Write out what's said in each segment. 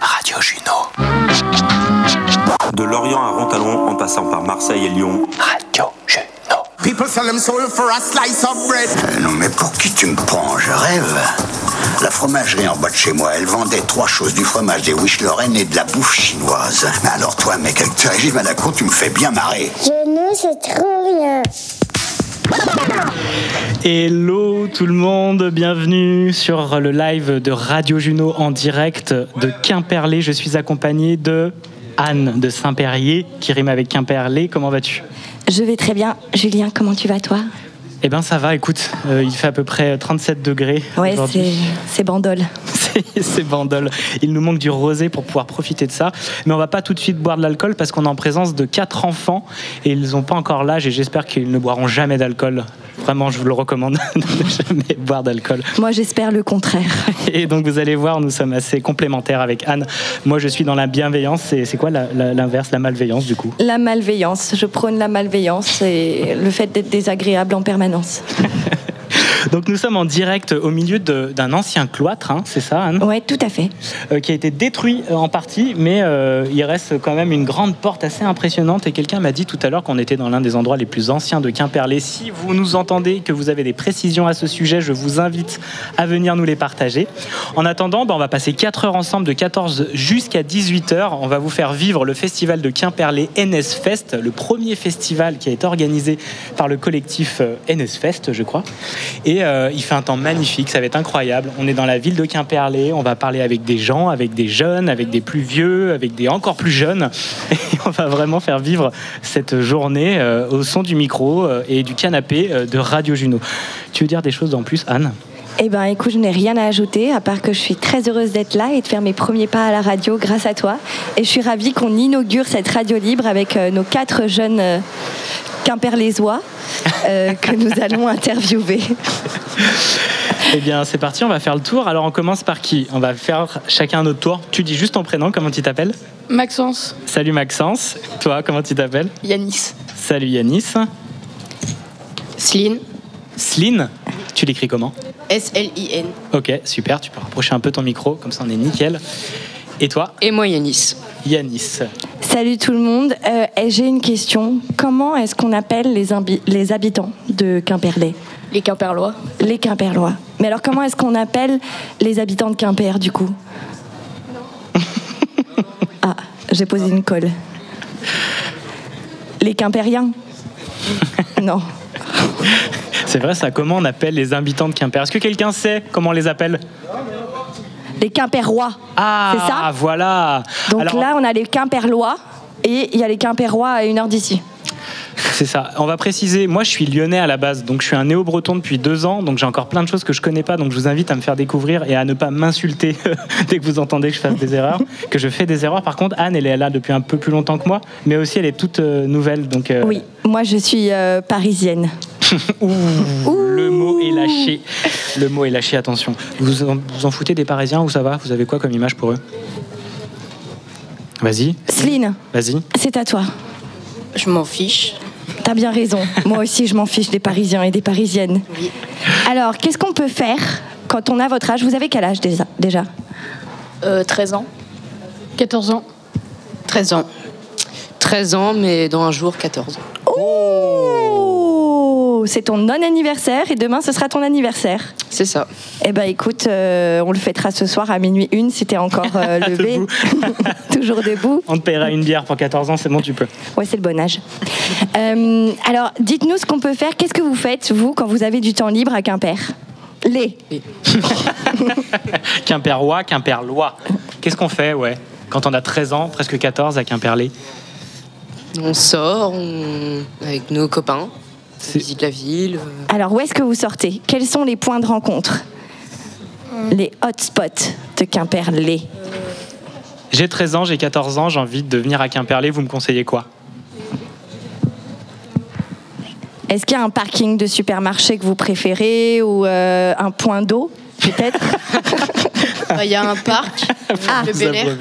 Radio Juno. De Lorient à Rontalon, en passant par Marseille et Lyon. Radio Juno. People sell them soul for a slice of bread. Euh, non mais pour qui tu me prends? Je rêve. La fromagerie en bas de chez moi, elle vendait trois choses, du fromage, des wish Lorraine et de la bouffe chinoise. Mais alors toi, mec, avec tes régimes à la tu me fais bien marrer. Genou, c'est trop bien. Hello tout le monde, bienvenue sur le live de Radio Juno en direct de Quimperlé. Je suis accompagné de Anne de Saint-Perrier qui rime avec Quimperlé. Comment vas-tu? Je vais très bien. Julien, comment tu vas toi? Eh ben ça va, écoute, euh, il fait à peu près 37 degrés Ouais, c'est bandole. C'est- c'est bandole. Il nous manque du rosé pour pouvoir profiter de ça. Mais on va pas tout de suite boire de l'alcool parce qu'on est en présence de quatre enfants et ils n'ont pas encore l'âge et j'espère qu'ils ne boiront jamais d'alcool. Vraiment, je vous le recommande de ne jamais boire d'alcool. Moi, j'espère le contraire. Et donc vous allez voir, nous sommes assez complémentaires avec Anne. Moi, je suis dans la bienveillance. C'est c'est quoi la- la- l'inverse, la malveillance du coup? La malveillance. Je prône la malveillance et le fait d'être désagréable en permanence. Donc nous sommes en direct au milieu d'un ancien cloître, hein, c'est ça Anne? Ouais, tout à fait. Euh, qui a été détruit euh, en partie, mais euh, il reste quand même une grande porte assez impressionnante. Et quelqu'un m'a dit tout à l'heure qu'on était dans l'un des endroits les plus anciens de Quimperlé. Si vous nous entendez, que vous avez des précisions à ce sujet, je vous invite à venir nous les partager. En attendant, bah, on va passer 4 heures ensemble de 14 jusqu'à 18 heures. On va vous faire vivre le festival de Quimperlé NS Fest, le premier festival qui a été organisé par le collectif NS Fest, je crois. Et euh, il fait un temps magnifique, ça va être incroyable. On est dans la ville de Quimperlé, on va parler avec des gens, avec des jeunes, avec des plus vieux, avec des encore plus jeunes. Et on va vraiment faire vivre cette journée euh, au son du micro euh, et du canapé de Radio Juno. Tu veux dire des choses en plus, Anne? Eh ben, écoute, je n'ai rien à ajouter, à part que je suis très heureuse d'être là et de faire mes premiers pas à la radio grâce à toi. Et je suis ravie qu'on inaugure cette radio libre avec nos quatre jeunes quimperlésois euh, que nous allons interviewer. Eh bien, c'est parti, on va faire le tour. Alors, on commence par qui? On va faire chacun notre tour. Tu dis juste ton prénom, comment tu t'appelles? Maxence, Salut Maxence. Toi, comment tu t'appelles? Yanis, Salut Yanis. Sline, Sline, tu l'écris comment? S-L-I-N. Ok, super, tu peux rapprocher un peu ton micro, comme ça on est nickel. Et toi, Et moi Yanis. Yanis Salut tout le monde. Euh, et J'ai une question. Comment est-ce qu'on appelle les, habitants de Quimperlé? Les Quimperlois. Les Quimperlois. Mais alors comment est-ce qu'on appelle les habitants de Quimper du coup? Ah, j'ai posé une colle. Les Quimpériens? Non. C'est vrai ça, comment on appelle les habitants de Quimper? Est-ce que quelqu'un sait comment on les appelle? Les Quimperois. Ah, C'est ça voilà Donc Alors, là, on a les Quimperlois et il y a les Quimperois à une heure d'ici. C'est ça. On va préciser, moi je suis lyonnais à la base, donc je suis un néo-breton depuis deux ans, donc j'ai encore plein de choses que je connais pas, donc je vous invite à me faire découvrir et à ne pas m'insulter dès que vous entendez que je fasse des erreurs, que je fais des erreurs. Par contre, Anne, elle est là depuis un peu plus longtemps que moi, mais aussi elle est toute euh, nouvelle, donc euh, Oui, moi je suis euh, parisienne. le mot est lâché. Le mot est lâché, attention. Vous en, vous en foutez des Parisiens ou ça va? Vous avez quoi comme image pour eux? Vas-y, Sline, vas-y. c'est à toi. Je m'en fiche. T'as bien raison. Moi aussi, je m'en fiche des Parisiens et des Parisiennes. Alors, qu'est-ce qu'on peut faire quand on a votre âge? Vous avez quel âge déjà, déjà? Euh, 13 ans. 14 ans. 13 ans. 13 ans, mais dans un jour, 14 ans. Oh C'est ton non-anniversaire et demain, ce sera ton anniversaire. C'est ça. Eh ben, écoute, euh, on le fêtera ce soir à minuit une si t'es encore euh, levé. Debout. Toujours debout. On te paiera une bière pour 14 ans, c'est bon, tu peux. Ouais, c'est le bon âge. Euh, alors, dites-nous ce qu'on peut faire. Qu'est-ce que vous faites, vous, quand vous avez du temps libre à Quimper? Les. Quimperois, Quimperlois. Qu'est-ce qu'on fait, ouais Quand on a 13 ans, presque 14 à Quimperlé On sort on- avec nos copains. On C'est- visite la ville. euh, Alors, où est-ce que vous sortez? Quels sont les points de rencontre? Les hotspots de Quimperlé. J'ai 13 ans, j'ai 14 ans, j'ai envie de venir à Quimperlé, vous me conseillez quoi? Est-ce qu'il y a un parking de supermarché que vous préférez ou euh, un point d'eau, peut-être? Il y a un parc, Ah. le Vous Bel Air.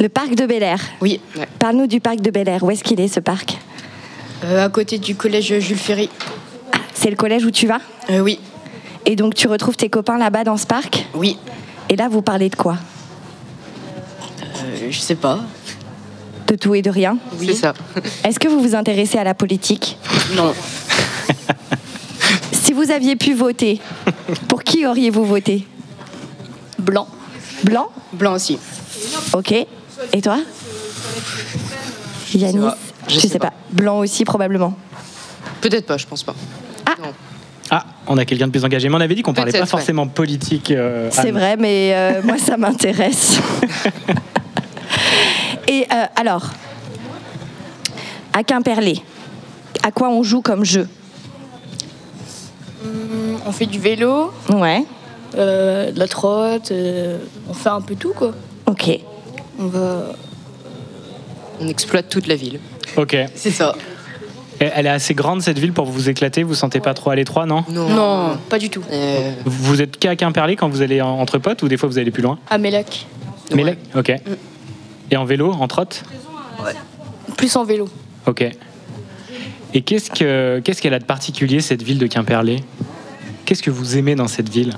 Le parc de Bel Air. Oui, ouais. Parle-nous du parc de Bel Air. Où est-ce qu'il est, ce parc? Euh, à côté du collège Jules Ferry. C'est le collège où tu vas Euh, oui, Et donc, tu retrouves tes copains là-bas dans ce parc oui. Et là, vous parlez de quoi Euh, je sais pas. De tout et de rien C'est ça. Est-ce que vous vous intéressez à la politique Non. Si vous aviez pu voter, pour qui auriez-vous voté Blanc. Blanc Blanc aussi. Ok. Et toi Yanis pas. Je, Je sais, sais pas. Blanc aussi, probablement. Peut-être pas, je pense pas. Ah. Non. Ah, on a quelqu'un de plus engagé. Mais on avait dit qu'on parlait pas ouais. forcément politique. euh, C'est vrai, mais euh, moi, ça m'intéresse. Et euh, alors, à Quimperlé, à quoi on joue comme jeu? On fait du vélo, Ouais. euh, de la trotte, euh, on fait un peu tout quoi. Ok. On va. On exploite toute la ville. Ok. C'est ça. Et Elle est assez grande cette ville pour vous éclater. Vous sentez pas trop à l'étroit, non? Non. Non, pas du tout. Euh, Vous êtes qu'à Quimperlé quand vous allez en- entre potes ou des fois vous allez plus loin? À Mélac. Là- ok. Et en vélo, en trotte? Plus en vélo. Ok. Et qu'est-ce que qu'est-ce qu'elle a de particulier cette ville de Quimperlé? Qu'est-ce que vous aimez dans cette ville?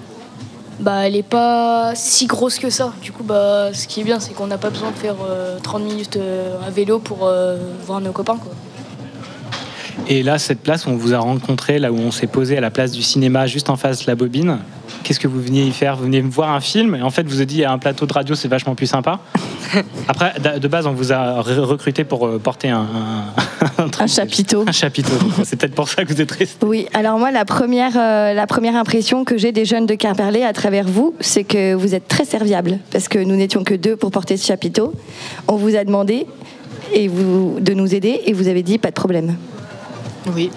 Bah, elle est pas si grosse que ça. Du coup, bah, ce qui est bien, c'est qu'on n'a pas besoin de faire euh, 30 minutes euh, à vélo pour euh, voir nos copains quoi. Et là, cette place où on vous a rencontré, là où on s'est posé à la place du cinéma, juste en face de la bobine, qu'est-ce que vous veniez y faire? Vous veniez voir un film? Et en fait, vous avez dit, il y a un plateau de radio, c'est vachement plus sympa. Après, de base, on vous a re- recruté pour euh, porter un, un, Un chapiteau. un chapiteau. C'est peut-être pour ça que vous êtes resté. Oui, alors moi, la première, euh, la première impression que j'ai des jeunes de Quimperlé à travers vous, c'est que vous êtes très serviables. Parce que nous n'étions que deux pour porter ce chapiteau. On vous a demandé et vous, de nous aider et vous avez dit pas de problème. Oui.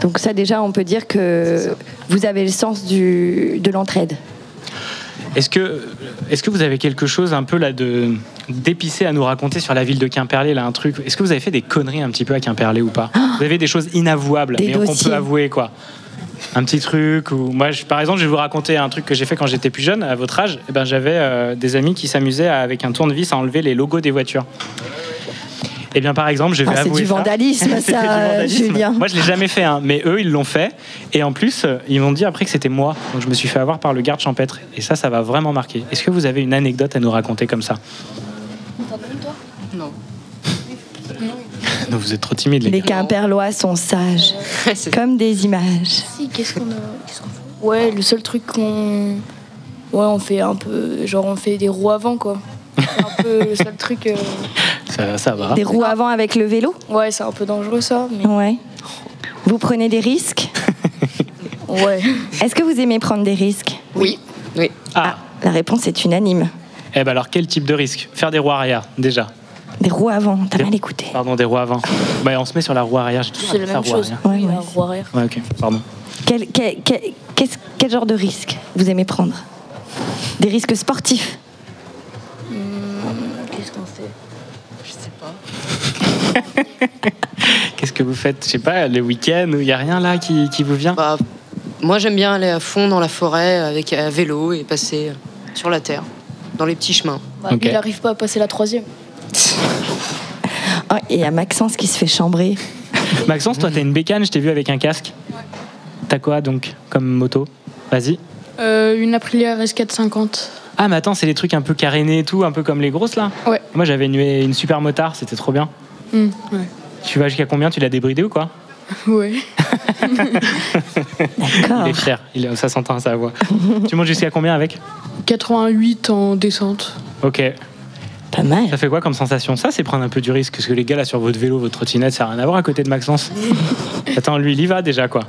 Donc ça déjà, on peut dire que vous avez le sens du, de l'entraide. Est-ce que, est que vous avez quelque chose un peu là de d'épicé à nous raconter sur la ville de Quimperlé là un truc? Est-ce que vous avez fait des conneries un petit peu à Quimperlé ou pas? Vous avez des choses inavouables Des mais qu'on peut avouer quoi. Un petit truc ou moi je- par exemple je vais vous raconter un truc que j'ai fait quand j'étais plus jeune. À votre âge Eh ben j'avais euh, des amis qui s'amusaient à- avec un tournevis à enlever les logos des voitures et bien par exemple je vais Ah, c'est avouer du ça. vandalisme, ça, du vandalisme. Julien. moi je l'ai jamais fait hein, mais eux ils l'ont fait et en plus euh, ils m'ont dit après que c'était moi donc je me suis fait avoir par le garde champêtre et ça ça va vraiment marquer est-ce que vous avez une anecdote à nous raconter comme ça? Non. non vous êtes trop timide les Les gars Quimperlois sont sages, C'est- comme des images. Si, qu'est-ce qu'on a, fait? Ouais, le seul truc qu'on. Ouais, on fait un peu. Genre, on fait des roues avant quoi. C'est un peu le seul truc. euh, ça, ça va Des roues avant avec le vélo Ouais, c'est un peu dangereux ça, mais. Ouais. Vous prenez des risques? Ouais. Est-ce que vous aimez prendre des risques? Oui. Oui. ah La réponse est unanime. eh ben alors quel type de risque? Faire des roues arrière déjà Des roues avant, t'as Des- mal écouté. pardon des roues avant bah, on se met sur la roue arrière j'ai toujours C'est la appelé ça même roue chose. arrière. Ouais, Oui, ouais. la roue arrière. ouais ok pardon Quel, quel, quel- qu'est-ce- quel genre de risque vous aimez prendre? Des risques sportifs Qu'est-ce qu'on fait? Je sais pas. qu'est-ce que vous faites? Je sais pas les week-ends il y a rien là qui, qui vous vient? Bah, moi, j'aime bien aller à fond dans la forêt avec à vélo et passer sur la terre, dans les petits chemins. Bah, Ok. Il n'arrive pas à passer la troisième. Oh, Et il y a Maxence qui se fait chambrer. Maxence toi t'as une bécane je t'ai vu avec un casque t'as quoi donc comme moto? Vas-y Euh, une Aprilia RS450. Ah, mais attends, c'est les trucs un peu carénés et tout, un peu comme les grosses là Ouais. Moi j'avais une, une super motard, c'était trop bien. Hmm, ouais. Tu vas jusqu'à combien Tu l'as débridé ou quoi Ouais. D'accord. Il est fier, il ça s'entend à sa voix. tu montes jusqu'à combien avec 88 en descente. Ok. Pas mal. Ça fait quoi comme sensation? Ça, c'est prendre un peu du risque. Parce que les gars là sur votre vélo, votre trottinette, ça n'a rien à voir à côté de Maxence. attends, lui il y va déjà quoi.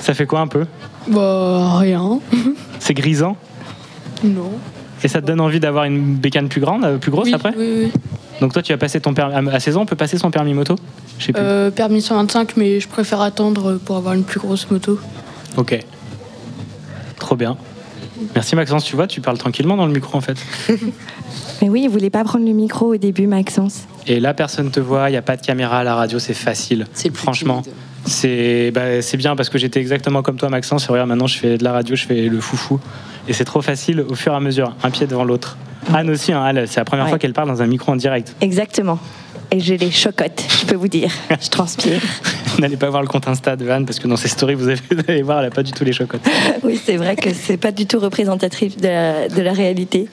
Ça fait quoi un peu? Bah, rien. C'est grisant? Non. Et ça te donne envie d'avoir une bécane plus grande, euh, plus grosse oui, après Oui, oui. Donc toi tu as passé ton permis. À 16 ans, on peut passer son permis moto? Je sais plus. Euh, permis 125, mais je préfère attendre pour avoir une plus grosse moto. Ok. Trop bien. Merci Maxence, tu vois, tu parles tranquillement dans le micro en fait. Mais oui, il voulait pas prendre le micro au début, Maxence. Et là, personne te voit, il n'y a pas de caméra à la radio, c'est facile. C'est Franchement, timide. C'est bah, c'est bien parce que j'étais exactement comme toi, Maxence. Et regarde, maintenant, je fais de la radio, je fais le foufou. Et c'est trop facile au fur et à mesure, un pied devant l'autre. Anne aussi, hein, c'est la première Ouais. fois qu'elle parle dans un micro en direct. Exactement. Et j'ai les chocottes, je peux vous dire. Je transpire. N'allez pas voir le compte Insta de Anne parce que dans ses stories, vous, allez voir, elle n'a pas du tout les chocottes. Oui, c'est vrai que c'est pas du tout représentatif de la, de la réalité.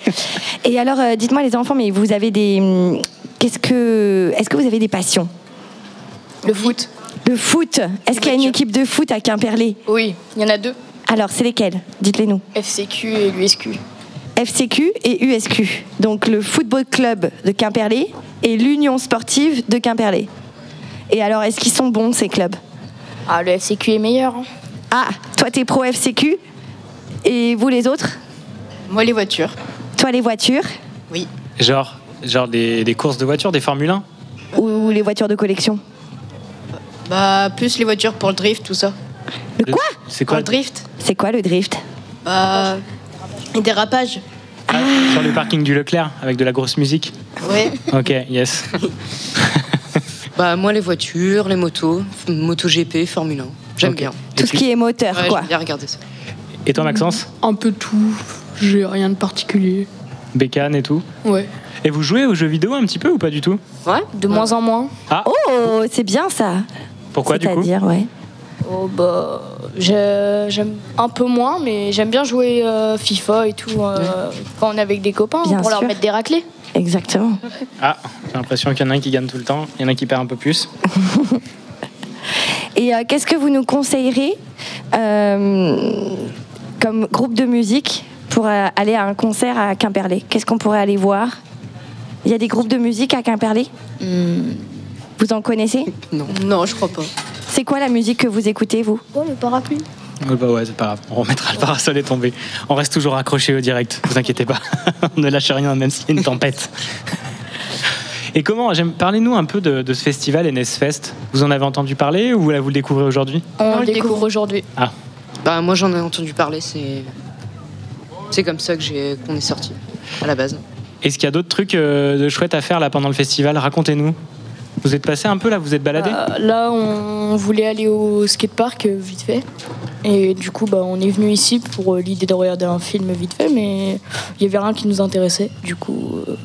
Et alors, euh, dites-moi les enfants, mais vous avez des. hum, Qu'est-ce que. Est-ce que vous avez des passions? Le foot Le foot Est-ce qu'il y a une équipe de foot à Quimperlé Oui, il y en a deux. Alors, c'est lesquelles? Dites-les nous. FCQ et l'USQ. FCQ et USQ. Donc le Football Club de Quimperlé et l'Union Sportive de Quimperlé. Et alors, est-ce qu'ils sont bons ces clubs? Ah, le FCQ est meilleur. hein. Ah, toi t'es pro FCQ et vous les autres? Moi, les voitures. Toi les voitures? Oui. Genre, genre des, des courses de voitures, des Formule 1 ou les voitures de collection? Bah, plus les voitures pour le drift, tout ça. Le quoi C'est Pour quoi le drift C'est quoi le drift Bah. Les dérapages. Sur le parking du Leclerc avec de la grosse musique Ouais. Ok, yes. Bah, moi, les voitures, les motos, MotoGP, Formule 1. J'aime Ok. bien. Tout ce qui est moteur, Ouais, quoi. J'aime bien regarder ça. Et toi, Maxence Un peu tout. J'ai rien de particulier. Bécane et tout Ouais. Et vous jouez aux jeux vidéo un petit peu ou pas du tout Ouais De moins en moins. Ah, Oh, c'est bien ça. Pourquoi du coup C'est-à-dire, ouais. Oh bah, j'ai- j'aime un peu moins, mais j'aime bien jouer euh, FIFA et tout euh, quand on est avec des copains Bien pour leur mettre des raclés. Exactement. Ah, j'ai l'impression qu'il y en a un qui gagne tout le temps, il y en a un qui perd un peu plus. Et euh, qu'est-ce que vous nous conseillerez euh, comme groupe de musique pour euh, aller à un concert à Quimperlé? Qu'est-ce qu'on pourrait aller voir? Il y a des groupes de musique à Quimperlé? Vous en connaissez Non. Non, je crois pas. C'est quoi la musique que vous écoutez, vous Oh, le parapluie. Bah ouais, c'est pas grave, on remettra le parasol et tomber. On reste toujours accroché au direct, vous inquiétez pas. on ne lâche rien même s'il y a une tempête. Et comment, parlez-nous un peu de, de ce festival NSFest. Vous en avez entendu parler ou là vous le découvrez aujourd'hui On, le le découvre découvre. aujourd'hui. Ah, Bah, moi, j'en ai entendu parler. C'est. C'est comme ça que j'ai qu'on est sorti à la base. est-ce qu'il y a d'autres trucs euh, de chouettes à faire là pendant le festival? Racontez-nous. Vous êtes passé un peu là, vous êtes baladé Euh, là, on voulait aller au skatepark euh, vite fait. Et du coup, bah, on est venu ici pour euh, l'idée de regarder un film vite fait, mais il y avait rien qui nous intéressait. Du coup, euh,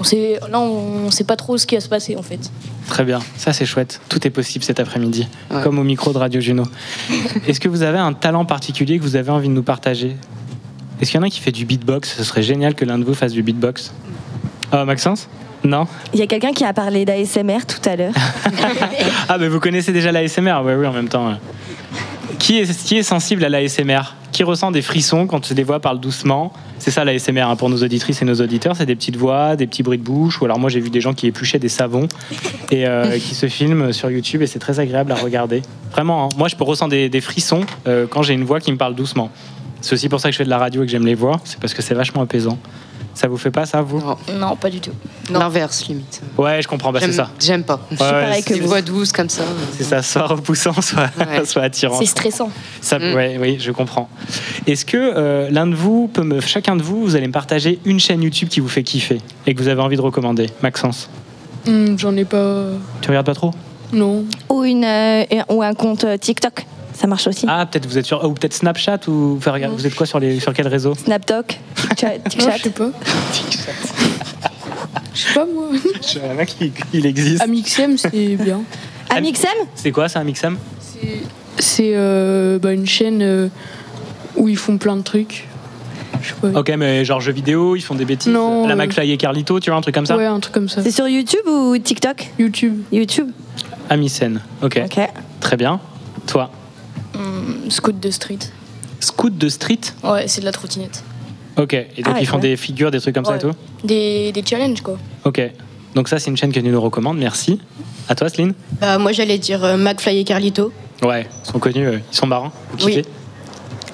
on sait, là, on sait pas trop ce qui va se passer en fait. Très bien, ça c'est chouette. Tout est possible cet après-midi, Ouais. comme au micro de Radio Juno. Est-ce que vous avez un talent particulier que vous avez envie de nous partager? Est-ce qu'il y en a qui fait du beatbox? Ce serait génial que l'un de vous fasse du beatbox. Ah, Maxence? Non Il y a quelqu'un qui a parlé d'ASMR tout à l'heure. Ah, mais vous connaissez déjà l'ASMR Oui, oui, en même temps. Qui est, qui est sensible à l'ASMR Qui ressent des frissons quand des voix parlent doucement? C'est ça l'ASMR hein, pour nos auditrices et nos auditeurs, c'est des petites voix, des petits bruits de bouche. Ou alors moi j'ai vu des gens qui épluchaient des savons et euh, qui se filment sur YouTube et c'est très agréable à regarder. Vraiment, hein. moi je peux ressentir des, des frissons euh, quand j'ai une voix qui me parle doucement. C'est aussi pour ça que je fais de la radio et que j'aime les voix, c'est parce que c'est vachement apaisant. Ça vous fait pas ça, vous Non. Non, pas du tout. L'inverse, limite. Ouais, je comprends, bah, c'est ça. J'aime pas. Ouais, pareil ouais, que Des vous. voix douces comme ça. c'est ça, soit repoussant, soit, Ouais. soit attirant. C'est stressant. Ça, Mm. ouais, oui, je comprends. Est-ce que euh, l'un de vous peut me, chacun de vous, vous allez me partager une chaîne YouTube qui vous fait kiffer et que vous avez envie de recommander, Maxence Hmm, J'en ai pas. Tu regardes pas trop? Non. ou, une, euh, ou un compte euh, TikTok, ça marche aussi. Ah, peut-être vous êtes sur, ou peut-être Snapchat ou enfin, regarde, vous êtes quoi sur les, sur quel réseau Snaptok, TikTok, Non, je TikTok. sais pas. Je sais pas moi. Je un mec qui il existe. Amixem, c'est bien. Amixem? C'est quoi ça, un Mixam C'est- C'est euh, bah, une chaîne euh, où ils font plein de trucs. Je sais pas. Ok, mais genre jeux vidéo, ils font des bêtises. Non, La euh, McFly et Carlito, tu vois, un truc comme ça? Ouais, un truc comme ça. C'est sur YouTube ou TikTok? YouTube. YouTube. Amicen. Ok, Ok. très bien. Toi? Hum, scout de street. Scoot de street Ouais, c'est de la trottinette. Ok, et donc Ah ils font des figures, des trucs comme ça et Ouais. tout Des, des challenges quoi. Ok. Donc ça, c'est une chaîne que tu nous recommandes, merci. À toi, Celine Bah, moi, j'allais dire euh, McFly et Carlito. Ouais, ils sont connus, euh, ils sont marrants. Vous Oui. kiffez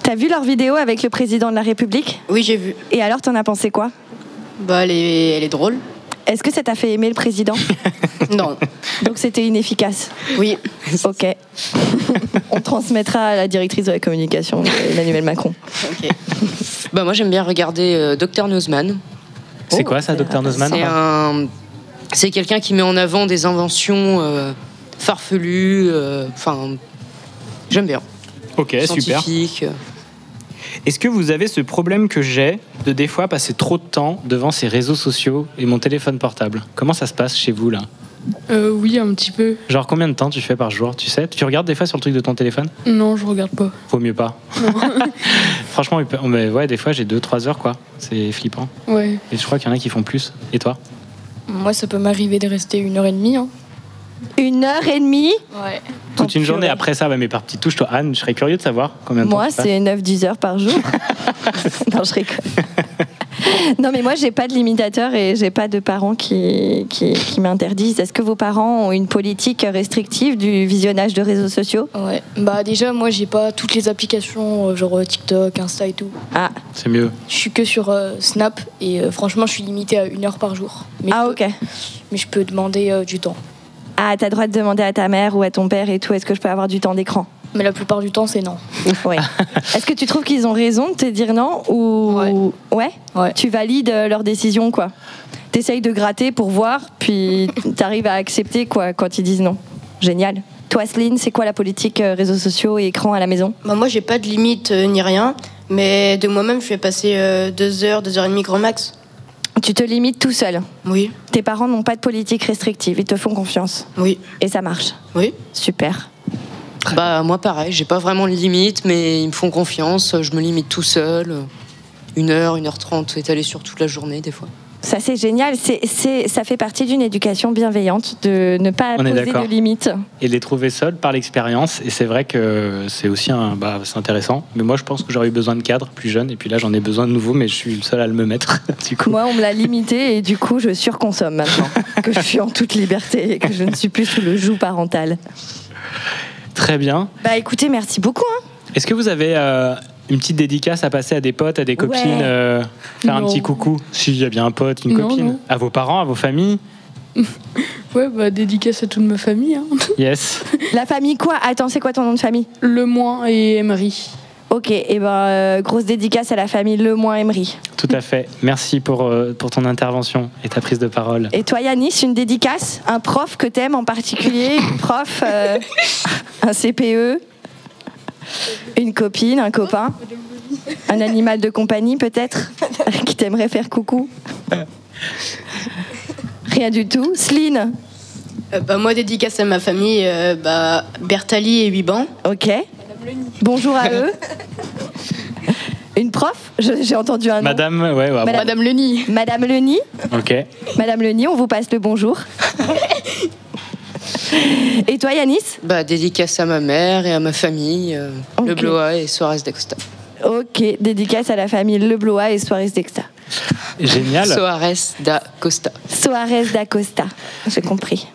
T'as vu leur vidéo avec le président de la République? Oui, j'ai vu. Et alors, t'en as pensé quoi? Bah, elle est, elle est drôle. Est-ce que ça t'a fait aimer le président Non. Donc c'était inefficace. Oui. Ok. On transmettra à la directrice de la communication, Emmanuel Macron. Ok. Bah, moi, j'aime bien regarder euh, Dr Nozman. C'est Oh, quoi ça, Dr Nozman C'est un... C'est quelqu'un qui met en avant des inventions euh, farfelues. euh, Enfin, j'aime bien. Ok, super. Est-ce que vous avez ce problème que j'ai de des fois passer trop de temps devant ces réseaux sociaux et mon téléphone portable? Comment ça se passe chez vous là? Euh, oui, un petit peu. Genre combien de temps tu fais par jour? Tu sais? Tu regardes des fois sur le truc de ton téléphone? Non, je regarde pas. Vaut mieux pas. Franchement, peut- mais ouais, des fois j'ai 2-3 heures quoi. C'est flippant. Ouais. Et je crois qu'il y en a qui font plus. Et toi? Moi, ça peut m'arriver de rester une heure et demie. hein. Une heure et demie Ouais. Toute une journée après ça, bah, mais par petites touches, toi Anne, je serais curieux de savoir combien de temps Moi, tu passes. c'est 9-10 heures par jour. non, je rigole. non, mais moi, j'ai pas de limitateur et j'ai pas de parents qui, qui, qui m'interdisent. Est-ce que vos parents ont une politique restrictive du visionnage de réseaux sociaux? Ouais. Bah déjà, moi, j'ai pas toutes les applications, euh, genre euh, TikTok, Insta et tout. Ah, C'est mieux. Je suis que sur euh, Snap et euh, franchement, je suis limitée à une heure par jour. Mais, ah peux- ok. mais je peux demander euh, du temps. Ah, t'as le droit de demander à ta mère ou à ton père et tout, est-ce que je peux avoir du temps d'écran Mais la plupart du temps, c'est non. Ouais. Est-ce que tu trouves qu'ils ont raison de te dire non ou ouais, Ouais. Tu valides euh, leur décision quoi T'essayes de gratter pour voir, puis t'arrives à accepter quoi quand ils disent non. Génial. Toi, Celine, c'est quoi la politique euh, réseaux sociaux et écran à la maison? Bah, moi, j'ai pas de limite euh, ni rien, mais de moi-même, je fais passer euh, deux heures, deux heures et demie grand max. Tu te limites tout seul. Oui, Tes parents n'ont pas de politique restrictive, ils te font confiance. oui, Et ça marche. oui. Super. Bah moi pareil, j'ai pas vraiment de limite, mais ils me font confiance, je me limite tout seul. Une heure, une heure trente, étalé sur toute la journée des fois. Ça, c'est génial. C'est, ça fait partie d'une éducation bienveillante de ne pas On poser de limites. Et les trouver seuls par l'expérience. Et c'est vrai que c'est aussi un, bah, c'est intéressant. Mais moi, je pense que j'aurais eu besoin de cadres plus jeunes. Et puis là, j'en ai besoin de nouveaux, mais je suis le seul à le me mettre. du coup. Moi, on me l'a limité et du coup, je surconsomme maintenant. que je suis en toute liberté et que je ne suis plus sous le joug parental. Très bien. Bah écoutez, merci beaucoup. hein. Est-ce que vous avez euh, une petite dédicace à passer à des potes, à des copines, Ouais. euh, faire un petit coucou S'il y a bien un pote, une Non, copine. non. À vos parents, à vos familles Ouais, bah dédicace à toute ma famille. Hein. Yes. La famille quoi? Attends, c'est quoi ton nom de famille? Le moins et Emery. Ok, et ben euh, grosse dédicace à la famille Lemoin Emery. Tout à fait. Merci pour, euh, pour ton intervention et ta prise de parole. Et toi, Yanis, une dédicace? Un prof que t'aimes en particulier? Une prof euh, Un CPE Une copine Un copain Un animal de compagnie, peut-être Qui t'aimerait faire coucou Rien du tout. Sline Euh, bah, moi, dédicace à ma famille, euh, bah, Bertali et Huiban. Ok. Bonjour à eux. Une prof J'ai entendu un nom. Madame, ouais, ouais, Madame- Madame Leni. Madame Leni. Ok. Madame Leni, on vous passe le bonjour. Et toi, Yanis Bah dédicace à ma mère et à ma famille, euh, le. Blois et Soares d'Acosta. Ok, dédicace à la famille Leblois et Soares d'Exta. Génial. Soares d'Acosta. Soares d'Acosta, j'ai compris.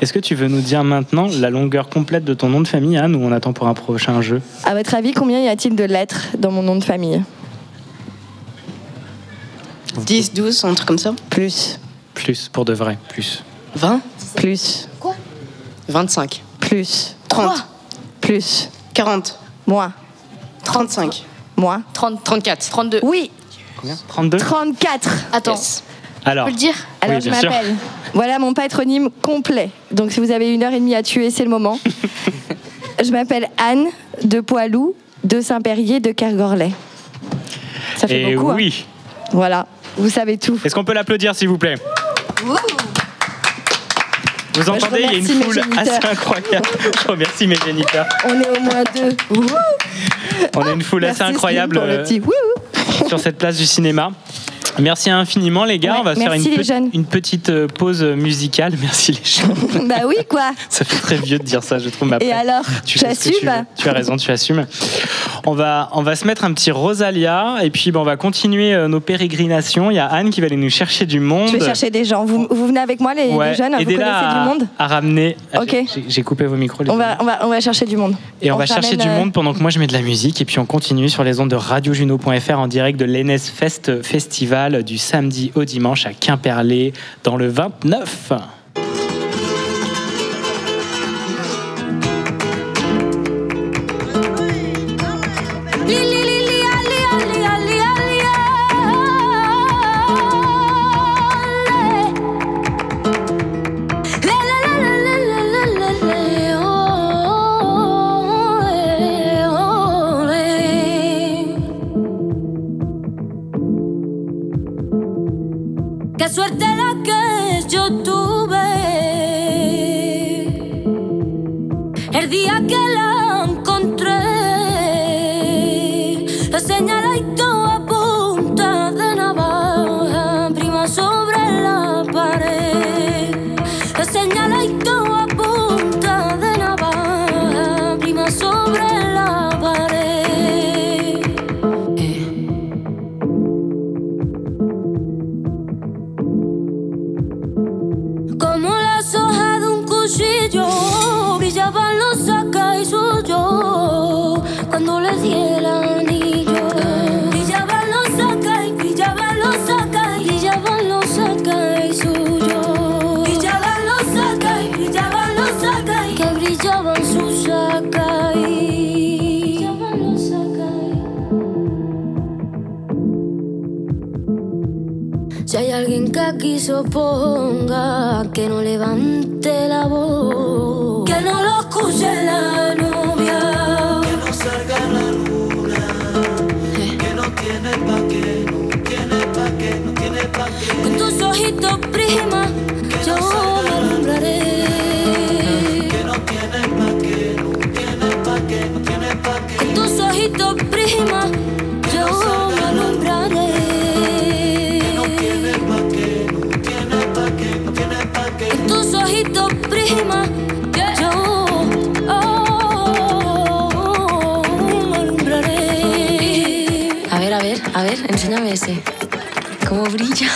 Est-ce que tu veux nous dire maintenant la longueur complète de ton nom de famille, Anne, ou on attend pour un prochain jeu? À votre avis, combien y a-t-il de lettres dans mon nom de famille? 10, 12, un truc comme ça. Plus, Plus, pour de vrai, plus. 20, plus, 25, plus, 30, plus, 40, moins, 35, moins. 30, 34. 32. Oui, Combien? 32 34. Attends, Yes. Alors, peux le dire? Alors Oui, je m'appelle. Voilà mon patronyme complet. Donc si vous avez une heure et demie à tuer, c'est le moment. je m'appelle Anne de Poilou, de Saint-Périer, de Kergorlet. Ça fait et beaucoup. hein. oui. Voilà, vous savez tout. Est-ce qu'on peut l'applaudir, s'il vous plaît? Vous Bah, entendez, il y a une foule assez incroyable. Je remercie mes géniteurs. On est au moins deux. On a une foule Merci, assez incroyable euh, sur cette place du cinéma. Merci infiniment les gars, Ouais, on va faire une, les pe- jeunes. une petite euh, pause musicale. Merci les jeunes. bah oui, quoi. Ça fait très vieux de dire ça, je trouve. mais Et après, alors, tu que tu, as raison, tu assumes. On va, on va se mettre un petit Rosalia et puis bon, on va continuer euh, nos pérégrinations. Il y a Anne qui va aller nous chercher du monde. Je vais chercher des gens. Vous, vous venez avec moi, les, les Ouais, jeunes Vous connaissez à, du monde à ramener. Ok. j'ai- coupé vos micros. les on va, on, va, on va chercher du monde. Et on, va chercher du euh, monde pendant que moi je mets de la musique et puis on continue sur les ondes de radiojuno.fr en direct de l'Enes Fest Festival du samedi au dimanche à Quimperlé dans le 29. se oponga, que no levante la voz. ¿Cómo brilla?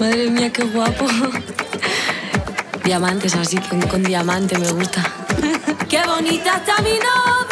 Madre mía, qué guapo. Diamantes, así con, con diamante me gusta. ¡Qué bonita está mi novia!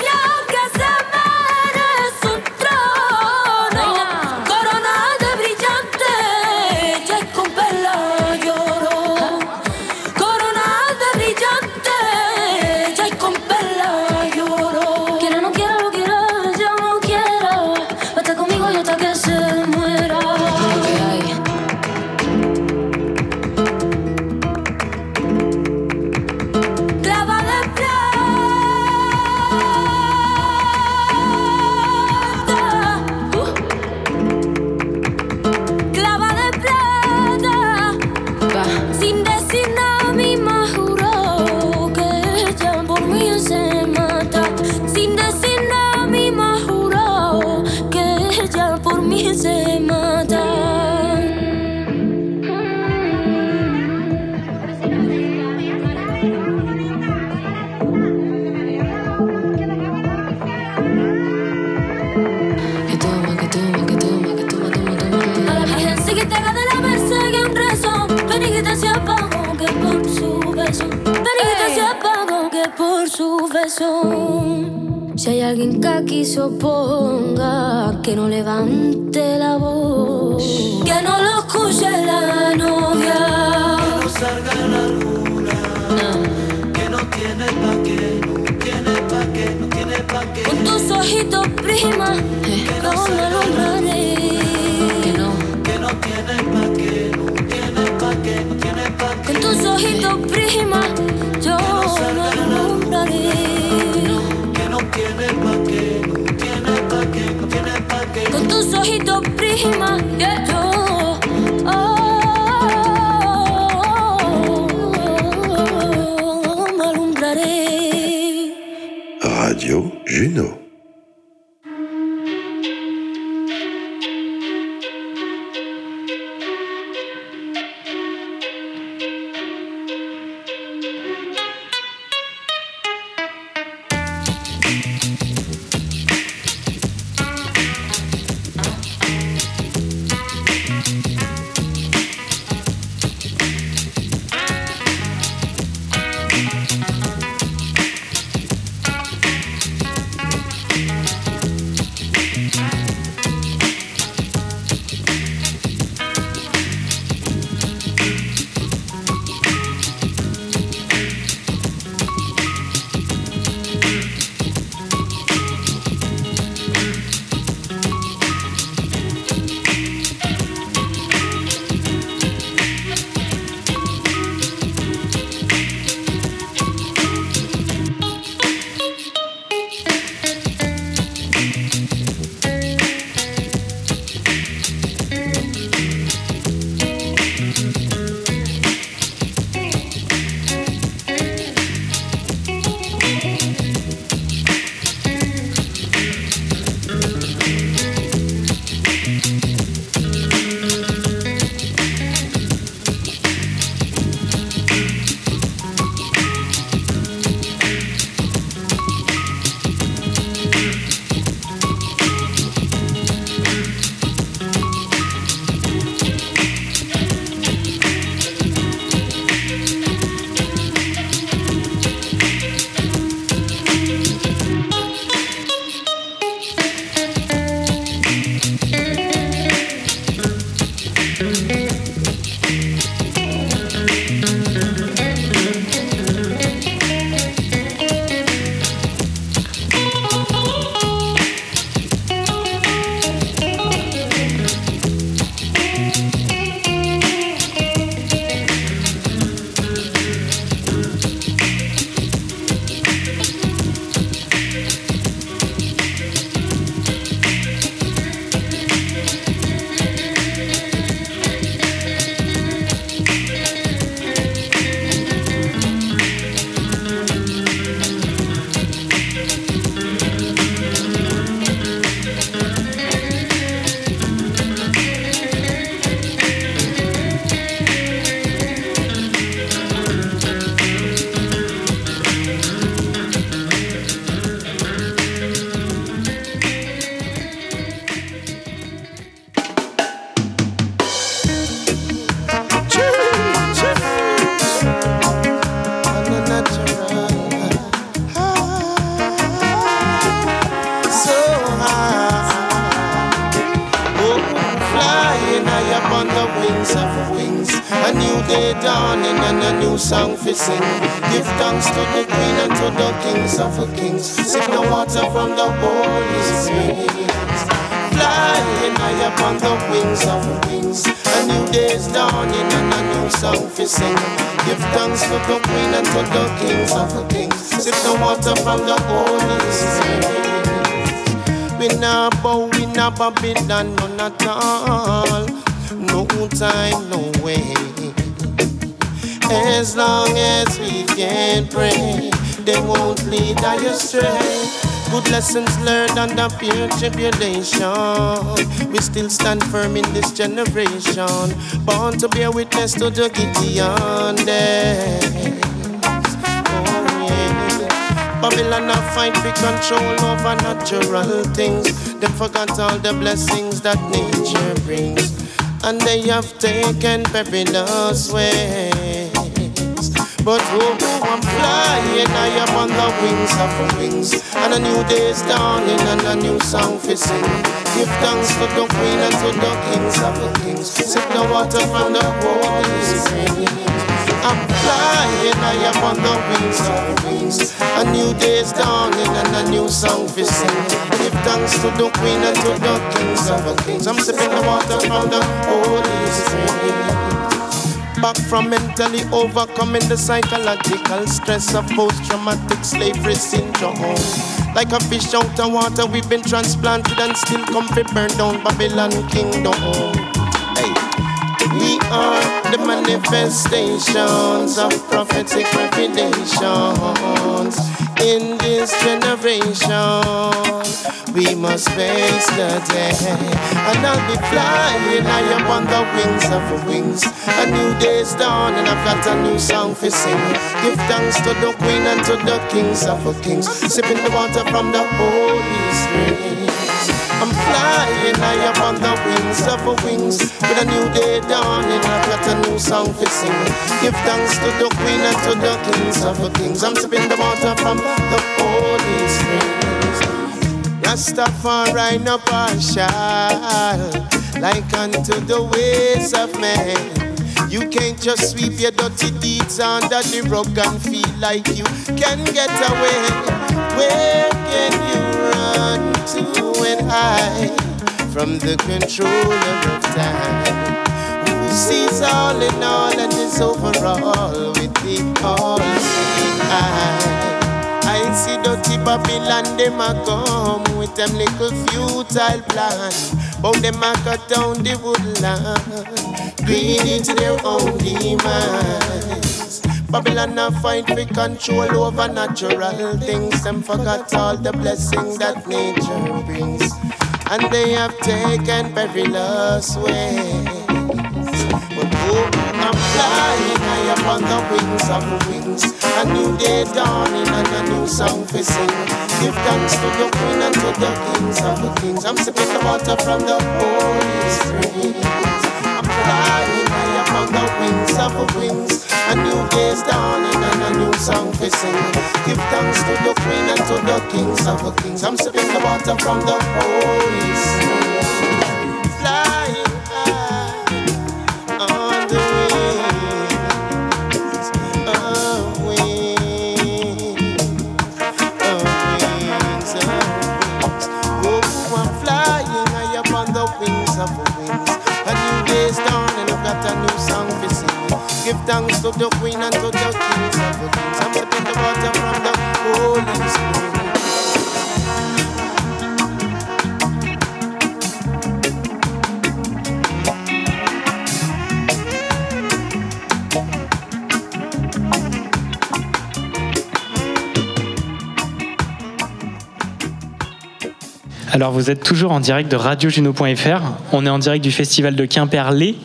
my lessons learned under peer tribulation. We still stand firm in this generation. Born to bear witness to the Gideon days. Oh, yeah. Babylon a fight for control over natural things. They forgot all the blessings that nature brings. And they have taken perilous ways. But oh, I'm flying, I am on the wings of wings. And a new day's dawning and a new song for sing. Give thanks to the queen and to the kings of the kings. Sip the water from the holy springs. I'm flying, I am on the wings of wings. A new day's dawning and a new song for sing. Give thanks to the queen and to the kings of the kings. I'm sipping the water from the holy springs. Back from mentally overcoming the psychological stress of post-traumatic slavery syndrome. Like a fish out of water, we've been transplanted and still come to burn down Babylon kingdom. Hey. We are the manifestations of prophetic revelations in this generation. We must face the day, and I'll be flying high up on the wings of wings. A new day's dawn, and I've got a new song for sing. Give thanks to the Queen and to the kings of kings, sipping the water from the holy springs. I'm flying high up on the wings of a wings with a new day dawning. I've got a new song to sing. Give thanks to the Queen and to the kings of the kings. I'm sipping the water from the holy springs. Rastafari no partial, like unto the ways of man. You can't just sweep your dirty deeds under the rug and feel like you can get away. Where can you run to and hide from the controller of time? Who sees all in all and is overall with the all-seeing eye? I see dirty Babylon, them a come with them little futile plan. But them a cut down the woodland, greedy to their own demise. Babylon a fight for control over natural things. Them forgot all the blessings that nature brings, and they have taken perilous ways. But oh, I'm flying high upon the wings of wings. A new day dawning and a new song for sing. Give thanks to the queen and to the kings of the kings. I'm sipping the water from the holy springs. I'm flying high the wings of wings. A new day's dawning and a new song for sing. Give thanks to the queen and to the kings of the kings. I'm sipping the water from the holy Alors vous êtes toujours en direct de radiojuno.fr. On est en direct du festival de Quimperlé,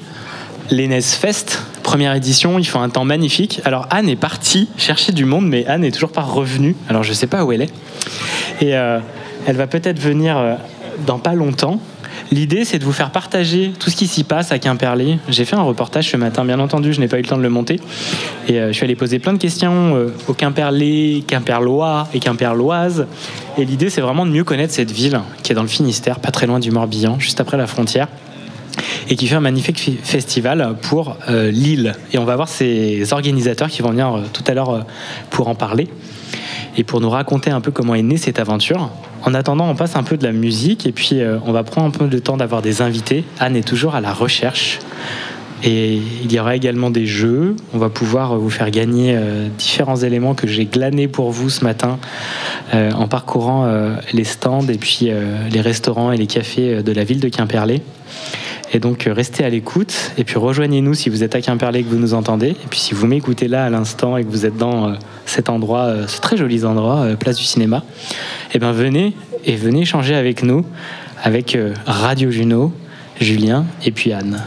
l'Enes Fest, première édition. Il fait un temps magnifique. Alors Anne est partie chercher du monde, mais Anne n'est toujours pas revenue. Alors je ne sais pas où elle est. Et euh, elle va peut-être venir euh, dans pas longtemps. L'idée, c'est de vous faire partager tout ce qui s'y passe à Quimperlé. J'ai fait un reportage ce matin, bien entendu, je n'ai pas eu le temps de le monter. Et euh, je suis allé poser plein de questions euh, aux Quimperlé, Quimperlois et Quimperloises. Et l'idée, c'est vraiment de mieux connaître cette ville qui est dans le Finistère, pas très loin du Morbihan, juste après la frontière. Et qui fait un magnifique fi- festival pour euh, Lille. Et on va voir ces organisateurs qui vont venir euh, tout à l'heure euh, pour en parler et pour nous raconter un peu comment est née cette aventure. En attendant, on passe un peu de la musique et puis euh, on va prendre un peu le temps d'avoir des invités. Anne est toujours à la recherche. Et il y aura également des jeux. On va pouvoir vous faire gagner différents éléments que j'ai glanés pour vous ce matin en parcourant les stands et puis les restaurants et les cafés de la ville de Quimperlé. Et donc euh, restez à l'écoute et puis rejoignez-nous si vous êtes à Quimperlé et que vous nous entendez. Et puis si vous m'écoutez là à l'instant et que vous êtes dans euh, cet endroit, euh, ce très joli endroit, place du cinéma, eh bien venez et venez échanger avec nous, avec Radio Juno, Julien et puis Anne.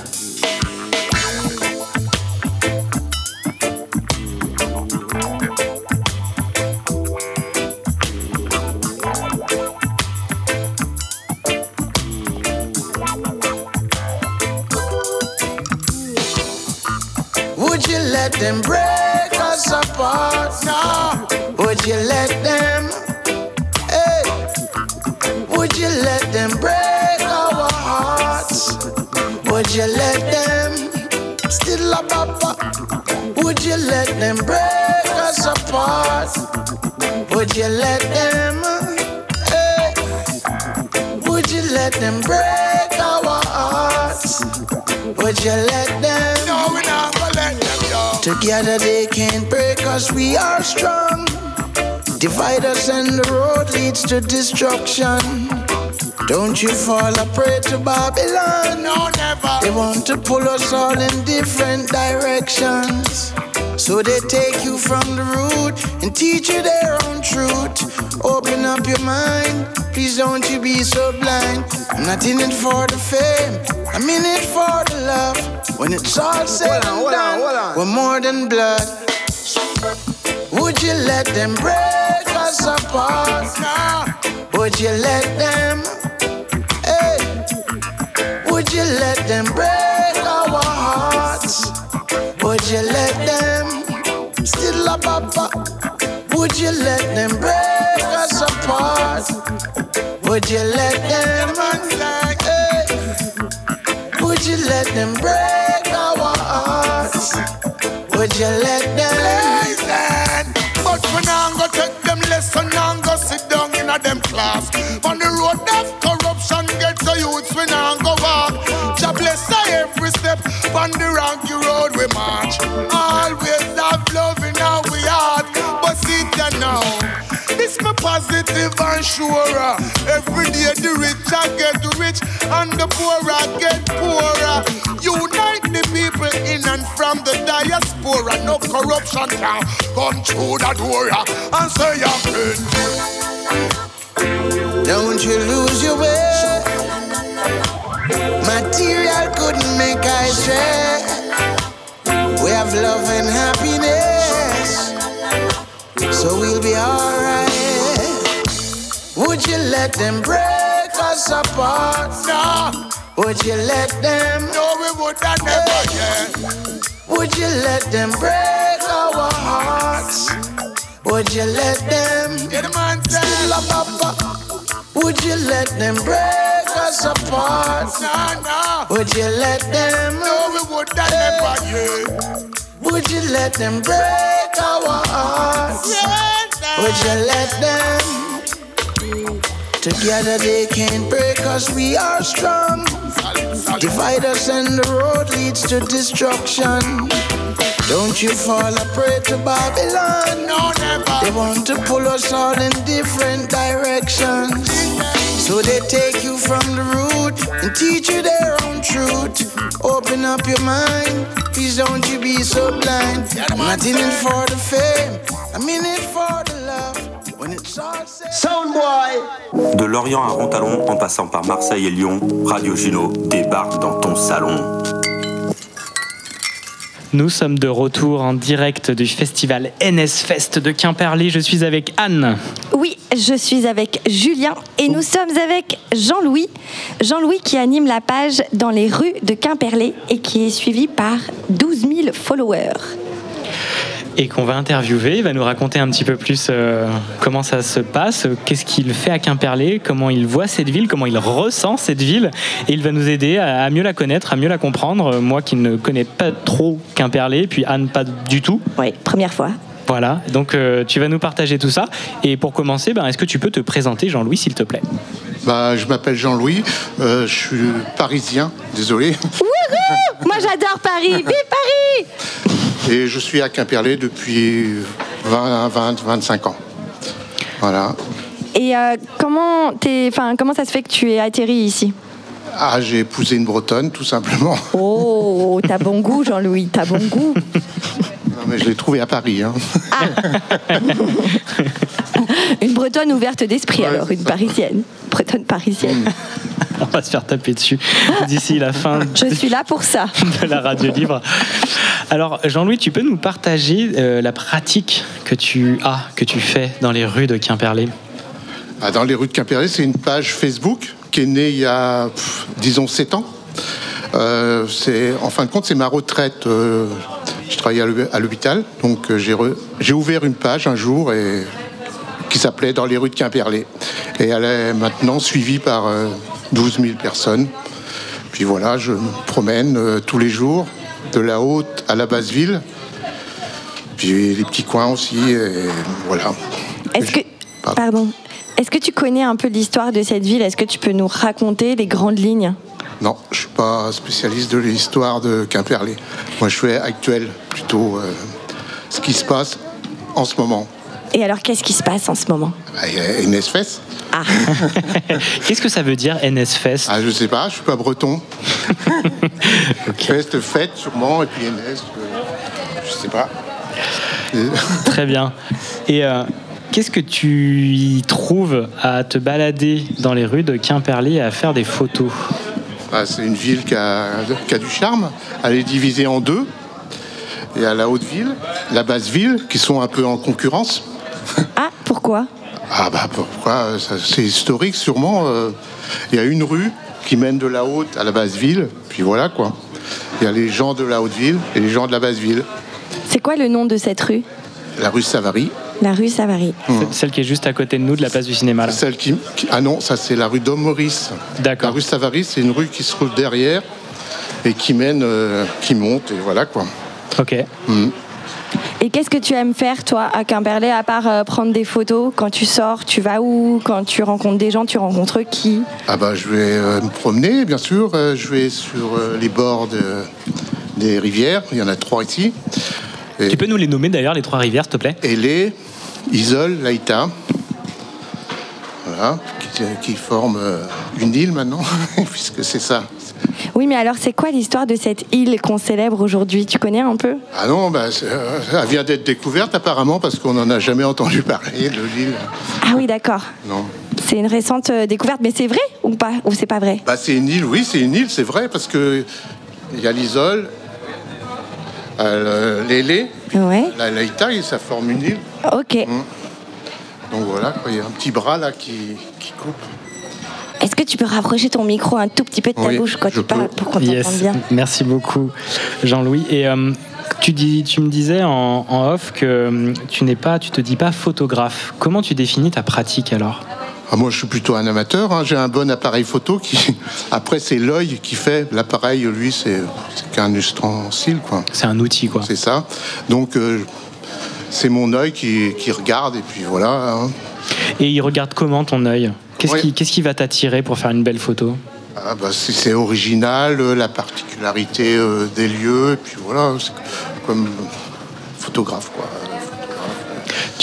We are strong. Divide us and the road leads to destruction. Don't you fall a prey to Babylon. No, never. They want to pull us all in different directions. So they take you from the root and teach you their own truth. Open up your mind, please don't you be so blind. I'm not in it for the fame, I'm in it for the love. When it's all said and done, we're more than blood. Would you let them break us apart? Would you let them? Hey, would you let them break our hearts? Would you let them still a papa? Would you let them break us apart? Would you let them? Hey, would you let them break our hearts? Would you let them? Them class. On the road of corruption, get to youths, we now go walk. Jah bless every step on the rocky road we march. Always have love in our heart, but sit down now. This my positive and sure. Every day the rich I get rich and the poor I get poorer. Unite the people in and from the diaspora. No corruption can come through the door and say your Don't you lose your way. Material couldn't make I stray. We have love and happiness, so we'll be alright. Would you let them break us apart? No. Would you let them? No, we would not never, yeah. Would you let them break our hearts? Would you let them? Get the man said. You let them break us apart? No, no. Would you let them? No, we would not never, yeah. Would you let them break our hearts? Would you let them? Together they can't break us, we are strong. Divide us and the road leads to destruction. Don't you fall a prey to Babylon? No, never. They want to pull us all in different directions. So they take you from the root and teach you their own truth. Open up your mind, please don't you be so blind. I'm not in it for the fame, I'm in it for the love. When it's all said, Soundboy De Lorient à Rontalon, en passant par Marseille et Lyon, Radio Juno débarque dans ton salon. Nous sommes de retour en direct du festival NS Fest de Quimperlé. Je suis avec Anne. Oui, je suis avec Julien et nous sommes avec Jean-Louis. Jean-Louis qui anime la page dans les rues de Quimperlé et qui est suivi par 12 000 followers. Et qu'on va interviewer. Il va nous raconter un petit peu plus euh, comment ça se passe, euh, qu'est-ce qu'il fait à Quimperlé, comment il voit cette ville, comment il ressent cette ville. Et il va nous aider à, à mieux la connaître, à mieux la comprendre. Euh, Moi qui ne connais pas trop Quimperlé, puis Anne pas du tout. Oui, première fois. Voilà, donc euh, tu vas nous partager tout ça. Et pour commencer, ben, est-ce que tu peux te présenter, Jean-Louis, s'il te plaît? Bah, je m'appelle Jean-Louis, euh, je suis parisien, désolé, Wouhou Moi j'adore Paris. Vive Paris et je suis à Quimperlé depuis 20, 20 25 ans. Voilà. Et euh, comment, comment ça se fait que tu es atterri ici? Ah, j'ai épousé une Bretonne, tout simplement. Oh, t'as bon goût, Jean-Louis, t'as bon goût. Non, mais je l'ai trouvée à Paris. hein. Une bretonne ouverte d'esprit, alors, une parisienne. Bretonne parisienne. On va se faire taper dessus d'ici la fin Je suis là pour ça. de la radio libre. Alors, Jean-Louis, tu peux nous partager euh, la pratique que tu as, que tu fais dans les rues de Quimperlé? Ah, dans les rues de Quimperlé, c'est une page Facebook qui est née il y a, pff, disons, 7 ans. Euh, c'est, en fin de compte, c'est ma retraite. euh, je travaillais à l'hôp- à l'hôpital, donc euh, j'ai, re- j'ai ouvert une page un jour et, qui s'appelait Dans les rues de Quimperlé. Et elle est maintenant suivie par euh, 12 000 personnes. Puis voilà, je me promène euh, tous les jours, de la haute à la basse ville. Puis les petits coins aussi, et voilà. Est-ce que, pardon, est-ce que tu connais un peu l'histoire de cette ville? Est-ce que tu peux nous raconter les grandes lignes? Non, je suis pas spécialiste de l'histoire de Quimperlé. Moi, je fais actuel, plutôt euh, ce qui se passe en ce moment. Et alors, qu'est-ce qui se passe en ce moment? Bah, Il y a NSFest. Qu'est-ce que ça veut dire NSFest Ah, je sais pas, je suis pas breton. Fest, fête, sûrement, et puis NS, euh, je sais pas. Très bien. Et euh, qu'est-ce que tu y trouves à te balader dans les rues de Quimperlé et à faire des photos? Bah, c'est une ville qui a, qui a du charme. Elle est divisée en deux. Il y a la haute ville, la basse ville, qui sont un peu en concurrence. Ah, pourquoi? Ah bah pourquoi? C'est historique sûrement. euh, Il y a une rue qui mène de la haute à la basse ville, puis voilà quoi. Il y a les gens de la haute ville et les gens de la basse ville. C'est quoi le nom de cette rue? La rue Savary. La rue Savary. Celle qui est juste à côté de nous, de la place du cinéma. Là. Celle qui, qui- Ah non, ça c'est la rue Dom Maurice. D'accord. La rue Savary, c'est une rue qui se trouve derrière et qui mène, euh, qui monte et voilà quoi. Ok. Mm. Et qu'est-ce que tu aimes faire, toi, à Quimperlé, à part euh, prendre des photos? Quand tu sors, tu vas où? Quand tu rencontres des gens, tu rencontres qui? Ah bah je vais euh, me promener bien sûr. Euh, je vais sur euh, les bords de- des rivières. Il y en a trois ici. Tu peux nous les nommer d'ailleurs, les trois rivières, s'il te plaît? Elé, Isole, Laïta. Voilà, qui, qui forment euh, une île maintenant, puisque c'est ça. Oui, mais alors, c'est quoi l'histoire de cette île qu'on célèbre aujourd'hui? Tu connais un peu? Ah non, bah, euh, elle vient d'être découverte apparemment parce qu'on n'en a jamais entendu parler de l'île. Ah oui, d'accord. Non. C'est une récente euh, découverte, mais c'est vrai ou pas? Ou c'est pas vrai? Bah, c'est une île, oui, c'est une île, c'est vrai, parce que il y a l'Isole, euh, l'Élé, Ouais. la Laïta, et ça forme une île. Ok. Mm. Donc voilà, il y a un petit bras là qui, qui coupe. Est-ce que tu peux rapprocher ton micro un tout petit peu de ta Oui, bouche quand tu parles pour qu'on t'entende Yes. bien Merci beaucoup, Jean-Louis. Et euh, tu, dis, tu me disais en, en off que euh, tu n'es pas, tu te dis pas photographe. Comment tu définis ta pratique alors? Ah, moi, je suis plutôt un amateur. hein. J'ai un bon appareil photo qui. Après, c'est l'œil qui fait. L'appareil, lui, c'est qu'un ustensile, quoi. C'est un outil, quoi. C'est ça. Donc, euh, c'est mon œil qui, qui regarde, et puis voilà. hein. Et il regarde comment ton œil? Qu'est-ce qui, qui va t'attirer pour faire une belle photo? Ah, bah, c'est original, euh, la particularité euh, des lieux, et puis voilà. C'est comme photographe, quoi.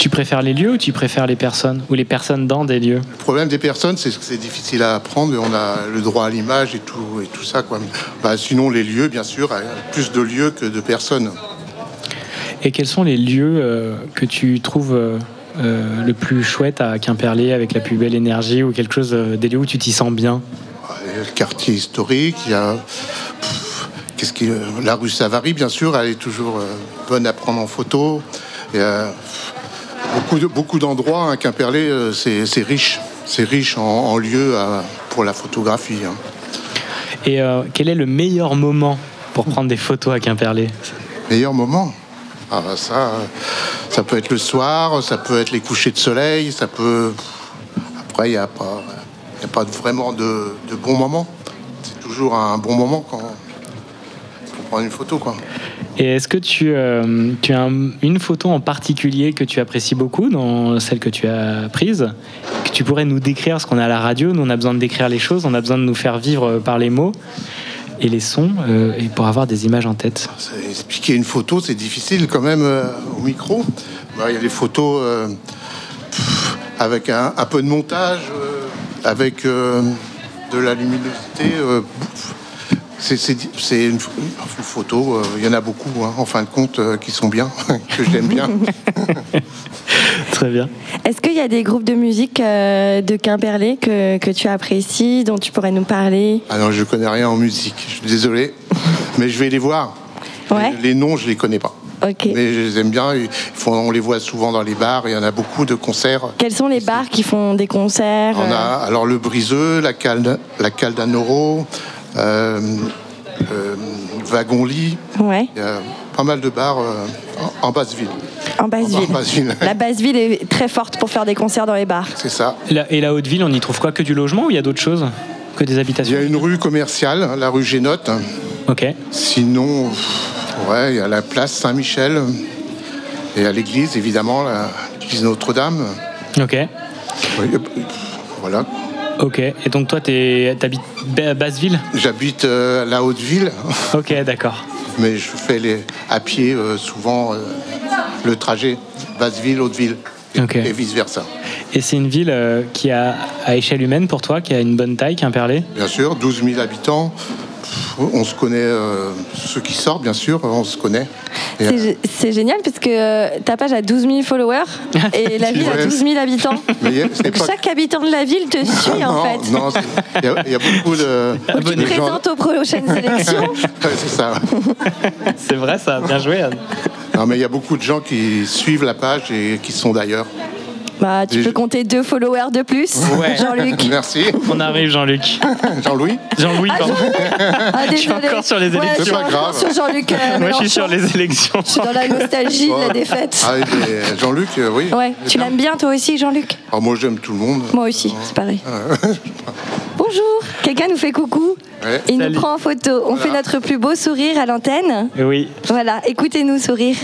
Tu préfères les lieux ou tu préfères les personnes Ou les personnes dans des lieux? Le problème des personnes, c'est que c'est difficile à apprendre. On a le droit à l'image et tout, et tout ça. Quoi. Bah, sinon, les lieux, bien sûr, a plus de lieux que de personnes. Et quels sont les lieux euh, que tu trouves euh, euh, le plus chouette à Quimperlé avec la plus belle énergie ou quelque chose, euh, des lieux où tu t'y sens bien? Il y a le quartier historique, il y a qu'est-ce qui, la rue Savary, bien sûr, elle est toujours euh, bonne à prendre en photo. Beaucoup, de, beaucoup d'endroits à Quimperlé, euh, c'est, c'est riche. C'est riche en, en lieux à- pour la photographie. hein. Et euh, quel est le meilleur moment pour prendre des photos à Quimperlé? Meilleur moment? Ah bah ça, euh, ça peut être le soir, ça peut être les couchers de soleil, ça peut. Après, il n'y a pas, il y a pas vraiment de, de bon moment. C'est toujours un bon moment quand on prend une photo, quoi. Et est-ce que tu, euh, as un- une photo en particulier que tu apprécies beaucoup dans celle que tu as prise Que tu pourrais nous décrire Parce qu'on est à la radio, nous on a besoin de décrire les choses, on a besoin de nous faire vivre euh, par les mots et les sons, euh, et pour avoir des images en tête. Expliquer une photo, c'est difficile quand même au micro. Bah, Il y a des photos avec un, peu de montage, avec de la luminosité. C'est une, une photo, euh, il y en a beaucoup, hein, en fin de compte, euh, qui sont bien, que j'aime bien. Très bien. Est-ce qu'il y a des groupes de musique euh, de Quimperlé que, que tu apprécies, dont tu pourrais nous parler? Ah non, je connais rien en musique, je suis désolé, mais je vais les voir. Ouais. Les, les noms, je les connais pas. Mais je les aime bien, ils font- on les voit souvent dans les bars, il y en a beaucoup de concerts. Quels sont les bars qui font des concerts On a alors le Briseux, la Calde, la Caldanoro, Wagon-Lit. Ouais. Il y a pas mal de bars euh, en, en Basse-Ville. En Basse-Ville. En Basse-Ville. La Basse-Ville est très forte pour faire des concerts dans les bars. C'est ça. Et la, et la haute ville, on y trouve quoi? Que du logement ou il y a d'autres choses Que des Il habitations y a une rue commerciale, la rue Génote. Ok. Sinon, ouais, il y a la place Saint-Michel. Et à l'église, évidemment, l'église Notre-Dame. Ok. Oui, euh, voilà. Ok. Et donc toi, tu habites Basseville? J'habite euh, la Haute-Ville. Ok, d'accord. Mais je fais les, à pied euh, souvent euh, le trajet Basse-Ville, Haute-Ville. Et, vice-versa. Et c'est une ville euh, qui a, à échelle humaine pour toi, qui a une bonne taille, Quimperlé? Bien sûr, 12 000 habitants. On se connaît, euh, ceux qui sortent, bien sûr, on se connaît. C'est gé- C'est génial parce que euh, ta page a 12 000 followers et la ville a Ouais. 12 000 habitants. mais a- Donc pas- chaque habitant de la ville te suit en fait. non, il y, a- y a beaucoup de. Tu te de gens- présentes aux prochaines élections. Ouais, c'est ça. C'est vrai, ça. Bien joué, Anne. Non, mais il y a beaucoup de gens qui suivent la page et qui sont d'ailleurs. Bah, tu peux compter deux followers de plus. Ouais. Jean-Luc. Merci. On arrive, Jean-Luc. Jean-Louis Jean-Louis, Ah, pardon. Ah, Je suis encore sur les Ouais, élections. je suis encore sur Jean-Luc. euh, Moi, je suis sur les élections. Je suis dans la nostalgie de la défaite. Ah, et Jean-Luc, euh, oui. Ouais, tu l'aimes bien toi aussi, Jean-Luc? Ah, moi, j'aime tout le monde. Moi aussi, c'est pareil. Bonjour, quelqu'un nous fait coucou. Ouais. Il Salut. nous prend en photo. On fait notre plus beau sourire à l'antenne. Oui. Voilà, écoutez-nous sourire.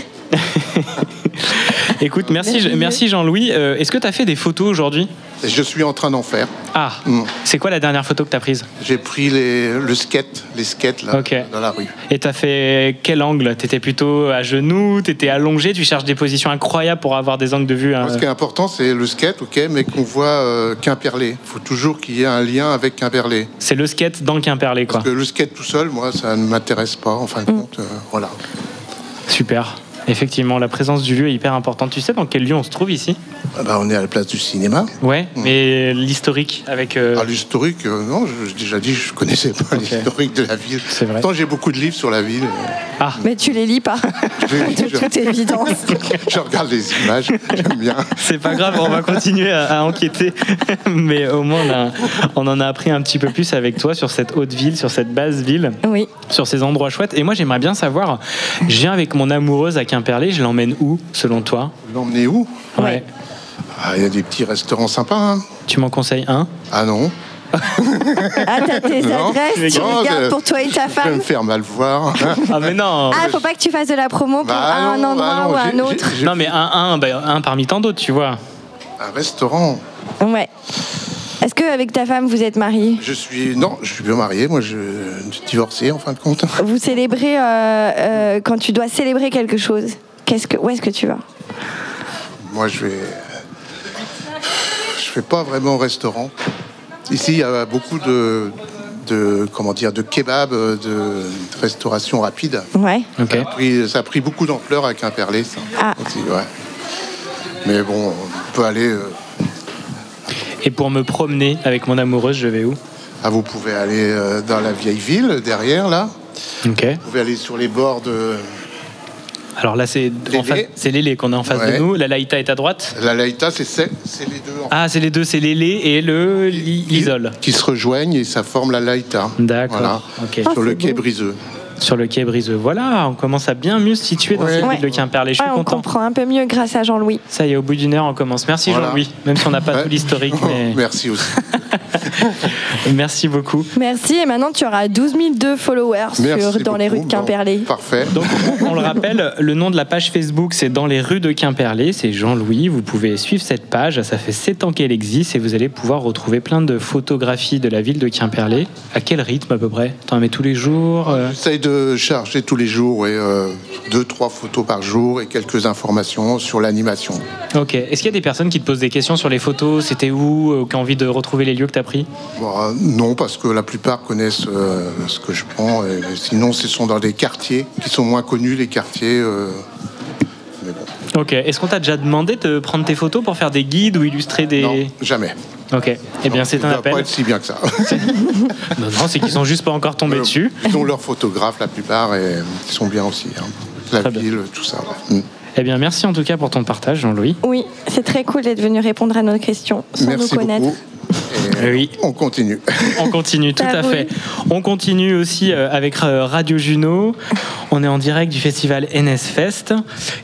Écoute, merci, merci Jean-Louis. Euh, Est-ce que tu as fait des photos aujourd'hui? Je suis en train d'en faire. Ah, Mm. c'est quoi la dernière photo que tu as prise? J'ai pris les, le skate, les skates là, Ok. dans la rue. Et t'as fait quel angle? T'étais plutôt à genoux, t'étais allongé, tu cherches des positions incroyables pour avoir des angles de vue. hein. Moi, ce qui est important, c'est le skate, ok, mais qu'on voit euh, Quimperlé. Il faut toujours qu'il y ait un lien avec Quimperlé. C'est le skate dans Quimperlé, quoi. Parce que le skate tout seul, moi, ça ne m'intéresse pas, en fin de compte. euh, voilà. Super. Effectivement, la présence du lieu est hyper importante. Tu sais dans quel lieu on se trouve ici? Ah bah, on est à la place du cinéma. Ouais, mais l'historique avec. euh, Ah, l'historique, euh, non, je- j'ai déjà dit, je connaissais pas l'historique de la ville. C'est vrai. Pourtant, j'ai beaucoup de livres sur la ville. Ah, Mais tu les lis pas, Je, de toute évidence. je regarde les images, j'aime bien. c'est pas grave, on va continuer à, à enquêter. mais au moins, on, a- on en a appris un petit peu plus avec toi sur cette haute ville, sur cette basse ville. Oui. sur ces endroits chouettes. Et moi, j'aimerais bien savoir, je viens avec mon amoureuse à Quimperlé, je l'emmène où, selon toi L'emmener où Ouais. Ah, Il y a des petits restaurants sympas. hein. Tu m'en conseilles un Ah non Ah, t'as tes Non. adresses, tu Non, regardes je- pour toi et ta Je vais femme. me faire mal voir. Ah, mais non Ah, faut pas que tu fasses de la promo pour Bah un non, endroit bah non, ou un j'ai- autre. j'ai- Non, mais un, un, bah, un parmi tant d'autres, tu vois. Un restaurant. Ouais. Est-ce que avec ta femme vous êtes mariés? Je suis. Non, je suis bien marié. Moi, je, suis divorcé, en fin de compte. Vous célébrez euh, euh, quand tu dois célébrer quelque chose. Qu'est-ce que où est-ce que tu vas? Moi, je vais. Je fais pas vraiment restaurant. Ici, il y a beaucoup de. de comment dire, de kebab, de, restauration rapide. Ouais. Ok. Ça a pris, ça a pris beaucoup d'ampleur avec un perlé, ça. Ah. Aussi, ouais. Mais bon, on peut aller. euh, Et pour me promener avec mon amoureuse, je vais où? Ah, vous pouvez aller euh, dans la vieille ville, derrière, là. Ok. Vous pouvez aller sur les bords de. Alors là, c'est Lélé. face- c'est l'élé qu'on a en face de nous. La Laïta est à droite. La Laïta, c'est les deux en Ah, c'est les deux, c'est l'élé et le li- l'isole. qui se rejoignent et ça forme la Laïta. D'accord. Voilà. Ok. Ah, Sur le quai beau. Briseux. Sur le quai Briseux. Voilà, on commence à bien mieux se situer dans cette Ouais. ville de Quimperlé. Je suis Ouais, on content. comprend un peu mieux grâce à Jean-Louis. Ça y est, au bout d'une heure, on commence. Merci Voilà. Jean-Louis, même si on n'a pas tout l'historique. Mais... Merci aussi. Merci beaucoup. Merci. Et maintenant, tu auras 12 002 followers Merci sur, dans les rues de Quimperlé. Parfait. Donc, on le rappelle, le nom de la page Facebook, c'est Dans les rues de Quimperlé. C'est Jean-Louis. Vous pouvez suivre cette page. Ça fait 7 ans qu'elle existe et vous allez pouvoir retrouver plein de photographies de la ville de Quimperlé. À quel rythme à peu près? T'en mets tous les jours euh? J'essaye de charger tous les jours et euh, deux, trois photos par jour et quelques informations sur l'animation. Ok. Est-ce qu'il y a des personnes qui te posent des questions sur les photos? C'était où euh, Qui ont envie de retrouver les lieux que tu as pris? Bon, euh, non, parce que la plupart connaissent euh, ce que je prends. Et sinon, ce sont dans des quartiers qui sont moins connus, les quartiers. Euh, Ok. Est-ce qu'on t'a déjà demandé de prendre tes photos pour faire des guides ou illustrer des. Non, jamais. Ok. Eh bien, c'est un appel. pas être si bien que ça. Non, non, c'est qu'ils sont juste pas encore tombés dessus. Ils ont leurs photographes, la plupart, et ils sont bien aussi. hein. La ville, tout ça. ouais. Mm. Eh bien, merci en tout cas pour ton partage, Jean-Louis. Oui, c'est très cool d'être venu répondre à nos questions sans Merci nous connaître. beaucoup. Et Oui. On continue. On continue, tout à fait. On continue aussi euh, avec euh, Radio Juno. On est en direct du festival NS Fest.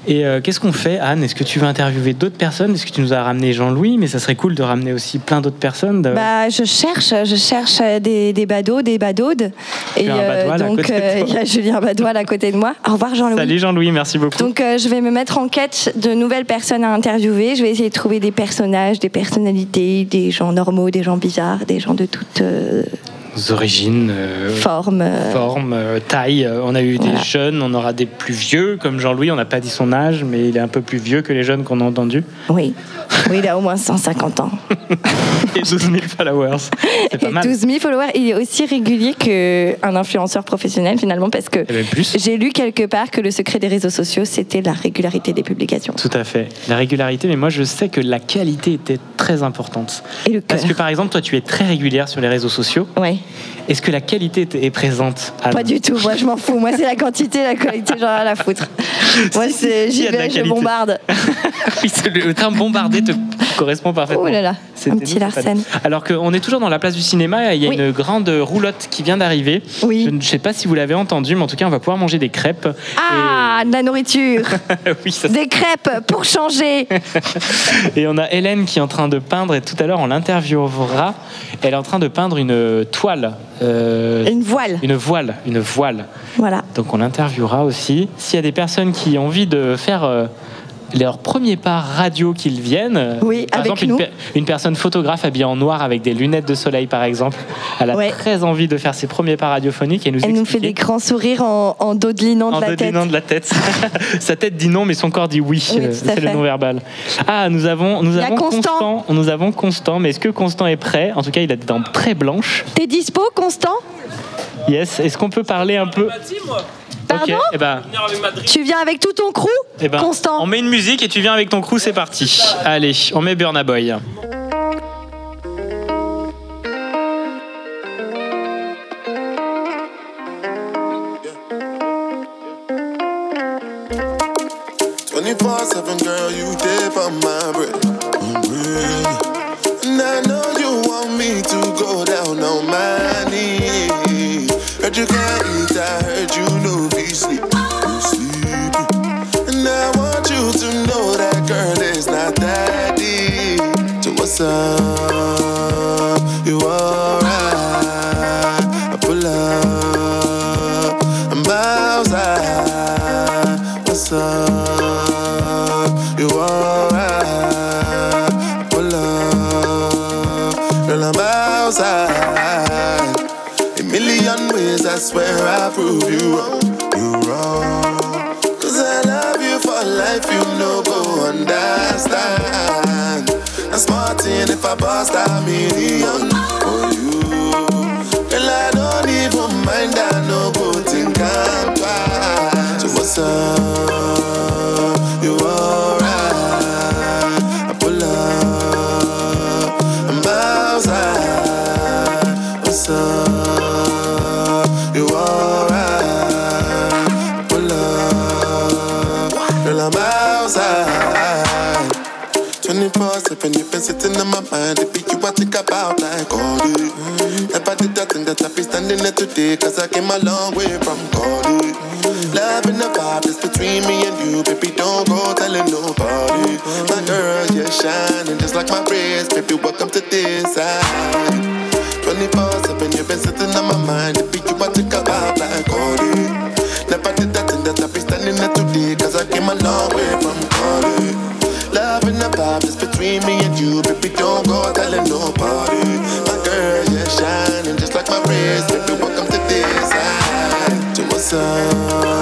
Et euh, qu'est-ce qu'on fait, Anne? Est-ce que tu veux interviewer d'autres personnes? Est-ce que tu nous as ramené Jean-Louis? Mais ça serait cool de ramener aussi plein d'autres personnes. de- Bah, je cherche, je cherche des, des badauds, des badaudes. Et donc, euh, il y a Julien Badoil à côté de moi. Au revoir, Jean-Louis. Salut Jean-Louis, merci beaucoup. Donc, euh, je vais me mettre en quête de nouvelles personnes à interviewer. Je vais essayer de trouver des personnages, des personnalités, des gens normaux, des gens bizarres, des gens de toutes euh, origines, euh, formes. euh, euh, tailles. Euh, On a eu Voilà. des jeunes, on aura des plus vieux, comme Jean-Louis. On n'a pas dit son âge, mais il est un peu plus vieux que les jeunes qu'on a entendus. Oui. oui, il a au moins 150 ans. Et 12 000 followers. C'est pas Et mal. 12 000 followers. Il est aussi régulier qu'un influenceur professionnel, finalement, parce que j'ai lu quelque part que le secret des réseaux sociaux, c'était la régularité des publications. Tout à fait. La régularité, mais moi je sais que la qualité était très importante. Et le Parce que par exemple, toi tu es très régulière sur les réseaux sociaux. Ouais. Est-ce que la qualité est- présente Pas du tout, moi je m'en fous. Moi c'est la quantité, la qualité, j'en ai rien à foutre. Moi c'est, j'y vais, je bombarde. Oui, le, le terme bombardé te correspond parfaitement. Oh là là, un petit Larsen. Alors qu'on est toujours dans la place du cinéma, il y a Oui. une grande roulotte qui vient d'arriver. Oui. Je ne sais pas si vous l'avez entendu, mais en tout cas, on va pouvoir manger des crêpes. Ah, de la nourriture, oui, ça des crêpes pour changer. Et on a Hélène qui est en train de peindre, et tout à l'heure on l'interviewera. Elle est en train de peindre une toile. Euh, Une voile. Une voile, une voile. Voilà. Donc on l'interviewera aussi. S'il y a des personnes qui ont envie de faire euh, leur premier pas radio qu'ils viennent, Oui, par avec exemple nous. Une, per- une personne photographe habillée en noir avec des lunettes de soleil par exemple, elle a Ouais. très envie de faire ses premiers pas radiophoniques et nous Elle nous fait des grands sourires en, en dodelinant de en la tête. dodelinant de la tête. Sa tête dit non, mais son corps dit oui. Oui, Euh, C'est le non-verbal. Ah, nous avons, nous avons Constant. Nous avons Constant. Mais est-ce que Constant est prêt? En tout cas, il a des dents très blanches. T'es dispo, Constant? Yes. Est-ce qu'on peut parler un peu Pardon Ok. Eh ben, Tu viens avec tout ton crew eh ben, Constant. On met une musique et tu viens avec ton crew. C'est parti. Allez, on met Burna Boy. 24-7, girl, you dip on my bread. Heard you can't eat, I heard you know be sleep. You sleepy. And I want you to know that girl is not that deep. So what's up? Million where I prove you wrong. You wrong. Cause I love you for life, you know, go understand. I'm smarting if I bust a million for you. Girl, I don't even mind, I know go think I'm twice. So what's up? Sitting in my mind. It be you I think about like all day. Never did that thing that I be standing standing here today, cause I came a long way from Galway. Love and the vibe that's between me and you, baby, don't go telling nobody. My girl, you're shining just like my wrist, baby, welcome to this side. 24 7, you've been sitting on my mind, baby, you want to take a vibe like oh, Galway. Never did that thing that I be standing here today, cause I came a long way from. And the vibe that's between me and you, baby, don't go telling nobody. My girl, you're shining just like my wrist, baby, welcome to this side. To what's up?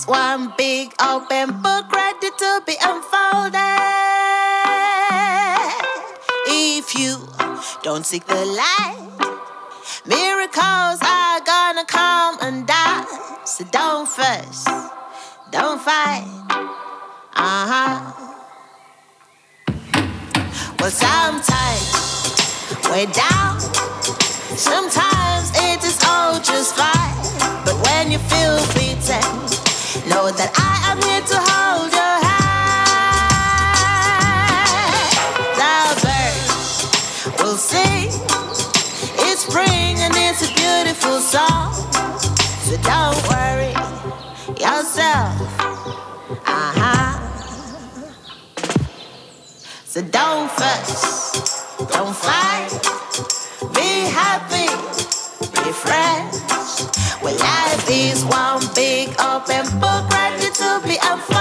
Is one big open book ready to be unfolded. If you don't seek the light, miracles are gonna come and die. So don't fuss, don't fight. Uh huh. Well, sometimes we're down, sometimes it is all just fine. But when you feel beaten, know that I am here to hold your hand. The birds will sing, it's spring and it's a beautiful song. So don't worry yourself. Uh huh. So don't fuss, don't fight, be happy, be friends. Well, life is one open book ready to be unfolded.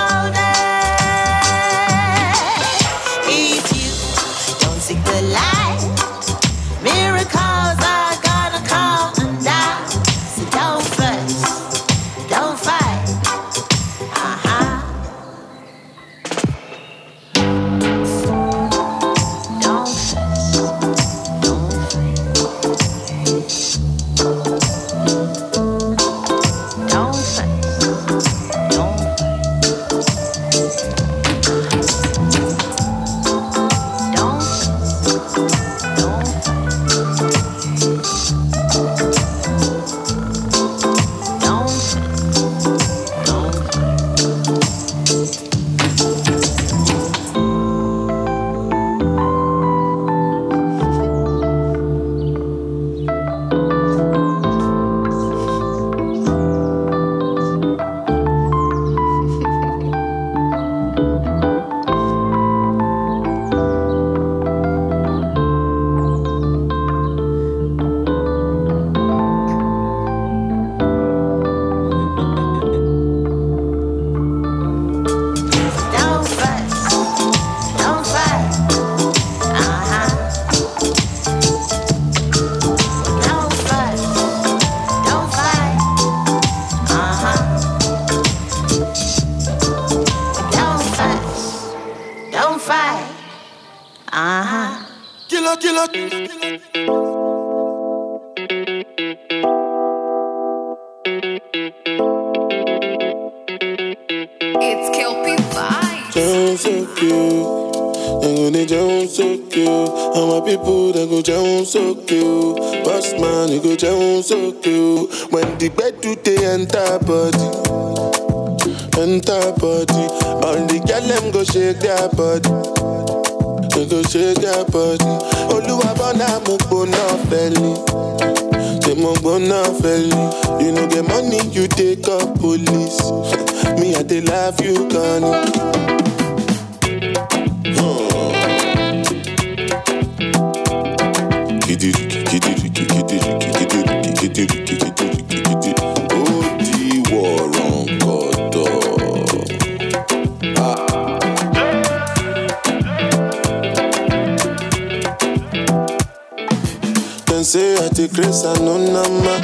I no nama.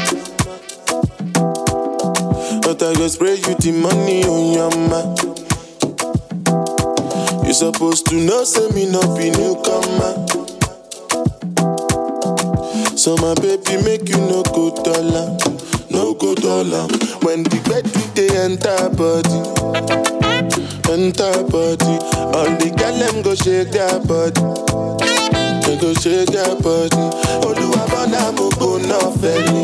But I go spray you the money on your ma. You supposed to know, say me not be newcomer. So my baby make you no go dollar, no go dollar. When the bed do they enter body, enter body. All the girl them go shake their body, they go shake their body. Oluwabana mo go na feli,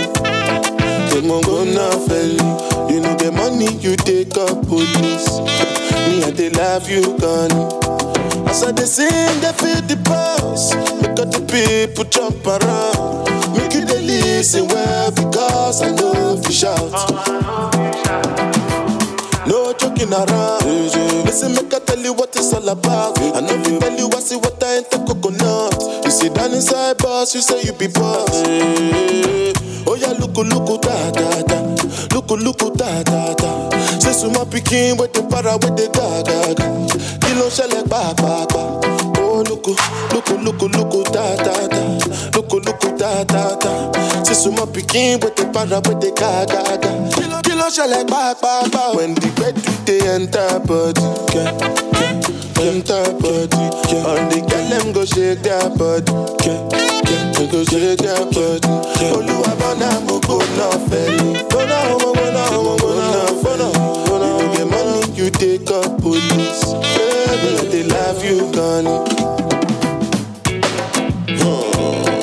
they mo go na feli. You know the money you take up police. Me I dey love you, Connie. As I dey sing, they feel the pulse. Make all the people jump around. Make you dey listen well because I know oh, if you shout. No joking around. Listen, make I tell you what it's all about. I know if you tell you I see what I ain't the coconut. You sit down inside boss, you say you be boss. Eh, oh yeah, look, look, da da da. Look, look, da da da. Say suma pikin with the para with the ga ga ga. Kilo ṣẹlẹ̀ pa pa pa. Oh look, look, look, look, da da da. Look, look, da da da. Say suma pikin with the para with the ga ga ga. Kilo ṣẹlẹ̀ pa pa pa. When the bed they enter body, yeah, enter body. Yeah. All the girl them go shake their body, yeah, they go shake their body. Yeah. Olúwabọ̀nà mo gbóná fẹ́lẹ̀. Gbóná mo gbóná mo gbóná gbóná. You no get money, you take up police. Baby, I dey love you, Connie. Kidiri, hmm.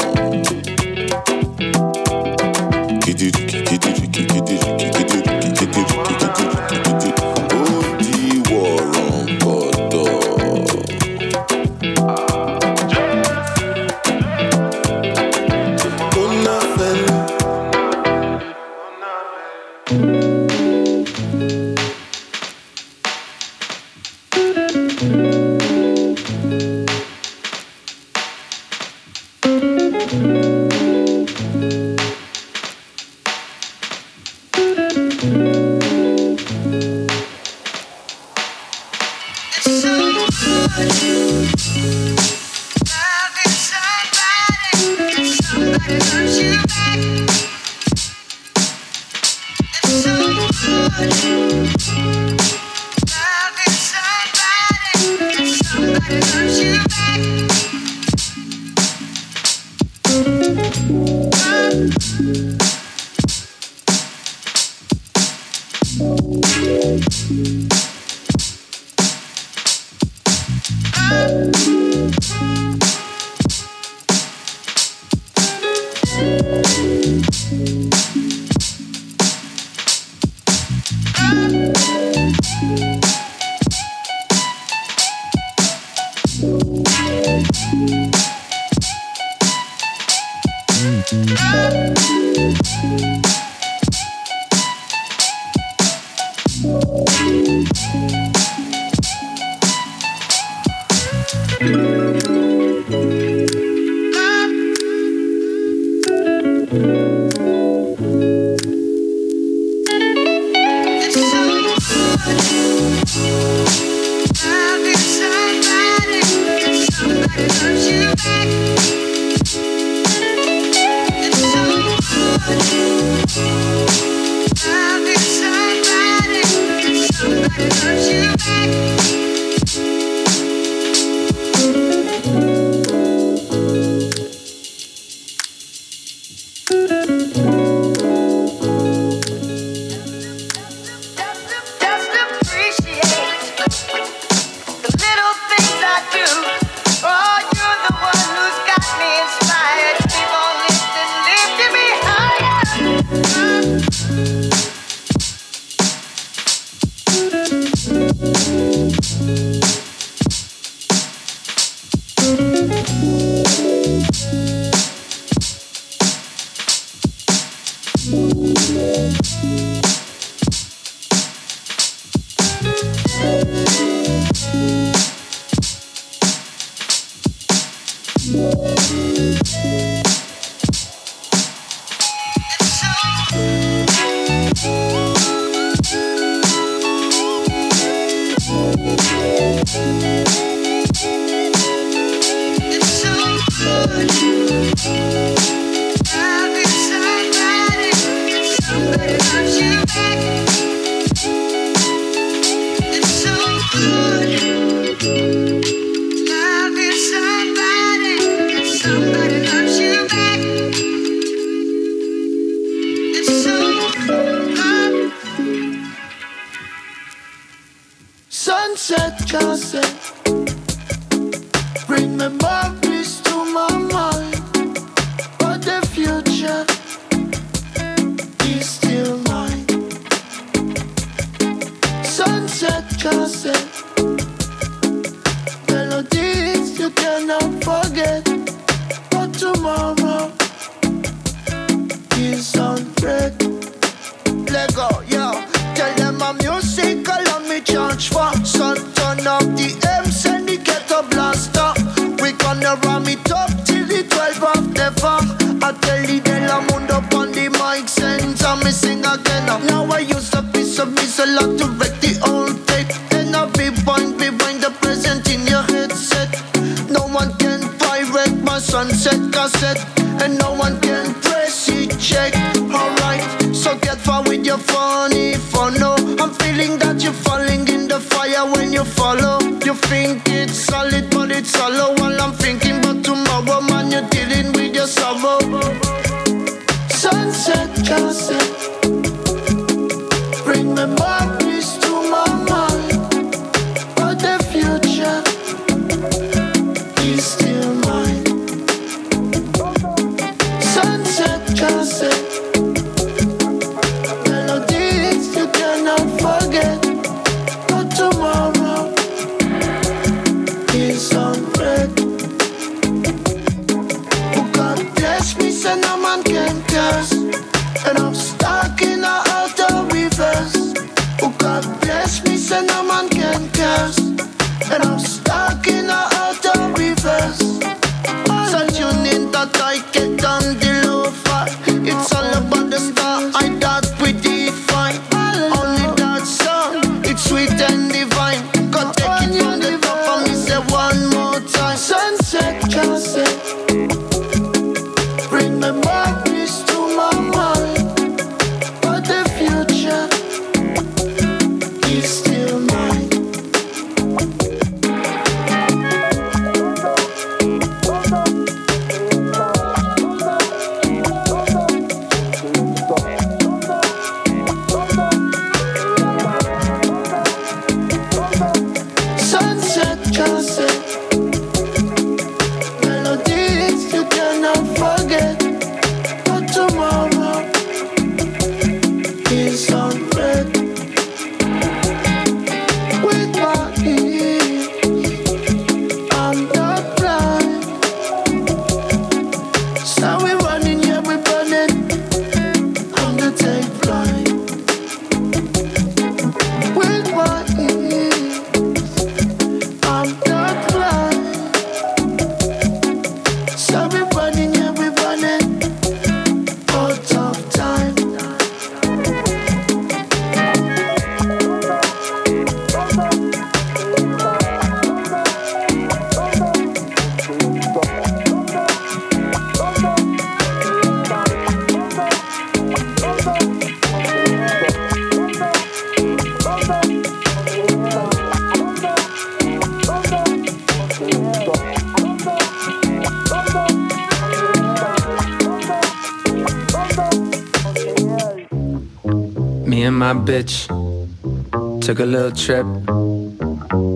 Trip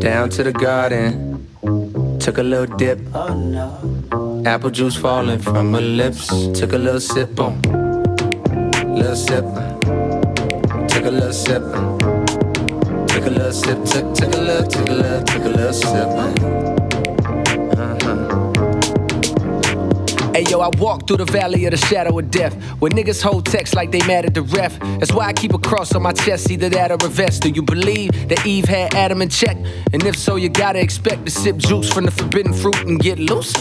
down to the garden. Took a little dip. Oh no. Apple juice falling from her lips. Took a little sip on. Little sip. Took a little sip. Took a little sip. Took took a little took a little took a little sip. Yo, I walk through the valley of the shadow of death. Where niggas hold text like they mad at the ref. That's why I keep a cross on my chest, either that or a vest. Do you believe that Eve had Adam in check? And if so, you gotta expect to sip juice from the forbidden fruit and get loose.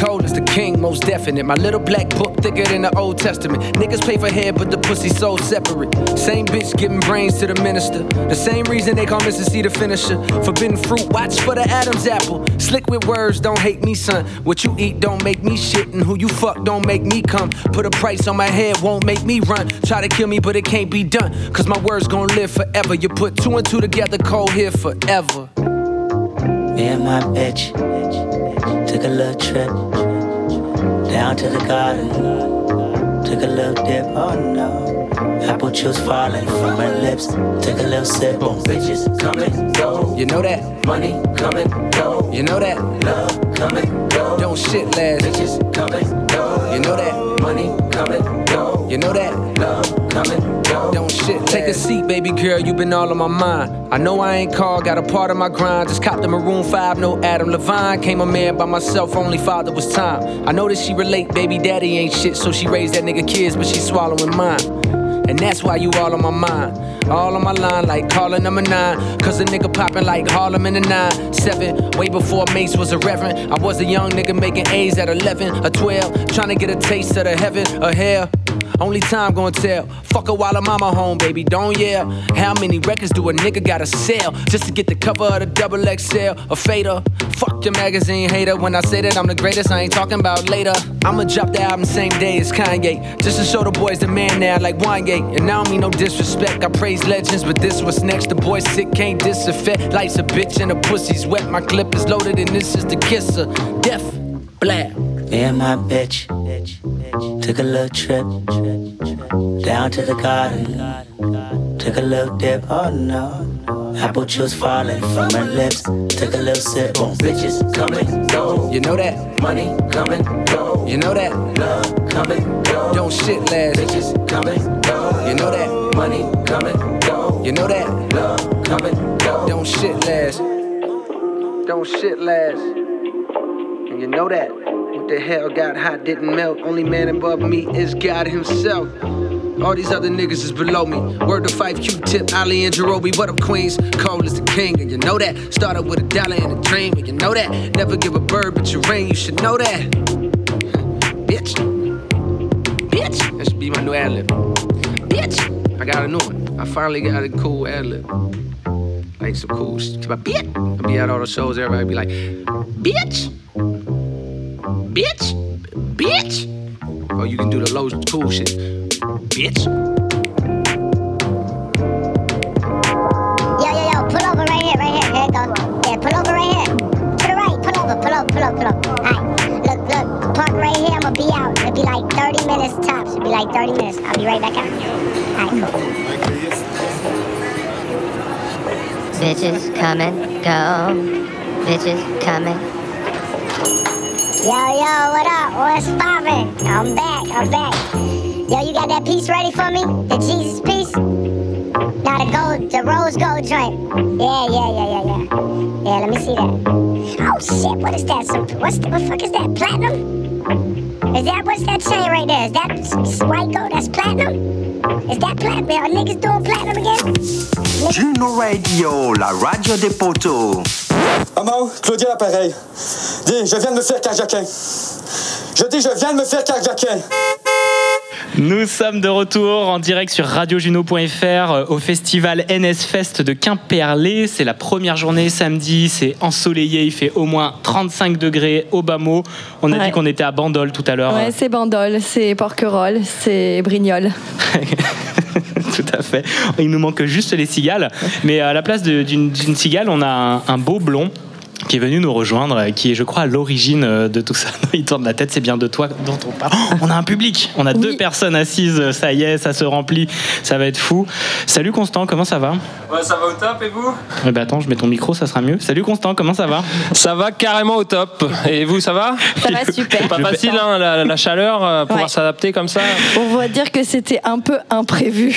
Cold as the king, most definite. My little black book thicker than the Old Testament. Niggas pay for head, but the pussy so separate. Same bitch giving brains to the minister. The same reason they call Mrs. C the finisher. Forbidden fruit, watch for the Adam's apple. Slick with words, don't hate me, son. What you eat don't make me shit, and who you fuck don't make me come. Put a price on my head, won't make me run. Try to kill me, but it can't be done. Cause my words gon' live forever. You put two and two together, cold here forever. Me and my bitch took a little trip down to the garden. Took a little dip. Oh no. Apple juice falling from my lips. Took a little sip. Boom, bitches come and go. You know that? Money come and go. You know that? Love come and go. Don't shit last. Bitches come and go. You know that? Money come and go. You know that? Love come and go. Don't shit. Take a seat, baby girl. You been all on my mind. I know I ain't called, got a part of my grind. Just copped the Maroon 5, no Adam Levine. Came a man by myself, only father was time. I know that she relate, baby daddy ain't shit, so she raised that nigga kids, but she swallowing mine. And that's why you all on my mind. All on my line, like calling number nine. Cause a nigga popping like Harlem in the nine. Seven, way before Mace was a reverend. I was a young nigga making A's at 11 or 12. Trying to get a taste of the heaven or hell. Only time gonna tell. Fuck her while her mama home, baby, don't yell. How many records do a nigga gotta sell just to get the cover of the double XL? A fader. Fuck your magazine hater. When I say that I'm the greatest, I ain't talking about later. I'ma drop the album same day as Kanye. Just to show the boys the man now, like Wanye. And I don't mean no disrespect. I praise legends, but this what's next. The boy sick, can't disaffect. Life's a bitch and the pussy's wet. My clip is loaded, and this is the kisser. Death, black. Me and my bitch took a little trip down to the garden. Took a little dip, oh no. Apple juice falling from my lips. Took a little sip, boom, bitches come and go. You know that? Money come and go. You know that? Love come and go. Don't shit last. Bitches come and go. You know that? Money come and go. You know that? Love come and go. Don't shit last. Don't shit last. And you know that? What the hell got hot didn't melt. Only man above me is God Himself. All these other niggas is below me. Word to 5 Q-Tip, Ali and Jerobi. What up, Queens? Cole is the king, and you know that. Started with a dollar and a dream, and you know that. Never give a bird but your ring, you should know that. Bitch. Bitch. That should be my new ad lib. Bitch. I got a new one. I finally got a cool ad lib. Like some cool shit. Bitch. I'll be at all the shows, everybody be like, bitch. Bitch. Bitch. Or you can do the low cool shit. Bitch. Yo, yo, yo, pull over right here, right here. Here it goes. Yeah, pull over right here. To the right, pull over, pull over, pull over, pull over. Alright, look, look, park right here. I'm gonna be out. It'll be like 30 minutes tops. It'll be like 30 minutes. I'll be right back out. Alright, cool. Bitches come and go. Bitches coming. Yo, yo, what up? What's poppin'? I'm back, I'm back. Yo, you got that piece ready for me? The Jesus piece? Now the gold, the rose gold joint. Yeah, yeah, yeah, yeah, yeah. Yeah, let me see that. Oh shit, what is that? Some, what's the, what the fuck is that? Platinum? Is that what's that chain right there? Is that s- s- white gold? That's platinum? Is that platinum? Are niggas doing platinum again? Juno Radio, la radio des poteaux. Maman, Claudia l'appareil. Dis, je viens de me faire carjaquer. Je dis, je viens de me faire carjaquer. Nous sommes de retour en direct sur radiojuno.fr euh, au festival NS Fest de Quimperlé. C'est la première journée samedi, c'est ensoleillé, il fait au moins 35 degrés au bas mot. On a Ouais. dit qu'on était à Bandol tout à l'heure. Ouais, c'est Bandol, c'est Porquerolles, c'est Brignoles. Tout à fait. Il nous manque juste les cigales. Mais à la place d'une d'une cigale, on a un, un beau blond qui est venu nous rejoindre, euh, qui est, je crois, à l'origine euh, de tout ça. Il tourne la tête, c'est bien de toi dont on parle. Oh, on a un public, on a deux personnes assises, ça y est, ça se remplit, ça va être fou. Salut Constant, comment ça va? Ouais, ça va au top et vous? Eh ben attends, je mets ton micro, ça sera mieux. Salut Constant, comment ça va? Ça va carrément au top. Et vous, ça va? Ça va super. Pas facile, hein, la, la chaleur, euh, pouvoir s'adapter comme ça. On va dire que c'était un peu imprévu.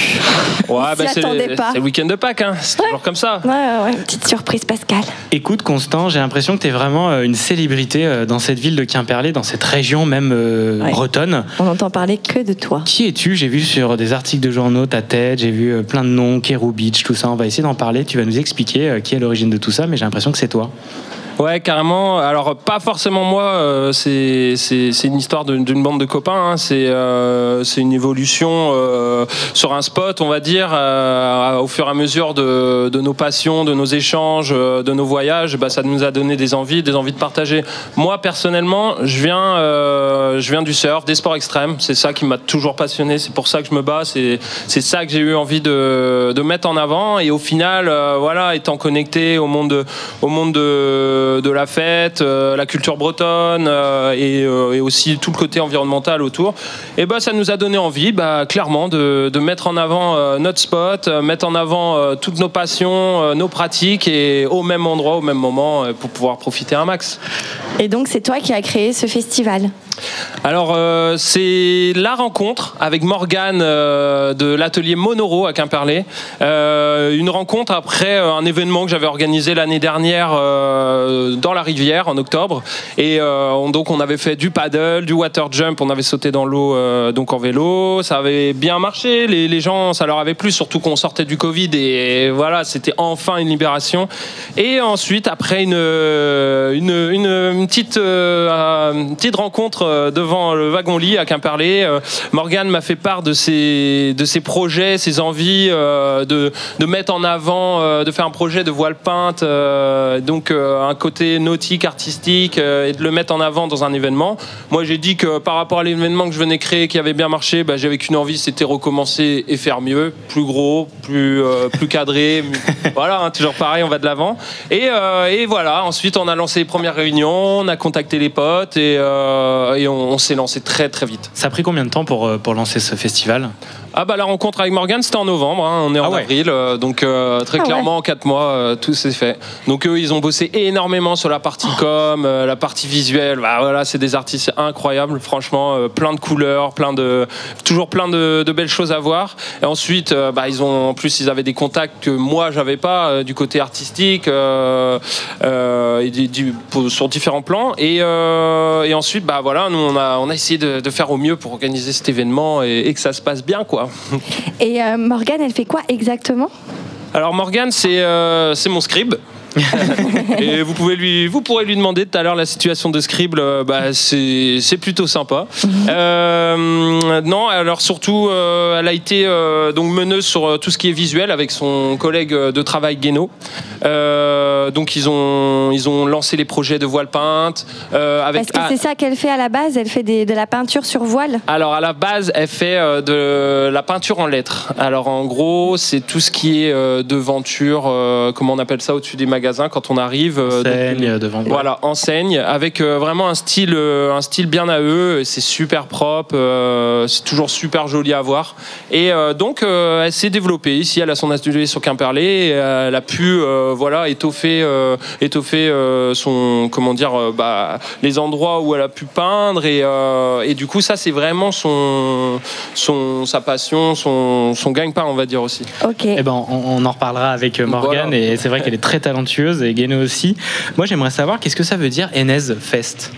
Ouais, On bah, c'est c'est le week-end de Pâques, hein. c'est toujours comme ça. Ouais, ouais, ouais, petite surprise Pascal. Écoute Constant, j'ai l'impression que tu es vraiment euh, une célébrité euh, dans cette ville de Quimperlé, dans cette région même euh, Ouais. bretonne. On n'entend parler que de toi. Qui es-tu? J'ai vu sur des articles de journaux ta tête, j'ai vu plein de noms, Kero Beach, tout ça. On va essayer d'en parler. Tu vas nous expliquer qui est l'origine de tout ça, mais j'ai l'impression que c'est toi. Ouais, carrément. Alors, pas forcément moi, euh, c'est c'est- une histoire d'une bande de copains. hein. C'est euh, c'est une évolution euh, sur un spot, on va dire, au fur et à mesure de, de nos passions, de nos échanges, de nos voyages. Bah, ça nous a donné des envies, des envies de partager. Moi, personnellement, je viens, je viens du surf, des sports extrêmes. C'est ça qui m'a toujours passionné. C'est pour ça que je me bats. C'est ça que j'ai eu envie de, de mettre en avant. Et au final, voilà, étant connecté au monde, de- au monde de, de, la fête, euh, la culture bretonne euh, et, euh, et aussi tout le côté environnemental autour. Et bah, ça nous a donné envie, bah, clairement, de, de mettre en avant notre spot, mettre en avant toutes nos passions, nos pratiques et au même endroit, au même moment, pour pouvoir profiter un max. Et donc, c'est toi qui as créé ce festival. Alors, euh, c'est la rencontre avec Morgane euh, de l'atelier Monoro à Quimperlé. Euh, une rencontre après un événement que j'avais organisé l'année dernière dans la rivière en octobre. Et on- donc, on avait fait du paddle, du water jump, on avait sauté dans l'eau donc en vélo. Ça avait bien marché. Les, gens, ça leur avait plu, surtout qu'on sortait du Covid. Et voilà, c'était enfin une libération. Et ensuite, après une, une, une, petite, petite rencontre euh, devant le wagon-lit à Quimperlé, euh, Morgane m'a fait part de ses, de ses projets, ses envies euh, de, de mettre en avant, de faire un projet de voile peinte, donc un côté nautique, artistique, et de le mettre en avant dans un événement. Moi, j'ai dit que par rapport à l'événement que je venais créer, qui avait bien marché, bah, j'avais qu'une envie, c'était recommencer et faire mieux, plus gros, plus, plus cadré. voilà, hein, toujours pareil, on va de l'avant. Et, et voilà, ensuite, on a lancé les premières réunions, on a contacté les potes et, et on, s'est lancé très très vite. Ça a pris combien de temps pour, euh, pour lancer ce festival? Ah bah la rencontre avec Morgan c'était en novembre, hein, on est en avril, euh, donc euh, très Ah ouais. clairement en quatre mois euh, tout s'est fait. Donc eux ils ont bossé énormément sur la partie com, euh, la partie visuelle, bah voilà c'est des artistes incroyables, franchement euh, plein de couleurs, plein de toujours plein de, de belles choses à voir. Et ensuite euh, bah, ils ont en plus ils avaient des contacts que moi j'avais pas euh, du côté artistique euh, euh, et du- du- pour- sur différents plans. Et, euh, et ensuite bah voilà nous on a on a essayé de, de faire au mieux pour organiser cet événement et, et que ça se passe bien quoi. Et euh, Morgane, elle fait quoi exactement? Alors Morgane, c'est euh, c'est mon scribe. et vous pouvez lui, vous pourrez lui demander tout à l'heure la situation de scribe. euh, bah, c'est c'est plutôt sympa. Euh, non, alors surtout, euh, elle a été euh, donc meneuse sur tout ce qui est visuel avec son collègue de travail Guéno. Euh, donc ils ont ils ont lancé les projets de voile peinte avec. Parce que c'est ça qu'elle fait à la base, elle fait des- de la peinture sur voile. Alors à la base, elle fait de la peinture en lettres. Alors en gros, c'est tout ce qui est devanture, comment on appelle ça au-dessus des magasins quand on arrive. euh, Enseigne, devant- Voilà, enseigne avec euh, vraiment un style, euh, un style bien à eux. C'est super propre, euh, c'est toujours super joli à voir. Et euh, donc euh, elle s'est développée ici. Elle a son atelier sur Quimperlé. Et, euh, elle a pu euh, voilà étoffer, euh, étoffer euh, son comment dire euh, bah, les endroits où elle a pu peindre et, euh, et du coup ça c'est vraiment son, son sa passion, son, son gagne-pain on va dire aussi. Ok. Eh ben, on, on en reparlera avec euh, Morgane Voilà. et c'est vrai qu'elle est très talentueuse et Guéno aussi. Moi, j'aimerais savoir qu'est-ce que ça veut dire Enez Fest?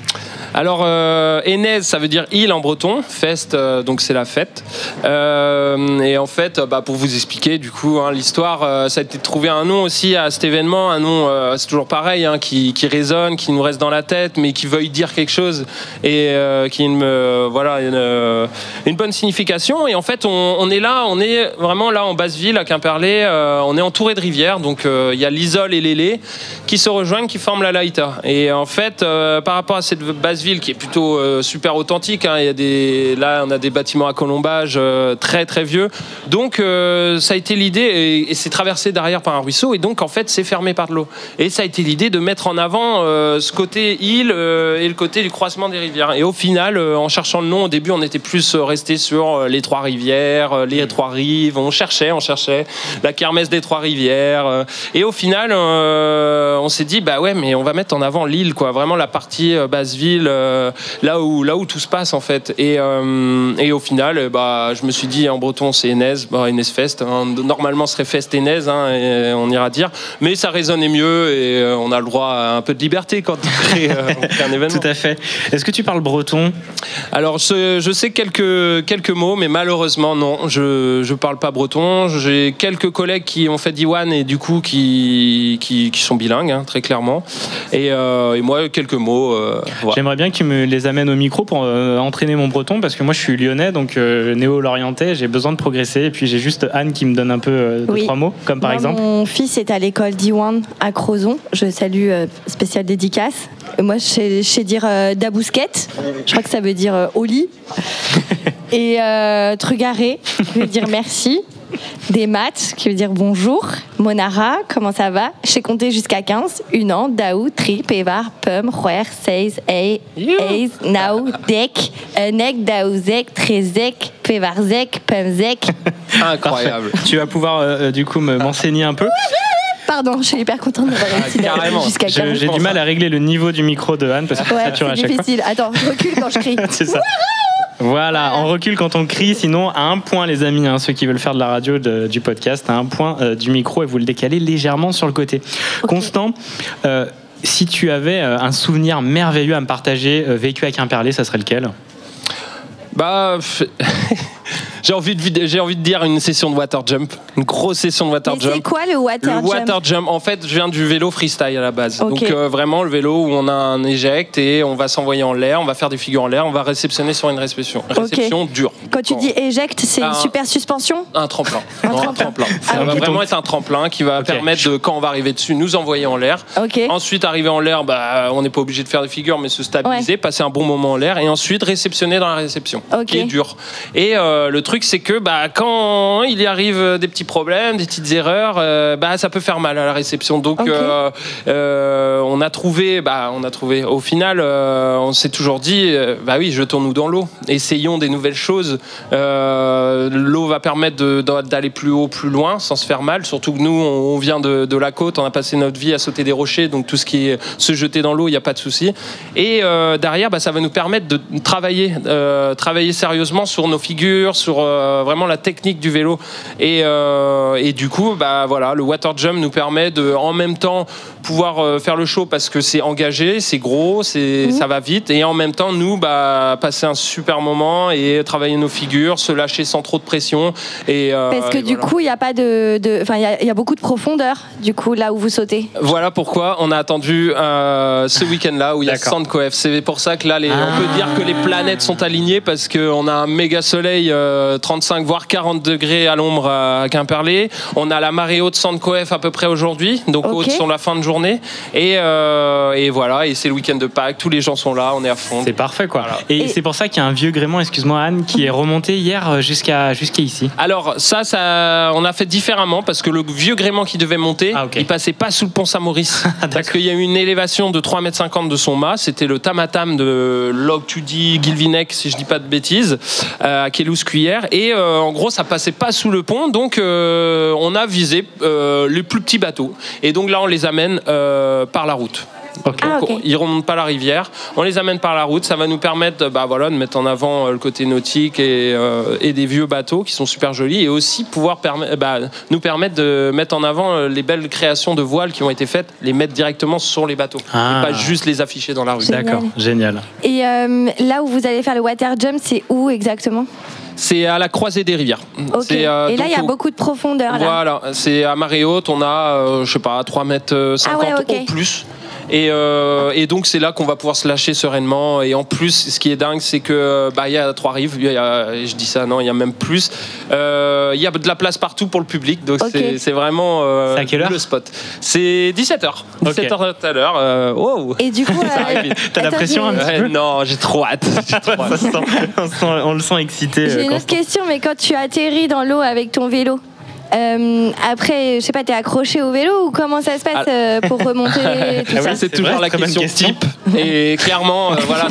Alors, euh, Enez, ça veut dire île en breton. Fest, euh, donc c'est la fête. Euh, et en fait, euh, bah, pour vous expliquer, du coup, hein, l'histoire, ça a été de trouver un nom aussi à cet événement. Un nom, c'est toujours pareil, hein, qui, résonne, qui nous reste dans la tête, mais qui veuille dire quelque chose et qui me, voilà, une, une bonne signification. Et en fait, on, est là, on est vraiment là en Basse-Ville, à Quimperlé. on est entouré de rivières, donc il y a l'Isole et l'Élé qui se rejoignent, qui forment la Laïta. Et en fait, par rapport à cette Basse-Ville qui est plutôt euh, super authentique, hein, il y a des, là on a des bâtiments à colombage euh, très très vieux. Donc euh, ça a été l'idée, et, et c'est traversé derrière par un ruisseau, et donc en fait c'est fermé par de l'eau. Et ça a été l'idée de mettre en avant ce côté île et le côté du croisement des rivières. Et au final, en cherchant le nom, au début on était plus resté sur les trois rivières, les trois rives, on cherchait, on cherchait la kermesse des trois rivières. et au final, on s'est dit, bah ouais, mais on va mettre en avant l'île, quoi, vraiment la partie basse ville, là, où, là où tout se passe en fait. Et, euh, et au final, euh, bah, je me suis dit, en breton c'est Enez, bah, Enez Fest. hein. Normalement ce serait Fest Enez, hein, et on ira dire. Mais ça résonnait mieux et euh, on a le droit à un peu de liberté quand on crée, euh, on crée un événement. Tout à fait. Est-ce que tu parles breton? Alors, je, je sais quelques, quelques mots, mais malheureusement, non, je ne parle pas breton. J'ai quelques collègues qui ont fait Diwan et du coup qui, qui, qui sont bilingues, hein, très clairement. Et, euh, et moi, quelques mots. euh, voilà. J'aimerais bien que tu me les amènes au micro pour euh, entraîner mon breton parce que moi je suis lyonnais donc euh, néo-lorientais, j'ai besoin de progresser et puis j'ai juste Anne qui me donne un peu euh, deux, trois mots comme par Moi, exemple. Mon fils est à l'école d'Iwan à Crozon. Je salue euh, spécial dédicace. Et Moi, je sais, je sais dire dabousquette. Je crois que ça veut dire au lit. Et trugaré, je veux dire merci. Des maths, qui veut dire bonjour. Monara, comment ça va? Je sais compter jusqu'à 15. Unan, Daou, Tri, Pevar, Pum, Roer, Seiz, Ei, Eiz, Nau, Dek, Enek, Daouzek, Trezek, Pevarzek, Pumzek. Incroyable. Tu vas pouvoir euh, euh, du coup me- m'enseigner un peu? Pardon, je suis hyper contente d'avoir réussi d'aller jusqu'à Je- 15. J'ai du mal à régler le niveau du micro de Anne parce que Ouais, ça sature à c'est chaque fois. difficile. Attends, je recule quand je crie. C'est ça. Voilà, on recule quand on crie, sinon à un point les amis, hein, ceux qui veulent faire de la radio, de- du podcast, à un point euh, du micro et vous le décalez légèrement sur le côté. Constant, euh, si tu avais euh, un souvenir merveilleux à me partager euh, vécu à Quimperlé, ça serait lequel? Bah, j'ai envie de j'ai envie de dire une session de water jump, une grosse session de water Mais jump. c'est quoi le water Le jump water jump, en fait, je viens du vélo freestyle à la base. Donc euh, vraiment le vélo où on a un éject et on va s'envoyer en l'air, on va faire des figures en l'air, on va réceptionner sur une réception. Réception dure. Quand tu dis éjecte, c'est une super suspension Un tremplin. Non, Un tremplin. Ça Ah, va ok. vraiment être un tremplin qui va permettre de, quand on va arriver dessus, nous envoyer en l'air. Ensuite, arriver en l'air, bah, on n'est pas obligé de faire des figures, mais se stabiliser, passer un bon moment en l'air et ensuite réceptionner dans la réception. Qui est dur. Et euh, le truc, c'est que bah, quand il y arrive des petits problèmes, des petites erreurs, euh, bah, ça peut faire mal à la réception. Donc, euh, euh, on a trouvé, bah, on a trouvé. Au final, euh, on s'est toujours dit, euh, bah oui, jetons-nous dans l'eau, essayons des nouvelles choses. Euh, l'eau va permettre d'aller plus haut, plus loin, sans se faire mal. Surtout que nous, on, vient de, de la côte, on a passé notre vie à sauter des rochers, donc tout ce qui est se jeter dans l'eau, il n'y a pas de souci. Et euh, derrière, bah, ça va nous permettre de travailler, euh, travailler sérieusement sur nos figures, sur euh, vraiment la technique du vélo. Et, euh, et du coup, bah voilà, le water jump nous permet de, en même temps, pouvoir euh, faire le show parce que c'est engagé, c'est gros, c'est ça va vite, et en même temps, nous, bah, passer un super moment et travailler nos figures, se lâcher sans trop de pression. Et, euh, Parce que et du voilà. coup, il y a pas de, de- enfin, il y a- il y, a beaucoup de profondeur. Du coup, là où vous sautez. Voilà pourquoi on a attendu euh, ce week-end-là où il y a D'accord. 100 coef. C'est pour ça que là, les- on Ah. peut dire que les planètes sont alignées parce qu'on a un méga soleil, euh, 35 voire 40 degrés à l'ombre à Quimperlé. On a la marée haute 100 coef à peu près aujourd'hui, donc Ok. haute sur la fin de journée. Et, euh, et voilà, et c'est le week-end de Pâques. Tous les gens sont là, on est à fond. C'est parfait quoi. Et, c'est pour ça qu'il y a un vieux gréement, excuse-moi Anne, qui est remonté hier euh, jusqu'à jusqu'à ici. Alors ça, ça, on a fait différemment parce que le vieux gréement qui devait monter, il passait pas sous le pont Saint-Maurice parce qu'il y a eu une élévation de 3,50 m de son mât. C'était le tamatam de Log Tudy Guilvinec, si je dis pas de bêtises, euh, à Kélouz Cuillère. Et euh, en gros, ça passait pas sous le pont, donc euh, on a visé euh, les plus petits bateaux. Et donc là, on les amène euh, par la route. Donc, Ils remontent pas la rivière. On les amène par la route. Ça va nous permettre, bah, voilà, de mettre en avant le côté nautique et, euh, et des vieux bateaux qui sont super jolis, et aussi pouvoir permet- bah, nous permettre de mettre en avant les belles créations de voiles qui ont été faites, les mettre directement sur les bateaux, Ah. et pas juste les afficher dans la rue. Génial. D'accord, génial. Et euh, là où vous allez faire le water jump, c'est où exactement? C'est à la croisée des rivières. Euh, Et là, il y a au- beaucoup de profondeur. Là. Voilà, c'est à marée haute, on a, euh, je sais pas, 3 mètres 50 Ah ouais, ok. au plus. Et, euh, et donc c'est là qu'on va pouvoir se lâcher sereinement. Et en plus, ce qui est dingue, c'est que bah il y a trois rives. Il y a- je dis ça, non, il y a même plus. Euh, Il y a de la place partout pour le public, donc c'est- c'est vraiment euh, C'est à quelle heure le spot. C'est 17h. 17h tout à l'heure. euh, wow. Et du coup, euh. T'as la pression un petit peu Non, j'ai trop hâte. J'ai trop hâte. Ça se sent- on, sent- on le sent excité. J'ai une autre question, mais quand tu atterris dans l'eau avec ton vélo, euh, après, je sais pas, t'es accroché au vélo ou comment ça se passe Ah. euh, pour remonter tout Ah oui, c'est toujours la question, question. type. Et clairement, euh, voilà.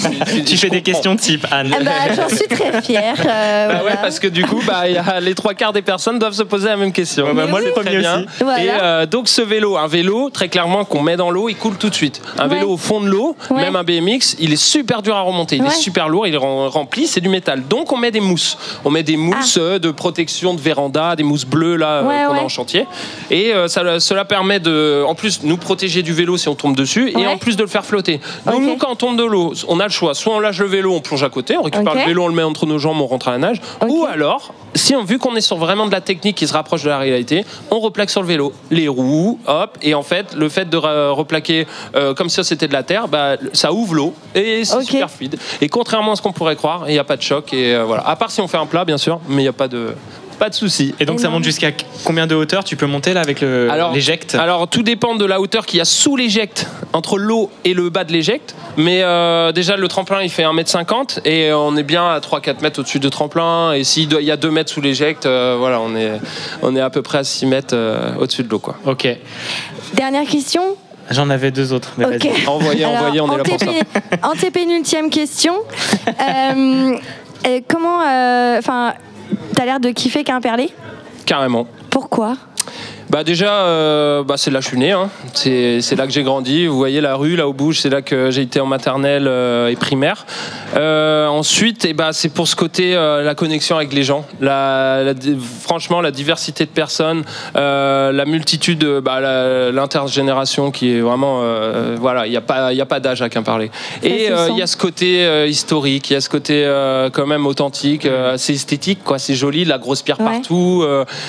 Tu fais des questions type Anne. Ah bah, J'en suis très fière. euh, Bah ouais, parce que du coup, bah, il y a les trois quarts des personnes doivent se poser la même question. Ouais, bah, moi, le premier très bien. aussi. Voilà. Et euh, donc, ce vélo, un vélo, très clairement, qu'on met dans l'eau, il coule tout de suite. Un Ouais. vélo au fond de l'eau, Ouais. même un BMX, il est super dur à remonter. Il Ouais. est super lourd, il est rem- rempli, c'est du métal. Donc, on met des mousses. On met des mousses euh, de protection de véranda, des mousses bleues là euh, Ah. Ouais, qu'on a en chantier. Et euh, ça, cela permet de, en plus, nous protéger du vélo si on tombe dessus, et en plus de le faire flotter. Donc, nous, quand on tombe de l'eau, on a le choix. Soit on lâche le vélo, on plonge à côté, on récupère le vélo, on le met entre nos jambes, on rentre à la nage. Ou alors, si on, vu qu'on est sur vraiment de la technique qui se rapproche de la réalité, on replaque sur le vélo. Les roues, hop, et en fait, le fait de re- replaquer euh, comme si c'était de la terre, bah, ça ouvre l'eau et c'est super fluide. Et contrairement à ce qu'on pourrait croire, il n'y a pas de choc. Et euh, voilà. À part si on fait un plat, bien sûr, mais il n'y a pas de. Pas de souci. Et donc ça monte jusqu'à combien de hauteur tu peux monter là avec le Alors, l'éjecte alors tout dépend de la hauteur qu'il y a sous l'éjecte, entre l'eau et le bas de l'éjecte. Mais euh, déjà le tremplin il fait 1m50 et on est bien à 3-4 mètres au-dessus de tremplin. Et s'il y a 2 mètres sous l'éjecte, euh, voilà, on est, on est à peu près à 6 mètres euh, au-dessus de l'eau. Quoi. Ok. Dernière question. J'en avais deux autres. Mais Ok. vas-y. Envoyez, Alors, envoyez, on est là pour ça. antépé- Antépénultième question. Comment. Enfin, t'as l'air de kiffer Quimperlé Carrément. Pourquoi? Bah déjà, euh, bah c'est là que je suis né. hein. C'est là que j'ai grandi. Vous voyez la rue là au bouge, c'est là que j'ai été en maternelle euh, et primaire. Euh, ensuite, et bah, c'est pour ce côté la connexion avec les gens. La, la- franchement, la diversité de personnes, la multitude, bah, l'intergénération qui est vraiment, voilà, il n'y a pas, il y a pas d'âge à qu'un parler. Et il y a ce côté historique, il y a ce côté quand même authentique, assez esthétique, quoi. C'est joli, la grosse pierre partout,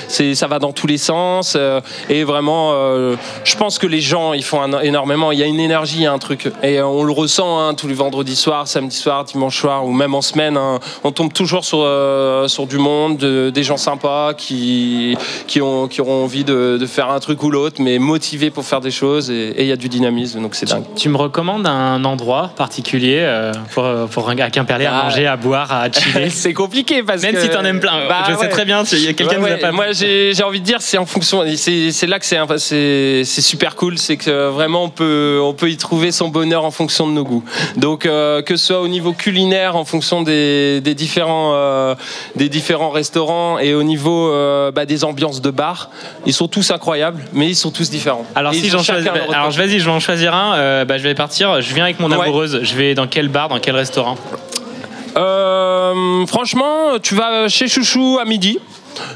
c'est, ça va dans tous les sens. Euh, et vraiment, euh, je pense que les gens, ils font un- énormément. Il y a une énergie, il y a un truc. Et euh, on le ressent hein, tous les vendredis soirs, samedi soir, dimanche soir, ou même en semaine. hein. on tombe toujours sur, sur du monde, de- des gens sympas qui, qui, ont, qui auront envie de, de faire un truc ou l'autre, mais motivés pour faire des choses. Et il y a du dynamisme, donc c'est dingue. Tu me recommandes un endroit particulier pour, pour un- à Quimperlé à Ah. manger, à boire, à chiller? C'est compliqué parce Même que si t'en aimes plein. Bah je sais très bien, il y a quelqu'un Ouais, nous a pas. Moi, j'ai envie de dire, c'est en fonction. C'est là que c'est super cool, c'est que vraiment on peut on peut y trouver son bonheur en fonction de nos goûts. Donc euh, que ce soit au niveau culinaire, en fonction des, des différents euh, des différents restaurants et au niveau euh, bah, des ambiances de bar, ils sont tous incroyables, mais ils sont tous différents. Alors Et si j'en choisis, alors vas-y, je vais en choisir un. bah, je vais partir. Je viens avec mon Ouais. amoureuse. Je vais dans quel bar, dans quel restaurant? Euh, franchement, tu vas chez Chouchou à midi.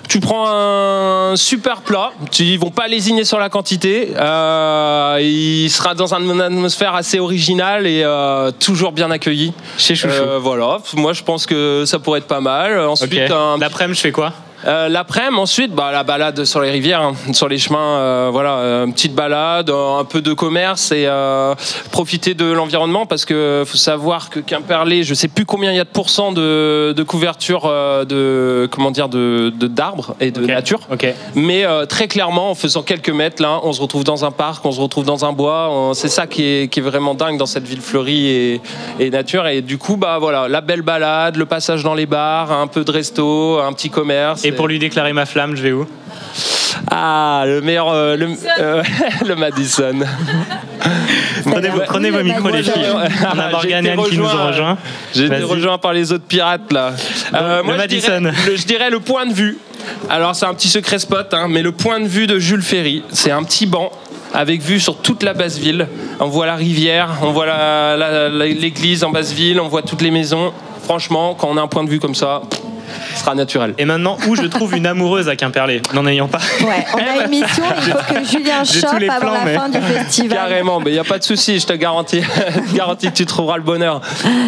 Tu prends un super plat. Tu- Ils vont pas lésiner sur la quantité. Euh, il sera dans un- une atmosphère assez originale et euh, toujours bien accueilli. Chez Chouchou. Euh, voilà. Moi, je pense que ça pourrait être pas mal. Ensuite, Ok. un L'après-midi, je fais quoi? Euh, L'après-midi, ensuite, bah, la balade sur les rivières, hein, sur les chemins, euh, voilà, euh, une petite balade, euh, un peu de commerce et euh, profiter de l'environnement parce que faut savoir que Quimperlé, je sais plus combien il y a de pourcents de, de couverture de comment dire de de- d'arbres et de nature. Mais très clairement, en faisant quelques mètres là, on se retrouve dans un parc, on se retrouve dans un bois. C'est ça qui est, qui est vraiment dingue dans cette ville fleurie et, et nature. Et du coup, bah voilà, la belle balade, le passage dans les bars, un peu de resto, un petit commerce. Et pour lui déclarer ma flamme, je vais où? Ah, le meilleur, euh, le, euh, le Madison. Prenez, vos- prenez vos micros, les filles. On a Morgane et Anne qui nous ont rejoints. J'ai été Vas-y. rejoint par les autres pirates là. Euh, le Madison. dirais, le, je dirais le point de vue. Alors c'est un petit secret spot, hein, mais le point de vue de Jules Ferry, c'est un petit banc avec vue sur toute la basse ville. On voit la rivière, on voit la- la- la- l'église en basse ville, on voit toutes les maisons. Franchement, quand on a un point de vue comme ça, ce sera naturel. Et maintenant, où je trouve une amoureuse à Quimperlé N'en ayant pas. Ouais, on a une mission, il faut que Julien J'ai chope tous les avant plans, la mais- fin du festival. Carrément, mais il n'y a pas de souci, je te garantis, je te garantis que tu trouveras le bonheur.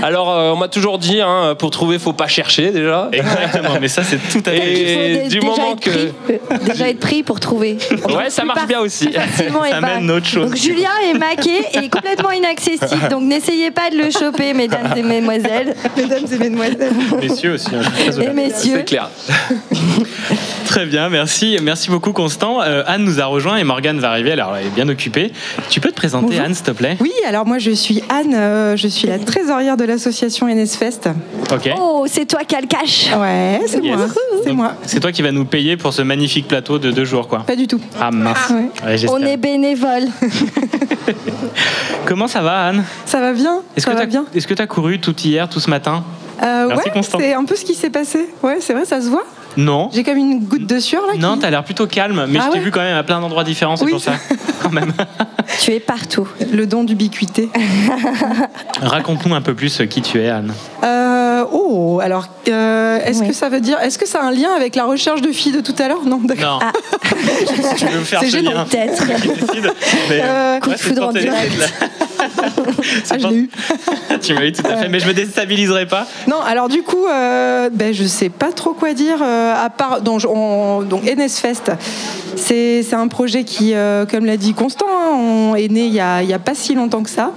Alors, euh, on m'a toujours dit, hein, pour trouver, faut pas chercher déjà. Exactement, mais ça, c'est tout à fait. Il Et du déjà moment être que. pris, euh, déjà être pris pour trouver. Ouais, ça marche bien aussi. Ça amène autre chose. Donc Julien est maqué et complètement inaccessible. Donc n'essayez pas de le choper, mesdames et mesdemoiselles. Mesdames et mesdemoiselles. Messieurs aussi. hein, je suis messieurs. C'est clair. Très bien, merci. Merci beaucoup, Constant. Euh, Anne nous a rejoint et Morgane va arriver. Alors, elle est bien occupée. Tu peux te présenter, Bonjour. Anne, s'il te plaît? Oui, alors moi je suis Anne, euh, je suis la trésorière de l'association NSFest. Ok. Oh, c'est toi qui as le cash. Ouais, c'est Yes. moi. C'est moi. C'est toi qui vas nous payer pour ce magnifique plateau de deux jours, quoi. Pas du tout. Ah mince. Ouais. Ouais, j'espère. On est bénévole. Comment ça va, Anne? Ça va bien Est-ce Ça que va t'as bien. est-ce que t'as couru tout hier, tout ce matin? Euh, ouais, c'est un peu ce qui s'est passé. Ouais, c'est vrai, ça se voit. Non. J'ai comme une goutte de sueur là. Non, t'as l'air plutôt calme, mais Ah je t'ai ouais vu quand même à plein d'endroits différents, c'est Oui. pour ça. Quand même. Tu es partout. Le don d'ubiquité. Raconte-nous un peu plus qui tu es, Anne. Euh, oh, alors, euh, est-ce que ça veut dire, est-ce que ça a un lien avec la recherche de filles de tout à l'heure? Non, d'accord. Non. tu veux faire C'est ce gênant. lien Peut-être. Mais, Euh, Coup de ouais, foudre en direct. Ah, je l'ai eu. tu m'as eu tout à fait, mais je me déstabiliserai pas. Non, alors du coup, euh, ben, je sais pas trop quoi dire, euh, à part donc, on- donc. C'est un projet qui, euh, comme l'a dit Constant, hein, on est né il y, a, il pas si longtemps que ça,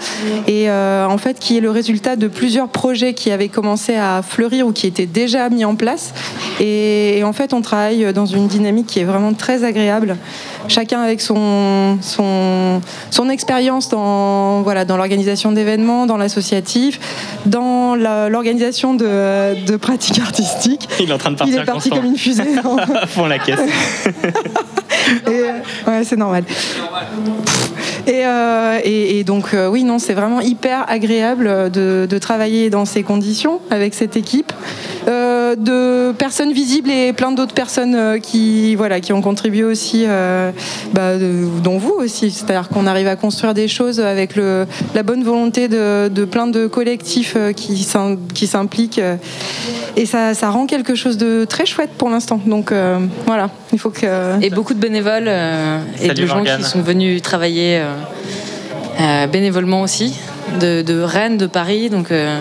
et euh, en fait qui est le résultat de plusieurs projets qui avaient commencé à fleurir ou qui étaient déjà mis en place. Et, et en fait, on travaille dans une dynamique qui est vraiment très agréable. Chacun avec son, son, son expérience dans, voilà, dans l'organisation d'événements, dans l'associatif, dans la- l'organisation de, de pratiques artistiques. Il est en train de Il partir est parti. Comme une fusée. à fond la caisse. Et, euh, ouais, c'est normal. Et, euh, et- et donc, euh, oui, non, c'est vraiment hyper agréable de, de travailler dans ces conditions avec cette équipe. Euh, de personnes visibles et plein d'autres personnes euh, qui, voilà, qui ont contribué aussi, euh, bah, de- dont vous aussi. C'est-à-dire qu'on arrive à construire des choses avec le, la bonne volonté de, de plein de collectifs euh, qui s'im- qui s'impliquent. et ça, ça rend quelque chose de très chouette pour l'instant. Donc euh, voilà, il faut que. Et beaucoup de bénévoles euh, et Salut, de gens Morgane. qui sont venus travailler euh, euh, bénévolement aussi, de, de Rennes, de Paris. Donc, euh,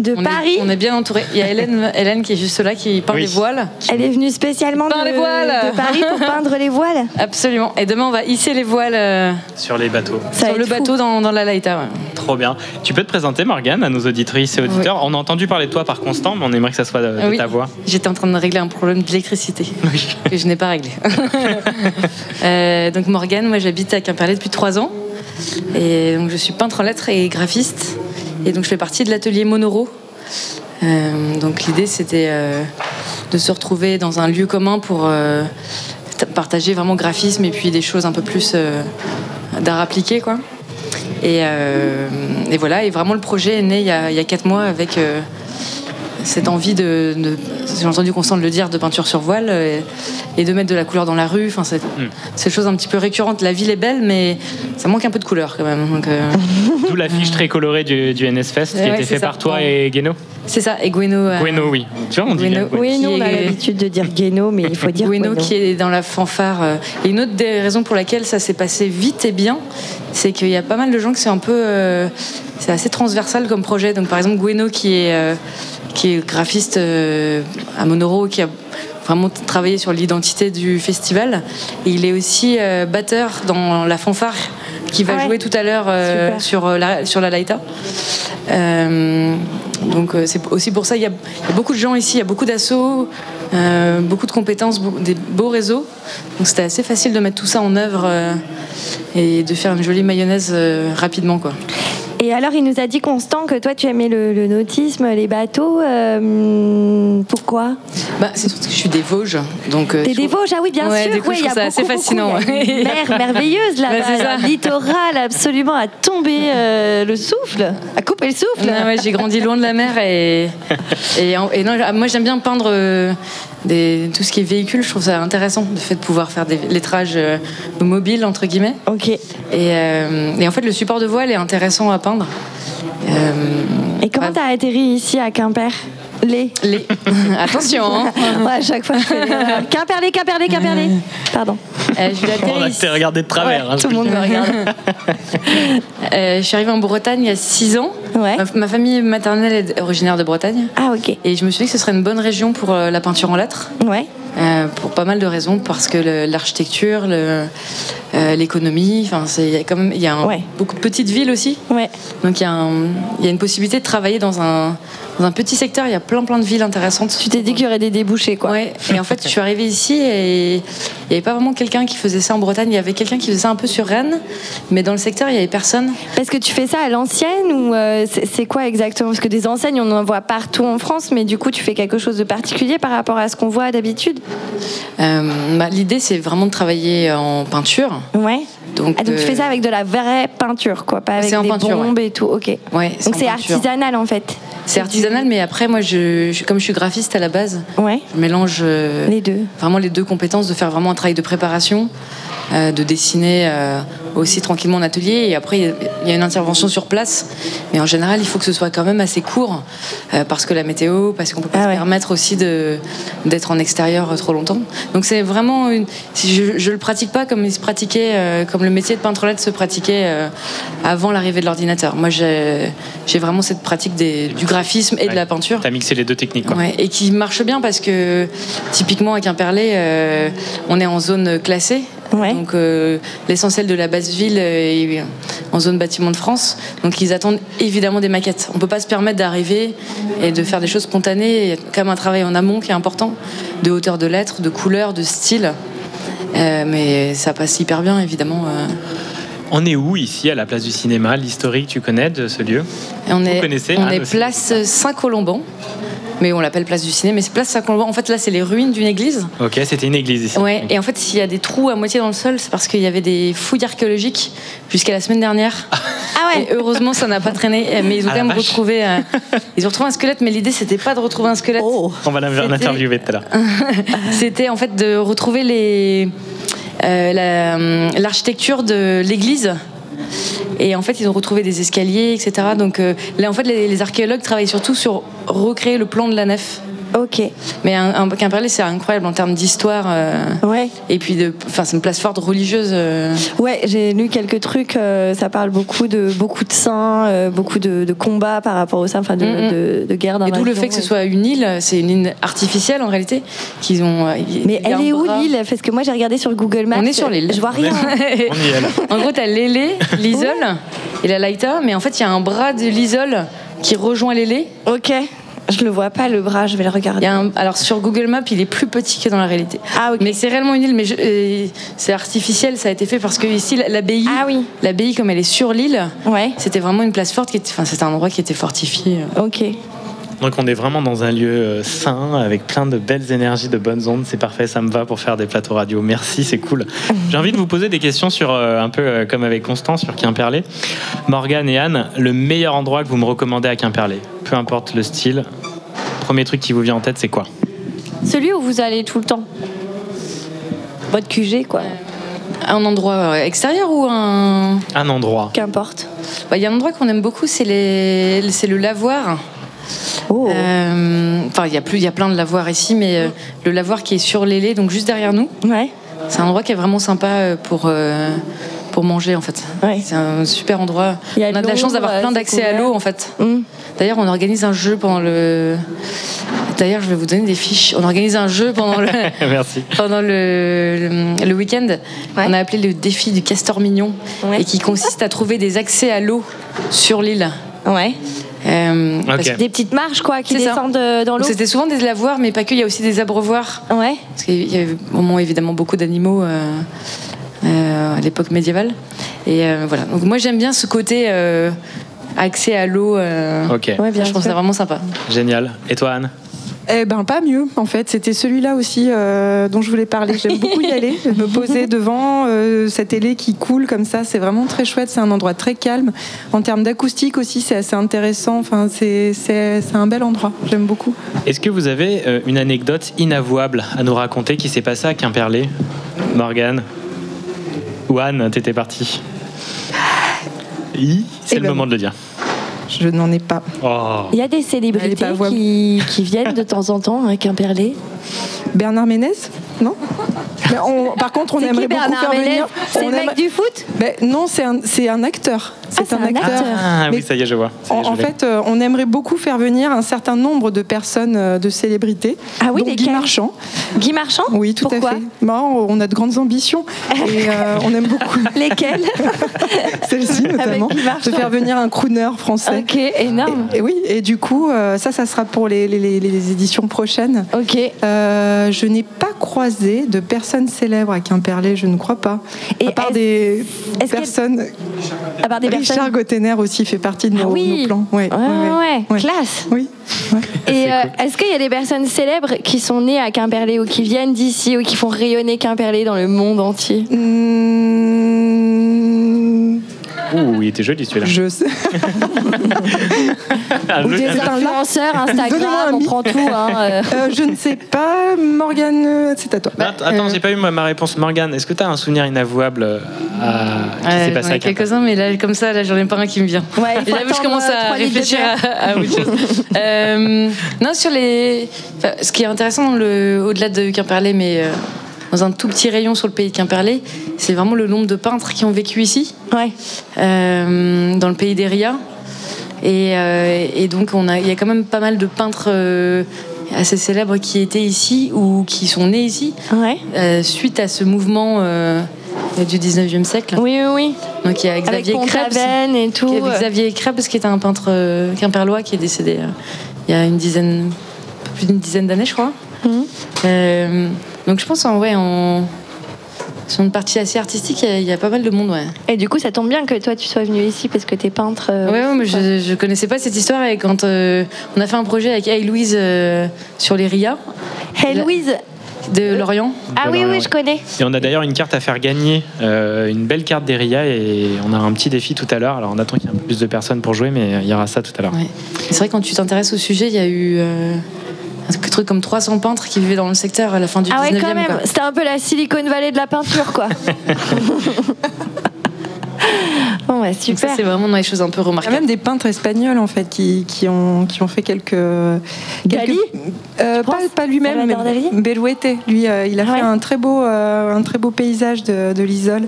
de on Paris est, On est bien entouré. Il y a Hélène, Hélène qui est juste là, qui peint Oui. les voiles. Elle est venue spécialement de, les voiles de Paris pour peindre les voiles. Absolument. Et demain, on va hisser les voiles euh, Sur les bateaux. sur le bateau dans, dans la Laïta. ouais. Trop bien. Tu peux te présenter, Morgane, à nos auditrices et auditeurs. On a entendu parler de toi par Constant, mais on aimerait que ça soit de, oui. ta voix. J'étais en train de régler un problème d'électricité que je n'ai pas réglé. Euh, donc Morgane, moi j'habite à Quimperlé depuis trois ans et donc je suis peintre en lettres et graphiste et donc je fais partie de l'atelier Monoro. Euh, donc l'idée c'était euh, de se retrouver dans un lieu commun pour euh, partager vraiment graphisme et puis des choses un peu plus d'art appliqué quoi. Et, voilà, et vraiment le projet est né il y a, il mois avec cette envie de, de- j'ai entendu Constant le dire, de peinture sur voile euh, et, de mettre de la couleur dans la rue. Enfin, c'est c'est des choses un petit peu récurrentes. La ville est belle, mais ça manque un peu de couleur quand même. Euh, D'où l'affiche très colorée du, du NS Fest qui Ouais, a été fait ça. par toi et Guéno. C'est ça, et Gweno. euh, Guéno, oui. Tu vois, on dit. Guéno, Oui, nous, on a l'habitude de dire Guéno, mais il faut dire Guéno Guéno. qui est dans la fanfare. euh, Et une autre des raisons pour laquelle ça s'est passé vite et bien, c'est qu'il y a pas mal de gens qui sont un peu. euh, c'est assez transversal comme projet. Donc par exemple, Guéno qui est, euh, qui est graphiste euh, à Monoro, qui a vraiment travaillé sur l'identité du festival. Et il est aussi euh, batteur dans la fanfare qui va Ah ouais. jouer tout à l'heure euh, sur, euh, la, sur la Laïta. Euh, donc c'est aussi pour ça il y, a, il y a beaucoup de gens ici, il y a beaucoup d'assauts, euh, beaucoup de compétences, beaucoup- des beaux réseaux. Donc c'était assez facile de mettre tout ça en œuvre et de faire une jolie mayonnaise rapidement quoi. Et alors, il nous a dit, Constant, que toi, tu aimais le, le nautisme, les bateaux. euh, pourquoi? Bah, c'est surtout que je suis des Vosges, donc. euh, T'es des trouve- Vosges, ah oui, bien Ouais, sûr. coup, oui, je y a assez fascinant. beaucoup. Y a une mer merveilleuse là-bas, Ouais, littoral absolument à tomber euh, le souffle, à couper le souffle. Non, ouais, j'ai grandi loin de la mer et, et, et non, moi j'aime bien peindre des, tout ce qui est véhicule. Je trouve ça intéressant le fait de pouvoir faire des lettrages euh, mobiles entre guillemets. Ok. Et, euh, et en fait le support de voile est intéressant à peindre. Euh, Et comment t'as atterri ici à Quimper? Les. Les. Attention. hein. ouais, à chaque fois, je fais l'erreur. Quimperlé, Quimperlé, Quimperlé. Pardon. Euh, je vais On a été regardé de travers. Ouais, hein, tout le monde me regarde. Euh, je suis arrivée en Bretagne il y a 6 ans. Ma, ma famille maternelle est originaire de Bretagne. Ah, ok. Et je me suis dit que ce serait une bonne région pour euh, la peinture en lettres. Ouais. Euh, pour pas mal de raisons, parce que l'architecture, euh, l'économie, enfin, c'est- il y a quand même il y a un- beaucoup de petites villes aussi. Ouais. Donc y, il y a une possibilité de travailler dans un, dans un petit secteur. Il y a plein plein de villes intéressantes. Tu t'es dit qu'il y aurait des débouchés, quoi. Ouais. Et en fait, je suis arrivée ici et il n'y avait pas vraiment quelqu'un qui faisait ça en Bretagne. Il y avait quelqu'un qui faisait ça un peu sur Rennes, mais dans le secteur, il n'y avait personne. Parce que tu fais ça à l'ancienne ou euh, c'est c'est quoi exactement? Parce que des enseignes, on en voit partout en France, mais du coup, tu fais quelque chose de particulier par rapport à ce qu'on voit d'habitude? Euh, bah, L'idée, c'est vraiment de travailler en peinture. Ouais. Donc, Ah, donc tu euh, fais ça avec de la vraie peinture, quoi, pas avec des peinture, bombes et tout. Ok. Ouais, donc c'est artisanal en fait. C'est artisanal, mais après, moi, je, je- comme je suis graphiste à la base, Ouais. je mélange euh, Les deux. vraiment les deux compétences, de faire vraiment un travail de préparation, euh, de dessiner euh, aussi tranquillement en atelier. Et après, il y a- une intervention sur place. Mais en général, il faut que ce soit quand même assez court, euh, parce que la météo, parce qu'on peut pas se permettre aussi de- d'être en extérieur euh, trop longtemps. Donc c'est vraiment une. Si je, je le pratique pas comme il se pratiquait, euh, comme le métier de peintre lettre se pratiquait euh, avant l'arrivée de l'ordinateur. Moi, j'ai j'ai vraiment cette pratique des- du graphisme et de la peinture. T'as mixé les deux techniques. Quoi. Ouais, et qui marche bien parce que typiquement à Quimperlé, euh, on est en zone classée Donc euh, l'essentiel de la basse ville est en zone bâtiment de France. Donc ils attendent évidemment des maquettes. On peut pas se permettre d'arriver et de faire des choses spontanées. Il y a quand même un travail en amont qui est important, de hauteur de lettres, de couleur, de style. Euh, mais ça passe hyper bien évidemment. euh. On est où ici, à la place du cinéma? L'historique, tu connais de ce lieu? Et on Vous est, connaissez on est place Saint-Colomban. Mais on l'appelle place du ciné, mais c'est place Saint-Colomban. En fait, là, c'est les ruines d'une église. Ok, c'était une église ici. Ouais, et en fait, s'il y a des trous à moitié dans le sol, c'est parce qu'il y avait des fouilles archéologiques jusqu'à la semaine dernière. Ah ouais. Et heureusement, ça n'a pas traîné, mais ils ont Ah quand même vache. retrouvé. euh, ils ont retrouvé un squelette, mais l'idée, c'était pas de retrouver un squelette. On va l'inter- l'interviewer tout à l'heure. C'était en fait de retrouver les euh, hum, l'architecture de l'église. Et en fait, ils ont retrouvé des escaliers, etc. Donc euh, là, en fait, les archéologues travaillent surtout sur recréer le plan de la nef. Ok. Mais un, un Quimperlé, c'est incroyable en termes d'histoire. euh, Ouais. Et puis, de, enfin, c'est une place forte religieuse. euh. Ouais, j'ai lu quelques trucs. euh, ça parle beaucoup de beaucoup de saints, euh, beaucoup de, de combats par rapport aux saints, enfin de, Mm, mm. de, de guerre Et d'où le fait que ce soit une île, c'est une île artificielle en réalité. Qu'ils ont. Mais y elle est où l'île? Parce que moi j'ai regardé sur Google Maps. On est sur l'île. Je vois rien. en gros, t'as l'Élé, l'Isole et la Laïta, mais en fait, il y a un bras de l'Isole qui rejoint l'Élé. Ok. Je le vois pas le bras, je vais le regarder. Un- alors sur Google Maps, il est plus petit que dans la réalité. Ah, Mais c'est réellement une île, mais euh, c'est artificiel. Ça a été fait parce que ici, la- l'abbaye, Ah l'abbaye comme elle est sur l'île, c'était vraiment une place forte. Qui était, enfin, c'était un endroit qui était fortifié. Ok. Donc on est vraiment dans un lieu euh, sain, avec plein de belles énergies, de bonnes ondes. C'est parfait, ça me va pour faire des plateaux radio. Merci, c'est cool. J'ai envie de vous poser des questions sur, euh, un peu euh, comme avec Constant, sur Quimperlé. Morgane et Anne, le meilleur endroit que vous me recommandez à Quimperlé, peu importe le style. Premier truc qui vous vient en tête, c'est quoi? Celui où vous allez tout le temps. Votre QG quoi. Un endroit extérieur ou un. Un endroit. Qu'importe. Bah, Il y a un endroit qu'on aime beaucoup, c'est les... c'est le lavoir. Oh. Euh, Enfin, il y a plus, il y a plein de lavoirs ici, mais euh, le lavoir qui est sur l'Élé, donc juste derrière nous. Ouais. C'est un endroit qui est vraiment sympa euh, pour pour manger en fait. C'est un super endroit. Il y a on a de la chance d'avoir plein d'accès à l'eau en fait. Mm. D'ailleurs, on organise un jeu pendant le. D'ailleurs, je vais vous donner des fiches. On organise un jeu pendant le. Merci. pendant le, le, le week-end. On a appelé le défi du castor mignon et qui consiste à trouver des accès à l'eau sur l'île. Ouais. Euh, parce que- Des petites marches quoi qui C'est ça. descendent euh, dans l'eau. C'était souvent des lavoirs, mais pas que. Il y a aussi des abreuvoirs. Ouais. Parce qu'il y avait bon, évidemment beaucoup d'animaux euh, euh, à l'époque médiévale. Et euh, voilà. Donc moi j'aime bien ce côté euh, accès à l'eau. euh, Ok. Ouais, je trouve ça vraiment sympa. Génial. Et toi, Anne? Eh ben pas mieux en fait. C'était celui-là aussi euh, dont je voulais parler. J'aime beaucoup y aller, me poser devant euh, cette ailée qui coule comme ça. C'est vraiment très chouette. C'est un endroit très calme. En termes d'acoustique aussi, c'est assez intéressant. Enfin, c'est un bel endroit. J'aime beaucoup. Est-ce que vous avez euh, une anecdote inavouable à nous raconter qui s'est passée à Quimperlé Morgane Ou Anne, t'étais partie? Hi, C'est Eh le ben, moment de le dire. Je n'en ai pas. Oh. Il y a des célébrités qui, qui viennent de temps en temps à Quimperlé. Bernard Ménez Non Mais on- Par contre, on aimerait beaucoup Bernard faire venir. C'est le mec du foot Ben, Non, c'est un, c'est un acteur. C'est un, acteur. Ah Mais oui, ça y est, je vois. Est, En, je en l'ai. fait, euh, on aimerait beaucoup faire venir un certain nombre de personnes, euh, de célébrités. Ah oui, dont Guy Marchand. Guy Marchand Oui, tout Pourquoi à fait. Bon, on a de grandes ambitions et euh, on aime beaucoup. Lesquelles Celle-ci notamment. Guy Marchand. De faire venir un crooner français. Ok, énorme. Et, et oui, et du coup, euh, ça, ça sera pour les, les- les- les éditions prochaines. Ok. Euh, je n'ai pas croisé de personnes célèbres à Quimperlé, je ne crois pas. à part des personnes. À part des Richard personnes- Gottener aussi fait partie de nos, Ah oui. nos plans. Ouais, Ouais, ouais, ouais, classe. Oui. Et euh, est-ce qu'il y a des personnes célèbres qui sont nées à Quimperlé ou qui viennent d'ici ou qui font rayonner Quimperlé dans le monde entier? Ouh, il était joli celui-là. Je sais. Des influenceurs, Instagram, un on prend tout. hein, euh. Euh, je ne sais pas, Morgane, euh, c'est à toi. Att- Attends, j'ai pas eu ma, ma réponse. Morgane, est-ce que tu as un souvenir inavouable à... qui s'est passé à quelques-uns, mais là, comme ça, là, j'en ai pas un qui me vient. Ouais, Et là, je commence à réfléchir à, à autre chose. Euh, non, sur les. enfin, ce qui est intéressant, le, au-delà de Quimperlé, mais euh, dans un tout petit rayon sur le pays de Quimperlé, c'est vraiment le nombre de peintres qui ont vécu ici, Euh, dans le pays d'Eria. Et, euh, et donc, a, il y a quand même pas mal de peintres euh, assez célèbres qui étaient ici ou qui sont nés ici, euh, suite à ce mouvement. du 19e siècle. Oui, oui, oui. Donc il y a Xavier Krebs. Et tout. Xavier Krebs, qui était un peintre euh, quimperlois qui est décédé euh, il y a une dizaine, plus d'une dizaine d'années, je crois. Mhm. Euh, donc je pense en ouais, en, sur une partie assez artistique, il y a- il y, a pas mal de monde, ouais. Et du coup, ça tombe bien que toi, tu sois venu ici parce que t'es peintre. euh, Ouais, ouais, mais je, je connaissais pas cette histoire et quand euh, on a fait un projet avec Hey Louise euh, sur les RIA. Hey Louise De Lorient. Ah oui, oui, je connais. Et on a d'ailleurs une carte à faire gagner, euh, une belle carte d'Eria et on a un petit défi tout à l'heure. Alors on attend qu'il y ait un peu plus de personnes pour jouer, mais il y aura ça tout à l'heure. C'est vrai, quand tu t'intéresses au sujet, il y a eu euh, un truc comme 300 peintres qui vivaient dans le secteur à la fin du Ah 19e. ouais, quand même. C'était un peu la Silicon Valley de la peinture, quoi. bon, ouais, Donc ça, super. c'est vraiment dans les choses un peu Il y a remarquables. même des peintres espagnols en fait qui, qui, ont, qui ont fait quelques. Gali Euh, pas, pas lui-même, mais Dali Belouete. Lui, euh, il a fait un très beau, euh, un très beau paysage de, de l'Isole.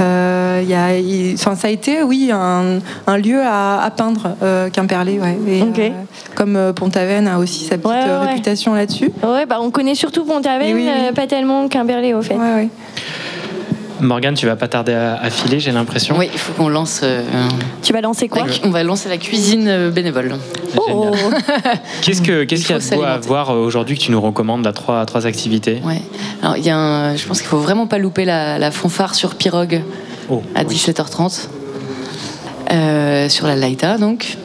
Euh, il y a, il- enfin, ça a été, oui, un, un lieu à, à peindre, euh, Quimperlé, ouais. Et, Ok. euh, comme euh, Pont-Aven a aussi sa petite Ouais, ouais, ouais. réputation là-dessus. Ouais, bah on connaît surtout Pont-Aven, Oui, oui, oui. euh, pas tellement Quimberley, au fait. Morgane, tu vas pas tarder à, à filer, j'ai l'impression. Oui, il faut qu'on lance. euh, Tu vas lancer quoi la On va lancer la cuisine euh, bénévole. Oh Qu'est-ce que qu'est-ce qu'il y a de beau à voir euh, aujourd'hui que tu nous recommandes là, trois, trois activités? Ouais. Alors, il y a un- je pense qu'il faut vraiment pas louper la, la fanfare sur Pirogue Oh, à 17h30. Euh, sur la Laïta, donc.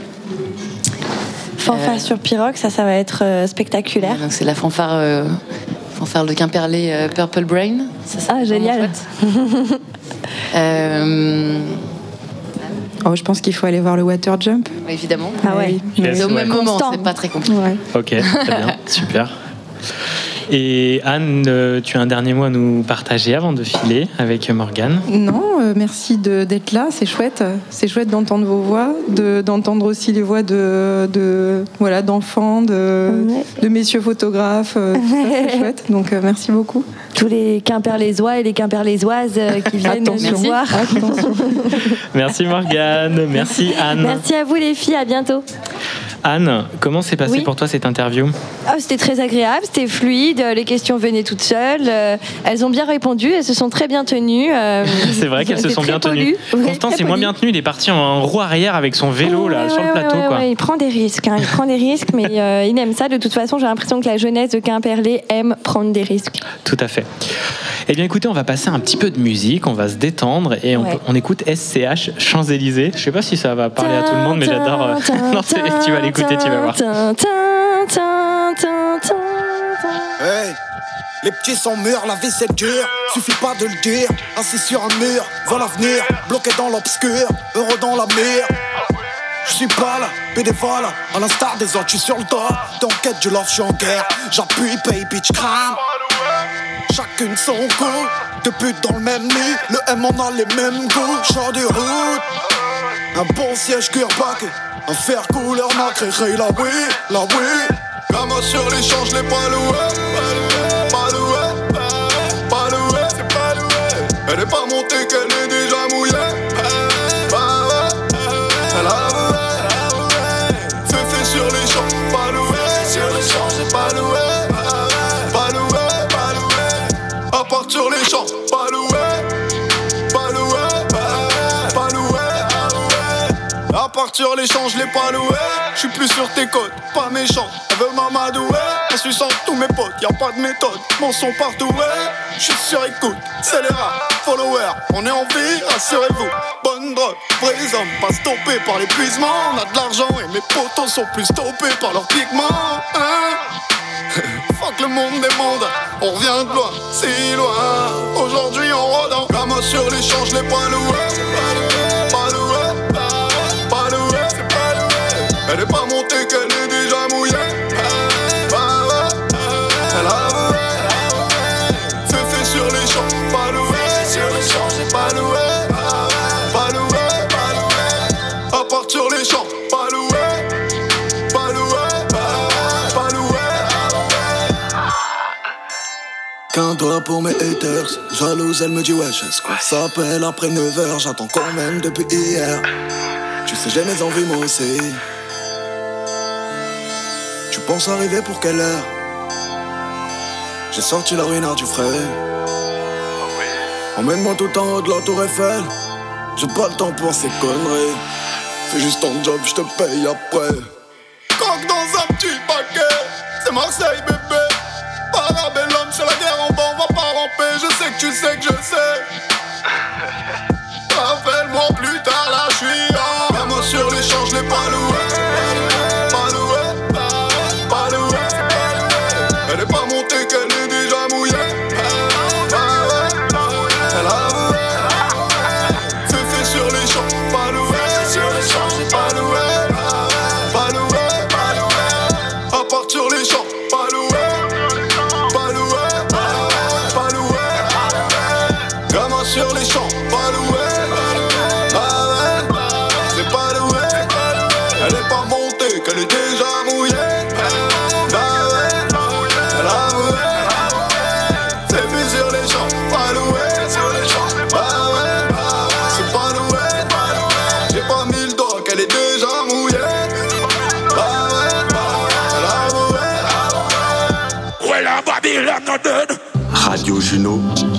Fanfare sur Pirogue, ça, ça va être euh, spectaculaire. Donc, c'est la fanfare, euh, fanfare de Quimperlé euh, Purple Brain. Ça, c'est Ah, génial. Euh, Oh, je pense qu'il faut aller voir le water jump. évidemment. Ah ouais. Mais au Ouais. même moment, Constant. c'est pas très compliqué. Ouais. Ok, très bien, super. Et Anne, euh, tu as un dernier mot à nous partager avant de filer avec Morgane Non, euh, merci d'être là, c'est chouette. C'est chouette d'entendre vos voix, de- d'entendre aussi les voix de, de voilà d'enfants, de, de messieurs photographes. euh, c'est chouette. Donc euh, merci beaucoup. Tous les Quimperlésois et les Quimperlésoises qui viennent Attention. nous voir. Merci Morgane, merci Anne. Merci à vous les filles, à bientôt. Anne, comment s'est passée Oui. pour toi cette interview? Ah, c'était très agréable, c'était fluide, les questions venaient toutes seules, euh, elles ont bien répondu, elles se sont très bien tenues. euh, C'est vrai qu'elles se sont bien tenues. Ouais, Constant, très c'est moins bien tenu, il est parti en roue arrière avec son vélo là Ouais, sur le plateau ouais, quoi. ouais, il prend des risques, hein, il prend des risques, mais euh, il aime ça. De toute façon, j'ai l'impression que la jeunesse de Quimperlé aime prendre des risques. Tout à fait. Eh bien écoutez, on va passer un petit peu de musique, on va se détendre et on, écoute SCH Champs-Élysées. Je sais pas si ça va parler à tout le monde, mais j'adore. euh, non, c'est- tu vas l'écouter, tu vas voir. Hey, les petits sont mûrs, la vie c'est dur, suffit pas de le dire. Assis sur un mur, vers l'avenir, bloqué dans l'obscur, heureux dans la mire. Je suis pas là, bénévole, à l'instar des autres, je suis sur le dos. Dans quête du love, je suis en guerre. J'appuie, pay, bitch, crame. Chacune son coup, deux putes dans le même lit. Le M, on a les mêmes goûts. Genre de route, un bon siège cuir-bac, un fer couleur nacré. Ray, la oui, la oui. Gamin sur l'échange, les pas loué. Pas loué, pas loué, c'est pas loué. Elle est pas montée, qu'elle est déjà mouillée. Elle a. Fais fait sur les champs, pas loué. Sur les champs, c'est pas loué. Pas loué, pas loué. À part sur les champs, À partir les je l'ai pas loué. Je suis plus sur tes côtes, pas méchant. Elle veut m'amadouer. En suçant tous mes potes, y a pas de méthode. Mon son partout, ouais. Je suis sur écoute, c'est les rats, followers. On est en vie, rassurez-vous. Bonne drogue, vrais hommes, pas stoppés par l'épuisement. On a de l'argent et mes potos sont plus stoppés par leurs pigments. Hein Fuck le monde des mondes, on revient de loin, si loin. Aujourd'hui on rôde en sur les champs, je Elle est pas montée, qu'elle est déjà mouillée. Bah ouais, elle a. Fais fait sur les champs, pas loué. Sur les champs, c'est pas loué. Pas loué, pas loué. À part sur les champs, pas loué. Pas loué, pas loué. Qu'un doigt pour mes haters, jalouse elle me dit wesh est-ce qu'on s'appelle après 9h J'attends quand même depuis hier Tu sais j'ai mes envies moi aussi penses arriver pour quelle heure J'ai sorti la ruinard du frais Emmène-moi tout en haut de la tour Eiffel. J'ai pas le temps pour ces conneries. Fais juste ton job, je te paye après. Coque dans un petit paquet, c'est Marseille bébé. Parabellum sur la guerre en bas, on va pas ramper. Je sais que tu sais que je sais. Rappelle-moi plus tard, là je suis en. Sur je l'ai pas loué.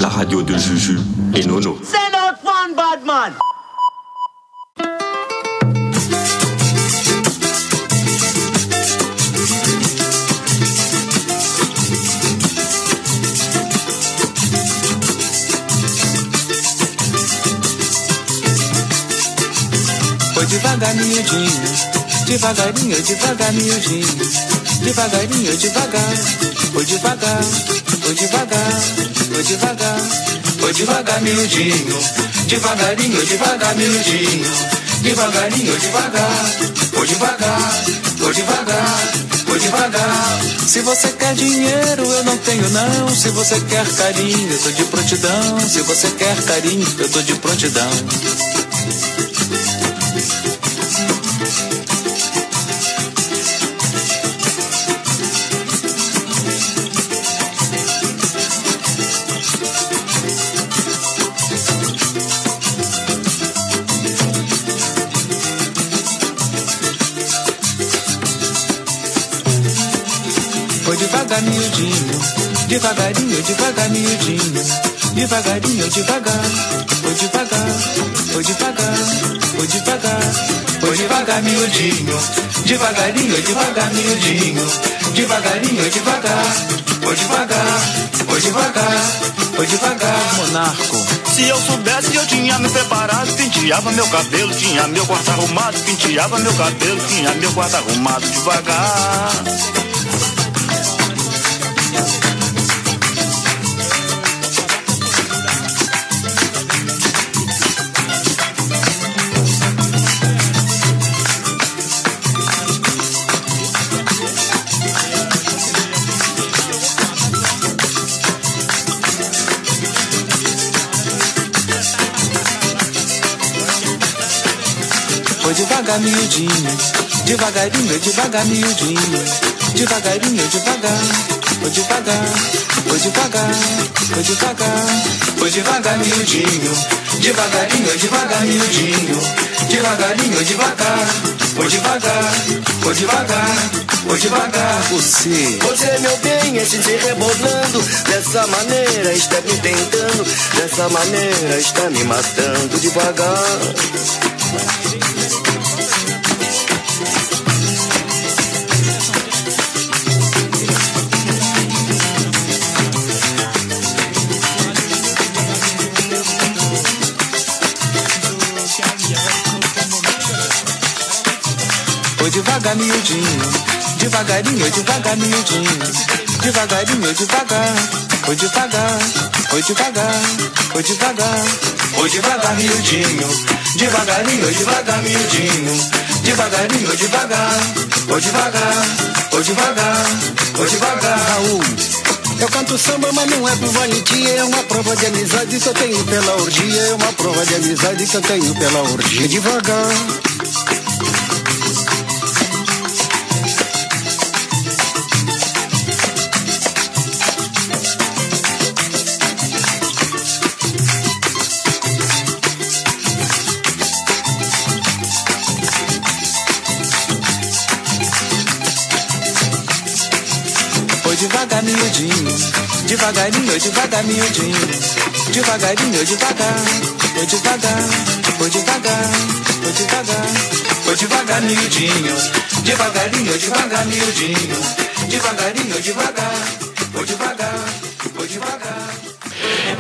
La radio de Juju et Nono. Send out one bad man. Foi devagar, miudinho, devagarinho, devagar, miudinho, devagarinho, devagar, foi devagar, foi devagar, foi devagar, foi devagar, miudinho, devagarinho, devagar, miudinho, devagarinho, devagar, foi devagar, foi devagar, foi devagar. Se você quer dinheiro, eu não tenho não. Se você quer carinho, eu tô de prontidão. Se você quer carinho, eu tô de prontidão. Devagarinho, devagar, miudinho, devagarinho, devagar. Foi devagar, foi devagar, foi devagar, foi devagar, miudinho, devagarinho, devagar, miudinho, devagarinho, devagar. Foi devagar, foi devagar, foi devagar, monarco. Se eu soubesse eu tinha me preparado Penteava meu cabelo, tinha meu quarto arrumado Penteava meu cabelo, tinha meu quarto arrumado devagar devagar, miudinho, devagarinho, devagar, miudinho, devagarinho, devagar. Foi devagar, foi devagar, foi devagar, foi devagar, miudinho, devagarinho, devagar, miudinho, devagarinho, devagar. Foi devagar, foi devagar, foi devagar. Você, Você, meu bem, é se rebolando. Dessa maneira está me tentando. Dessa maneira está me matando devagar devagar, miudinho, devagarinho, devagar, miudinho, devagarinho, devagar. Foi devagar, foi devagar, foi devagar, foi devagar, miudinho, devagarinho, devagar, miudinho, devagarinho, devagar. Foi devagar, foi devagar, foi devagar. Raul. Eu canto samba, mas não é por valentia, é uma prova de amizade que eu tenho pela orgia, é uma prova de amizade que eu tenho pela orgia. Devagar. Devagarinho, devagar, miudinho. Devagarinho, devagar, vou devagar, vou devagar, vou devagar, vou devagar, miudinho. Devagarinho, devagar, miudinho. Devagarinho, devagar, vou devagar, vou devagar.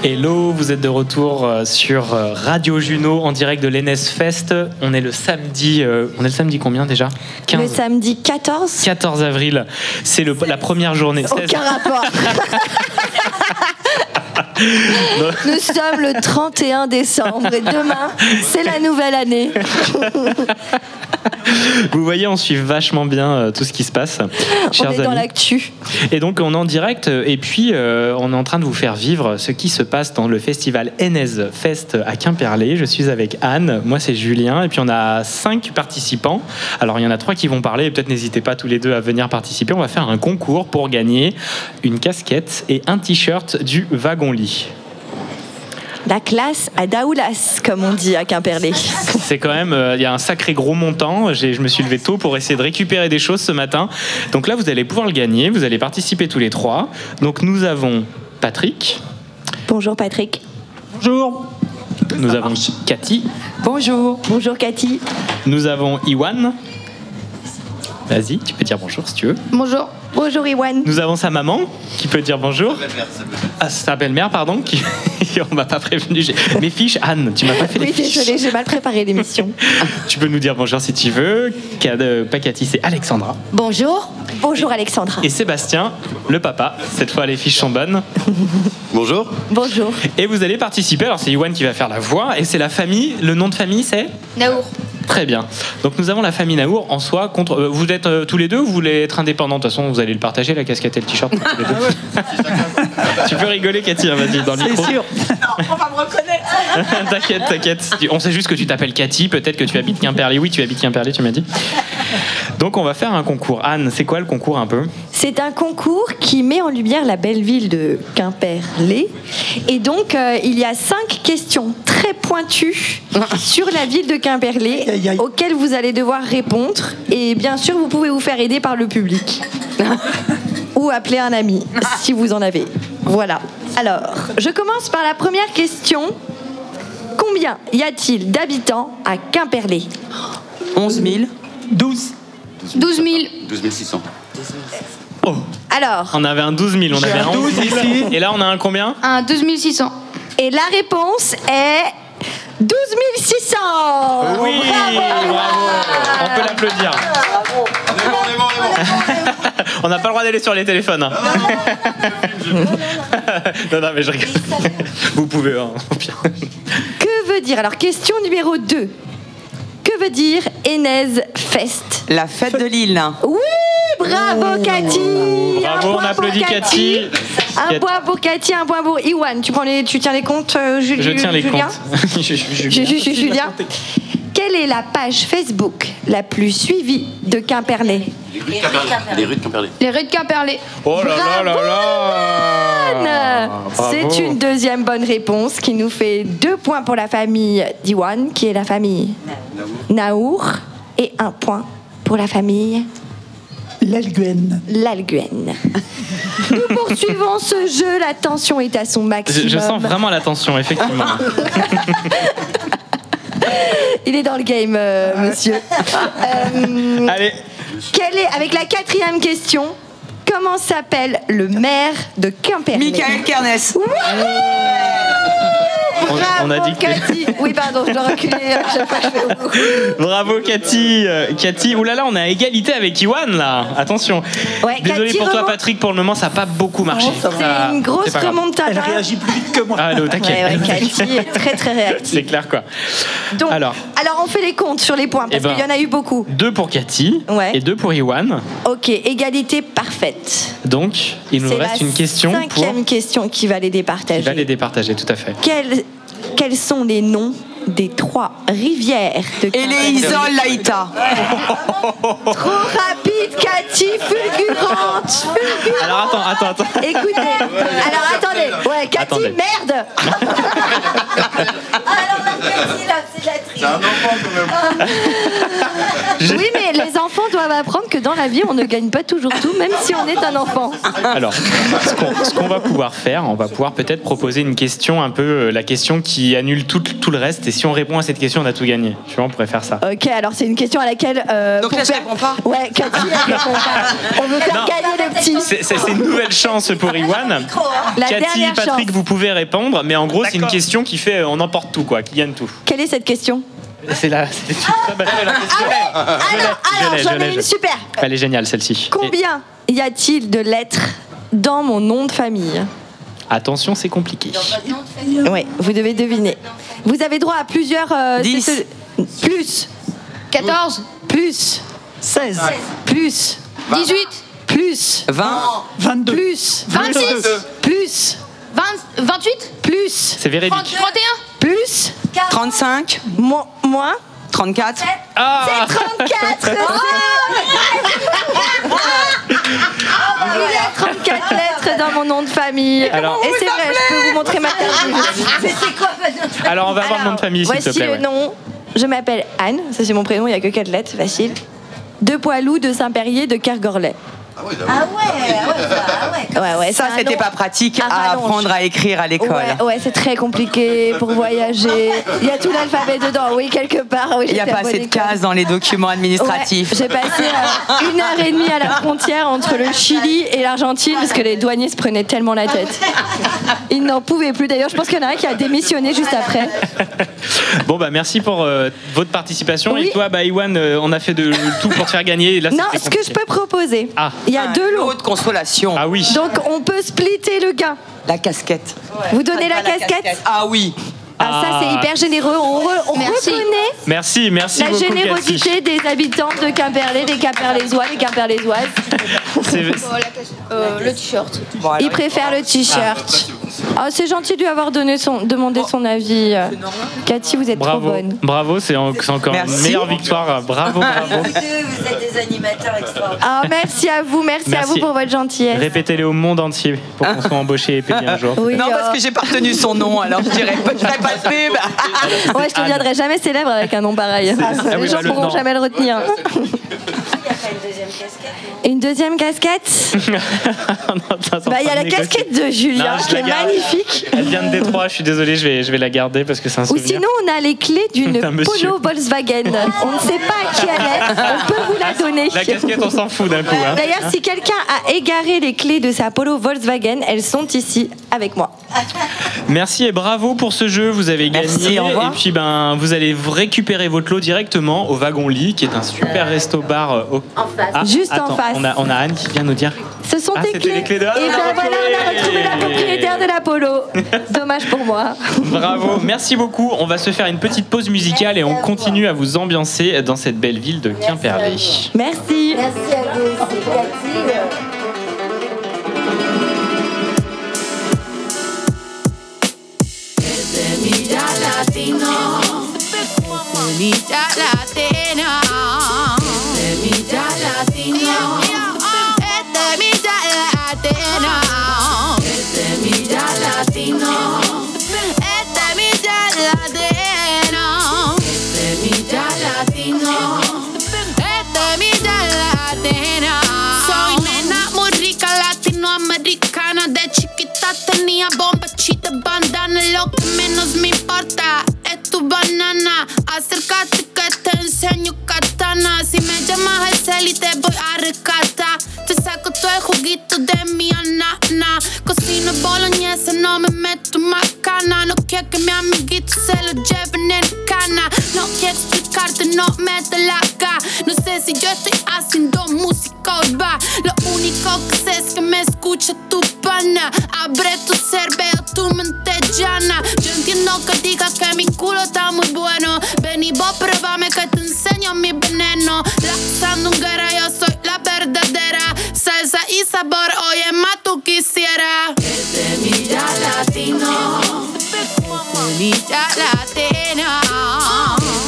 Hello, vous êtes de retour euh, sur euh, Radio Juno en direct de l'ENS Fest. On est le samedi, euh, on est le samedi combien déjà? Le samedi 14 14 avril. C'est le- la première journée. 16. Aucun rapport. Nous sommes le 31 décembre et demain, c'est la nouvelle année. Vous voyez, on suit vachement bien euh, tout ce qui se passe. On chers est dans l'actu. Et donc on est en direct euh, et puis euh, on est en train de vous faire vivre ce qui se passe dans le festival Enez Fest à Quimperlé. Je suis avec Anne, moi c'est Julien et puis on a cinq participants. Alors il y en a trois qui vont parler et peut-être n'hésitez pas tous les deux à venir participer. On va faire un concours pour gagner une casquette et un t-shirt du wagon lit. La classe à Daoulas, comme on dit à Quimperlé. C'est quand même, euh, il y a un sacré gros montant. J'ai- Je me suis levé tôt pour essayer de récupérer des choses ce matin. Donc là, vous allez pouvoir le gagner. Vous allez participer tous les trois. Donc nous avons Patrick. Bonjour Patrick. Bonjour. Nous avons Cathy. Bonjour. Bonjour Cathy. Nous avons Iwan. Vas-y, tu peux dire bonjour si tu veux. Bonjour. Bonjour Iwan. Nous avons sa maman qui peut dire bonjour. Ah, sa belle-mère, pardon. Qui... On m'a pas prévenu. J'ai- Mes fiches, Anne, tu m'as pas fait les Oui, fiches. désolé, j'ai mal préparé l'émission. Tu peux nous dire bonjour si tu veux. Euh, Pas Cathy, c'est Alexandra. Bonjour. Bonjour Alexandra. Et Sébastien, le papa. Cette fois, les fiches sont bonnes. Bonjour. Bonjour. Et vous allez participer. Alors, c'est Iwan qui va faire la voix. Et c'est la famille. Le nom de famille, c'est Naour. Très bien. Donc, nous avons la famille Naour en soi. Contre... euh, vous êtes euh, tous les deux ou vous voulez être indépendants? De toute façon, vous allez le partager, la casquette et le t-shirt. tous les deux. tu peux rigoler, Cathy. hein, Vas-y, dans le micro. on va me reconnaître. t'inquiète, t'inquiète. On sait juste que tu t'appelles Cathy. Peut-être que tu habites Quimperlé. Oui, tu habites Quimperlé, tu m'as dit. Donc, on va faire un concours. Anne, c'est quoi le concours un peu? C'est un concours qui met en lumière la belle ville de Quimperlé. Et donc, euh, il y a cinq questions très pointues sur la ville de Quimperlé auxquelles vous allez devoir répondre. Et bien sûr, vous pouvez vous faire aider par le public. Ou appeler un ami, si vous en avez. Voilà. Alors, je commence par la première question. Combien y a-t-il d'habitants à Quimperlé 11 000. 12. 12 000. 12 600. Alors, On avait un 12 000, on avait un un 12 11 000. ici. Et là, on a un combien? Un 12 600. Et la réponse est 12 600. Oui, bravo. On peut l'applaudir. On n'a pas le droit d'aller sur les téléphones. hein. non, non, mais je rigole. Vous pouvez, hein, au pire. Que veut dire? Alors, question numéro 2. Que veut dire Enez Fest La fête de Lille. Oui, bravo Cathy Bravo, Un on point pour applaudit Cathy. Un point pour Cathy, un point pour Iwan. Tu, prends les, tu tiens les comptes, euh, Ju- Je tiens les Julien comptes. Ju- Ju- Ju- Julien Quelle est la page Facebook la plus suivie de Quimperlé Les rues de Quimperlé. Les rues de Quimperlé. Oh là là là là. C'est une deuxième bonne réponse qui nous fait deux points pour la famille d'Iwan, qui est la famille Naour, et un point pour la famille L'Alguen. L'Alguen. Nous poursuivons ce jeu, la tension est à son Je, maximum. je sens vraiment la tension, effectivement. Il est dans le game, euh, monsieur. Euh, Allez, quelle est, avec la quatrième question, comment s'appelle le maire de Quimperlé? Michael Kernes. On, on a dit que... Cathy. Oui, pardon, je dois reculer fais Bravo Cathy. Euh, Cathy, oulala, on est à égalité avec Iwan là. Attention. Ouais, Désolé Cathy pour toi remonte. Patrick, pour le moment ça n'a pas beaucoup marché. C'est une grosse remontada. Elle réagit plus vite que moi. Ah, elle est au taquet. Ouais, ouais, Cathy est très très réactive. C'est clair quoi. Donc, Alors, alors, on fait les comptes sur les points parce Eh ben. qu'il y en a eu beaucoup. deux pour Cathy Ouais. et deux pour Iwan. Ok, égalité parfaite. Donc, il nous reste une question pour cinquième question qui va les qui départager. va les départager, tout à fait. Quels, quels sont les noms des trois rivières de Et les Isol Laïta. Trop rapide, Cathy, fulgurante, fulgurante. Alors attends, attends, attends. Écoutez, alors attendez, ouais, Cathy, Attendez. merde. alors c'est la triche. Je- Oui, mais les enfants doivent va m'apprendre que dans la vie, on ne gagne pas toujours tout, même si on est un enfant. Alors, ce qu'on ce qu'on va pouvoir faire, on va pouvoir peut-être proposer une question, un peu euh, la question qui annule tout, tout le reste. Et si on répond à cette question, on a tout gagné. Tu vois, on pourrait faire ça. Ok, alors c'est une question à laquelle. euh, Donc pour là, je faire- réponds pas Ouais, Cathy, elle répond pas. On veut faire Non. gagner le petit. C'est c'est- c'est une nouvelle chance pour Iwan. La Cathy, dernière Patrick, chance. vous pouvez répondre, mais en gros, c'est une D'accord. question qui fait euh, on emporte tout, quoi, qui gagne tout. Quelle est cette question C'est la. c'est une très bonne- la question. Je l'ai, Alors, je l'ai, alors je j'en l'ai, ai je une l'ai. super. Elle est géniale, celle-ci. Combien y a-t-il de lettres dans mon nom de famille attention, c'est compliqué. Oui, vous devez deviner. Vous avez droit à plusieurs. euh, Plus. 14 Plus. 16. Plus. 18 Plus. 20. 22. Plus. 26 Plus. 20 28 Plus. C'est véridique. 31 Plus. 35. Mo- moins. 34. Ah C'est 34 Il y a 34 lettres dans mon nom de famille. Alors- Et c'est vrai, je peux vous montrer ma carte. Alors, on va voir le nom de famille, s'il te Voici plaît. le ouais. nom. Je m'appelle Anne, ça c'est mon prénom, il n'y a que 4 lettres, facile. De Poilou, de Saint-Perrier, de Kergorlet. Ah ouais, Ouais, ouais, Ça, un c'était pas pratique à à rallonge. apprendre à écrire à l'école. Ouais, ouais, c'est très compliqué pour voyager. Il y a tout l'alphabet dedans, oui, quelque part. Oui, Il n'y a pas assez de cases dans les documents administratifs. Ouais, J'ai passé euh, une heure et demie à la frontière entre le Chili et l'Argentine parce que les douaniers se prenaient tellement la tête. Ils n'en pouvaient plus. D'ailleurs, je pense qu'il y en a un qui a démissionné juste après. Bon, bah, merci pour euh, votre participation. Oui. Et toi, bah, Iwan, euh, on a fait de tout pour te faire gagner. Là, Non, ce que je peux proposer, Ah, il y a deux lots. de consolation. ah oui. Donc, on peut splitter le gain. La casquette. Vous donnez la casquette Ah oui. Ah, ça, c'est Ah. hyper généreux. On, re- on Merci. reconnaît Merci, merci la beaucoup, Cathy. générosité des habitants de Quimperlé, des Quimperlésois, des Quimperlésoises. C'est- Euh, Le t-shirt. Bon, alors, Il préfère le t-shirt. Ah, c'est gentil de lui avoir donné son, demandé son avis. Cathy, vous êtes trop bonne. bravo, c'est en- c'est encore une Merci. meilleure victoire. Bravo, bravo. vous êtes des animateurs extraordinaires. Ah, merci à vous, merci, à Merci. vous pour votre gentillesse. Répétez-les au monde entier pour qu'on soit embauché et payé un jour. Oui, non, parce que j'ai pas retenu son nom, alors je dirais pas, je ferai pas de pub. Ouais, je ne deviendrai jamais célèbre avec un nom pareil. ah Les oui, gens bah, le pourront nom. jamais le retenir. Une deuxième casquette Bah, il y a la casquette de Julien, Non, qui est magnifique. Elle vient de Détroit, je suis désolé, je vais, je vais la garder parce que c'est un Ou souvenir. sinon, on a les clés d'une. Polo Volkswagen. On ne sait pas à qui elle est. On peut vous la donner. La casquette, on s'en fout d'un coup. hein. D'ailleurs, si quelqu'un a égaré les clés de sa Polo Volkswagen, elles sont ici avec moi. Merci et bravo pour ce jeu, vous avez Merci, gagné. au revoir. Et puis ben, vous allez récupérer votre lot directement au Wagon Lit, qui est un super resto-bar. euh, Au... En face. Ah, Juste en face. On a, on a Anne qui vient nous dire. Ce sont Ah, tes c'était clés. les clés de- Et ben voilà, on a retrouvé la propriétaire de la Polo. Dommage pour moi. Bravo, merci beaucoup. On va se faire une petite pause musicale et on continue à vous ambiancer dans cette belle ville de Quimperlé. Merci. Merci à vous aussi, Cathy. Semilla latino. Semilla latina. Semilla latino. Es semilla latina. Es semilla latino. Es semilla latino. Latino. Es semilla latina. Soy nena muy rica latinoamericana. De chiquita tenía bombachita, bandana. Lo que menos me importa es tu banana. Acércate que te enseño katana. Si me llamas el cel y te voy a rescatar. Te saco todo el juguito de mi anana. Cocino boloñesa, no me meto macana. No quiero que mi amiguito se lo lleven en cana. No quiero explicarte, no mete la K. No sé si yo estoy haciendo música urbana. Lo único que sé es que me escucha tu pana. Abre tu cerebro, tu mente llana. Yo entiendo que digas que mi culo está muy bueno. Ven y vos pruébame que te enseño mi veneno. La sandunguera, yo soy la verdadera. Salsa y sabor, oye, más tú quisieras. Semilla latino. Semilla latina.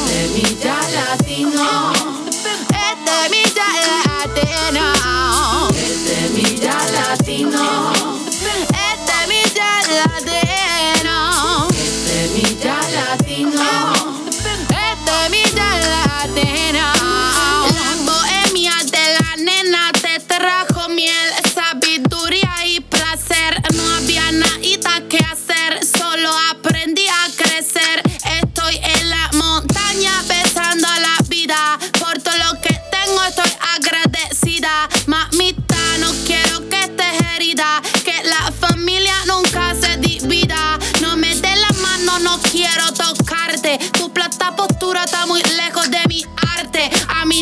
Semilla latino. Es semilla latina. Es semilla latino.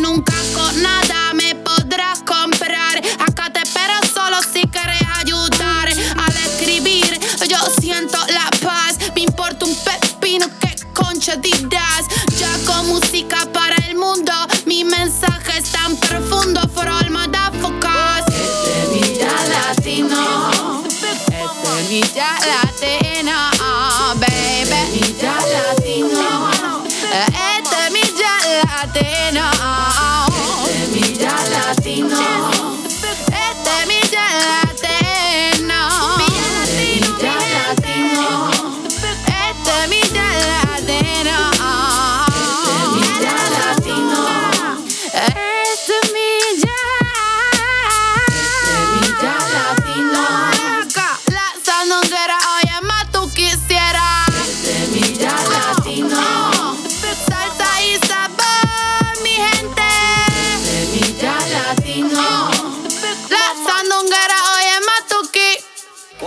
Nunca con nada me podrás comprar. Acá te espero solo si quieres ayudar. Al escribir, yo siento la paz. Me importa un pepino que concha dirás. Ya con música para el mundo, mi mensaje es tan profundo for all motherfuckers. Este es mi ya latino. Este es mi ya latino,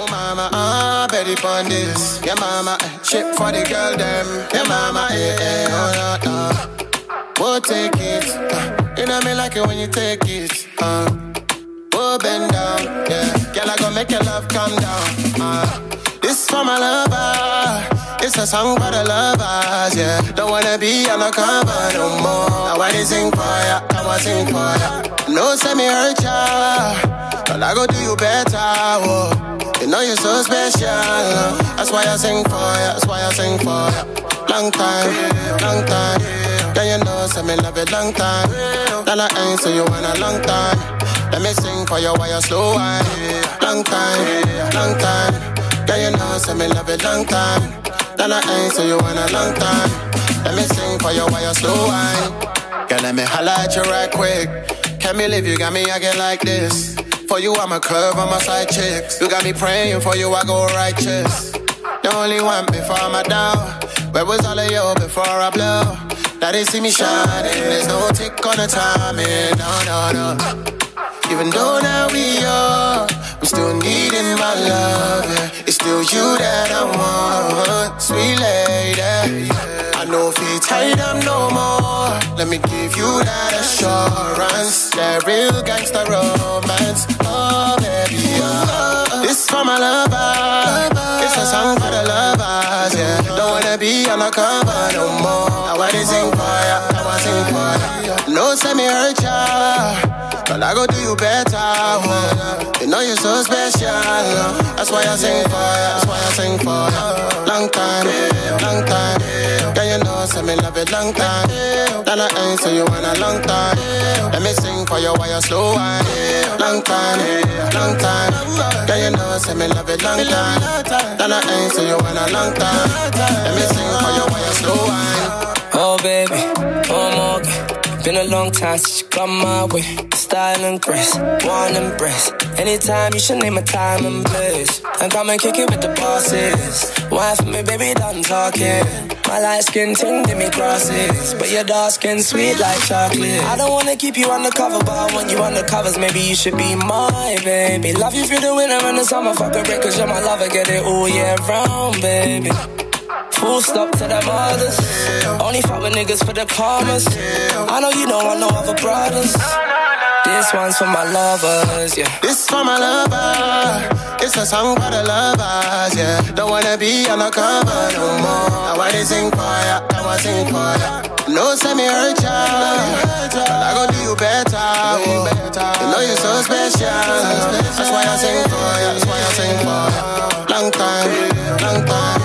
Oh mama, ah, Betty pon this. Yeah mama, eh, shit for the girl them. Yeah mama, eh, eh, oh no, no. We'll take it. Uh, you know me like it when you take it. Uh, we'll bend down, yeah. Girl, I gonna make your love come down. Uh, this for my lover. It's a song for the lovers, yeah. Don't wanna be undercover no more. I wanna sing for ya, I wanna sing for ya. No, say me hurt ya, but I go do you better, whoa. You know you're so special. That's why I sing for ya. That's why I sing for ya. Long time, long time. Girl, you know, say me love it long time. Then I ain't so you want a long time. Let me sing for you while you slow wine. Long time, long time. Girl, you know, say me love it long time. Then I ain't so you want a long time. Let me sing for you while you slow wine. Girl, let me at you right quick. Can't believe you got me acting like this. For you, I'm a curve on my side chicks. You got me praying for you, I go righteous. You only me for my down. Where was all of you before I blow? Now they see me shining. There's no tick on the timing. No, no, no. Even though now we are, I'm still needing my love. Yeah. It's still you that I want, sweet lady. I if you tight up no more. Let me give you that assurance, that real gangster romance. Oh baby, oh. this for my lover. It's a song for the lovers. Yeah, don't wanna be undercover no more. I wanna sing for I wanna sing for. No, say me hurt ya. But I go do you better. oh. You know you're so special. Oh. That's why I sing for ya. That's why I sing for ya. Long time, long time. Girl, you know, say me love it long time. Then I ain't so you want a long time. Let me sing for you while you slow wine. Long time, long time. Girl, you know, say me love it long time. Then I ain't so you want a long time. Let me sing for you while you slow wine. Oh baby, oh. Been a long time since you come my way. Style and grace, one embrace. Anytime you should name a time and place. And come and kick it with the bosses. Why for me, baby, done talking. My light skin give me crosses. But your dark skin sweet like chocolate. I don't wanna keep you undercover, but I want you undercovers. Maybe you should be my baby. Love you through the winter and the summer. Fuck a break, cause you're my lover. Get it all year round, baby. Full stop to the mothers. Only fuck with niggas for the commas. I know you don't want no other brothers. This one's for my lovers, yeah. This for my lover. It's a song for the lovers, yeah. Don't wanna be on the cover no more. I wanna sing for ya, I wanna sing for ya. No, say me hurt ya, but I gon' do you better. oh. You know you're so special. That's why I sing for ya. That's why I sing for ya. Long time, long time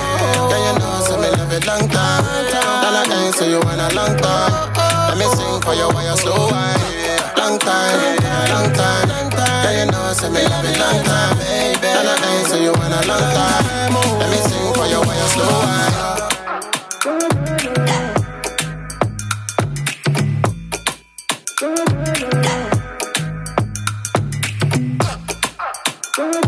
it long time. Tell a guy say you want a long time. Let me sing for you while you slow wine. Long time, long time. Yeah, you know, say me love it long time, baby. Tell a guy say you want a long time. Let me sing for you while you slow wine. Thank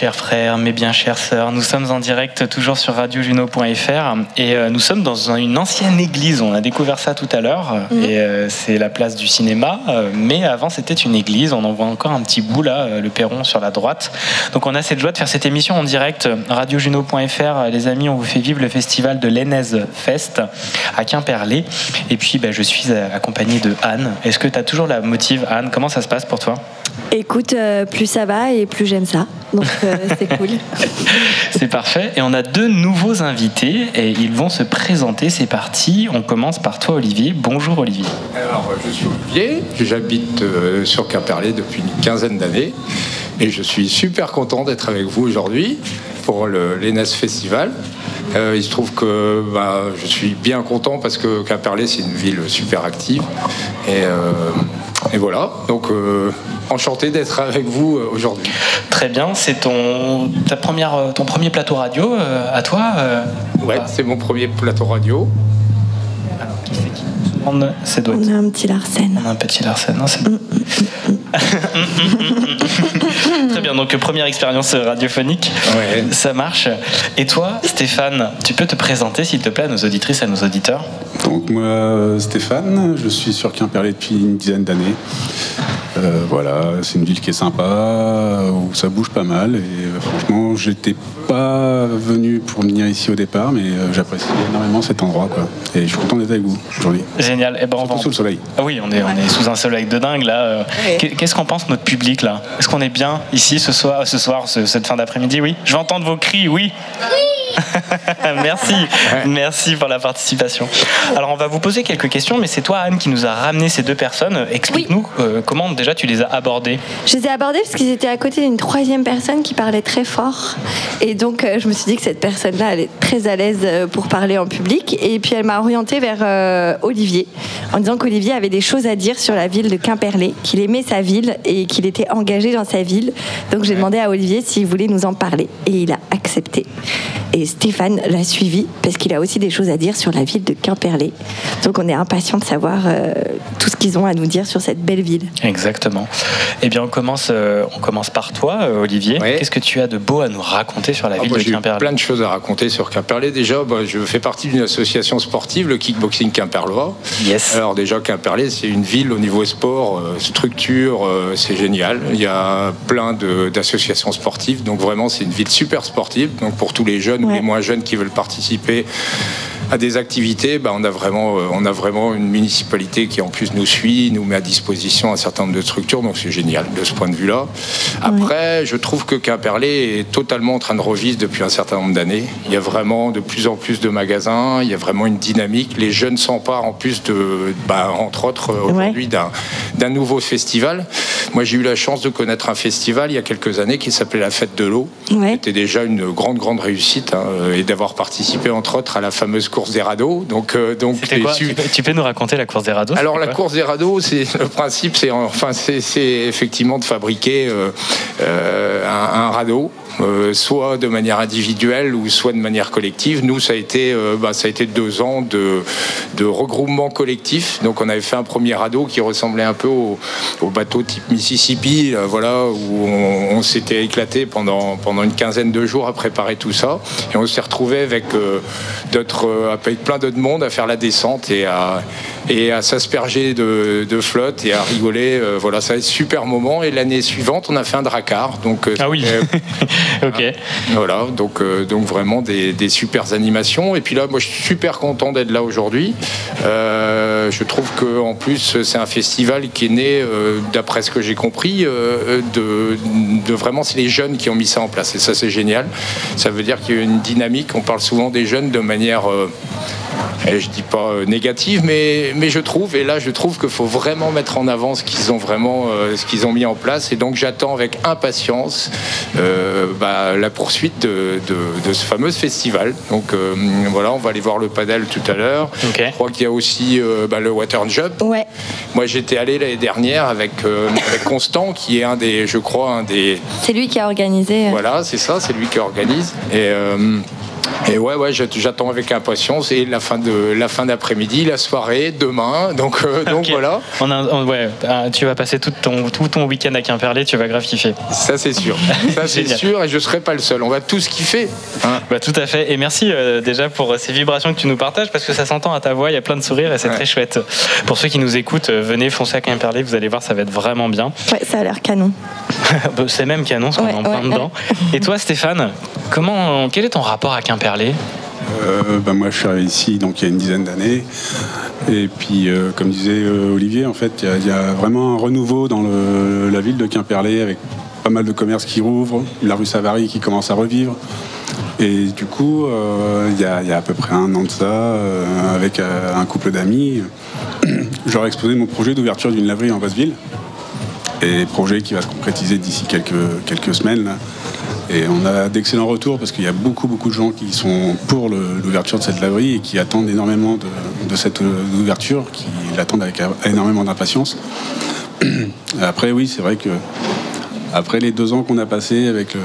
chers frères, mes bien chères sœurs, nous sommes en direct toujours sur radiojuno.fr et euh, nous sommes dans une ancienne église. On a découvert ça tout à l'heure Mhm. et euh, c'est la place du cinéma. euh, mais avant, c'était une église. On en voit encore un petit bout là, euh, le perron sur la droite. Donc, on a cette joie de faire cette émission en direct. Radiojuno.fr, les amis, on vous fait vivre le festival de l'Enez Fest à Quimperlé. Et puis, bah, je suis euh, accompagné de Anne. Est-ce que tu as toujours la motive, Anne? Comment ça se passe pour toi? Écoute, euh, plus ça va et plus j'aime ça. Donc euh, c'est cool. C'est parfait. Et on a deux nouveaux invités et ils vont se présenter. C'est parti. On commence par toi, Olivier. Bonjour, Olivier. Alors, je suis Olivier, j'habite euh, sur Quimperlé depuis une quinzaine d'années et je suis super content d'être avec vous aujourd'hui pour le l'ENES Festival. Euh, il se trouve que bah, je suis bien content parce que Quimperlé, c'est une ville super active. Et, euh, et voilà, donc euh, enchanté d'être avec vous euh, aujourd'hui. Très bien. C'est ton, ta première, euh, ton premier plateau radio euh, à toi euh, Ouais, c'est mon premier plateau radio. on, ça doit être- On a un petit Larsen. on a un petit Larsen. non, c'est- Très bien. Donc, première expérience radiophonique. Ça marche. Et toi, Stéphane, tu peux te présenter, s'il te plaît, à nos auditrices et à nos auditeurs? Donc moi, euh, Stéphane, je suis sur Quimperlé depuis une dizaine d'années. Euh, voilà, c'est une ville qui est sympa, où ça bouge pas mal. Et euh, franchement, j'étais pas venu pour venir ici au départ, mais euh, j'apprécie énormément cet endroit. Quoi. Et je suis content d'être avec vous aujourd'hui. Génial. Eh ben, on va Surtout sous le soleil. Ah oui, on est, on est sous un soleil de dingue là. Ouais. Qu'est- Qu'est-ce qu'en pense notre public là? Est-ce qu'on est bien ici ce soir, ce soir, ce- cette fin d'après-midi? Oui? Je vais entendre vos cris. Oui. Merci, merci pour la participation. Alors on va vous poser quelques questions, mais c'est toi Anne qui nous a ramené ces deux personnes. Explique-nous euh, comment déjà tu les as abordées. Je les ai abordés parce qu'ils étaient à côté d'une troisième personne qui parlait très fort. Et donc, euh, je me suis dit que cette personne-là, elle est très à l'aise euh, pour parler en public. Et puis, elle m'a orientée vers euh, Olivier, en disant qu'Olivier avait des choses à dire sur la ville de Quimperlé, qu'il aimait sa ville et qu'il était engagé dans sa ville. Donc, j'ai demandé à Olivier s'il voulait nous en parler. Et il a accepté. Et Stéphane l'a suivi parce qu'il a aussi des choses à dire sur la ville de Quimperlé. Donc, on est impatient de savoir euh, tout ce qu'ils ont à nous dire sur cette belle ville. Exactement. Eh bien on commence, euh, on commence par toi, euh, Olivier. Qu'est-ce que tu as de beau à nous raconter sur la Ah, ville moi, de J'ai Quimperlé? plein de choses à raconter sur Quimperlé. Déjà, bah, je fais partie d'une association sportive, le kickboxing quimperlois. Yes. Alors déjà, Quimperlé, c'est une ville au niveau sport, euh, structure, euh, c'est génial. Il y a plein d'associations sportives, donc vraiment, c'est une ville super sportive. Donc pour tous les jeunes les moins jeunes qui veulent participer à des activités, bah, on, a vraiment, euh, on a vraiment une municipalité qui en plus nous suit, nous met à disposition un certain nombre de structures, donc c'est génial de ce point de vue-là. Après, je trouve que Quimperlé est totalement en train de revivre depuis un certain nombre d'années. Il y a vraiment de plus en plus de magasins, il y a vraiment une dynamique. Les jeunes s'emparent en plus de, bah, entre autres, euh, aujourd'hui d'un d'un nouveau festival. Moi, j'ai eu la chance de connaître un festival il y a quelques années qui s'appelait la Fête de l'eau. C'était déjà une grande, grande réussite hein, et d'avoir participé entre autres à la fameuse course des radeaux. Donc, euh, donc les quoi tu, peux, tu peux nous raconter la course des radeaux alors la course des radeaux, c'est le principe, c'est enfin c'est c'est effectivement de fabriquer euh, euh, un, un radeau. Euh, soit de manière individuelle ou soit de manière collective. Nous, ça a été, euh, bah, ça a été deux ans de, regroupement collectif. Donc, on avait fait un premier radeau qui ressemblait un peu au, au bateau type Mississippi, euh, voilà, où on, s'était éclaté pendant, pendant une quinzaine de jours à préparer tout ça. Et on s'est retrouvé avec d'autres, avec plein d'autres monde à faire la descente et à, et à s'asperger de, de flotte et à rigoler. Euh, voilà, ça a été un super moment. Et l'année suivante, on a fait un dracar. Donc, ah oui. ok. Voilà, donc, euh, donc vraiment des, des super animations. Et puis là, moi, je suis super content d'être là aujourd'hui. Euh, je trouve que en plus, c'est un festival qui est né, euh, d'après ce que j'ai compris, euh, de, de vraiment, c'est les jeunes qui ont mis ça en place. Et ça, c'est génial. Ça veut dire qu'il y a une dynamique. On parle souvent des jeunes de manière euh, et je dis pas euh, négative, mais, mais je trouve, et là je trouve qu'il faut vraiment mettre en avant ce qu'ils ont vraiment, euh, ce qu'ils ont mis en place. Et donc j'attends avec impatience euh, bah, la poursuite de, de- de ce fameux festival. Donc euh, voilà, on va aller voir le padel tout à l'heure. Je crois qu'il y a aussi euh, bah, le water jump. Ouais. Moi j'étais allé l'année dernière avec, euh, avec Constant, qui est un des, je crois, un des, C'est lui qui a organisé. voilà, c'est ça, c'est lui qui organise. Et, euh, et ouais, ouais, j'att- j'attends avec impatience et la fin de la fin d'après-midi, la soirée, demain. Donc, euh, voilà. On a- on- ouais, tu vas passer tout ton, tout ton week-end à Quimperlé, tu vas grave kiffer. Ça c'est sûr. Ça c'est sûr et je serai pas le seul. On va tous kiffer. hein. Bah, tout à fait. Et merci euh, déjà pour ces vibrations que tu nous partages parce que ça s'entend à ta voix, il y a plein de sourires et c'est très chouette. Pour ceux qui nous écoutent, euh, venez foncer à Quimperlé, vous allez voir, ça va être vraiment bien. Ouais, ça a l'air canon. Bah, c'est même canon, parce qu'on Ouais, est en plein dedans. Et toi, Stéphane, comment, quel est ton rapport à Quimperlé? Euh, ben moi, je suis arrivé ici donc il y a une dizaine d'années. Et puis, euh, comme disait euh, Olivier, en fait, il y a- vraiment un renouveau dans la ville de Quimperlé avec pas mal de commerces qui rouvrent, la rue Savary qui commence à revivre. Et du coup, euh, il y, a, à peu près un an de ça, avec un couple d'amis, ai exposé mon projet d'ouverture d'une laverie en Basse-Ville. Et projet qui va se concrétiser d'ici quelques, semaines. Et on a d'excellents retours parce qu'il y a beaucoup, beaucoup de gens qui sont pour l'ouverture de cette laverie et qui attendent énormément de, cette euh, ouverture, qui l'attendent avec énormément d'impatience. Après, oui, c'est vrai que après les deux ans qu'on a passés avec le,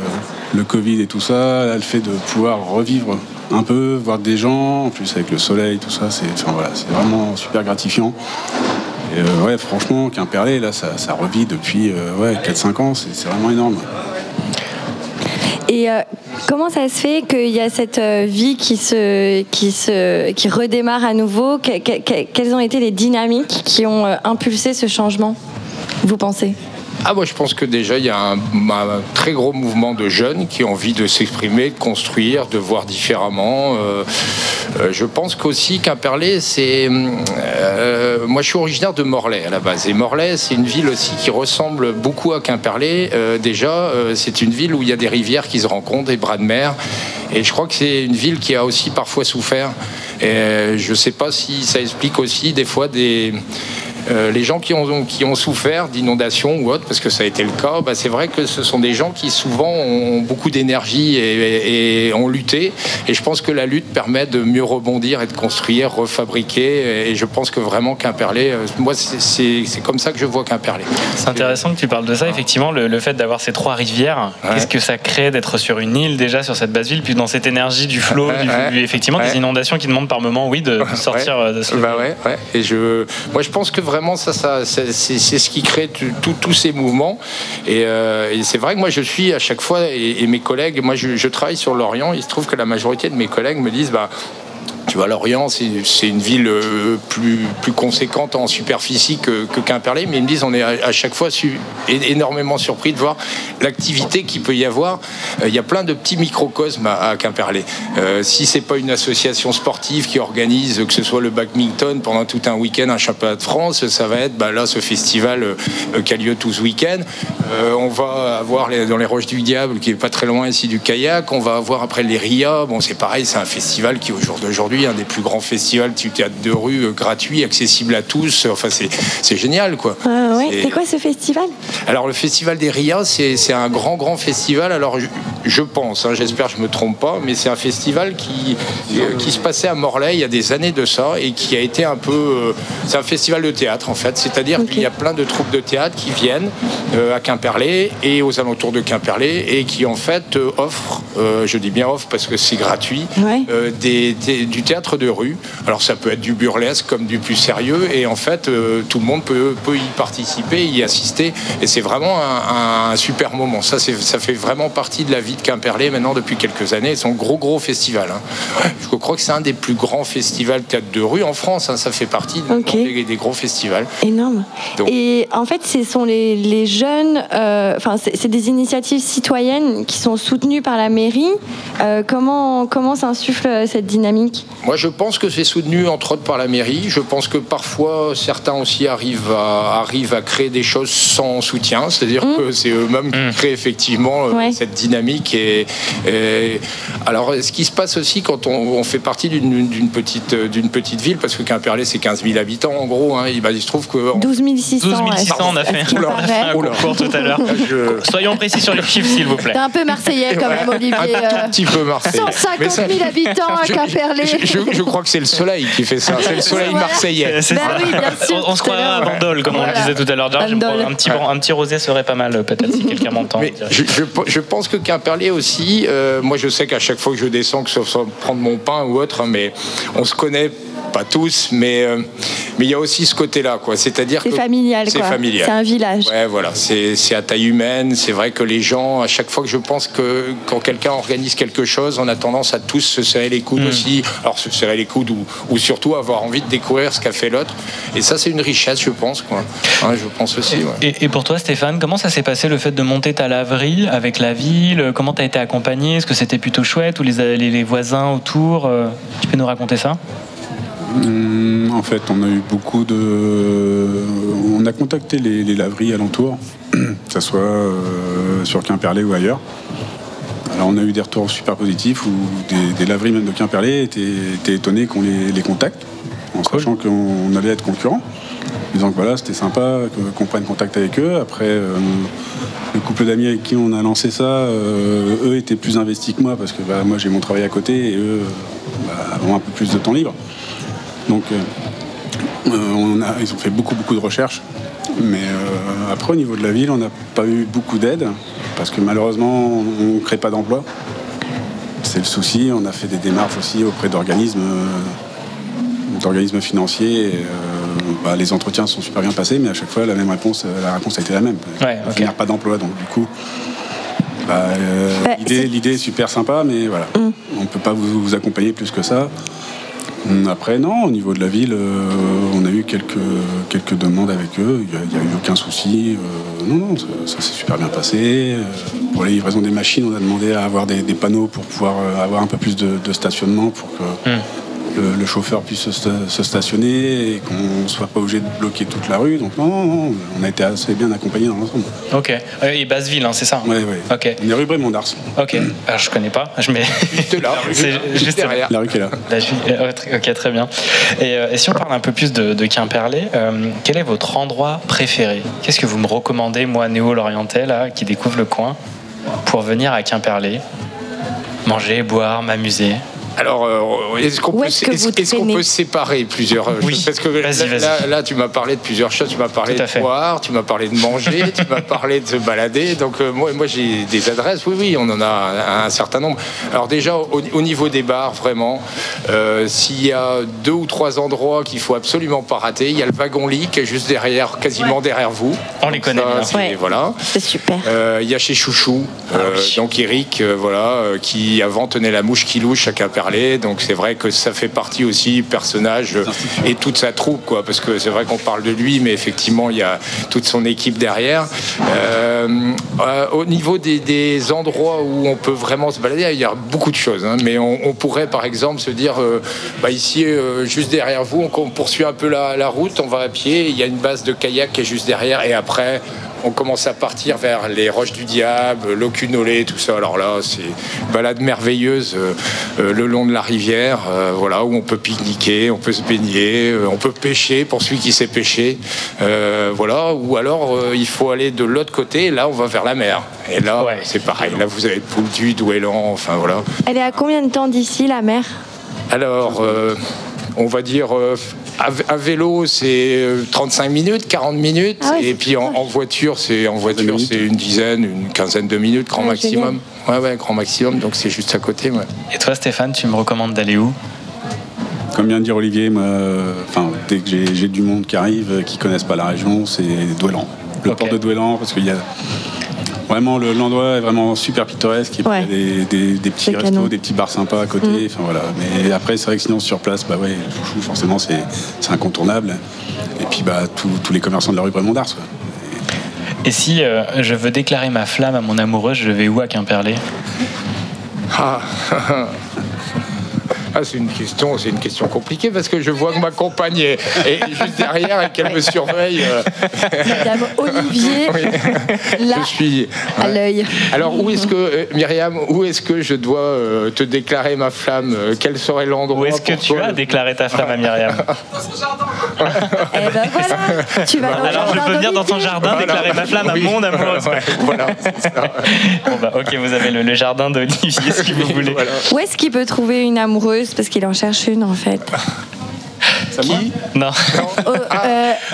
le Covid et tout ça, le fait de pouvoir revivre un peu, voir des gens, en plus avec le soleil, tout ça, c'est vraiment super gratifiant. Et euh, ouais, franchement, Quimperlé, là, ça, revit depuis euh, ouais, 4-5 ans, c'est vraiment énorme. Et euh, comment ça se fait qu'il y a cette euh, vie qui, se, qui, se, qui redémarre à nouveau? Que- que- que- Quelles ont été les dynamiques qui ont euh, impulsé ce changement, vous pensez? Ah, moi, je pense que déjà, il y a un, très gros mouvement de jeunes qui ont envie de s'exprimer, de construire, de voir différemment. Euh, euh, je pense qu'aussi Quimperlé, c'est. euh, moi, je suis originaire de Morlaix à la base. Et Morlaix, c'est une ville aussi qui ressemble beaucoup à Quimperlé. Déjà, c'est une ville où il y a des rivières qui se rencontrent, des bras de mer. Et je crois que c'est une ville qui a aussi parfois souffert. Et je ne sais pas si ça explique aussi des fois des. Euh, les gens qui ont, qui ont souffert d'inondations ou autre, parce que ça a été le cas, bah, c'est vrai que ce sont des gens qui souvent ont beaucoup d'énergie et, et ont lutté. Et je pense que la lutte permet de mieux rebondir et de construire, refabriquer. Et je pense que vraiment Quimperlé, euh, moi c'est- comme ça que je vois Quimperlé. C'est intéressant que tu parles de ça, effectivement, le, le fait d'avoir ces trois rivières. Qu'est-ce que ça crée d'être sur une île déjà, sur cette base ville, puis dans cette énergie du flot, Ouais, ouais. effectivement, des inondations qui demandent par moment, oui, de, de sortir euh, de ce. Bah ouais, ouais. Et je, moi, je pense que vraiment, ça, ça, c'est ce qui crée tous ces mouvements. Et, euh, et c'est vrai que moi, je suis à chaque fois, et, et mes collègues, moi, je, je travaille sur l'Orient. Il se trouve que la majorité de mes collègues me disent, bah, tu vois, Lorient, c'est une ville euh, plus, plus conséquente en superficie que, Quimperlé, mais ils me disent on est à, chaque fois énormément surpris de voir l'activité qu'il peut y avoir. Euh, Il y a plein de petits microcosmes à, Quimperlé. Euh, si c'est pas une association sportive qui organise, que ce soit le badminton pendant tout un week-end, un championnat de France, ça va être bah, là ce festival euh, qui a lieu tout ce week-end. On va avoir les- dans les Roches du Diable, qui est pas très loin ici du kayak. On va avoir après les RIA. Bon, c'est pareil, c'est un festival qui au jour d'aujourd'hui un des plus grands festivals du théâtre de rue, euh, gratuit, accessible à tous. Enfin, c'est génial, quoi. Ouais, Et- c'est quoi ce festival? Alors le festival des RIA, c'est un grand grand festival. Alors je, je pense, hein, j'espère que je me trompe pas, mais c'est un festival qui euh, qui se passait à Morlaix il y a des années de ça et qui a été un peu, euh, c'est un festival de théâtre en fait. C'est-à-dire qu'il y a plein de troupes de théâtre qui viennent euh, à Quimperlé et aux alentours de Quimperlé et qui en fait euh, offrent, euh, je dis bien offrent parce que c'est gratuit, euh, des, des- du théâtre de rue. Alors ça peut être du burlesque comme du plus sérieux et en fait euh, tout le monde peut, peut y participer, y assister et c'est vraiment un, un super moment. Ça, ça fait vraiment partie de la vie de Quimperlé maintenant depuis quelques années. C'est un gros gros festival. hein. Je crois que c'est un des plus grands festivals théâtre de rue en France. hein. Ça fait partie des, des gros festivals. Énorme. Donc- Et en fait, ce sont les, les jeunes, euh, enfin, c'est c'est des initiatives citoyennes qui sont soutenues par la mairie. Euh, comment comment s'insuffle cette dynamique? Moi, je pense que c'est soutenu entre autres par la mairie. Je pense que parfois, certains aussi arrivent à, arrivent à créer des choses sans soutien. C'est-à-dire que c'est eux-mêmes qui créent effectivement euh, cette dynamique. Et, et- alors, ce qui se passe aussi quand on, on fait partie d'une d'une petite, d'une petite ville, parce que Quimperlé, c'est 15 000 habitants en gros, hein, et ben, il se trouve que... 12 600. 12 ouais, 600, on a fait, on a fait un concours tout à l'heure. Soyons précis sur les chiffres, s'il vous plaît. T'es un peu marseillais quand même, Olivier. Un euh, tout petit peu Marseillais. 150 Mais ça- 000 habitants à Quimperlé. Je, crois que c'est le soleil qui fait ça. C'est le soleil Voilà. marseillais. Ça. on, on se croirait à Bandol, comme on le disait tout à l'heure. Un petit, un petit rosé serait pas mal, peut-être, si quelqu'un m'entend. Je, je- je pense que Quimperlé aussi, euh, moi je sais qu'à chaque fois que je descends, que ce soit prendre mon pain ou autre, hein, mais on se connaît pas tous, mais euh, mais il y a aussi ce côté-là, quoi. C'est-à-dire C'est que familial, c'est quoi. familial. C'est un village. Ouais, voilà, c'est c'est à taille humaine. C'est vrai que les gens, à chaque fois que je pense que quand quelqu'un organise quelque chose, on a tendance à tous se serrer les coudes aussi. Alors se serrer les coudes ou, ou surtout avoir envie de découvrir ce qu'a fait l'autre. Et ça, c'est une richesse, je pense, quoi. Hein, je pense aussi. ouais. Et, et pour toi, Stéphane, comment ça s'est passé le fait de monter ta laverie avec la ville? Comment tu as été accompagné? Est-ce que c'était plutôt chouette ou les, les, les voisins autour euh, Tu peux nous raconter ça? Hum, En fait, on a eu beaucoup de. On a contacté les, les laveries alentours, que ce soit euh, sur Quimperlé ou ailleurs. Alors, on a eu des retours super positifs où des, des laveries, même de Quimperlé, étaient, étaient étonnés qu'on les, les contacte, en sachant qu'on allait être concurrents. Disant que voilà, c'était sympa qu'on prenne contact avec eux. Après, euh, le couple d'amis avec qui on a lancé ça, euh, eux étaient plus investis que moi parce que bah, moi j'ai mon travail à côté et eux bah, ont un peu plus de temps libre. Donc, euh, euh, on a- ils ont fait beaucoup, beaucoup de recherches. Mais euh, après, au niveau de la ville, on n'a pas eu beaucoup d'aide parce que malheureusement, on ne crée pas d'emploi. C'est le souci. On a fait des démarches aussi auprès d'organismes, euh, d'organismes financiers. et, euh, bah, les entretiens sont super bien passés, mais à chaque fois, la même réponse, la réponse a été la même. Ouais, On génère pas d'emploi, donc du coup. bah, euh, Bah, l'idée, est super sympa, mais voilà, on ne peut pas vous, vous accompagner plus que ça. Hum, Après, non, au niveau de la ville, euh, on a eu quelques, quelques demandes avec eux. Il n'y a, eu aucun souci. Euh, non, non, ça, s'est super bien passé. Euh, pour la livraison des machines, on a demandé à avoir des, panneaux pour pouvoir avoir un peu plus de, stationnement pour que le, le chauffeur puisse se, sta- se stationner et qu'on ne soit pas obligé de bloquer toute la rue. Donc, non, non, non, on a été assez bien accompagnés dans l'ensemble. Ok. Euh, et Basseville, hein, c'est ça Oui, oui. Ok. On est rue. Ok. Alors, je connais pas. Je mets. Juste là, C'est juste derrière. La rue qui est là. Euh, ok, très bien. Et, euh, et si on parle un peu plus de, de Quimperlé, euh, quel est votre endroit préféré? Qu'est-ce que vous me recommandez, moi, néo-lorientais, là, qui découvre le coin, pour venir à Quimperlé? Manger, boire, m'amuser? Alors, euh, est-ce qu'on peut, peut séparer plusieurs euh, Oui. choses Parce que là, là- là, tu m'as parlé de plusieurs choses. Tu m'as parlé de boire, tu m'as parlé de manger, tu m'as parlé de se balader. Donc, euh, moi, moi j'ai des adresses. Oui, oui, on en a un certain nombre. Alors, déjà, au, au niveau des bars, vraiment, euh, s'il y a deux ou trois endroits qu'il faut absolument pas rater, il y a le wagon-lit qui est juste derrière, quasiment derrière vous. On les connaît bien. c'est- Ouais. Voilà. C'est super. Euh, Il y a chez Chouchou, Ah euh, donc Eric, euh, voilà, euh, qui avant tenait la mouche qui louche à Donc c'est vrai que ça fait partie aussi personnage et toute sa troupe, quoi. Parce que c'est vrai qu'on parle de lui, mais effectivement il y a toute son équipe derrière. Euh, euh, au niveau des, des endroits où on peut vraiment se balader, il y a beaucoup de choses. hein. mais on, on pourrait par exemple se dire, euh, bah, ici juste derrière vous, on, on poursuit un peu la, la route, on va à pied. Il y a une base de kayak qui est juste derrière, et après on commence à partir vers les Roches du Diable, l'Ocunolé, tout ça. Alors là, c'est une balade merveilleuse euh, euh, le long de la rivière, euh, voilà, où on peut pique-niquer, on peut se baigner, euh, on peut pêcher pour celui qui sait pêcher, euh, voilà. Ou alors euh, il faut aller de l'autre côté. Là, on va vers la mer. Et là, c'est pareil. Là, vous avez Pouldu, Douélan, enfin voilà. Elle est à combien de temps d'ici, la mer? Alors, euh, on va dire, euh, à, vélo, c'est euh, 35 minutes, 40 minutes. Ah ouais, et puis en, en voiture, c'est en voiture, c'est une dizaine, une quinzaine de minutes, grand Ah, maximum. Ouais, ouais, grand maximum. Donc c'est juste à côté. ouais. Et toi, Stéphane, tu me recommandes d'aller où? Comme vient de dire Olivier, moi, euh, enfin, dès que j'ai du monde qui arrive, euh, qui connaissent pas la région, c'est Douélan. Le port de Douélan, parce qu'il y a vraiment le- l'endroit est vraiment super pittoresque. Il y a des, des- des petits restos, canon. des petits bars sympas à côté. Mm. Enfin voilà. Mais après, c'est vrai que sinon sur place, bah ouais, chouchou, forcément, c'est c'est incontournable. Et puis bah tous tous les commerçants de la rue Brémond d'Ars. quoi. Et si euh, je veux déclarer ma flamme à mon amoureuse, je vais où à Quimperlé? Ah, Ah, c'est une question, c'est une question compliquée parce que je vois que ma compagne est, est juste derrière et qu'elle me surveille. euh. Madame Olivier, là, je suis à l'œil. Alors où est-ce que euh, Myriam, où est-ce que je dois euh, te déclarer ma flamme Euh, Quel serait l'endroit Où est-ce que tu as déclaré ta flamme à Myriam? Eh ben voilà, tu vas dans Alors je jardin peux venir dans ton jardin déclarer ma flamme Oui. à mon amoureuse. Ouais, voilà, Bon bah ok, vous avez le, le jardin d'Olivier si vous voulez. Où est-ce qu'il peut trouver une amoureuse? Parce qu'il en cherche une en fait. Qui Non. Euh,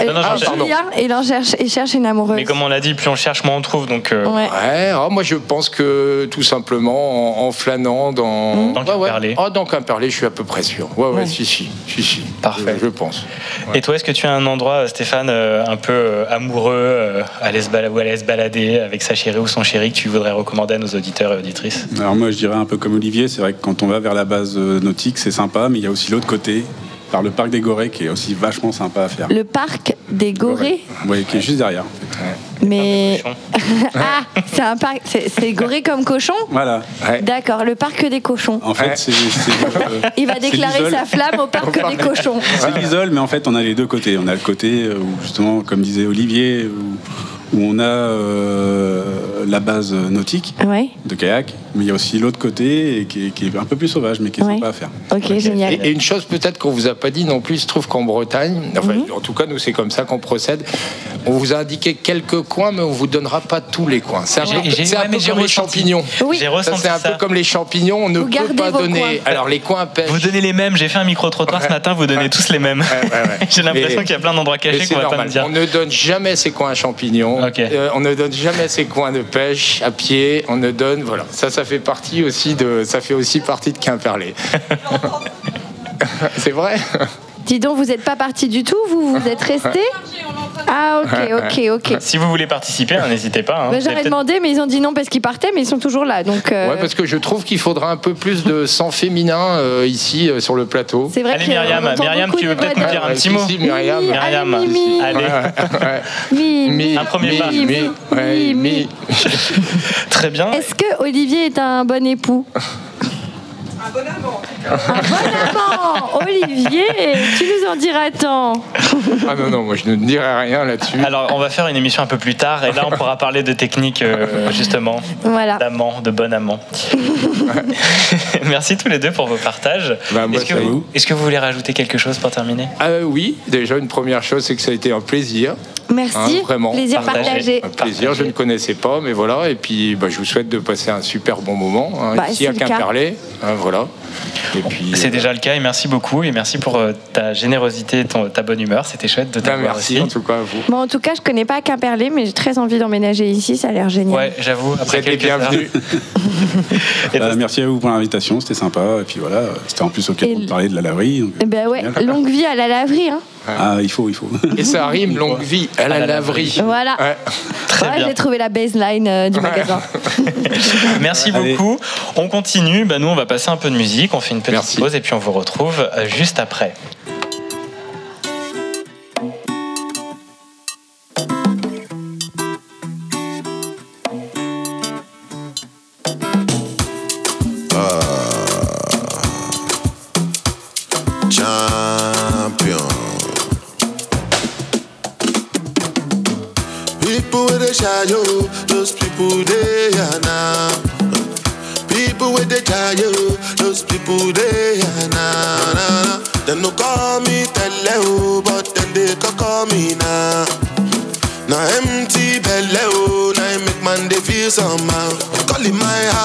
euh, Non, non, je- pardon. Julien, il en cherche, il cherche une amoureuse. Mais comme on l'a dit, plus on cherche, moins on trouve. Donc euh, Ouais. ah, moi je pense que tout simplement en, en flânant dans Dans Ah ouais. Quimperlé. Ah, dans Quimperlé, je suis à peu près sûr. Ouais ouais, Ouais. si si, si si. Parfait. Je, je pense. Et toi, est-ce que tu as un endroit, Stéphane, euh, un peu euh, amoureux, euh, à aller se balader, ou aller se balader avec sa chérie ou son chéri que tu voudrais recommander à nos auditeurs et auditrices? Alors moi, je dirais un peu comme Olivier, c'est vrai que quand on va vers la base euh, nautique, c'est sympa, mais il y a aussi l'autre côté, par le parc des Gorées, qui est aussi vachement sympa à faire. Le parc des Gorées. Oui, qui est juste derrière. Mais ah, c'est un parc, c'est Gorée comme cochon. Voilà. D'accord, le parc des cochons. En fait, c'est. c'est, euh, Il va déclarer sa flamme au parc des cochons. C'est l'isole, mais en fait, on a les deux côtés. On a le côté euh, où, justement, comme disait Olivier, où, où on a euh, la base nautique Ouais. de kayak, mais il y a aussi l'autre côté et qui, est, qui est un peu plus sauvage, mais qui est Ouais. sympa à faire. Ok, génial. Et, et une chose peut-être qu'on vous a pas dit non plus, il se trouve qu'en Bretagne, enfin, Mhm. en tout cas nous c'est comme ça qu'on procède. On vous a indiqué quelques coins, mais on vous donnera pas tous les coins. C'est un peu, un peu comme les champignons. Oui. J'ai Ça, ressenti C'est un ça. peu comme les champignons, on ne Vous peut gardez pas vos donner. coins. Alors les coins pêche. Vous donnez les mêmes. J'ai fait un micro-trottoir ce matin, vous donnez tous les mêmes. J'ai l'impression qu'il y a plein d'endroits cachés qu'on va pas me dire. On ne donne jamais ses coins à champignons. Euh, on ne donne jamais ses coins de pêche à pied. On ne donne, voilà. Ça, ça fait partie aussi de, ça fait aussi partie de Quimperlé. c'est vrai? Dis donc, vous n'êtes pas parti du tout, vous Vous êtes resté Ah, ok, ok, ok. Si vous voulez participer, hein, n'hésitez pas. hein. Bah, peut-être- demandé, mais ils ont dit non parce qu'ils partaient, mais ils sont toujours là. Donc, euh, Ouais, parce que je trouve qu'il faudra un peu plus de sang féminin euh, ici euh, sur le plateau. c'est vrai Allez que Myriam, Myriam, tu veux peut-être nous dire un petit mot si, Myriam. Myriam. allez, Mimi. Allez, Mi, mi, un premier mi, pas. Très bien. Est-ce que Olivier est un bon époux? Un bon amant Olivier, tu nous en diras tant. Ah non, non, moi je ne dirai rien là-dessus. Alors, on va faire une émission un peu plus tard, et là, on pourra parler de techniques, euh, justement, Voilà. d'amant, de bon amant. Merci tous les deux pour vos partages. Bah, moi, Est-ce que, vous- est-ce que vous voulez rajouter quelque chose pour terminer? Ah euh, oui, déjà une première chose, c'est que ça a été un plaisir. Merci, Hein, vraiment. plaisir partagé. Un plaisir, je ne connaissais pas, mais voilà. Et puis, bah, je vous souhaite de passer un super bon moment hein, Bah, ici à. Quimperlé. Hein, voilà. Et puis, C'est euh, déjà le cas, et merci beaucoup, et merci pour euh, ta générosité, ton, ta bonne humeur. C'était chouette de bah, t'avoir merci aussi. en tout cas à vous. Bon, en tout cas, je connais pas Quimperlé, mais j'ai très envie d'emménager ici, ça a l'air génial. Ouais, j'avoue, après quelques. Et Bah, merci à vous pour l'invitation, c'était sympa. Et puis voilà, c'était en plus ok Et de le- parler de la laverie. donc, Eh Ben ouais, longue vie à la laverie. Hein. Ah, il faut, il faut. Et ça rime, longue vie à la, la laverie. Voilà. Ouais. Très Ouais, bien. J'ai trouvé la baseline euh, du magasin. Merci Allez. beaucoup. On continue. Bah, nous, on va passer un peu de musique. On fait une petite Merci. pause et puis on vous retrouve euh, juste après.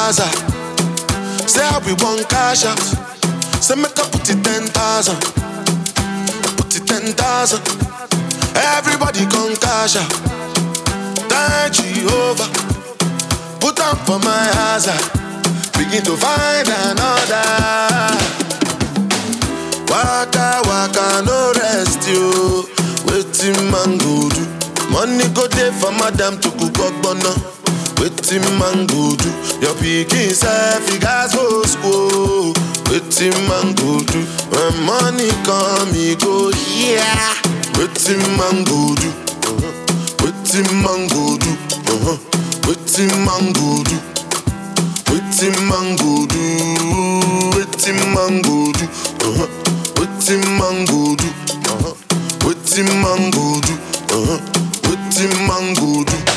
Hazard. Say how we want cash out. Say make up put it ten thousand. Put it ten thousand. Everybody come cash out. Thank Jehovah. Put up for my hazard. Begin to find another. Waka waka no rest you. Waiting man go do. Money go there for madam to cook ogbonna. Waiting man go do. Your pikin self you guys go school. Waiting man go do. When money come he go yeah. Waiting man go do. Uh-huh. Waiting man go do. Uh-huh. Waiting man go do. Waiting man go do. Waiting man go do. Uh-huh. Waiting man go do. Uh-huh. Waiting man go do. Uh-huh. Waiting man go do.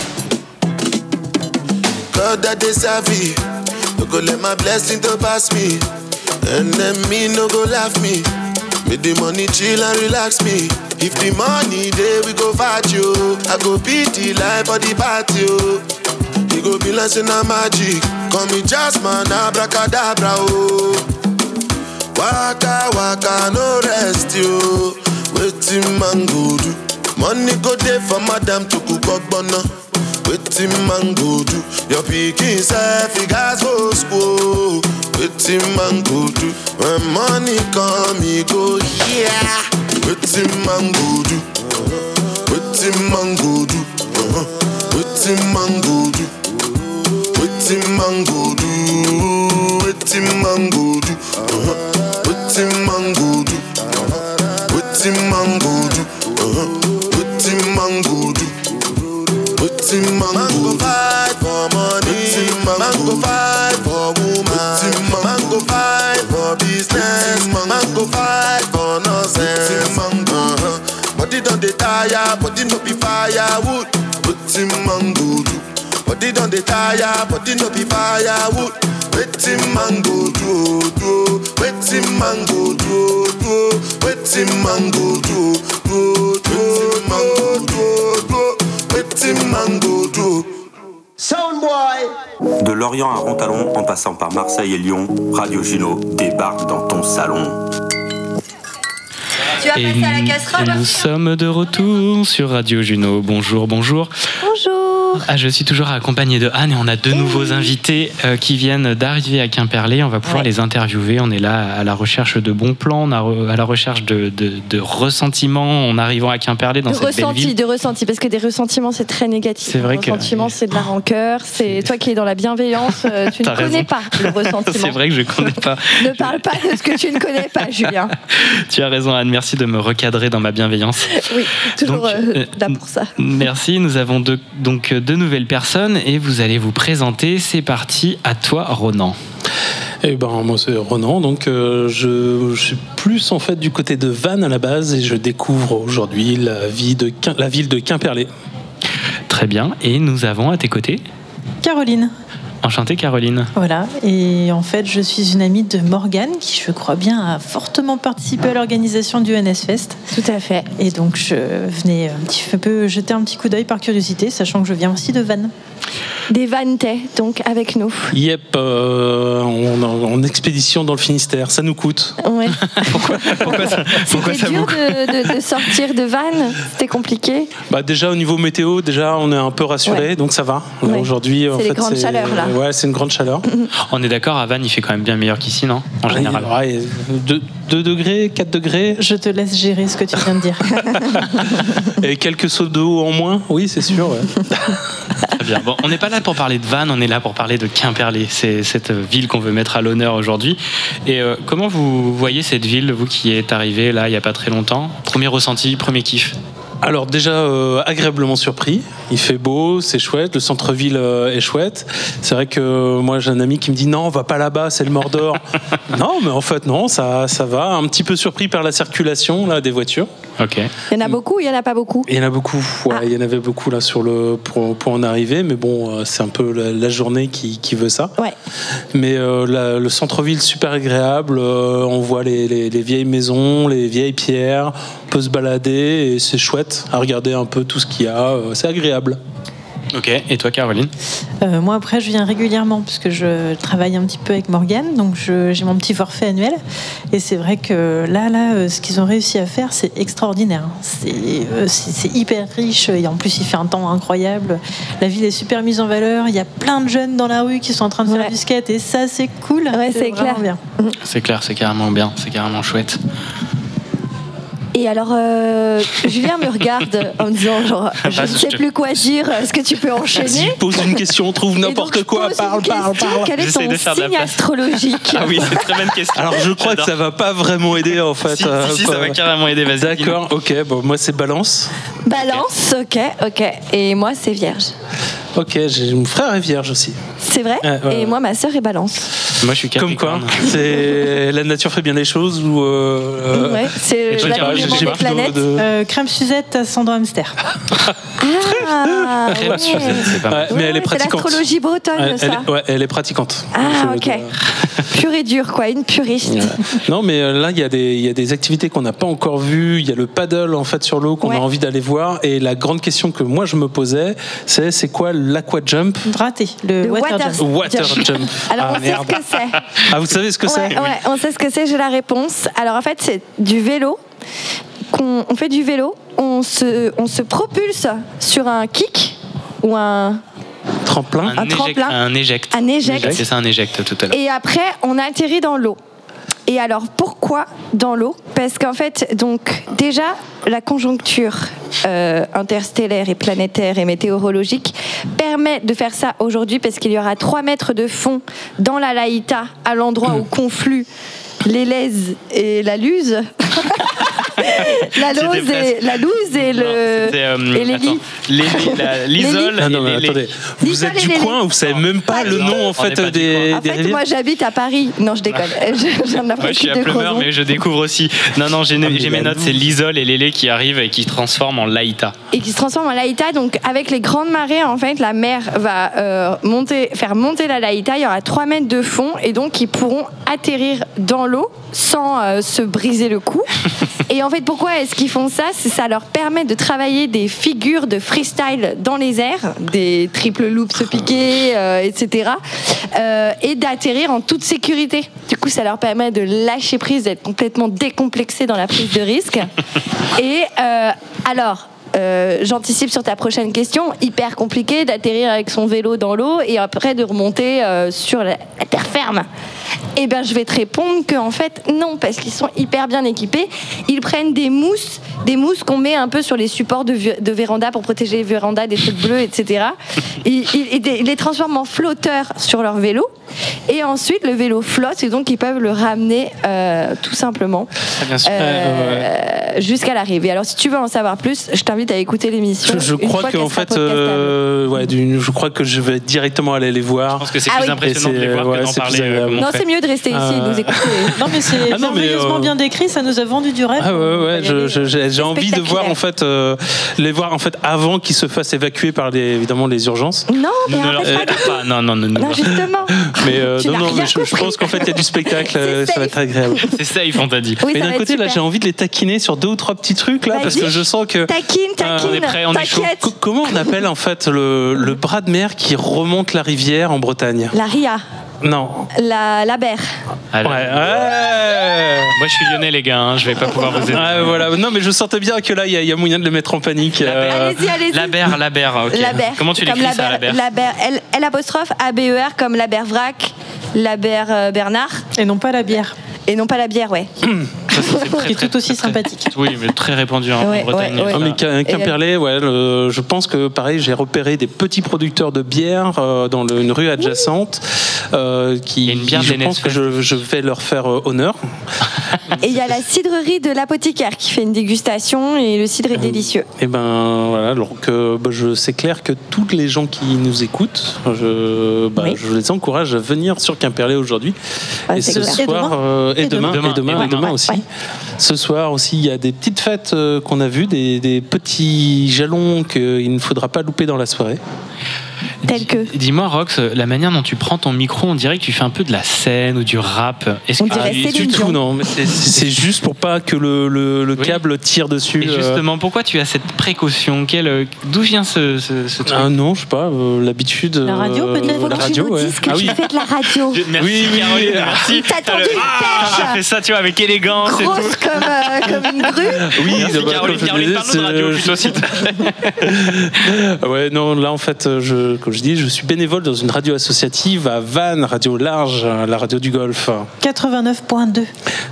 God that they savvy. No go let my blessing to pass me. And then me no go laugh me. Make the money chill and relax me. If the money there we go fight you. I go beat the life for the party. oh. You go be say na magic. Call me Jasmine, abracadabra oh. Waka waka no rest you. Waiting man go do. Money go there for madam to cook ogbonna. Waiting man go do. Your pikin self you guys go school. Waiting man go do. When money come he go yeah. Waiting man go do. Waiting man go do. Uh-huh. Man go do. Waiting man go do. Waiting man go do. Uh-huh. Man go do. Uh-huh. Man go do. Uh-huh. Man go do. Pretty mango. Fight for money. Pretty mango. fight for woman. Pretty mango. fight for business. Pretty mango. fight for nonsense. Pretty mango. Uh-huh. Body don't dey tire, body no be firewood. Pretty mango do. Body don't dey tire, body no be firewood. Pretty mango do do. Pretty mango do do. Pretty mango do do do do do do. Soundboy. De Lorient à Rontalon, en passant par Marseille et Lyon, Radio Gino débarque dans ton salon. Tu vas Et, passer à la et casserole nous sommes de retour sur Radio Juno. Bonjour, bonjour. Bonjour. Ah, je suis toujours accompagné de Anne et on a deux nouveaux invités euh, qui viennent d'arriver à Quimperlé. On va pouvoir les interviewer. On est là à la recherche de bons plans, on a re- à la recherche de, de, de ressentiments en arrivant à Quimperlé dans De cette belle ressenti, ville. de ressenti, parce que des ressentiments c'est très négatif. C'est vrai que- ressentiment c'est de la rancœur, c'est toi qui es dans la bienveillance, euh, tu ne connais pas le ressentiment. C'est vrai que je connais pas. Ne parle pas de ce que tu ne connais pas, Julien. Tu as raison, Anne. Merci de me recadrer dans ma bienveillance. Oui, toujours Donc, euh, euh, là pour ça. Merci. Nous avons deux- donc euh, deux nouvelles personnes et vous allez vous présenter. C'est parti. À toi, Ronan. Eh ben, moi, c'est Ronan. Donc, euh, je, je suis plus en fait du côté de Vannes à la base et je découvre aujourd'hui la, vie de Quim- la ville de Quimperlé. Très bien. Et nous avons à tes côtés. Caroline. Enchantée, Caroline. Voilà, et en fait, je suis une amie de Morgane qui, je crois bien, a fortement participé à l'organisation du NS Fest. Tout à fait. Et donc, je venais un petit peu jeter un petit coup d'œil par curiosité, sachant que je viens aussi de Vannes. Des vannetais, donc avec nous. Yep, euh, on est en, en expédition dans le Finistère. Ça nous coûte. Ouais. Pourquoi ça, pourquoi C'était dur de, de- de sortir de Vannes, c'était compliqué. Bah déjà au niveau météo, déjà on est un peu rassuré, donc ça va. Ouais. Aujourd'hui, en C'est les fait, grandes chaleurs, là. Ouais, c'est une grande chaleur. On est d'accord, à Vannes, il fait quand même bien meilleur qu'ici, non En général. 2 degrés, 4 degrés. Je te laisse gérer ce que tu viens de dire. Et quelques seaux d'eau en moins, oui, c'est sûr. ouais. Très bien. On n'est pas là pour parler de Vannes, on est là pour parler de Quimperlé. C'est cette ville qu'on veut mettre à l'honneur aujourd'hui. Et euh, comment vous voyez cette ville, vous qui êtes arrivé là il n'y a pas très longtemps? Premier ressenti, premier kiff? Alors déjà euh, agréablement surpris. Il fait beau, c'est chouette, le centre-ville euh, est chouette. C'est vrai que euh, moi j'ai un ami qui me dit non, on va pas là-bas, c'est le Mordor. non, mais en fait non, ça, ça va. Un petit peu surpris par la circulation là des voitures. Ok. Il y en a beaucoup, il y en a pas beaucoup? Il y en a beaucoup, ouais, il y en avait beaucoup là sur le pour, pour en arriver, mais bon, c'est un peu la, la journée qui, qui veut ça. Ouais. Mais euh, la- le centre-ville super agréable, euh, on voit les, les- les vieilles maisons, les vieilles pierres, peut se balader et c'est chouette à regarder un peu tout ce qu'il y a, euh, c'est agréable. Ok. Et toi, Caroline Euh, moi, après, je viens régulièrement puisque je travaille un petit peu avec Morgane, donc j'ai mon petit forfait annuel. Et c'est vrai que là, là, euh, ce qu'ils ont réussi à faire, c'est extraordinaire. C'est hyper riche et en plus, il fait un temps incroyable. La ville est super mise en valeur. Il y a plein de jeunes dans la rue qui sont en train de faire du skate et ça, c'est cool. Ouais, c'est vraiment clair. bien. C'est clair, c'est carrément bien, c'est carrément chouette. Et alors, euh, Julien me regarde en me disant genre, je ne sais je te- plus quoi dire, est-ce que tu peux Vas-y, enchaîner pose une question, trouve n'importe quoi, parle, parle, parle. Quel est ton de faire signe astrologique Ah oui, c'est une très bonne question. Alors je crois que ça va pas vraiment aider en fait. Si, si, si, ça va carrément aider, vas-y. D'accord, ok, bon moi c'est balance. Balance, ok, ok. Et moi, c'est vierge. Ok, j'ai mon frère est vierge aussi. C'est vrai Et moi, ma sœur est balance. Moi je suis Comme quoi, c'est la nature fait bien les choses ou. euh, Ouais, c'est l'alignement j'ai des planètes. de- Euh, crème Suzette, ascendant hamster. Ah, ouais. C'est pas mal. Ouais, mais elle est c'est pratiquante. l'astrologie bretonne, Elle, ça. elle est, ouais, elle est pratiquante. Ah, ok. Pur et dur, quoi, une puriste. Non, mais euh, là, il y, a des- il y a des activités qu'on n'a pas encore vues. Il y a le paddle en fait sur l'eau qu'on Ouais. a envie d'aller voir. Et la grande question que moi je me posais, c'est c'est quoi l'aqua jump? Raté, le, Le water, water- jump. Water jump. Alors, Ah, on sait merde. ce que c'est. Ah, vous savez ce que c'est? Ouais, on sait ce que c'est, j'ai la réponse. Alors en fait, c'est du vélo. Qu'on, on fait du vélo, on se, on se propulse sur un kick ou un. Tremplin. Un tremplin. Un éject. Un éject. C'est ça, un éject tout à l'heure. Et après, on atterrit dans l'eau. Et alors, pourquoi dans l'eau? Parce qu'en fait, donc, déjà, la conjoncture euh, interstellaire et planétaire et météorologique permet de faire ça aujourd'hui parce qu'il y aura 3 mètres de fond dans la Laïta, à l'endroit où confluent l'Élèse et la Luz. la, Lose et, la et le. Euh, et les attends, lits. les- la- L'isole. Ah non, mais et les- attendez, vous êtes du coin, vous savez même pas le nom en fait du des, En fait, moi, j'habite à Paris. Non, je déconne. Je, Moi, je suis à Plumeur, mais je découvre aussi. Non, non, j'ai Ah, mes notes. C'est l'isole et l'élé qui arrivent et qui se transforment en laïta. et qui se transforme en laïta. Donc, avec les grandes marées, en fait, la mer va euh, monter, faire monter la laïta. Il y aura 3 mètres de fond et donc ils pourront atterrir dans l'eau sans euh, se briser le cou. et en fait, pourquoi est-ce qu'ils font ça? C'est ça leur permet de travailler des figures de freestyle dans les airs, des triple loops piqués, euh, etc. euh, et d'atterrir en toute sécurité. Du coup, ça leur permet de lâcher prise, d'être complètement décomplexé dans la prise de risque. Et euh, alors, euh, j'anticipe sur ta prochaine question. Hyper compliqué d'atterrir avec son vélo dans l'eau et après de remonter euh, sur la, la terre ferme. Eh bien, je vais te répondre que en fait non, parce qu'ils sont hyper bien équipés. Ils prennent des mousses, des mousses qu'on met un peu sur les supports de, de véranda pour protéger les vérandas des trucs bleus, etc. Ils, ils- ils- ils les transforment en flotteurs sur leur vélo. Et ensuite, le vélo flotte et donc ils peuvent le ramener euh, tout simplement jusqu'à l'arrivée. Alors, si tu veux en savoir plus, je t'invite à écouter l'émission. Je, crois qu'elle sera fait, euh, ouais, je crois que je vais directement aller les voir. Je pense que c'est Ah plus oui. impressionnant de les voir que d'en parler, euh, Non, c'est mieux de rester ici et de nous écouter. Non, mais c'est Ah merveilleusement euh, bien décrit, ça nous a vendu du rêve. Ah ouais, ouais, j'ai envie de voir en fait euh, les voir en fait avant qu'ils se fassent évacuer par les, évidemment les urgences. Non, mais Ne en leur fait, dites pas. Non, non, non, non. justement. Mais euh, non, non, je, pense qu'en fait il y a du spectacle, euh, ça va être agréable. C'est safe, on t'a dit. Mais d'un côté, là, j'ai envie de les taquiner sur deux ou trois petits trucs là, parce que je sens que. Taquine, taquine, on est prêt, on est chaud. t'inquiète. Co- Comment on appelle en fait le, le bras de mer qui remonte la rivière en Bretagne? La RIA, Non. la, la berre. Ouais. ouais. Moi, je suis lyonnais, les gars. hein, Je vais pas pouvoir vous aider. Ah, voilà. Non, mais je sentais bien que là, il y, y a moyen de le mettre en panique. euh, Allez-y, allez-y. La berre, la berre. ok. La berre. Comment tu l'écris la ça, la berre La berre. L, L apostrophe A B E R comme la berre vrac, la berre euh, Bernard Et non pas la bière. et non pas la bière, ouais. qui est tout aussi sympathique. Oui, mais très répandu en Ouais, Bretagne. ouais, ouais. Ah, mais Quin- Quimperlé, ouais, le- je pense que pareil, j'ai repéré des petits producteurs de bière euh, dans le- une rue adjacente euh, qui, une bière je de pense que je, je vais leur faire euh, honneur. Et il y a la cidrerie de l'apothicaire qui fait une dégustation et le cidre est délicieux. Et ben voilà, donc euh, bah, je c'est clair que tous les gens qui nous écoutent, je, bah, Oui. je les encourage à venir sur Quimperlé aujourd'hui. Ouais, et ce clair. Et soir demain. euh, et, Et demain, demain. et demain, Et et demain demain. aussi. Ce soir aussi, il y a des petites fêtes euh, qu'on a vues, des, des petits jalons qu'il ne faudra pas louper dans la soirée. Tel que. Dis-moi, Rox, la manière dont tu prends ton micro, on dirait que tu fais un peu de la scène ou du rap. Est-ce que tu- Céline du tout, non. c'est- C'est juste pour pas que le, le- le Oui. câble tire dessus. Et euh. justement, pourquoi tu as cette précaution? Quelle- D'où vient ce, ce, ce truc? Ah non, je sais pas, euh, l'habitude. La radio, euh, peut-être Faut La que tu radio, nous ouais. dises que Ah tu oui. fais de la radio. Je- Merci Oui, oui, Caroline, oui. merci. T'as tendu une Ah, j'ai fait ça, tu vois, avec élégance et Grosse tout. comme, euh, comme une grue. Oui, bah, Caroline, Caroline, parle-nous de radio plutôt, plaît. Ouais, non, là en fait, je, comme je dis, je suis bénévole dans une radio associative à Vannes, radio large, la radio du Golfe. 89.2.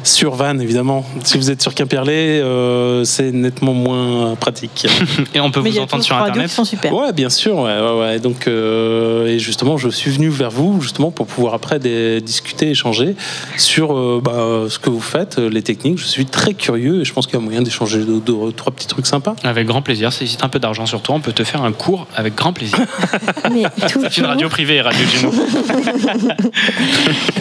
Sur Vannes, évidemment. Si vous êtes sur Quimperlé, euh, c'est nettement moins pratique. Et on peut Mais vous entendre sur Internet qui sont super. Ouais, bien sûr. Ouais, ouais, ouais. Donc, euh, et justement, je suis venu vers vous justement pour pouvoir après des- discuter, échanger sur euh, bah, ce que vous faites, les techniques. Je suis très curieux et je pense qu'il y a moyen d'échanger deux, deux- trois petits trucs sympas. Avec grand plaisir. Si tu un peu d'argent sur toi, on peut te faire un cours avec grand plaisir. C'est une radio privée, Radio Juno.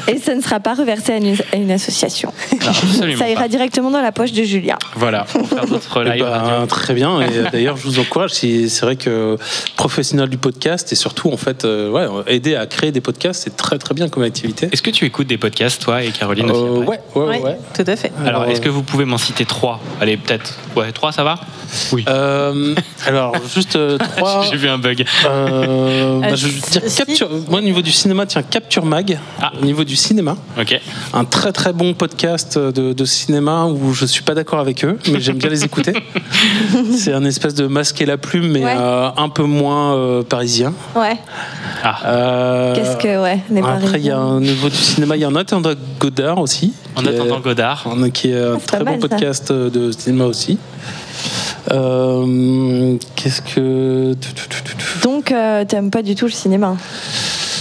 Et ça ne sera pas reversé à une, à une association. absolument ça ira pas. directement dans la poche de Julia. Voilà, pour faire d'autres Eh lives ben, radio. très bien. Et euh, d'ailleurs, je vous encourage. si- C'est vrai que professionnel du podcast et surtout, en fait, euh, ouais, aider à créer des podcasts, c'est très très bien comme activité. Est-ce que tu écoutes des podcasts, toi et Caroline aussi Euh, après ouais, ouais, tout à fait. Alors, Alors, est-ce que vous pouvez m'en citer trois? Allez, peut-être. Ouais, trois, ça va? Oui. Euh, alors, juste euh, trois. J'ai vu un bug. Euh, bah, je veux dire si- Capture. Moi, au niveau du cinéma, tiens, Capture Mag. Ah. Au niveau du cinéma, Ok. un très très bon podcast de, de cinéma où je suis pas d'accord avec eux, mais j'aime bien les écouter. C'est un espèce de masque et la plume, mais Ouais. euh, un peu moins euh, parisien. Ouais. Ah. Euh, Qu'est-ce que, ouais, les Après, il y a au niveau du cinéma, il y a en attendant Godard aussi. En attendant Godard. un- qui est un très bon mal, podcast de cinéma aussi. Euh, Qu'est-ce que. Donc, euh, t'aimes pas du tout le cinéma?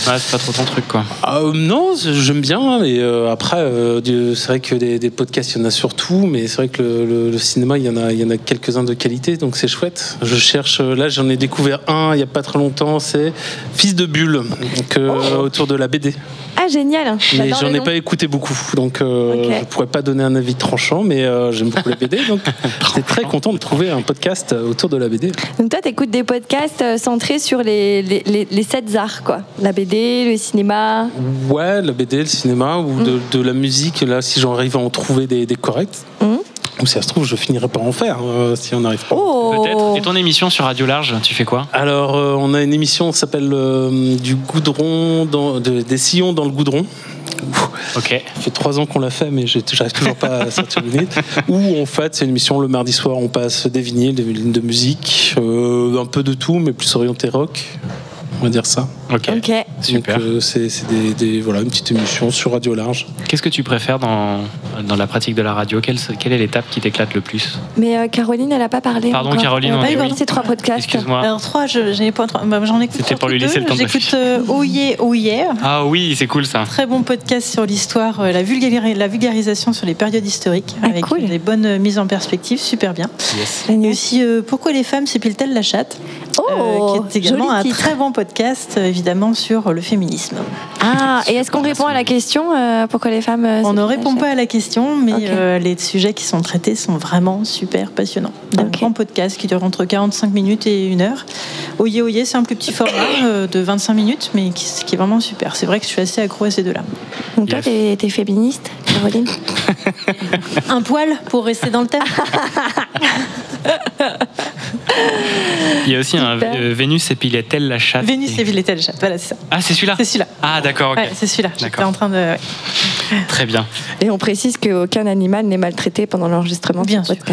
Ouais, c'est pas trop ton truc, quoi. Euh, non, j'aime bien, mais euh, après, euh, c'est vrai que des, des podcasts, il y en a surtout, mais c'est vrai que le, le- le cinéma, il y en a, il y en a quelques-uns de qualité, donc c'est chouette. Je cherche, là, j'en ai découvert un il y a pas très longtemps, c'est Fils de Bulle, donc, euh, autour de la BD. Ah, génial Mais j'en ai pas écouté beaucoup, donc euh, Ok. je pourrais pas donner un avis tranchant, mais euh, j'aime beaucoup la BD, donc j'étais très content de trouver un podcast autour de la BD. Donc toi, t'écoutes des podcasts centrés sur les, les, les, les sept arts, quoi. La BD, le cinéma. Ouais, la BD, le cinéma ou de, de la musique. Là, si j'en arrive à en trouver des, des corrects, ou si ça se trouve, je finirai par en faire euh, si on n'arrive pas. Oh. Peut-être. Et ton émission sur Radio Large, tu fais quoi? Alors, euh, on a une émission qui s'appelle euh, Du goudron, dans, de- des sillons dans le goudron. Ok. Ça fait trois ans qu'on l'a fait, mais j'arrive toujours pas à sortir le vinyle. Ou en fait, c'est une émission le mardi soir, on passe des vinyles, des vinyles de musique, euh, un peu de tout, mais plus orienté rock. On va dire ça. Ok. Super. Euh, c'est c'est des, des- voilà, une petite émission sur Radio Large. Qu'est-ce que tu préfères dans, dans la pratique de la radio? Quelle, quelle est l'étape qui t'éclate le plus? Mais euh, Caroline, elle a pas parlé. Pardon, encore. Caroline, on pas dit eu oui. parlé de ces trois podcasts. Excuse-moi. Alors trois, je- j'en ai pas trois. bah, j'en écoute C'était pour lui laisser le deux. temps de J'écoute euh, Oh yeah, oh yeah. Ah oui, c'est cool ça. Très bon podcast sur l'histoire, euh, la, vulgari- la vulgarisation sur les périodes historiques, Ah, avec cool. des bonnes euh, mises en perspective, super bien. Yes. Et aussi euh, Pourquoi les femmes s'épilent-elles la chatte? Oh, qui est également un titre. très bon podcast, euh, évidemment, sur le féminisme. Ah, et est-ce qu'on répond à la question euh, pourquoi les femmes euh, On ne répond pas à la question, mais euh, les sujets qui sont traités sont vraiment super passionnants. Un grand podcast qui dure entre 45 minutes et une heure. Oye Oye, c'est un plus petit format euh, de 25 minutes, mais qui, qui est vraiment super. C'est vrai que je suis assez accro à ces deux-là. Donc toi, t'es féministe, Caroline Un poil pour rester dans le thème. Il y a aussi un euh, Vénus épilait-elle la chatte Vénus et Villetel, voilà, c'est ça. Ah, c'est celui-là C'est celui-là. Ah, d'accord, ok. Ouais, c'est celui-là. J'étais en train de. ouais. Très bien. Et on précise qu'aucun animal n'est maltraité pendant l'enregistrement de Bien ce sûr.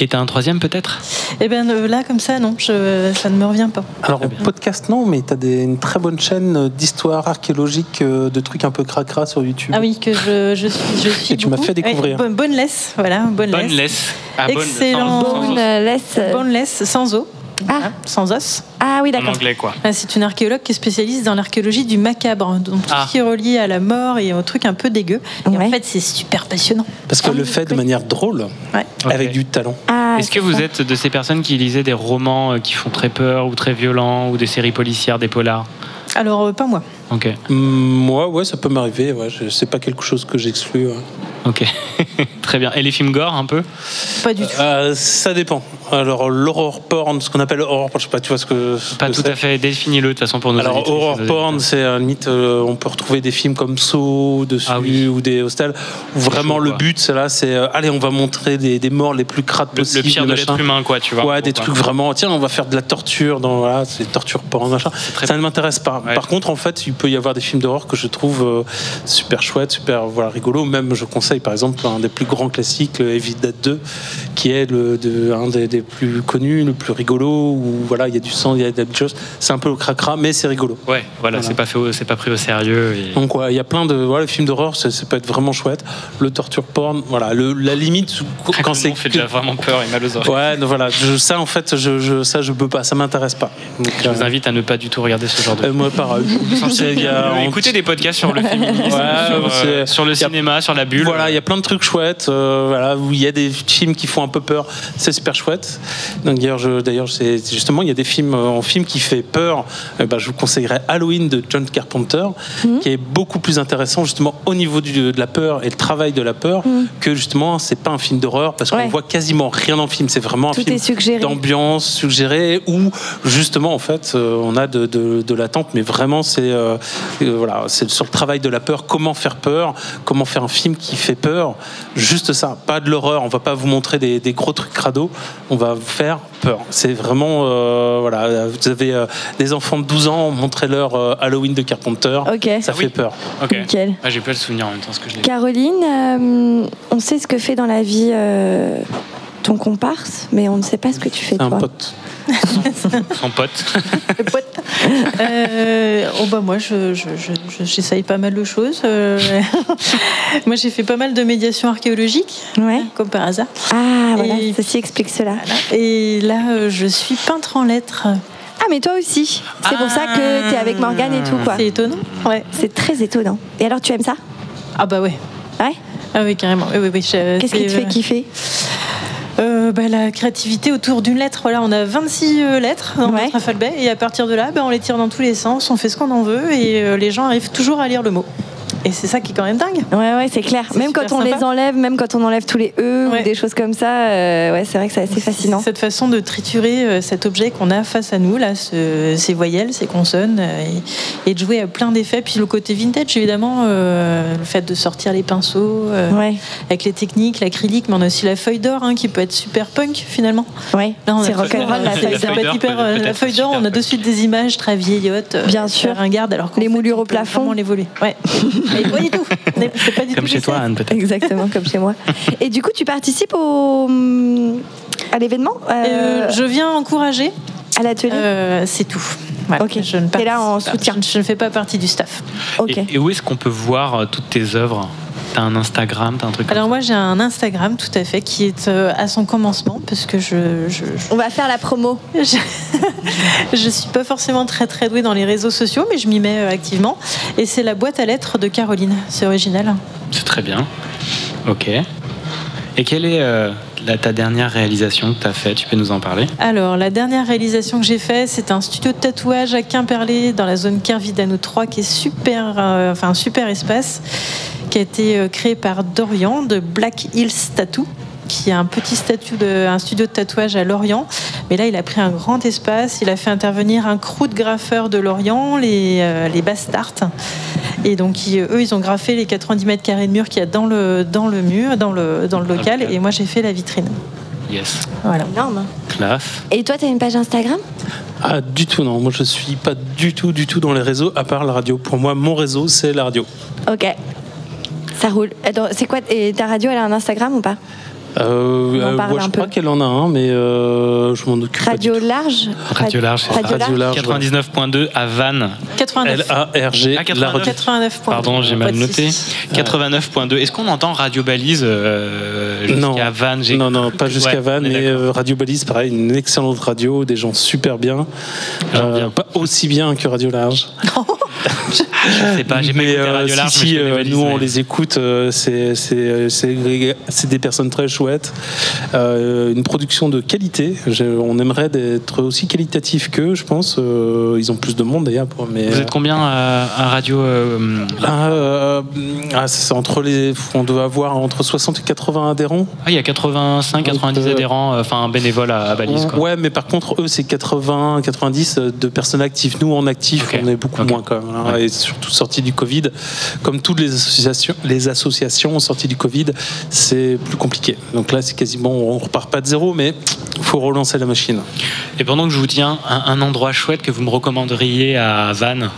Et t'as un troisième peut-être? Eh ben euh, là, comme ça, non, je- ça ne me revient pas. Alors, podcast, non, mais t'as des- une très bonne chaîne d'histoire archéologique, euh, de trucs un peu cracra sur YouTube. Ah oui, que je, je suis. Je suis Et tu m'as fait découvrir. Ouais, Bo- Boneless, voilà, Boneless. Boneless. Ah, bonne- Excellent. sans os. Boneless. Boneless, sans os. Voilà, sans os. Ah oui, En d'accord. anglais, quoi. Ah, C'est une archéologue qui est spécialiste dans l'archéologie du macabre, donc tout Ah. ce qui est relié à la mort et aux trucs un peu dégueux. Et en fait, c'est super passionnant. Parce que le fait de manière drôle, Ouais. avec du talent. Ah, Est-ce que vous êtes de ces personnes qui lisaient des romans euh, qui font très peur ou très violents ou des séries policières, des polars? Alors, euh, pas moi. Ok. Mm, Moi, ouais, ça peut m'arriver. Ouais, je- c'est pas quelque chose que j'exclus. ouais. Ok. très bien. Et les films gore un peu? Pas du tout. Euh, ça dépend. Alors, l'horror porn, ce qu'on appelle horror porn, je sais pas, tu vois ce que. ce Pas que tout à fait. Définis-le de toute façon pour nos Alors, horror porn, c'est la limite, euh, on peut retrouver des films comme Saw dessus ou des hostels. Où vraiment, chaud, le but, c'est là, c'est euh, allez, on va montrer des, des morts les plus crades Le, le possibles. pire de l'être humain, quoi, tu vois. Ouais, des trucs vraiment. Tiens, on va faire de la torture dans voilà, c'est torture porn, machin. Ça ne m'intéresse pas. Ouais. Par contre, en fait, il peut y avoir des films d'horreur que je trouve euh, super chouettes, super voilà rigolo. Même, je conseille par exemple un des plus grands classiques, le Evil Dead 2, qui est le, de- un des, des plus connus, le plus rigolo. Où voilà, il y a du sang, il y a des choses. C'est un peu au cracra, mais c'est rigolo. Ouais, voilà, c'est pas fait, au- c'est pas pris au sérieux. Et... Donc ouais, il y a plein de voilà, les films d'horreur, ça, ça peut être vraiment chouette. Le torture porn, voilà, le, la limite quand c'est fait déjà vraiment peur et mal aux oreilles. Ouais, donc voilà, je- ça en fait, je, je- ça je peux pas, ça m'intéresse pas. Donc, Je vous euh, invite à ne pas du tout regarder ce genre de. euh, moi pareil. Il y a- Euh, Écoutez des podcasts sur le féminisme, Ouais, sur, euh, sur le a- cinéma, sur la bulle. Voilà, il y a plein de trucs chouettes, euh, voilà, où il y a des films qui font un peu peur, c'est super chouette. Donc d'ailleurs, je, d'ailleurs, c'est justement, il y a des films euh, en film qui fait peur. Eh ben, je vous conseillerais Halloween de John Carpenter, qui est beaucoup plus intéressant justement au niveau du- de la peur et le travail de la peur que justement, c'est pas un film d'horreur parce qu'on Ouais. voit quasiment rien dans le film. C'est vraiment un Tout film d'ambiance suggérée où justement en fait euh, on a de, de, de l'attente, mais vraiment c'est euh, euh, voilà, c'est sur le travail de la peur, comment faire peur, comment faire un film qui fait peur, juste ça, pas de l'horreur. On va pas vous montrer des, des gros trucs crado, on va vous faire peur. C'est vraiment euh, voilà, vous avez euh, des enfants de 12 ans, montrez-leur euh, Halloween de Carpenter, ça Ah fait oui. peur. Ok. Ah, J'ai pas le souvenir en même temps ce que je l'ai. Caroline, euh, on sait ce que fait dans la vie euh, ton comparse, mais on ne sait pas ce que tu fais un toi. pote. Son pote. Euh, oh bah moi, je, je- je- je- j'essaye pas mal de choses. euh. moi, j'ai fait pas mal de médiation archéologique, Ouais. comme par hasard. Ah voilà, Et- ceci explique cela. Et là, euh, je suis peintre en lettres. Ah mais toi aussi. C'est pour ça que tu es avec Morgane et tout quoi. C'est étonnant. Ouais. C'est très étonnant. Et alors tu aimes ça? Ah bah ouais. Ouais? Ah oui, carrément. Oui, oui, oui, Qu'est-ce qui te fait kiffer? Euh, bah, la créativité autour d'une lettre. Voilà, on a 26 euh, lettres dans notre alphabet et à partir de là, bah, on les tire dans tous les sens, on fait ce qu'on en veut et euh, les gens arrivent toujours à lire le mot. Et c'est ça qui est quand même dingue. Ouais, ouais, c'est clair. Même quand on sympa. les enlève, même quand on enlève tous les E Ouais. ou des choses comme ça, euh, ouais, c'est vrai que c'est assez fascinant. Cette façon de triturer euh, cet objet qu'on a face à nous, là, ce- ces voyelles, ces consonnes, euh, et, et de jouer à plein d'effets. Puis le côté vintage, évidemment, euh, le fait de sortir les pinceaux, euh, Ouais. avec les techniques, l'acrylique, mais on a aussi la feuille d'or hein, qui peut être super punk finalement. Ouais. C'est rock'n'roll, la feuille d'or. la feuille d'or, on a de suite des images très vieillottes. Bien sûr. ringardes, alors Les moulures au plafond. les voler. Ouais. Mais pas du tout. C'est pas du Comme tout chez toi. Anne, peut-être. Exactement comme chez moi. Et du coup, tu participes au à l'événement euh, Euh, je viens encourager. à l'atelier. Euh, c'est tout. Voilà. Ok. Je ne T'es là en soutien. Je, ne- fais pas partie du staff. ok. Et, et où est-ce qu'on peut voir euh, toutes tes œuvres? T'as un Instagram, t'as un truc comme Alors moi j'ai un Instagram tout à fait qui est euh, à son commencement parce que je je, On va faire la promo. je, je suis pas forcément très très douée dans les réseaux sociaux mais je m'y mets euh, activement et c'est la boîte à lettres de Caroline. C'est original. C'est très bien. Ok. Et quelle est euh, la- ta dernière réalisation que t'as fait Tu peux nous en parler? Alors, la dernière réalisation que j'ai faite, c'est un studio de tatouage à Quimperlé, dans la zone Kervidano 3, qui est super, euh, enfin, un super espace, qui a été euh, créé par Dorian de Black Hills Tattoo qui a un petit statut de, un studio de tatouage à Lorient. Mais là, il a pris un grand espace. Il a fait intervenir un crew de graffeurs de Lorient, les, euh, les Bastards. Et donc, ils- eux, ils ont graffé les 90 mètres carrés de mur qu'il y a dans le, dans le mur, dans le, dans le local. Et moi, j'ai fait la vitrine. Yes. Voilà. Énorme. Classe. Et toi, tu as une page Instagram? Ah, du tout, non. Moi, je suis pas du tout, du tout dans les réseaux, à part la radio. Pour moi, mon réseau, c'est la radio. Ok. Ça roule. C'est quoi Et ta radio, elle a un Instagram ou pas? Euh, euh, moi, je crois qu'elle en a un, mais euh, je m'en occupe Radio large Radio Large, c'est Radio ça. Large. large, ouais. 99.2 à Vannes. 89. L-A-R-G. Ah, la radio. 89 points. Pardon, j'ai mal noté. soucis. 89.2. Est-ce qu'on entend Radio Balise euh, jusqu'à. Vannes? Non, non, pas jusqu'à Ouais, Vannes, mais euh, Radio Balise, pareil, une excellente radio, des gens super bien. Euh, pas aussi bien que Radio Large. Je sais pas, j'ai pas écouté euh, Radio Large, si, mais euh, nous on les écoute, euh, c'est des personnes très chouettes, une production de qualité. On aimerait être aussi qualitatif qu'eux, je pense. Ils ont plus de monde d'ailleurs. Mais Vous êtes combien à, Radio Ah, ah, c'est entre les, on doit avoir entre 60 et 80 adhérents. Ah, il y a 85, 90 euh, adhérents, enfin bénévoles à, à Balise. Quoi. Ouais, mais par contre, eux, c'est 80, 90 de personnes actives. Nous, en actifs, on est beaucoup moins quand même. Hein. Et surtout sorti du Covid, comme toutes les associations, les associations sorties du Covid, c'est plus compliqué. Donc là, c'est quasiment, on repart pas de zéro, mais faut relancer la machine. Et pendant que je vous tiens, un, un endroit chouette que vous me recommanderiez à Vannes?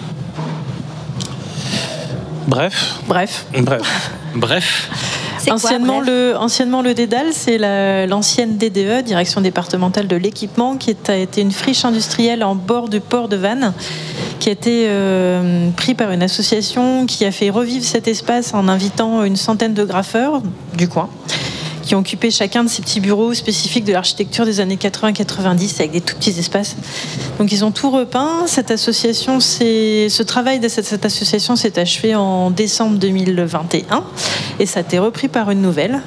Bref. Bref. Bref. Bref. Anciennement, le, anciennement le Dédale, c'est la- l'ancienne DDE, Direction départementale de l'équipement, qui a été une friche industrielle en bord du port de Vannes, qui a été euh, pris par une association qui a fait revivre cet espace en invitant une centaine de graffeurs du coin qui ont occupé chacun de ces petits bureaux spécifiques de l'architecture des années 80-90 avec des tout petits espaces. Donc ils ont tout repeint. Cette association, ce travail de cette, cette association s'est achevé en décembre 2021 et ça a été repris par une nouvelle.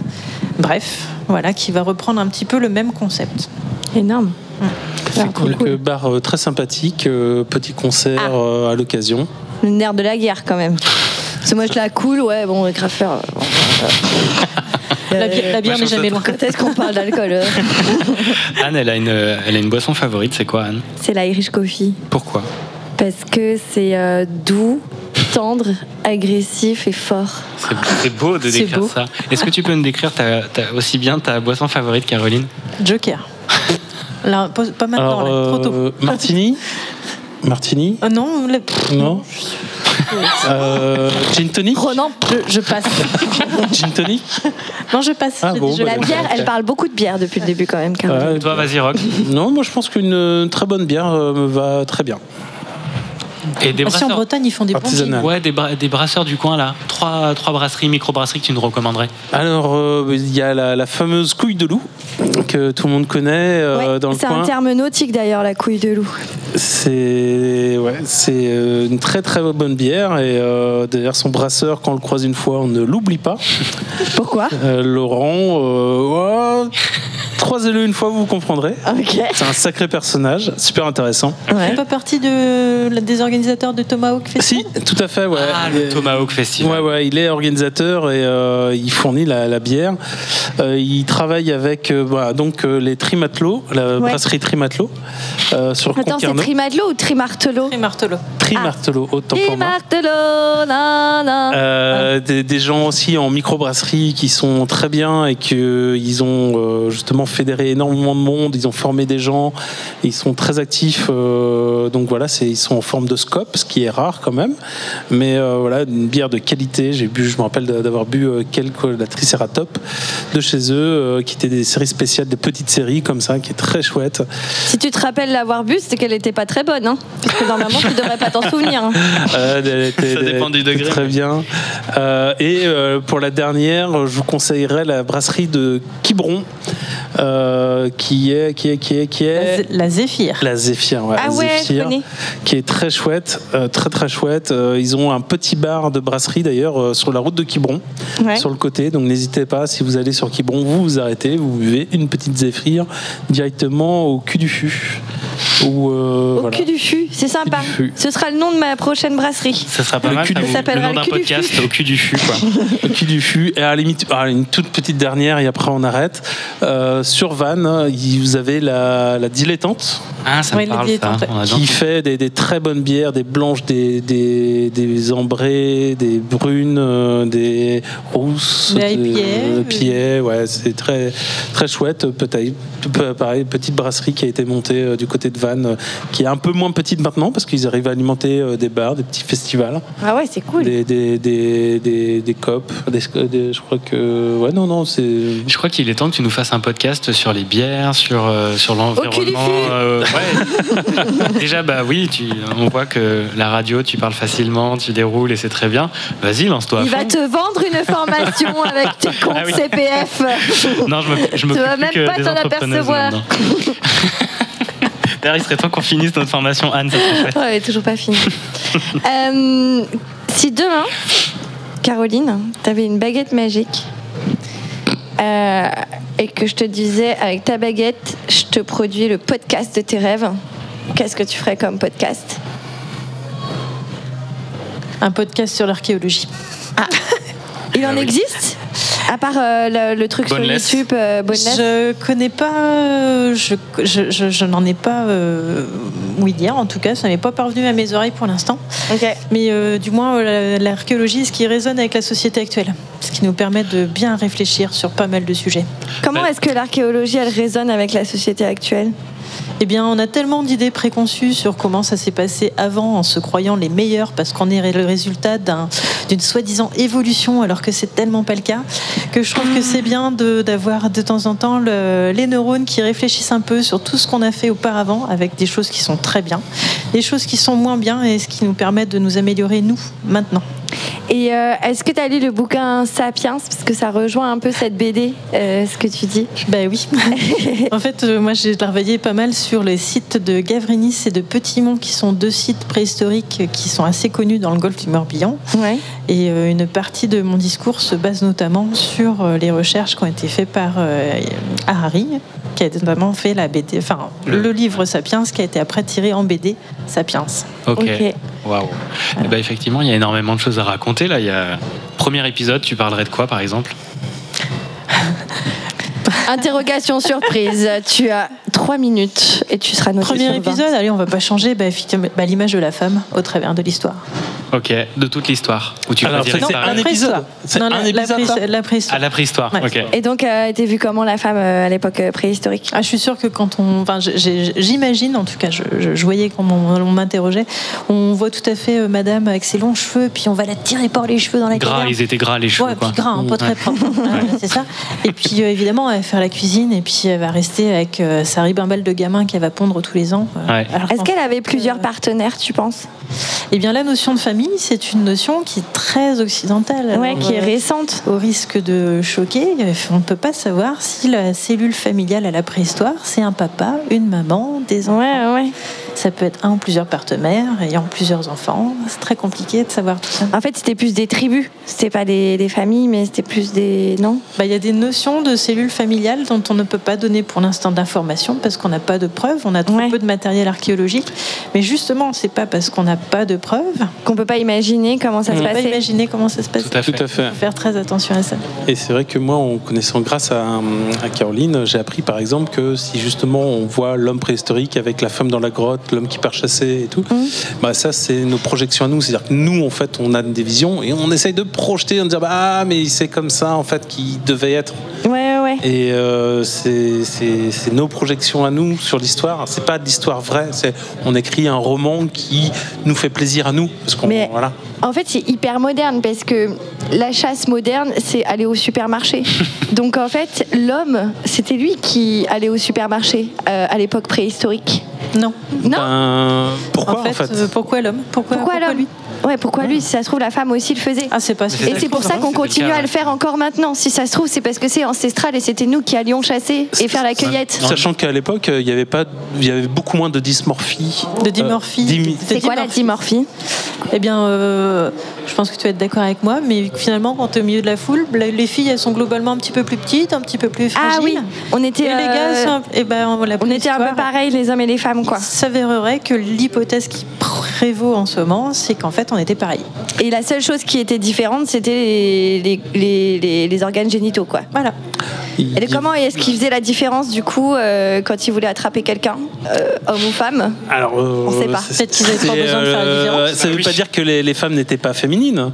Bref, voilà, qui va reprendre un petit peu le même concept. Énorme. C'est cool. Euh, bar euh, très sympathique, euh, petit concert Ah. euh, à l'occasion. Le nerf de la guerre quand même. Parce que moi je la cool, ouais, bon, le graffeur. euh, bon, euh, La bière- la bière euh, n'est jamais loin. Quand est-ce qu'on parle d'alcool euh Anne, elle a, une, elle a une boisson favorite, c'est quoi Anne? C'est l'Irish Coffee. Pourquoi? Parce que c'est euh, doux, tendre, agressif et fort. C'est beau de décrire beau. ça. Est-ce que tu peux nous décrire ta- ta- aussi bien ta boisson favorite, Caroline? Joker. Là, pas maintenant, Alors, là, trop tôt. euh, Martini? Martini? Euh, non, le- Non? Euh, Gin tonic Ronan, je, je passe. Gin tonic Non, je passe. Ah bon, je bah, La passe. bière, elle parle beaucoup de bière depuis le début quand même. Ouais, Toi, vas-y, Rock. Non, moi je pense qu'une euh, très bonne bière euh, me va très bien. Et des Ah, si en brasseurs Bretagne, ils font des bons Artisanal. Ouais, des, bra- des brasseurs du coin là. Trois, trois brasseries, micro-brasseries que tu nous recommanderais. Alors, euh, il y a la, la fameuse couille de loup que tout le monde connaît euh, Ouais, dans le c'est coin. un terme nautique d'ailleurs, la couille de loup. C'est ouais, c'est euh, une très très bonne bière et euh, d'ailleurs son brasseur quand on le croise une fois on ne l'oublie pas. Pourquoi Euh, Laurent, euh, ouais, croisez-le une fois vous comprendrez. Ok. C'est un sacré personnage, super intéressant. Tu fais pas partie de, des organisateurs de Tomahawk Festival Si, tout à fait, ouais. Ah, le Tomahawk Festival. Ouais, ouais, il est organisateur et euh, il fournit la, la bière. Euh, il travaille avec euh, voilà, donc euh, les Trimatelot, la Ouais. brasserie Trimatelot euh, sur Attends, Concarneau. Trimadlo ou Trimartelo Trimartelo. Trimartelot, autant pour moi. Trimartelo, nan, nan. Euh, des, des gens aussi en microbrasserie qui sont très bien et qu'ils ont euh, justement fédéré énormément de monde, ils ont formé des gens, ils sont très actifs. euh, donc voilà, ils sont en forme de scope, ce qui est rare quand même. Mais euh, voilà, une bière de qualité. J'ai bu, je me rappelle d'avoir bu euh, quelques la Triceratop de chez eux, euh, qui étaient des séries spéciales, des petites séries comme ça, qui est très chouette. Si tu te rappelles l'avoir bu, c'est qu'elle n'était pas très bonne. Hein Parce que normalement, tu devrais pas t'en souvenir. hein. Euh, elle était- Ça dépend du degré. Très bien. Euh, et euh, pour la dernière, je vous conseillerais la brasserie de Quiberon, euh, qui est qui est qui est qui La, est la Zéphyr. la Zéphyr, ouais, Ah ouais, Zéphyr, qui est très chouette, euh, très très chouette. Euh, ils ont un petit bar de brasserie d'ailleurs euh, sur la route de Quiberon, Ouais. sur le côté. Donc n'hésitez pas, si vous allez sur Quiberon, vous vous arrêtez, vous buvez une petite Zéphyr directement au cul du fût. Ou euh, Au voilà. cul du fût, c'est sympa. fût. Ce sera le nom de ma prochaine brasserie. Ça sera pas Le mal. cul ça du- vous- Ça s'appellera le nom d'un cul du podcast fût. au cul du fût, quoi. Au cul du fût. Et à la limite, ah, une toute petite dernière, et après on arrête. Euh, sur Vannes, il- vous avez la, la dilettante Ah, ça Ouais, me parle ça. On qui fait des, des très bonnes bières, des blanches, des, des, des ambrées, des brunes, euh, des rousses, Des IPA, IPA, ouais, c'est très, très chouette. Peut-être, peu- pareil, petite brasserie qui a été montée euh, du côté de Vannes. Euh, qui est un peu moins petite maintenant parce qu'ils arrivent à alimenter euh, des bars, des petits festivals, Ah ouais, c'est cool. des, des, des, des, des COP. des- des- je crois que. Ouais, non, non, c'est. Je crois qu'il est temps que tu nous fasses un podcast sur les bières, sur, euh, sur l'environnement. euh, ouais. Déjà, bah oui, tu, on voit que la radio, tu parles facilement, tu déroules et c'est très bien. Vas-y, lance-toi. Il va fond. te vendre une formation avec tes comptes Ah oui. CPF. Non, je me, je Tu m'occupe vas même que pas t'en apercevoir. D'ailleurs, il serait temps qu'on finisse notre formation, Anne. Ça serait. Ouais, elle est toujours pas fini. Euh, si demain, Caroline, t'avais une baguette magique euh, et que je te disais avec ta baguette, je te produis le podcast de tes rêves, qu'est-ce que tu ferais comme podcast? Un podcast sur l'archéologie. Il en existe? À part euh, le, le truc Boneless. sur YouTube, euh, Boneless Je connais pas, euh, je, je, je- je n'en ai pas euh, ouï dire, en tout cas, ça n'est pas parvenu à mes oreilles pour l'instant. Mais euh, du moins, la- l'archéologie, ce qui résonne avec la société actuelle, ce qui nous permet de bien réfléchir sur pas mal de sujets. Comment est-ce que l'archéologie, elle résonne avec la société actuelle? Eh bien, on a tellement d'idées préconçues sur comment ça s'est passé avant en se croyant les meilleurs parce qu'on est le résultat d'un- d'une soi-disant évolution alors que c'est tellement pas le cas que je trouve que c'est bien d'avoir de, temps en temps le- les neurones qui réfléchissent un peu sur tout ce qu'on a fait auparavant avec des choses qui sont très bien, des choses qui sont moins bien et ce qui nous permet de nous améliorer nous maintenant. Et euh, est-ce que tu as lu le bouquin Sapiens? Parce que ça rejoint un peu cette BD, euh, ce que tu dis. Ben oui. en fait, euh, moi j'ai travaillé pas mal sur les sites de Gavrinis et de Petit-Mont, qui sont deux sites préhistoriques qui sont assez connus dans le golfe du Morbihan. Et euh, une partie de mon discours se base notamment sur les recherches qui ont été faites par Harari, qui a notamment fait la BD, enfin le livre Sapiens, qui a été après tiré en BD Sapiens. Ok. Waouh. Eh ben, effectivement, il y a énormément de choses à raconter. Là, il y a premier épisode. Tu parlerais de quoi, par exemple? Interrogation surprise. tu as trois minutes et tu seras noté Premier sur 20. épisode, allez, on va pas changer, bah, bah, l'image de la femme au travers de l'histoire. Ok. De toute l'histoire. Ou tu Alors, c'est un épisode C'est Non, un épisode, la préhistoire. À la préhistoire. Ouais. Ok. Et donc, euh, t'es vu comment la femme euh, à l'époque euh, préhistorique? Ah, je suis sûre que quand on. Enfin, j'imagine, en tout cas, je, je- je voyais quand on, on m'interrogeait, on voit tout à fait euh, madame avec ses longs cheveux, puis on va la tirer par les cheveux dans la Gras, caverne. ils étaient gras les cheveux. Ouais, quoi. puis gras, hein, pas très propre. C'est ça. Et puis euh, évidemment, elle va faire la cuisine et puis elle va rester avec euh, sa ribambelle de gamin qu'elle va pondre tous les ans. euh, Ouais. Est-ce qu'elle avait plusieurs partenaires, tu penses? Eh bien, la notion de famille, c'est une notion qui est très occidentale. Ouais, Alors, qui est euh, récente. Au risque de choquer, on ne peut pas savoir si la cellule familiale à la préhistoire, c'est un papa, une maman, des enfants. Ouais, ouais. Ça peut être un ou plusieurs partenaires ayant plusieurs enfants. C'est très compliqué de savoir tout ça. En fait, c'était plus des tribus. C'était pas des, des familles, mais c'était plus des. Non? Bah, Il y a des notions de cellules familiales dont on ne peut pas donner pour l'instant d'informations parce qu'on n'a pas de preuves, on a trop peu de matériel archéologique. Mais justement, c'est pas parce qu'on n'a pas de preuves Qu'on peut pas imaginer comment ça qu'on se peut pas passait. imaginer comment ça se passe. Tout à fait. Tout à fait. Faut faire très attention à ça. Et c'est vrai que moi, en connaissant grâce à, à Caroline, j'ai appris par exemple que si justement on voit l'homme préhistorique avec la femme dans la grotte, l'homme qui part chasser et tout, bah ça c'est nos projections à nous. C'est-à-dire que nous, en fait, on a des visions et on essaye de projeter, en disant bah ah, mais c'est comme ça en fait qu'il devait être. Ouais, ouais. Et euh, c'est nos projections à nous sur l'histoire. C'est pas de l'histoire vraie. C'est on écrit un roman qui nous fait plaisir à nous parce qu'on Mais- voilà. En fait, c'est hyper moderne parce que la chasse moderne, c'est aller au supermarché. Donc en fait, l'homme, c'était lui qui allait au supermarché euh, à l'époque préhistorique. Non. Non. Ben, pourquoi en fait, euh, pourquoi l'homme? Pourquoi, Pourquoi l'homme? Ouais, pourquoi lui Si ça se trouve, la femme aussi le faisait. Ah, c'est pas Et c'est pour ça qu'on continue à le faire encore maintenant. Si ça se trouve, c'est parce que c'est ancestral et c'était nous qui allions chasser et faire la cueillette. Sachant qu'à l'époque, euh, il y avait pas, il y avait beaucoup moins de dysmorphie. De dimorphie. Euh, dimi- C'est quoi la dimorphie? Eh bien, euh, je pense que tu vas être d'accord avec moi, mais finalement, quand tu es au milieu de la foule, les filles, elles sont globalement un petit peu plus petites, un petit peu plus fragiles. Ah oui, on était. Et les gars, eh ben, on était un peu pareil, les hommes et les femmes, quoi. s'avérerait que l'hypothèse qui prévaut en ce moment, c'est qu'en fait, on était pareil. Et la seule chose qui était différente, c'était les, les, les- les- les organes génitaux, quoi. Voilà. Et comment est-ce qu'il faisait la différence du coup euh, quand il voulait attraper quelqu'un, euh, homme ou femme? Alors, euh, On sait pas. Peut-être qu'ils avaient pas besoin de faire la euh, différence. Ça ne veut pas dire que les, les femmes n'étaient pas féminines.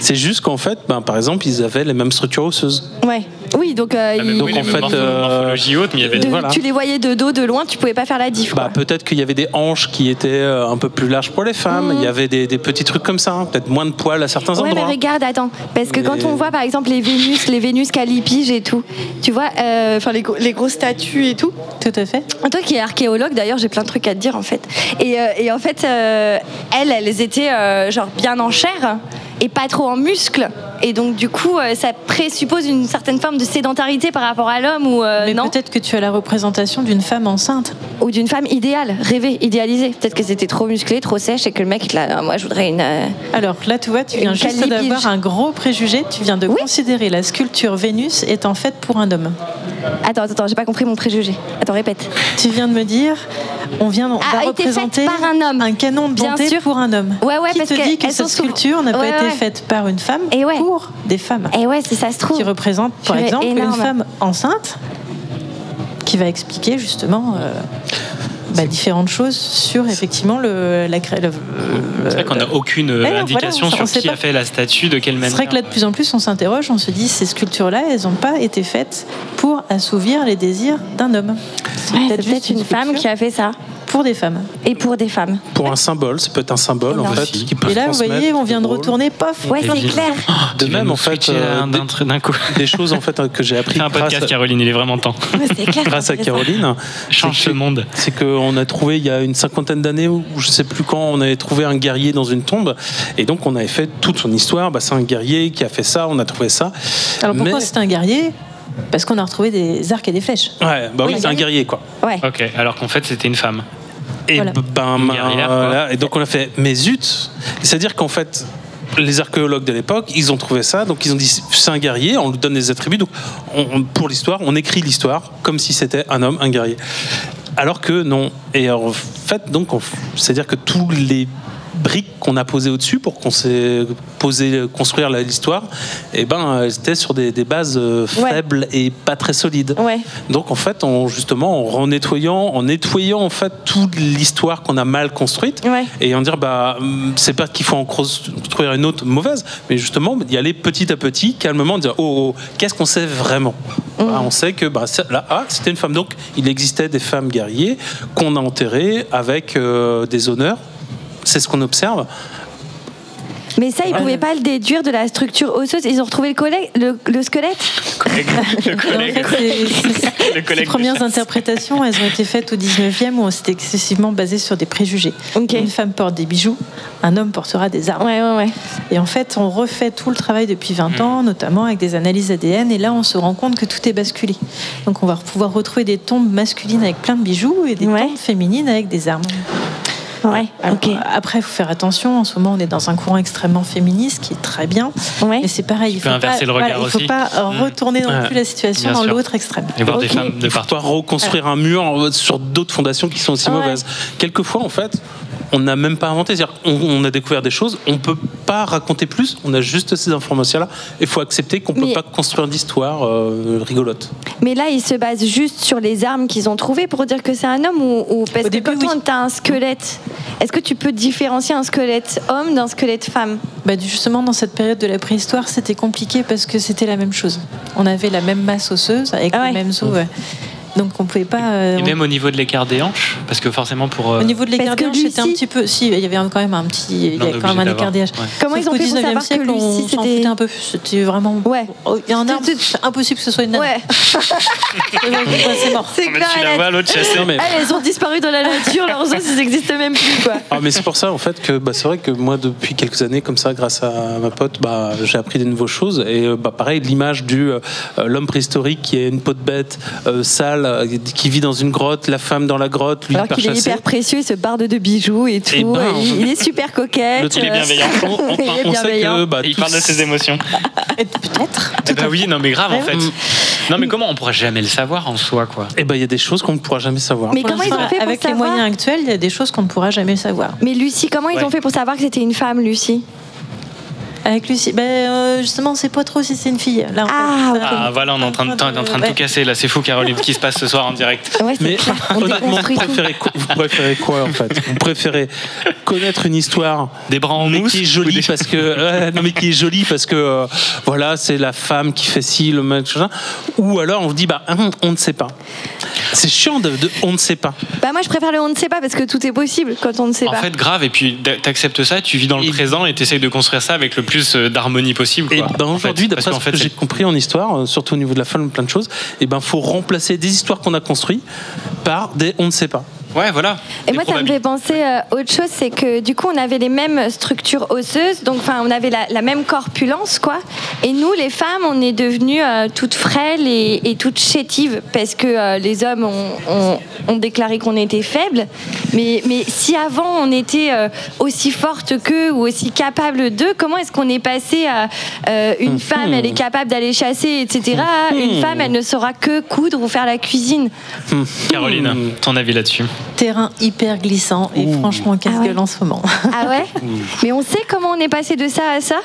C'est juste qu'en fait, ben, par exemple, ils avaient les mêmes structures osseuses. Ouais. Oui, donc, euh, il- donc en fait, euh, morphologie haute, mais il y avait de- voilà. tu les voyais de dos, de loin, tu pouvais pas faire la diff. Bah, peut-être qu'il y avait des hanches qui étaient euh, un peu plus larges pour les femmes. Il y avait des, des petits trucs comme ça. hein. Peut-être moins de poils à certains Ouais, mais endroits. regarde, attends, parce que Mais- quand on voit par exemple les Vénus, les Vénus calipiges et tout, tu vois, euh, enfin les, gros- les grosses statues et tout. Tout à fait. Toi qui es archéologue, d'ailleurs, j'ai plein de trucs à te dire en fait. Et, euh, et en fait, euh, elles, elles étaient euh, genre bien en chair et pas trop en muscles. Et donc du coup, euh, ça présuppose une certaine forme de sédentarité par rapport à l'homme ou euh, Mais peut-être que tu as la représentation d'une femme enceinte. Ou d'une femme idéale, rêvée, idéalisée. Peut-être que c'était trop musclé, trop sèche et que le mec, a, moi, je voudrais une. euh, Alors là, tu vois, tu viens juste d'avoir un gros préjugé. Tu viens de considérer la sculpture Vénus étant faite pour un homme. Attends, attends, j'ai pas compris mon préjugé. Attends, répète. Tu viens de me dire, on vient, on Ah, va a été faite représenter par un homme. un canon de Bien sûr. pour un homme. Ouais, ouais, Qui parce te que dit que cette sculpture n'a pas Ouais, été ouais. faite par une femme pour des femmes Et ouais, si ça se trouve. Qui représente, par exemple, énorme. une femme enceinte qui va expliquer justement euh, bah, différentes choses sur effectivement le, la cré- le- C'est vrai qu'on n'a aucune non, indication voilà, sur qui pas. a fait la statue, de quelle C'est manière. vrai que là, de plus en plus, on s'interroge, on se dit, ces sculptures-là, elles n'ont pas été faites pour assouvir les désirs d'un homme. C'est Ouais, peut-être c'est une femme qui a fait ça. Pour des femmes. Et pour des femmes. Pour un symbole, ça peut être un symbole en fait. Qui peut Et là, vous voyez, on vient de retourner, pof Ouais, c'est clair. De même, en fait, euh, d'un trait d'un coup. des choses en fait que j'ai appris un podcast, grâce, Caroline, il est vraiment temps. c'est clair. grâce à Caroline. Change c'est ce que- monde. C'est qu'on a trouvé il y a une cinquantaine d'années, ou je sais plus quand, on avait trouvé un guerrier dans une tombe, et donc on avait fait toute son histoire. Bah, c'est un guerrier qui a fait ça, on a trouvé ça. Alors pourquoi Mais- c'était un guerrier? Parce qu'on a retrouvé des arcs et des flèches. Ouais, bah oui, Oui, c'est un guerrier quoi. Ouais. Ok, alors qu'en fait c'était une femme. Et Voilà. ben, guerrière, quoi. voilà. et donc on a fait, mais zut C'est-à-dire qu'en fait, les archéologues de l'époque, ils ont trouvé ça, donc ils ont dit c'est un guerrier, on lui donne des attributs, donc on- on- pour l'histoire, on écrit l'histoire comme si c'était un homme, un guerrier. Alors que non. Et en fait, donc, on- c'est-à-dire que tous les briques qu'on a posées au-dessus pour qu'on s'est posé construire l'histoire, et ben elles étaient sur des, des bases euh, Ouais. faibles et pas très solides. Ouais. Donc en fait, on, justement, en renettoyant, en nettoyant en fait toute l'histoire qu'on a mal construite, Ouais. et en dire bah hum, c'est pas qu'il faut en construire une autre mauvaise, mais justement y aller petit à petit, calmement, dire oh, oh, qu'est-ce qu'on sait vraiment? Bah, On sait que bah, là ah c'était une femme, donc il existait des femmes guerriers qu'on a enterrées avec euh, des honneurs. C'est ce qu'on observe. Mais ça, ils pouvaient pas le déduire de la structure osseuse. Ils ont retrouvé le, collègue, le, le squelette. Le En collègue. fait, c'est- c'est- Le ces collègue de premières interprétations, elles ont été faites au 19e où c'était excessivement basé sur des préjugés. Ok. Une femme porte des bijoux, un homme portera des armes. Ouais, ouais, ouais. Et en fait, on refait tout le travail depuis 20 ans, notamment avec des analyses ADN, et là, on se rend compte que tout est basculé. Donc, on va pouvoir retrouver des tombes masculines avec plein de bijoux et des Ouais. tombes féminines avec des armes. Ouais. Après, il faut faire attention. En ce moment, on est dans un courant extrêmement féministe qui est très bien. Ouais. Mais c'est pareil. Il faut inverser pas, le regard voilà, il faut pas euh, Mm. retourner non Ouais. plus la situation Bien dans l'autre extrême. Et voir des Ok. femmes de Il faut partout. reconstruire un mur sur d'autres fondations qui sont aussi Ouais. mauvaises. Quelquefois, en fait, on n'a même pas inventé. C'est-à-dire, on, on a découvert des choses, on peut pas raconter plus. On a juste ces informations-là. Il faut accepter qu'on peut Mais- pas construire d'histoire euh, rigolote. Mais là, ils se basent juste sur les armes qu'ils ont trouvées pour dire que c'est un homme ou, ou- parce Au que début, quand oui. on t'as un squelette, est-ce que tu peux différencier un squelette homme d'un squelette femme? Bah, justement, dans cette période de la préhistoire, c'était compliqué parce que c'était la même chose. On avait la même masse osseuse avec Ah ouais. les mêmes os. ouais. Donc on pouvait pas. euh, Et on- même au niveau de l'écart des hanches, parce que forcément pour. euh, Au niveau de l'écart des hanches, c'était un petit peu. Si, il y avait quand même un petit. Il y Non, on a est quand même un écart des hanches. ouais. Comment Sauf ils ont fait pour 19e savoir que siècle, on Lucie s'en c'était foutait un peu. C'était vraiment. Ouais. Oh, Il y a un arbre, c'est impossible que ce soit une nana. Ouais, c'est mort. c'est Ah, clair. tu la vois, l'autre chasser. Non, mais- Elles, ont disparu dans la nature, leurs os, ils n'existent même plus, quoi. Ah, mais c'est pour ça en fait que bah, c'est vrai que moi depuis quelques années comme ça grâce à ma pote bah, j'ai appris des nouvelles choses et euh, bah, pareil l'image du euh, l'homme préhistorique qui est une peau de bête euh, sale qui vit dans une grotte la femme dans la grotte lui Alors qu'il est hyper précieux, il se barde de bijoux et tout. Ben, et il, il est super truc Il est bienveillant. on, on- Il est on sait bienveillant. que bah, Il tous- parle de ses émotions. Peut-être. Eh bah oui, non mais grave en fait. Non mais comment on pourra jamais le savoir en soi quoi? eh ben, il y a des choses qu'on ne pourra jamais savoir Mais comment ils ont fait pour Avec les moyens actuels, il y a des choses qu'on ne pourra jamais savoir. Mais Lucie, comment ils Ouais. ont fait pour savoir que c'était une femme, Lucie? Avec Lucie. Ben, euh, justement, on sait pas trop si c'est une fille. Là, en Ah, fait. Ah voilà, on est en train de, en train de tout casser là, c'est fou Caroline, ce qui se passe ce soir en direct. Mais honnêtement, vous préférez, quoi, vous préférez quoi en fait? Vous préférez connaître une histoire des bras en mais mousse qui est jolie parce que non mais qui est jolie parce que euh, voilà c'est la femme qui fait ci le machin ou alors on vous dit bah hum, on ne sait pas. C'est chiant de, de- on ne sait pas. Bah moi je préfère le on ne sait pas parce que tout est possible quand on ne sait En pas. fait, grave, et puis t'acceptes ça, tu vis dans le présent et t'essayes de construire ça avec le plus euh, d'harmonie possible. Et ben aujourd'hui, d'après ce fait, que j'ai compris en histoire, euh, surtout au niveau de la femme, plein de choses, et ben faut remplacer des histoires qu'on a construites par des on ne sait pas. Ouais, voilà. Et moi, ça me fait penser euh, autre chose, c'est que du coup, on avait les mêmes structures osseuses, donc enfin, on avait la, la même corpulence, quoi. Et nous, les femmes, on est devenues euh, toutes frêles et, et toutes chétives, parce que euh, les hommes ont, ont- ont déclaré qu'on était faibles. Mais, mais si avant on était euh, aussi forte qu'eux ou aussi capable d'eux, comment est-ce qu'on est passé à euh, une femme, elle est capable d'aller chasser, etc. à Une femme, elle ne saura que coudre ou faire la cuisine? Caroline, ton avis là-dessus? Terrain hyper glissant et franchement casse-gueule en ce moment. Ah ouais Mais on sait comment on est passé de ça à ça?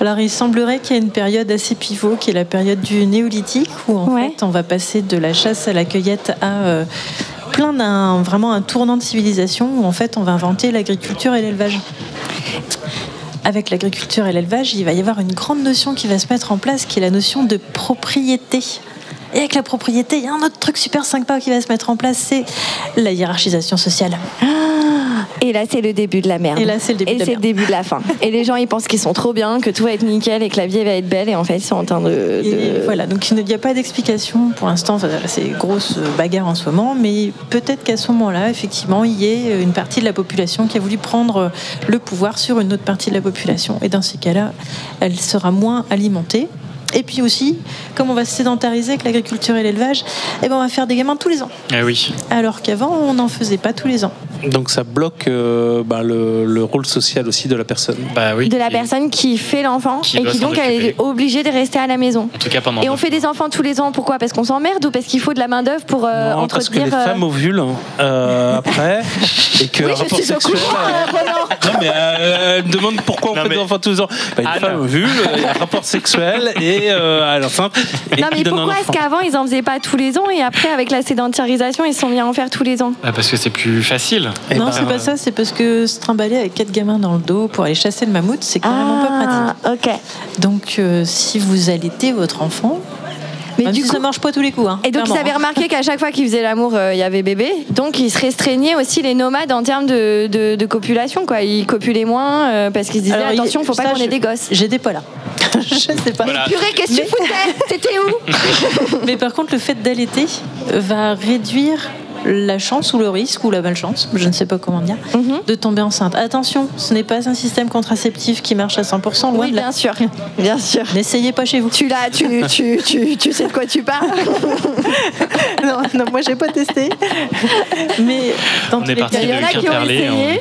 Alors il semblerait qu'il y ait une période assez pivot qui est la période du néolithique où en fait on va passer de la chasse à la cueillette à euh, plein d'un vraiment un tournant de civilisation où en fait on va inventer l'agriculture et l'élevage. Avec l'agriculture et l'élevage, il va y avoir une grande notion qui va se mettre en place qui est la notion de propriété. Et avec la propriété, il y a un autre truc super sympa qui va se mettre en place, c'est la hiérarchisation sociale. Et là, c'est le début de la merde. Et là, c'est le début Et de la le début de la fin. Et les gens, ils pensent qu'ils sont trop bien, que tout va être nickel et que la vie va être belle. Et en fait, ils sont en train de- voilà, donc il n'y a pas d'explication pour l'instant, enfin, c'est grosse bagarre en ce moment, mais peut-être qu'à ce moment-là, effectivement, il y ait une partie de la population qui a voulu prendre le pouvoir sur une autre partie de la population. Et dans ces cas-là, elle sera moins alimentée. Et puis aussi, comme on va se sédentariser avec l'agriculture et l'élevage, eh ben on va faire des gamins tous les ans. Ah oui. Alors qu'avant, on n'en faisait pas tous les ans. Donc ça bloque euh, bah, le, le rôle social aussi de la personne. Bah oui. de la personne qui fait l'enfant Qui et qui donc elle est obligée de rester à la maison. En tout cas pendant. Et on fait des enfants tous les ans, pourquoi? Parce qu'on s'emmerde ou parce qu'il faut de la main-d'œuvre pour euh, Non, parce que entretenir. les euh, femmes ovulent euh, après et que Oui, je suis au sexuel. courant, euh, Roland. Non mais euh, elle me demande pourquoi on fait des enfants tous les ans. Bah, une femme ovule, il y a un rapport sexuel et euh, à et Non, mais pourquoi est-ce qu'avant ils en faisaient pas tous les ans et après avec la sédentarisation ils sont mis à en faire tous les ans Ah, parce que c'est plus facile. non, ben, c'est pas ça, c'est parce que se trimballer avec quatre gamins dans le dos pour aller chasser le mammouth, c'est carrément pas pratique. ok. Donc, euh, si vous allaitez votre enfant, Mais même du si coup- ça marche pas tous les coups. hein, Et donc ils avaient remarqué qu'à chaque fois qu'ils faisaient l'amour, euh, il y avait bébé. Donc ils se restreignaient aussi les nomades en termes de, de, de copulation. Quoi. Ils copulaient moins euh, parce qu'ils se disaient Alors, il- attention, faut pas qu'on ait des gosses. J'étais pas là. je sais pas. Voilà. Purée, qu'est-ce que tu foutais? T'étais où? Mais par contre, le fait d'allaiter va réduire la chance ou le risque ou la malchance, je ne sais pas comment dire, Mhm. de tomber enceinte. Attention, ce n'est pas un système contraceptif qui marche à 100%, loin Oui, de là. bien sûr, bien sûr. N'essayez pas chez vous. Tu l'as, tu, tu, tu, tu sais de quoi tu parles. non, non, moi j'ai pas testé. Mais dans On tous est les parti cas, de Il y en a qui ont Quimperlé, essayé.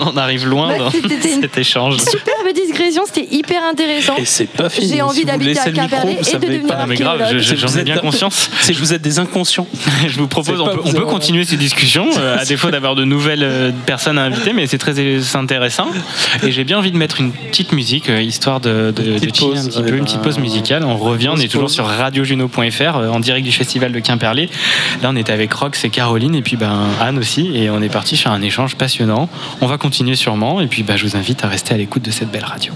on, on arrive loin Ouais, dans cet échange. Superbe digression, c'était hyper intéressant. Et c'est pas fini. J'ai envie Si vous d'habiter à le micro, Quimperlé vous et de savez devenir pas. Non mais grave, j'en vous ai êtes- bien conscience. C'est que vous êtes des inconscients. Je vous propose, on peut, on peut continuer ces discussions, euh, à défaut d'avoir de nouvelles euh, personnes à inviter, mais c'est très intéressant. Et j'ai bien envie de mettre une petite musique, euh, histoire de, de, chiller un petit peu, une bah, petite pause musicale. On revient, on est toujours sur radiojuno.fr, en direct du festival de Quimperlé. Là, on était avec Rox et Caroline, et puis ben, Anne aussi, et on est parti sur un échange passionnant. On va continuer sûrement, et puis ben, je vous invite à rester à l'écoute de cette belle radio.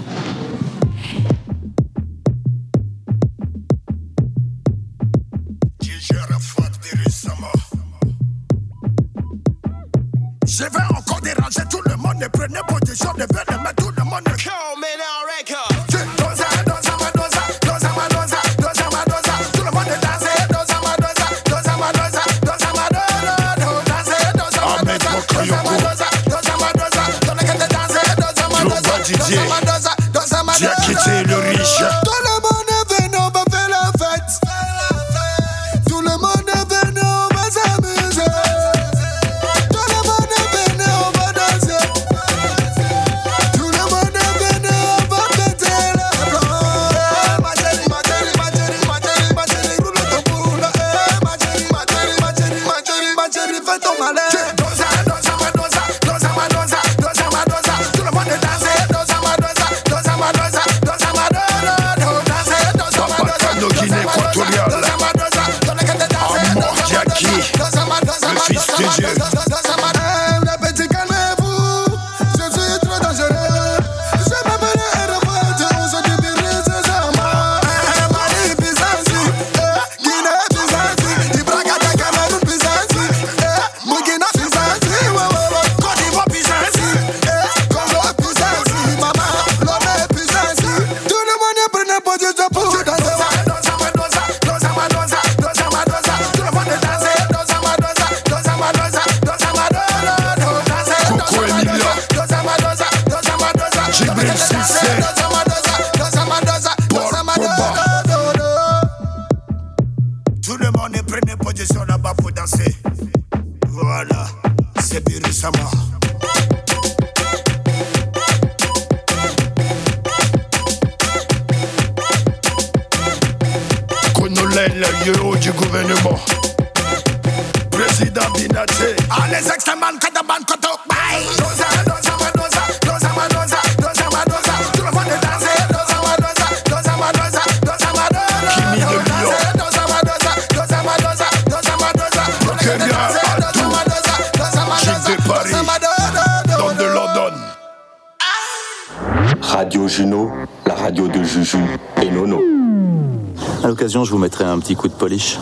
Polish.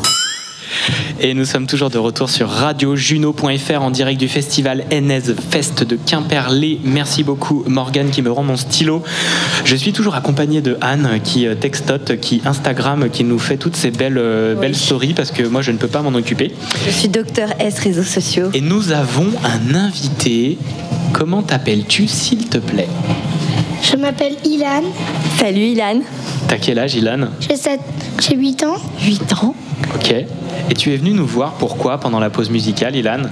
Et nous sommes toujours de retour sur radiojuno.fr en direct du festival NS Fest de Quimperlé. Merci beaucoup Morgane qui me rend mon stylo. Je suis toujours accompagné de Anne qui euh, textote, qui Instagram, qui nous fait toutes ces belles, euh, belles stories parce que moi je ne peux pas m'en occuper. Je suis docteur S réseaux sociaux. Et nous avons un invité. Comment t'appelles-tu s'il te plaît? Je m'appelle Ilan, Salut Ilan. T'as quel âge Ilan? J'ai sept- j'ai 8 ans. 8 ans. Ok. Et tu es venu nous voir pourquoi pendant la pause musicale Ilan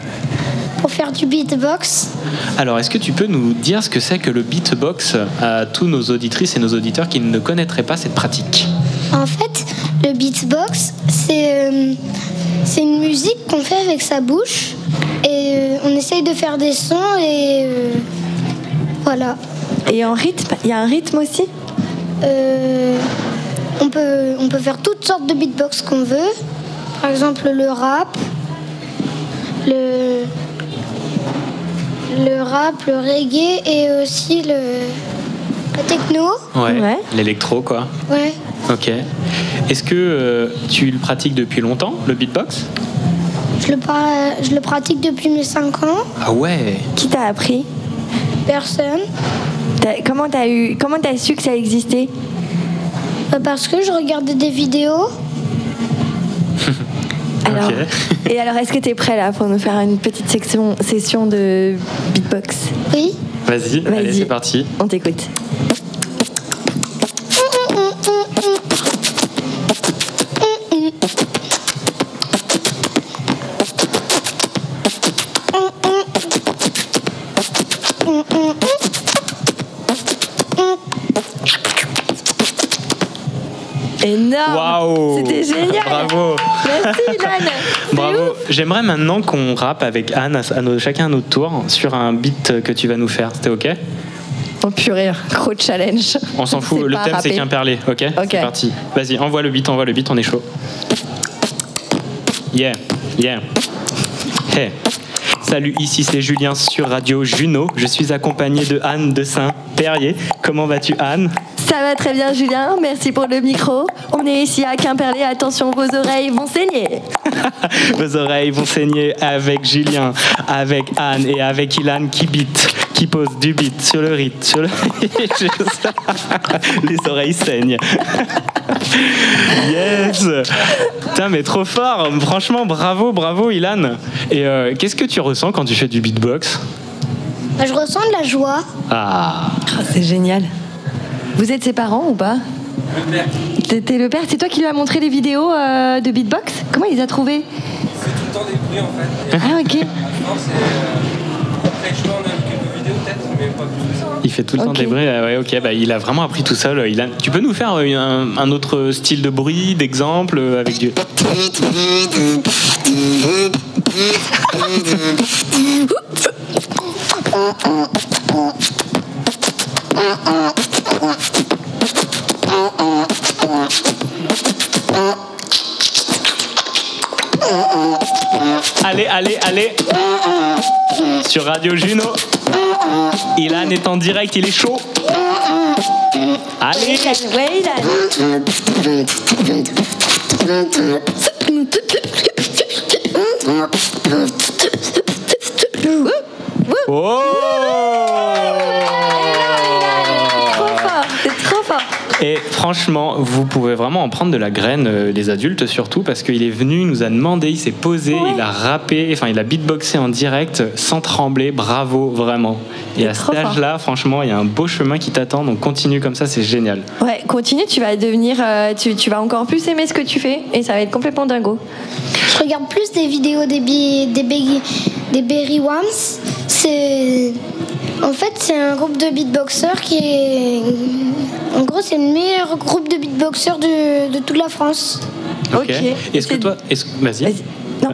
Pour faire du beatbox, Alors, est-ce que tu peux nous dire ce que c'est que le beatbox à tous nos auditrices et nos auditeurs qui ne connaîtraient pas cette pratique? En fait, le beatbox, c'est euh, c'est une musique qu'on fait avec sa bouche et euh, on essaye de faire des sons et euh, voilà. Et en rythme, il y a un rythme aussi? Euh, on, peut, on peut faire toutes sortes de beatbox qu'on veut. Par exemple, le rap, le, le rap, le reggae et aussi le, la techno. Ouais. L'électro, quoi. Ouais. Ok. Est-ce que euh, tu le pratiques depuis longtemps, le beatbox? Je le, pra- je le pratique depuis mes 5 ans. Ah ouais Qui t'a appris? Personne. Comment t'as eu Comment t'as su que ça existait? Parce que je regardais des vidéos. Alors. Et alors, est-ce que t'es prêt là pour nous faire une petite section, session de beatbox? Oui. Vas-y, allez, Vas-y. c'est parti. On t'écoute. J'aimerais maintenant qu'on rappe avec Anne, à, nos- chacun à notre tour, sur un beat que tu vas nous faire. C'était ok? Oh purée, gros challenge. On s'en fout, le thème c'est rappé. Quimperlé, ok Ok? C'est parti. Vas-y, envoie le beat, envoie le beat, on est chaud. Yeah, yeah. Hey. Salut, ici c'est Julien sur Radio Juno. Je suis accompagné de Anne de Saint-Perrier. Comment vas-tu Anne? Ça va très bien Julien, merci pour le micro. On est ici à Quimperlé, attention vos oreilles vont saigner. Vos oreilles vont saigner avec Julien, avec Anne et avec Ilan qui beat, qui pose du beat sur le rythme, sur le Les oreilles saignent. Yes Putain, mais trop fort Franchement, bravo, bravo Ilan Et euh, qu'est-ce que tu ressens quand tu fais du beatbox? Bah, je ressens de la joie. Ah c'est génial. Vous êtes ses parents ou pas T'es t'es le père, c'est toi qui lui as montré les vidéos euh, de beatbox Comment il les a trouvées C'est tout le temps des bruits en fait. Ah, ok. Maintenant, c'est. euh, Après, je vois, on a quelques vidéos peut-être, mais pas plus que ça. Il fait tout le temps des bruits. ah Ouais, ok, bah, il a vraiment appris tout seul. Ilan. Tu peux nous faire euh, un, un autre style de bruit, d'exemple, euh, avec du. Allez, allez, allez. Sur Radio Juno. Ilan est en direct, il est chaud. Allez. Oh Et franchement, vous pouvez vraiment en prendre de la graine, euh, les adultes surtout, parce qu'il est venu, il nous a demandé, il s'est posé, il a rappé, enfin il a beatboxé en direct sans trembler. Bravo, vraiment. Et à cet âge-là, franchement, il y a un beau chemin qui t'attend, donc continue comme ça, c'est génial. Ouais, continue, tu vas devenir, euh, tu, tu vas encore plus aimer ce que tu fais et ça va être complètement dingo. Je regarde plus des vidéos des, bi- des, Beggy- des Berry Ones. C'est. En fait, c'est un groupe de beatboxers qui est. En gros, c'est le meilleur groupe de beatboxers de, de toute la France. Ok. Est-ce que toi, vas-y. Non.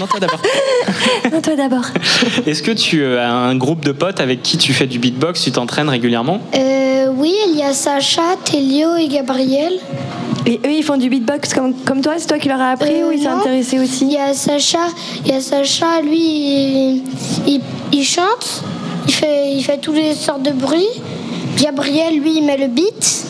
non, toi d'abord. Non, toi d'abord. Est-ce que tu euh, as un groupe de potes avec qui tu fais du beatbox, tu t'entraînes régulièrement? Euh, oui, il y a Sacha, Télio et Gabriel. Et eux, ils font du beatbox comme, comme toi, c'est toi qui leur as appris ou ils sont intéressés aussi? Il y a Sacha, il y a Sacha, lui, il, il- il chante, il fait, il fait toutes les sortes de bruits. Gabriel, lui, il met le beat.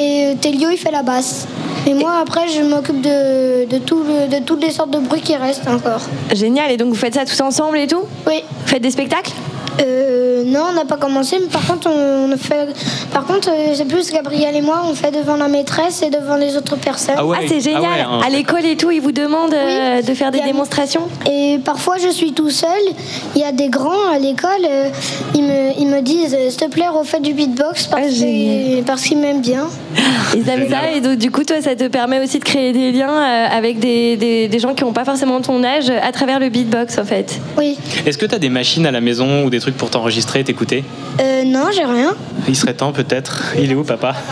Et euh, Télio, il fait la basse. Et moi, après, je m'occupe de, de, tout le- de toutes les sortes de bruits qui restent encore. Génial, et donc vous faites ça tous ensemble et tout? Oui. Vous faites des spectacles? Euh, non, on n'a pas commencé, mais par contre, on, on fait. Par contre, euh, c'est plus Gabriel et moi, on fait devant la maîtresse et devant les autres personnes. Ah, c'est génial. à l'école et tout, ils vous demandent euh, de faire des démonstrations Et parfois, je suis tout seul. Il y a des grands à l'école. euh, ils, me, ils me disent S'il te plaît, refais du beatbox parce parce qu'ils m'aiment bien. Ils aiment ça et donc du coup toi ça te permet aussi de créer des liens euh, avec des, des- des gens qui n'ont pas forcément ton âge à travers le beatbox en fait. Oui. Est-ce que tu as des machines à la maison ou des trucs pour t'enregistrer et t'écouter Euh, non, j'ai rien. Il serait temps peut-être. Il est où papa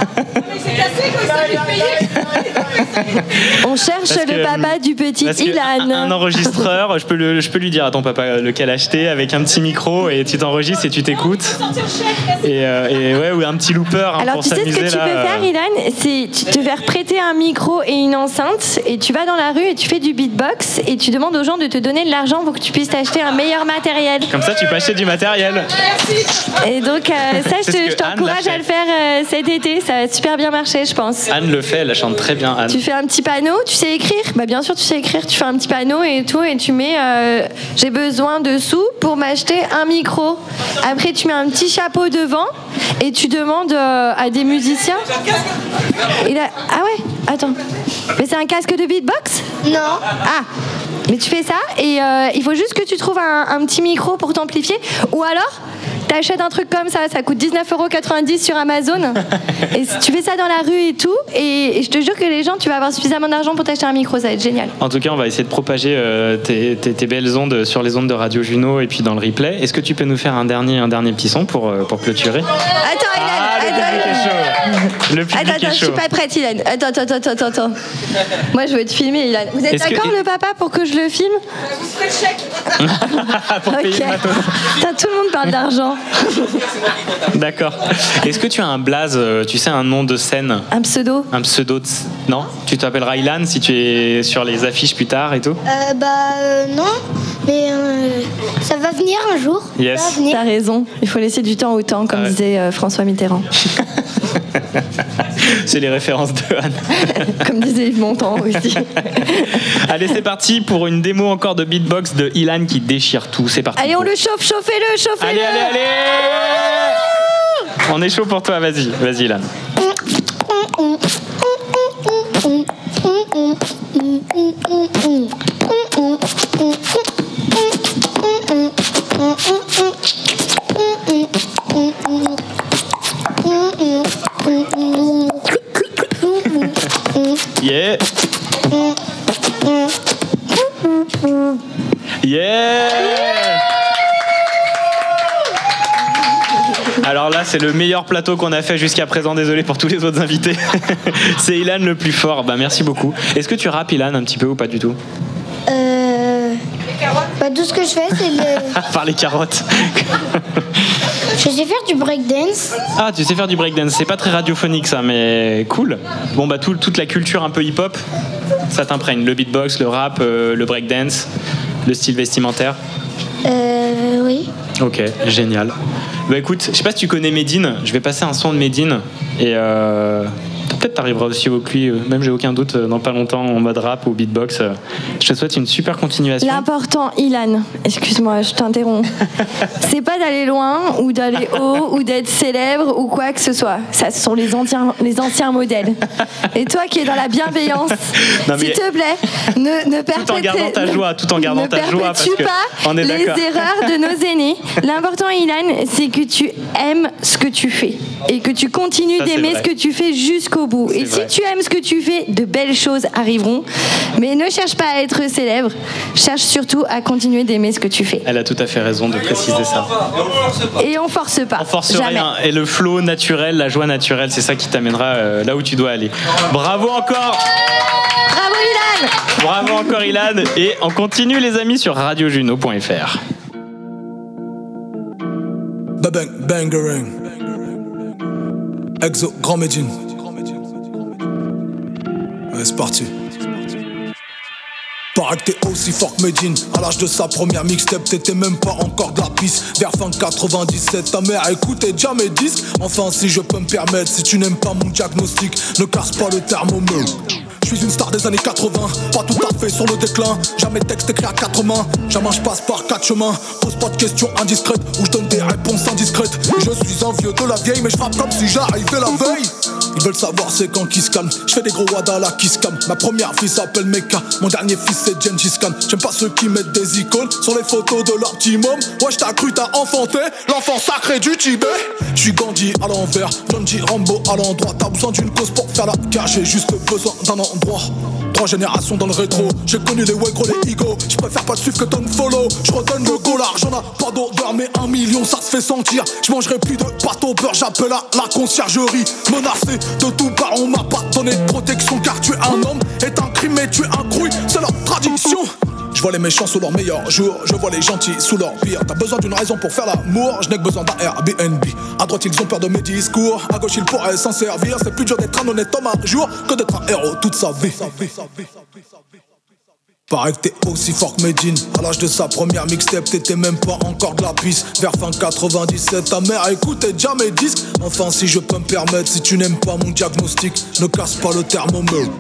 On cherche Parce le que- papa du petit Ilan. Un enregistreur, je peux, le, je peux lui dire à ton papa euh, lequel acheter avec un petit micro et tu t'enregistres et tu t'écoutes. Et, euh, et ouais, ou un petit looper hein, Alors pour tu sais ce que tu là, peux euh. faire Ilan? C'est tu te faire prêter un micro et une enceinte et tu vas dans la rue et tu fais du beatbox et tu demandes aux gens de te donner de l'argent pour que tu puisses t'acheter un meilleur matériel. Comme ça, tu peux acheter du matériel. Et donc euh, ça je te- je t'encourage à le faire euh, cet été, ça va super bien marcher je pense. Anne le fait, elle la chante très bien, Anne. Tu fais un petit panneau, tu sais écrire? Bah bien sûr tu sais écrire, tu fais un petit panneau et tout et tu mets euh, j'ai besoin de sous pour m'acheter un micro. Après tu mets un petit chapeau devant et tu demandes euh, à des musiciens. Il a... Ah ouais, attends. Mais c'est un casque de beatbox? Non. Ah mais tu fais ça et euh, il faut juste que tu trouves un, un petit micro pour t'amplifier ou alors t'achètes un truc comme ça, ça coûte 19,90€ sur Amazon et tu fais ça dans la rue et tout et, et je te jure que les gens tu vas avoir suffisamment d'argent pour t'acheter un micro, ça va être génial. En tout cas, on va essayer de propager euh, tes, tes- tes belles ondes sur les ondes de Radio Juno et puis dans le replay. Est-ce que tu peux nous faire un dernier, un dernier petit son pour, euh, pour clôturer? Attends, Ah, public est chaud. Le public Attends, attends, est je suis chaud. pas prête, Ilan. Attends, attends, attends, attends, attends. Moi, je veux te filmer, Ilan. Vous êtes que- d'accord, le papa, pour que je le filme Pour payer Ok. le matos. Putain, tout le monde parle d'argent. D'accord. Est-ce que tu as un blaze, euh, tu sais, un nom de scène Un pseudo Un pseudo de... Non Tu t'appelleras Ilan si tu es sur les affiches plus tard et tout Euh, bah euh, non, mais euh, ça va venir un jour. Yes. Ça va venir. T'as raison, il faut laisser du temps au temps, comme Ah ouais. disait euh, François Mitterrand. C'est les références de Anne. comme disait Yves Montand aussi. Allez, c'est parti pour une démo encore de beatbox de Ilan qui déchire tout. C'est parti. Allez, on le chauffe, chauffez-le, chauffez-le Allez, allez, allez On est chaud pour toi, vas-y, vas-y Ilan. Yeah Yeah Alors là, c'est le meilleur plateau qu'on a fait jusqu'à présent. Désolé pour tous les autres invités. c'est Ilan le plus fort. Bah merci beaucoup. Est-ce que tu rappes Ilan un petit peu ou pas du tout? Euh, bah, tout ce que je fais, c'est le... Par les carottes. je sais faire du breakdance. Ah, tu sais faire du breakdance. C'est pas très radiophonique ça, mais cool. Bon bah tout- toute la culture un peu hip-hop, ça t'imprègne. Le beatbox, le rap, euh, le breakdance, le style vestimentaire. Euh, oui. Ok, génial. Bah écoute, je sais pas si tu connais Medine, je vais passer un son de Medine et euh, peut-être t'arriveras aussi au QI, euh, même j'ai aucun doute, euh, dans pas longtemps, en mode rap ou beatbox. Euh, Je te souhaite une super continuation. L'important, Ilan, excuse-moi, je t'interromps. c'est pas d'aller loin ou d'aller haut ou d'être célèbre ou quoi que ce soit. Ça, ce sont les anciens, les anciens modèles. Et toi qui es dans la bienveillance, s'il te plaît, ne, ne Tout en gardant perpétue- ta joie, tout en gardant ta joie, parce perpétue que pas on est les erreurs de nos aînés. L'important, Ilan, c'est que tu aimes ce que tu fais et que tu continues d'aimer ce que tu fais jusqu'au bout. Et vrai. si tu aimes ce que tu fais, de belles choses arriveront. Mais ne cherche pas à être célèbre, cherche surtout à continuer d'aimer ce que tu fais. Elle a tout à fait raison de préciser ça. Et on force pas. On force Jamais. rien. Et le flow naturel, la joie naturelle, c'est ça qui t'amènera euh, là où tu dois aller. Bravo encore Bravo Ilan Bravo encore Ilan Et on continue les amis sur radiojuno.fr. Babang, bangerang. Exo, Grand Médine. Ouais, c'est parti. Paraît que t'es aussi fort que Medine. À l'âge de sa première mixtape T'étais même pas encore de la piste. Vers fin 97 Ta mère écoutait déjà mes disques. Enfin si je peux me permettre Si tu n'aimes pas mon diagnostic Ne casse pas le thermomètre je suis une star des années 80, pas tout à fait sur le déclin. Jamais texte écrit à quatre mains, jamais je passe par quatre chemins. Pose pas de questions indiscrètes ou je donne des réponses indiscrètes. Je suis un vieux de la vieille, mais je frappe comme si j'arrivais la veille. Ils veulent savoir c'est quand qui se calme. Je fais des gros wadas là qui se. Ma première fille s'appelle Meka, mon dernier fils c'est Gengis Khan. J'aime pas ceux qui mettent des icônes sur les photos de leur petit môme. Ouais, t'ai cru, t'as enfanté l'enfant sacré du Tibet. Je suis Gandhi à l'envers, John G. Rambo à l'endroit. T'as besoin d'une cause pour faire la guerre, j'ai juste besoin d'un endroit. Trois générations dans le rétro, j'ai connu les way gros, les ego. Je préfère pas te suivre que ton follow. Je redonne le go, l'argent n'a pas d'odeur, mais un million ça se fait sentir. Je mangerai plus de pâte au beurre, j'appelle à la conciergerie. Menacé de tout part, on m'a pas donné de protection car tu es un homme, est un crime et tu es un grouille, c'est leur tradition. Je vois les méchants sous leur meilleur jour, je vois les gentils sous leur pire. T'as besoin d'une raison pour faire l'amour, je n'ai que besoin d'un Airbnb. À droite, ils ont peur de mes discours, à gauche, ils pourraient s'en servir. C'est plus dur d'être un honnête homme un jour que d'être un héros toute sa vie. Paraît que t'es aussi fort que Medine À l'âge de sa première mixtape T'étais même pas encore de la piste Vers fin 97 Ta mère écoutait déjà mes disques Enfin si je peux me permettre Si tu n'aimes pas mon diagnostic Ne casse pas le thermomètre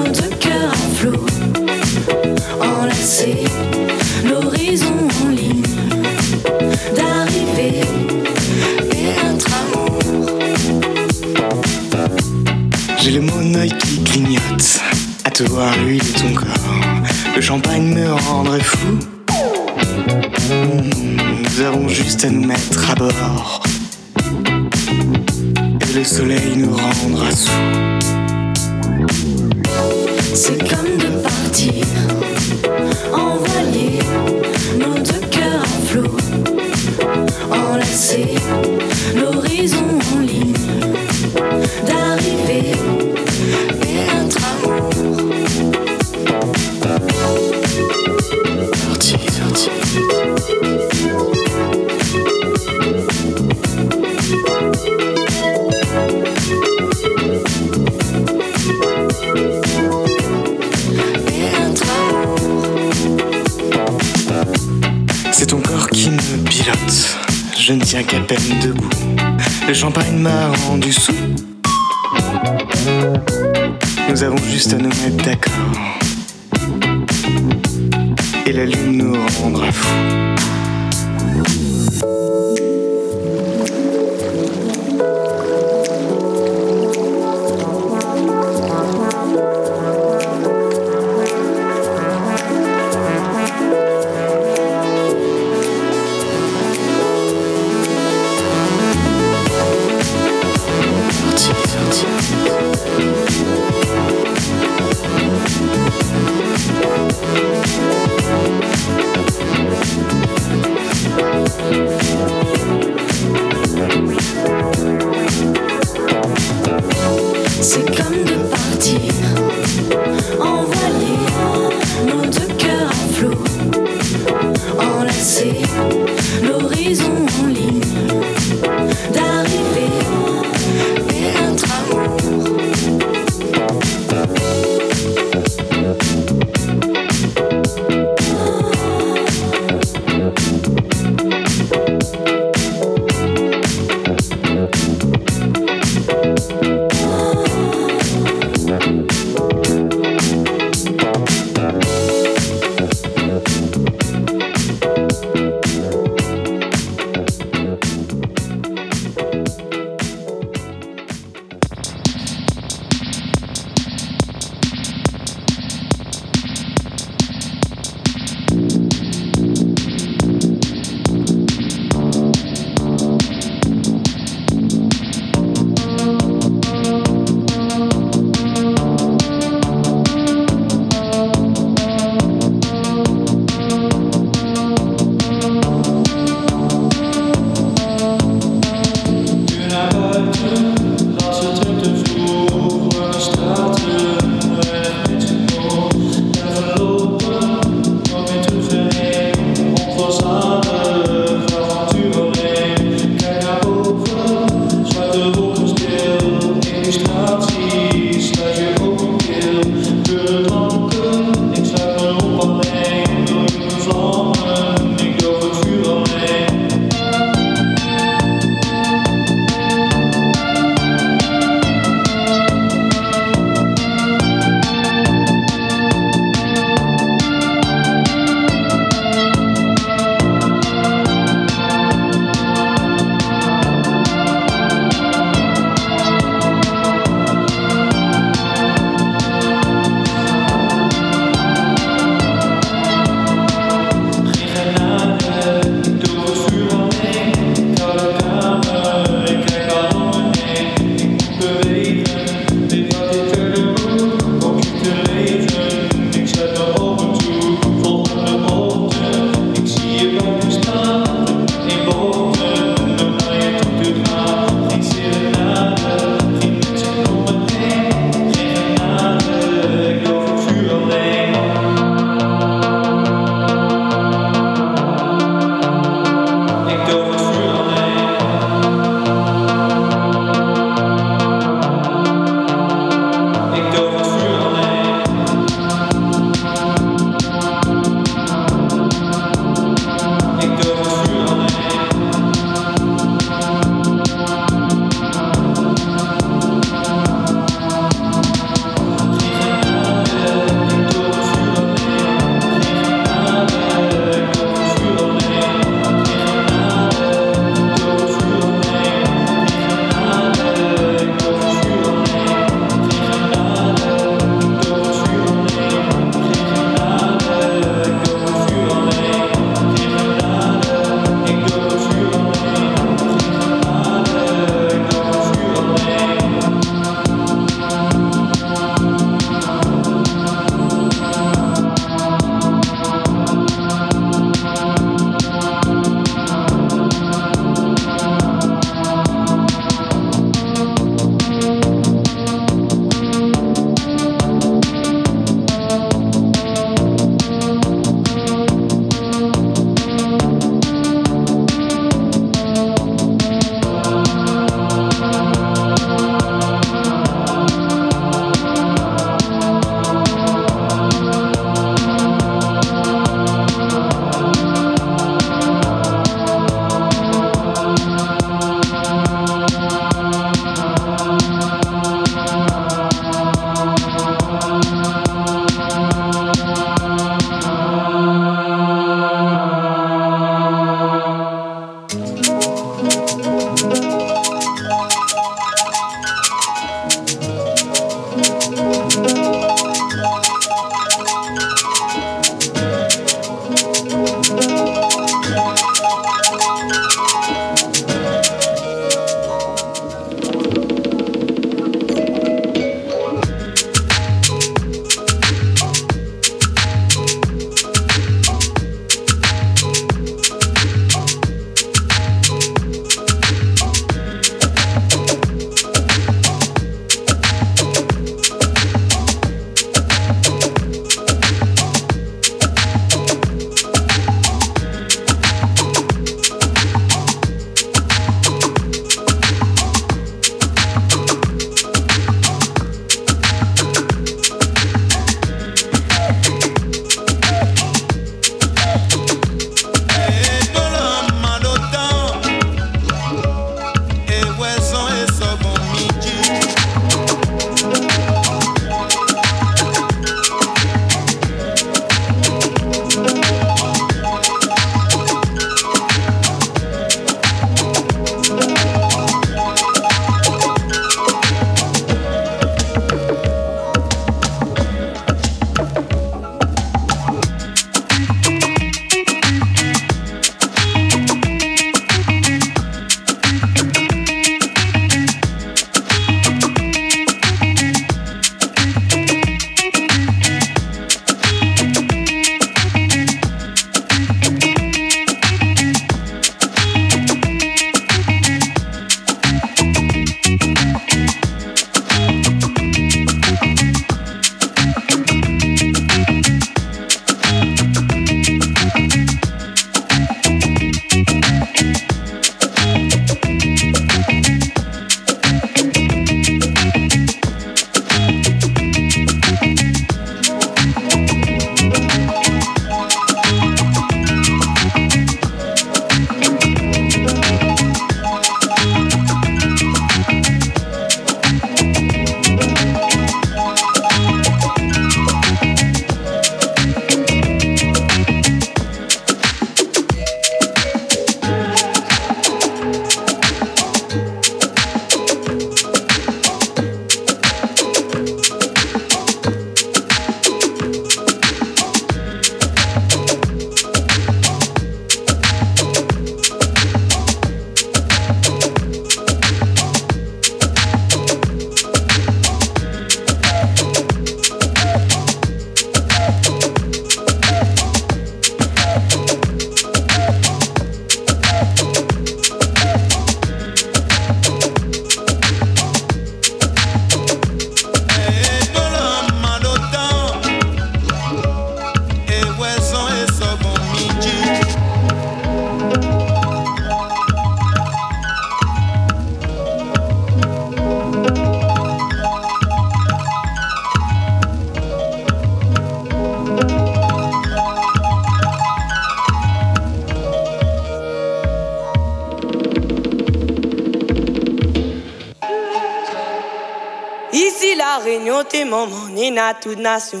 réunion, t'es maman, nina, toute nation.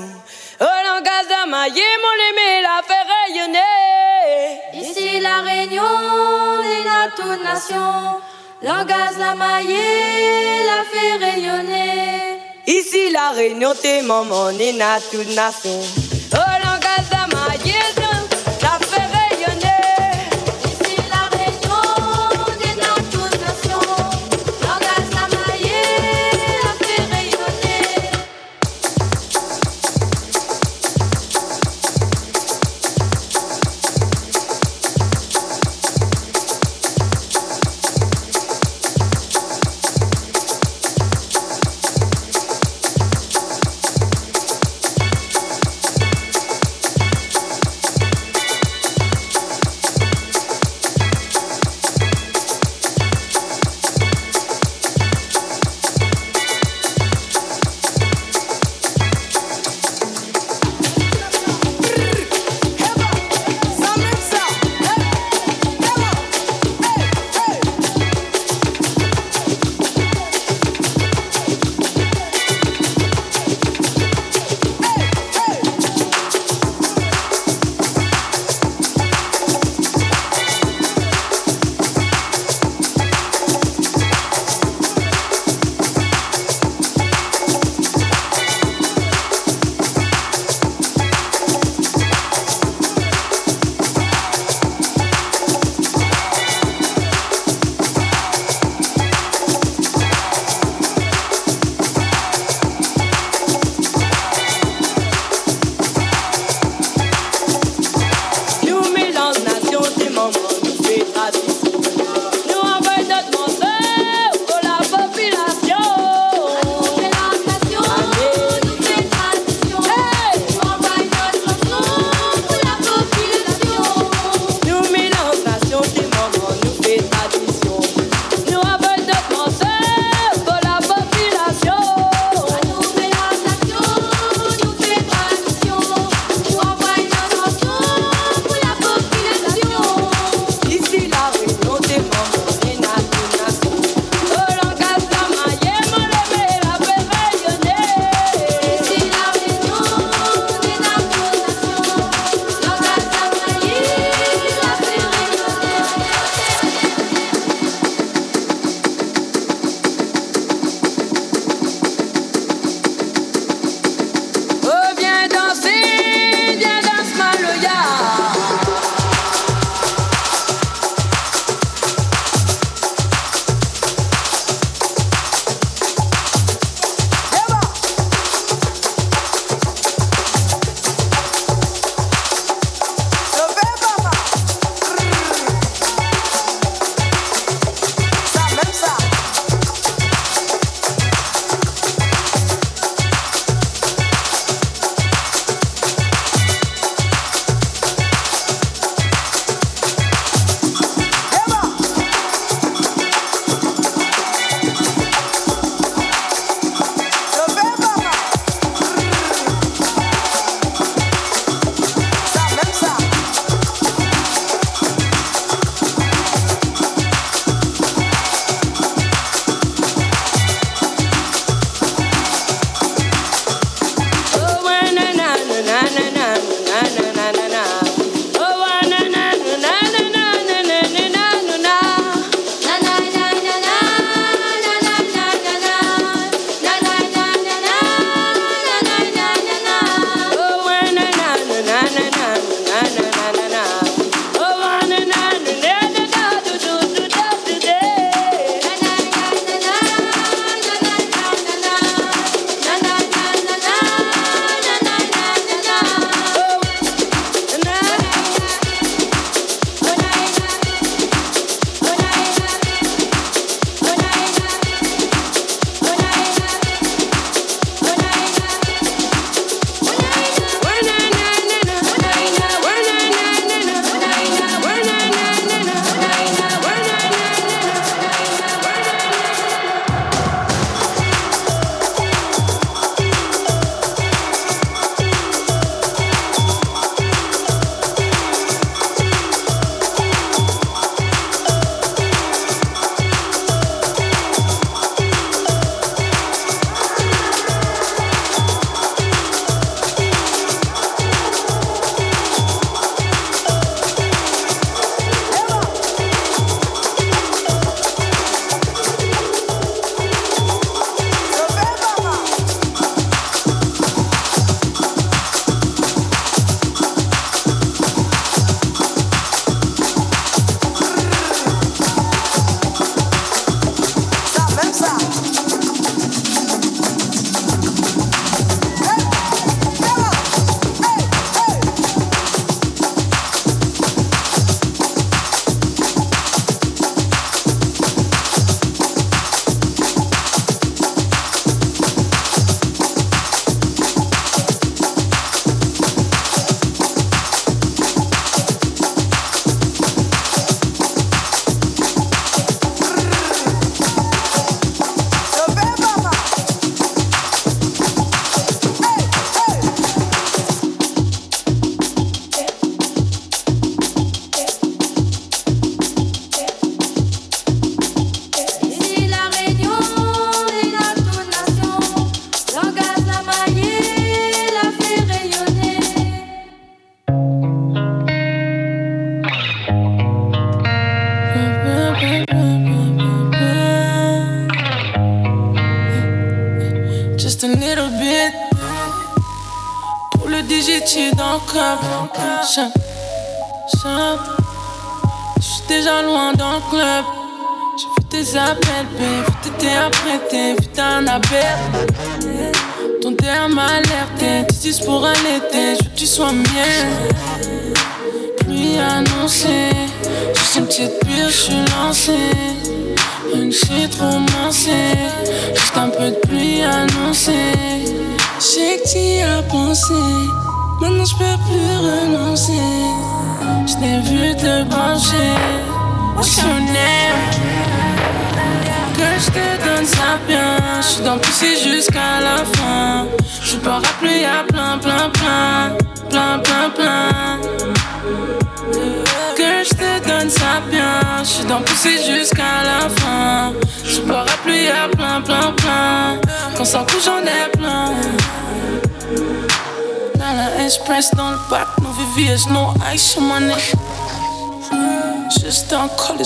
Langage d'amaillé, mon l'aimé, la fait rayonner. Ici la Réunion, les toute nation. Langage la maillée, la fait rayonner. Ici la réunion, t'es maman, nina, toute nation.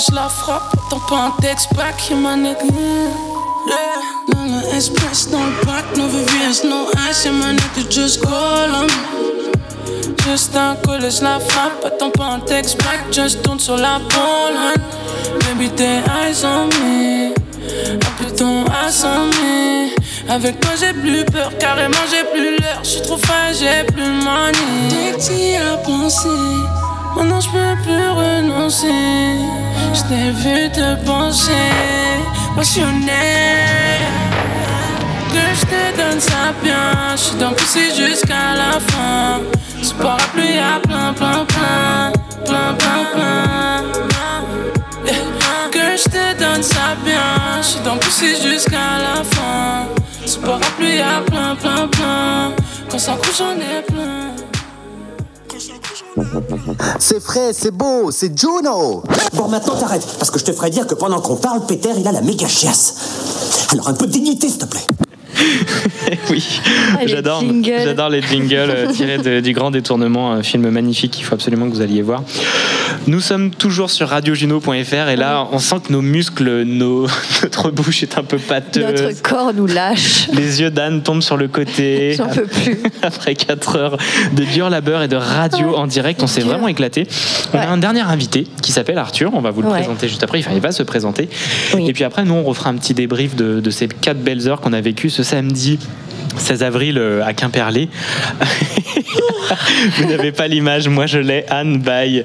College, la frappe, attends pas un texte back, yeah, my nigga. Yeah. Dans la express dans le bac, nos VVS, no ice, yeah, my nigga, just call 'em. Juste en college, la frappe, attends pas un texte back, just tourne sur la pole. Baby, tes eyes on me, un peu ton ass on. Avec toi j'ai plus peur, carrément j'ai plus l'heure. Je suis trop fin, j'ai plus le money. Dès que t'y as pensé, maintenant je peux plus renoncer. Je t'ai vu te pencher, passionné. Que je te donne ça bien, je suis dans le pousser jusqu'à la fin. C'est pas rappelé à plein, plein, plein, plein, plein, plein. Yeah. Que je te donne ça bien, je suis dans le pousser jusqu'à la fin. C'est pas rappelé à plein, plein, plein. Quand ça couche, j'en ai plein. C'est frais, c'est beau, c'est Juno Bon, maintenant t'arrêtes, parce que je te ferai dire que pendant qu'on parle, Peter, il a la méga chiasse. Alors un peu de dignité, s'il te plaît. oui, Ah, j'adore, j'adore les jingles euh, tirés de- du Grand Détournement, un film magnifique qu'il faut absolument que vous alliez voir. Nous sommes toujours sur radiojuno.fr et là, on sent que nos muscles, nos, notre bouche est un peu pâteuse. Notre corps nous lâche. Les yeux d'Anne tombent sur le côté. J'en peux plus. Après 4 heures de dur labeur et de radio en direct, on s'est vraiment éclaté. On a un dernier invité qui s'appelle Arthur. On va vous le Ouais. présenter juste après. Enfin, il va se présenter. Et puis après, nous, on refera un petit débrief de, de ces quatre belles heures qu'on a vécues ce samedi. 16 avril euh, à Quimperlé. Vous n'avez pas l'image, moi je l'ai. Anne baille.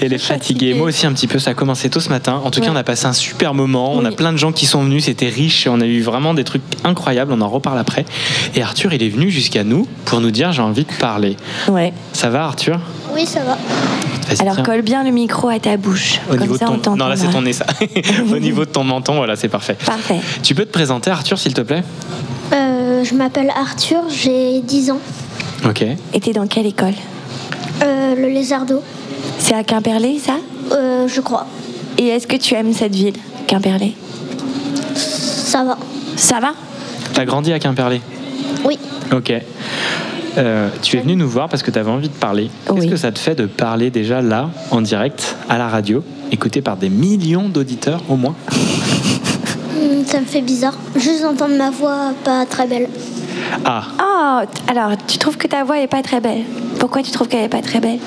Elle est fatiguée. Moi aussi un petit peu. Ça a commencé tôt ce matin. En tout cas, on a passé un super moment. On a plein de gens qui sont venus. C'était riche. On a eu vraiment des trucs incroyables. On en reparle après. Et Arthur, il est venu jusqu'à nous pour nous dire j'ai envie de parler. Ouais. Ça va, Arthur? Oui, ça va. Vas-y, Alors tiens. colle bien le micro à ta bouche. Au Comme niveau ça, de on ton... Non, là, c'est ton nez, ça. Au niveau de ton menton, voilà, c'est parfait. Parfait. Tu peux te présenter, Arthur, s'il te plaît? Euh, je m'appelle Arthur, j'ai 10 ans. Ok. Et t'es dans quelle école? Euh, le lézardo. C'est à Quimperlé, ça? Euh, je crois. Et est-ce que tu aimes cette ville, Quimperlé? Ça va. Ça va? T'as grandi à Quimperlé? Oui. Ok. Euh, tu es venu nous voir parce que tu avais envie de parler. Qu'est-ce que ça te fait de parler déjà là, en direct, à la radio, écouté par des millions d'auditeurs au moins Hmm, Ça me fait bizarre. Juste d'entendre ma voix pas très belle. Ah, Oh, alors tu trouves que ta voix est pas très belle? Pourquoi tu trouves qu'elle est pas très belle?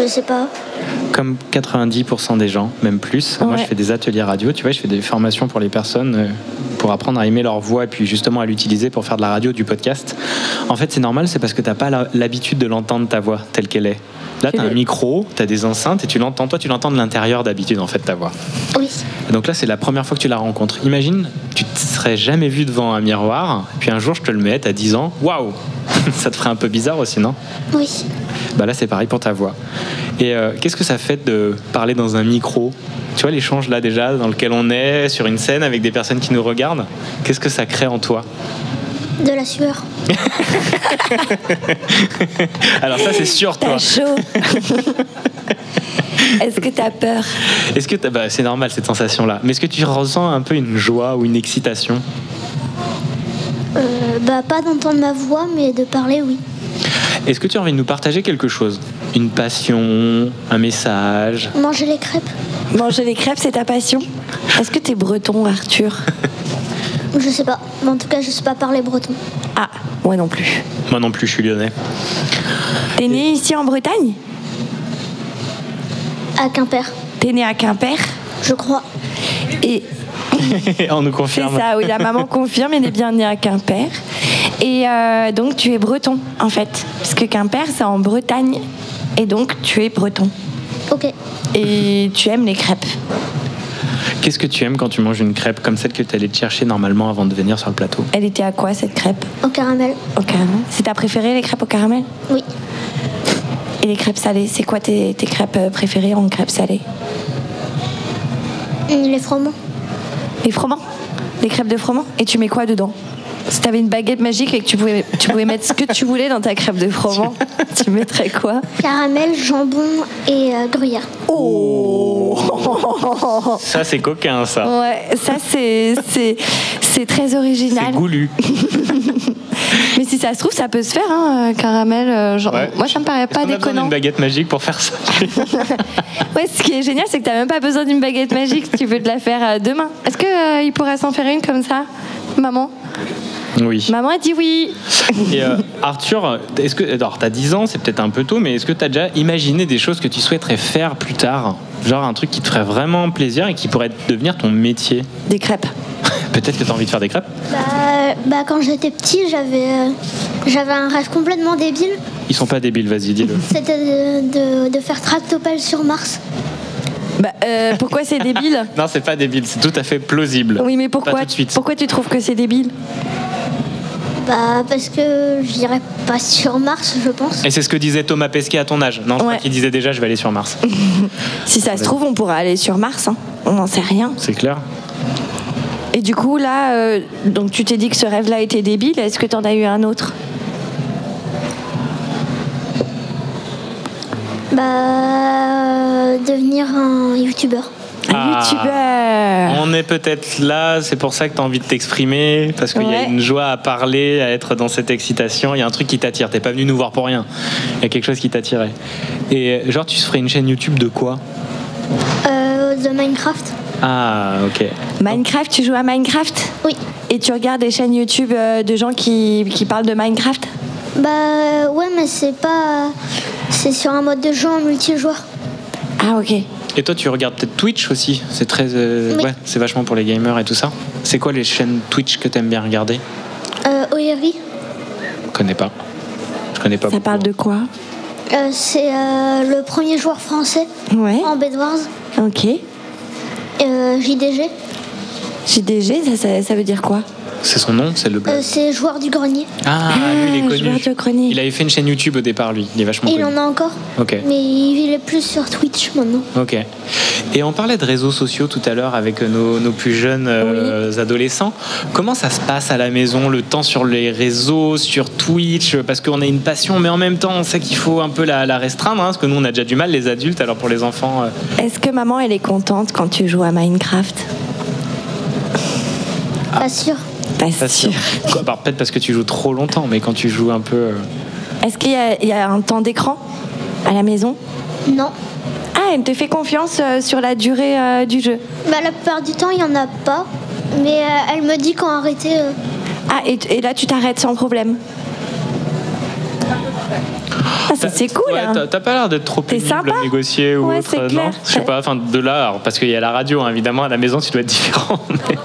Je sais pas. comme 90% des gens, même plus. Moi, je fais des ateliers radio, tu vois, je fais des formations pour les personnes euh, pour apprendre à aimer leur voix et puis justement à l'utiliser pour faire de la radio, du podcast. En fait, c'est normal, c'est parce que tu n'as pas l'habitude de l'entendre ta voix telle qu'elle est. Là, tu as un micro, tu as des enceintes et tu l'entends. Toi, tu l'entends de l'intérieur d'habitude, en fait, ta voix. Oui. Donc là, c'est la première fois que tu la rencontres. Imagine, tu te serais jamais vu devant un miroir, puis un jour, je te le mets, à 10 ans. Waouh Ça te ferait un peu bizarre aussi, non? Oui. Bah là, c'est pareil pour ta voix. Et euh, qu'est-ce que ça fait de parler dans un micro? Tu vois l'échange là déjà dans lequel on est, sur une scène avec des personnes qui nous regardent Qu'est-ce que ça crée en toi? De la sueur. Alors ça, c'est sur toi. Chaud Est-ce que t'as peur? Est-ce que bah, c'est normal cette sensation-là Mais est-ce que tu ressens un peu une joie ou une excitation? Euh, bah, pas d'entendre ma voix, mais de parler, oui. Est-ce que tu as envie de nous partager quelque chose? Une passion, un message? Manger les crêpes. Manger les crêpes, c'est ta passion? Est-ce que t'es breton, Arthur? Je sais pas. Mais en tout cas, je sais pas parler breton. Ah, Moi non plus. Moi non plus, je suis lyonnais. T'es né ici en Bretagne? À Quimper. T'es né à Quimper? Je crois. Et On nous c'est confirme. ça, oui, la maman confirme, elle est bien née à Quimper. Et euh, donc tu es breton en fait. Parce que Quimper, c'est en Bretagne. Et donc tu es breton. Ok. Et tu aimes les crêpes. Qu'est-ce que tu aimes quand tu manges une crêpe comme celle que tu allais te chercher normalement avant de venir sur le plateau? Elle était à quoi cette crêpe? Au caramel. Au caramel. C'est ta préférée les crêpes au caramel? Oui. Et les crêpes salées, c'est quoi tes, tes crêpes euh, préférées en crêpes salées? Hum, Les froment. Les froment Les crêpes de froment Et tu mets quoi dedans? Si t'avais une baguette magique et que tu pouvais, tu pouvais mettre ce que tu voulais dans ta crêpe de froment, tu mettrais quoi Caramel, jambon et euh, gruyère. Oh Ça, c'est coquin, ça. Ouais, ça c'est c'est c'est très original. C'est goulu. Mais si ça se trouve, ça peut se faire, hein, euh, caramel. euh, genre, Ouais. Moi, ça me paraît pas On a besoin déconnant. d'une baguette magique pour faire ça. Ouais, ce qui est génial, c'est que t'as même pas besoin d'une baguette magique si tu veux te la faire euh, demain. Est-ce que euh, il pourrait s'en faire une comme ça, maman? Oui. Maman a dit oui. Et euh, Arthur, est-ce que alors t'as 10 ans, c'est peut-être un peu tôt, mais est-ce que t'as déjà imaginé des choses que tu souhaiterais faire plus tard, genre un truc qui te ferait vraiment plaisir et qui pourrait devenir ton métier? Des crêpes. Peut-être que t'as envie de faire des crêpes? Bah, bah, quand j'étais petit, j'avais euh, j'avais un rêve complètement débile. Ils sont pas débiles, vas-y, dis-le. C'était de, de- de faire tractopelle sur Mars. Bah, euh, pourquoi c'est débile? Non, c'est pas débile, c'est tout à fait plausible. Oui, mais Pas pourquoi tout de suite. Pourquoi tu trouves que c'est débile? Bah, parce que j'irais pas sur Mars, je pense. Et c'est ce que disait Thomas Pesquet à ton âge. Non, Ouais. qu'il disait déjà je vais aller sur Mars. Si ça se trouve, on pourra aller sur Mars. hein. On n'en sait rien. C'est clair. Et du coup, là, euh, donc tu t'es dit que ce rêve-là était débile. Est-ce que t'en as eu un autre? Bah, devenir un youtubeur. Ah. youtubeur. On est peut-être là, c'est pour ça que tu as envie de t'exprimer, parce qu'il y a une joie à parler, à être dans cette excitation. Il y a un truc qui t'attire. T'es pas venu nous voir pour rien. Il y a quelque chose qui t'attirait. Et genre, tu se ferais une chaîne YouTube de quoi? Euh, de Minecraft. Ah, ok. Minecraft, tu joues à Minecraft? Oui. Et tu regardes des chaînes YouTube euh, de gens qui, qui parlent de Minecraft? Bah, ouais, mais c'est pas. C'est sur un mode de jeu en multijoueur. Ah, ok. Et toi, tu regardes peut-être Twitch aussi C'est très, euh, Oui. ouais, c'est vachement pour les gamers et tout ça. C'est quoi les chaînes Twitch que t'aimes bien regarder? Euh, Je connais pas. Je connais pas. Ça parle de quoi? Euh, c'est euh, le premier joueur français Ouais. en Bedwars. Ok. Euh, JDG, JDG, ça, ça, ça veut dire quoi? C'est son nom, c'est le euh, c'est joueur du grenier. Ah, lui, il est connu. joueur de grenier. Il avait fait une chaîne YouTube au départ, lui. Il est vachement Il connu. en a encore, Ok. mais il est plus sur Twitch maintenant. Ok. Et on parlait de réseaux sociaux tout à l'heure avec nos, nos plus jeunes euh, adolescents. Comment ça se passe à la maison, le temps sur les réseaux, sur Twitch? Parce qu'on a une passion, mais en même temps, on sait qu'il faut un peu la, la restreindre, hein, parce que nous, on a déjà du mal, les adultes. Alors pour les enfants, euh, Est-ce que maman, elle est contente quand tu joues à Minecraft? Pas sûr. Pas pas sûr. bah, Peut-être parce que tu joues trop longtemps, mais quand tu joues un peu. euh, Est-ce qu'il y, a- il y a un temps d'écran à la maison? Non. Ah, elle te fait confiance euh, sur la durée euh, du jeu? Bah, la plupart du temps, il y en a pas. Mais euh, elle me dit quand arrêter. euh, Ah, et, et là, tu t'arrêtes sans problème? Ah, ça c'est cool Ouais, hein. t'as- T'as pas l'air d'être trop pénible sympa. à négocier ou Ouais, autre, clair. non Je sais pas, enfin de là, alors, parce qu'il y a la radio, hein, évidemment, à la maison, tu dois être différent. mais-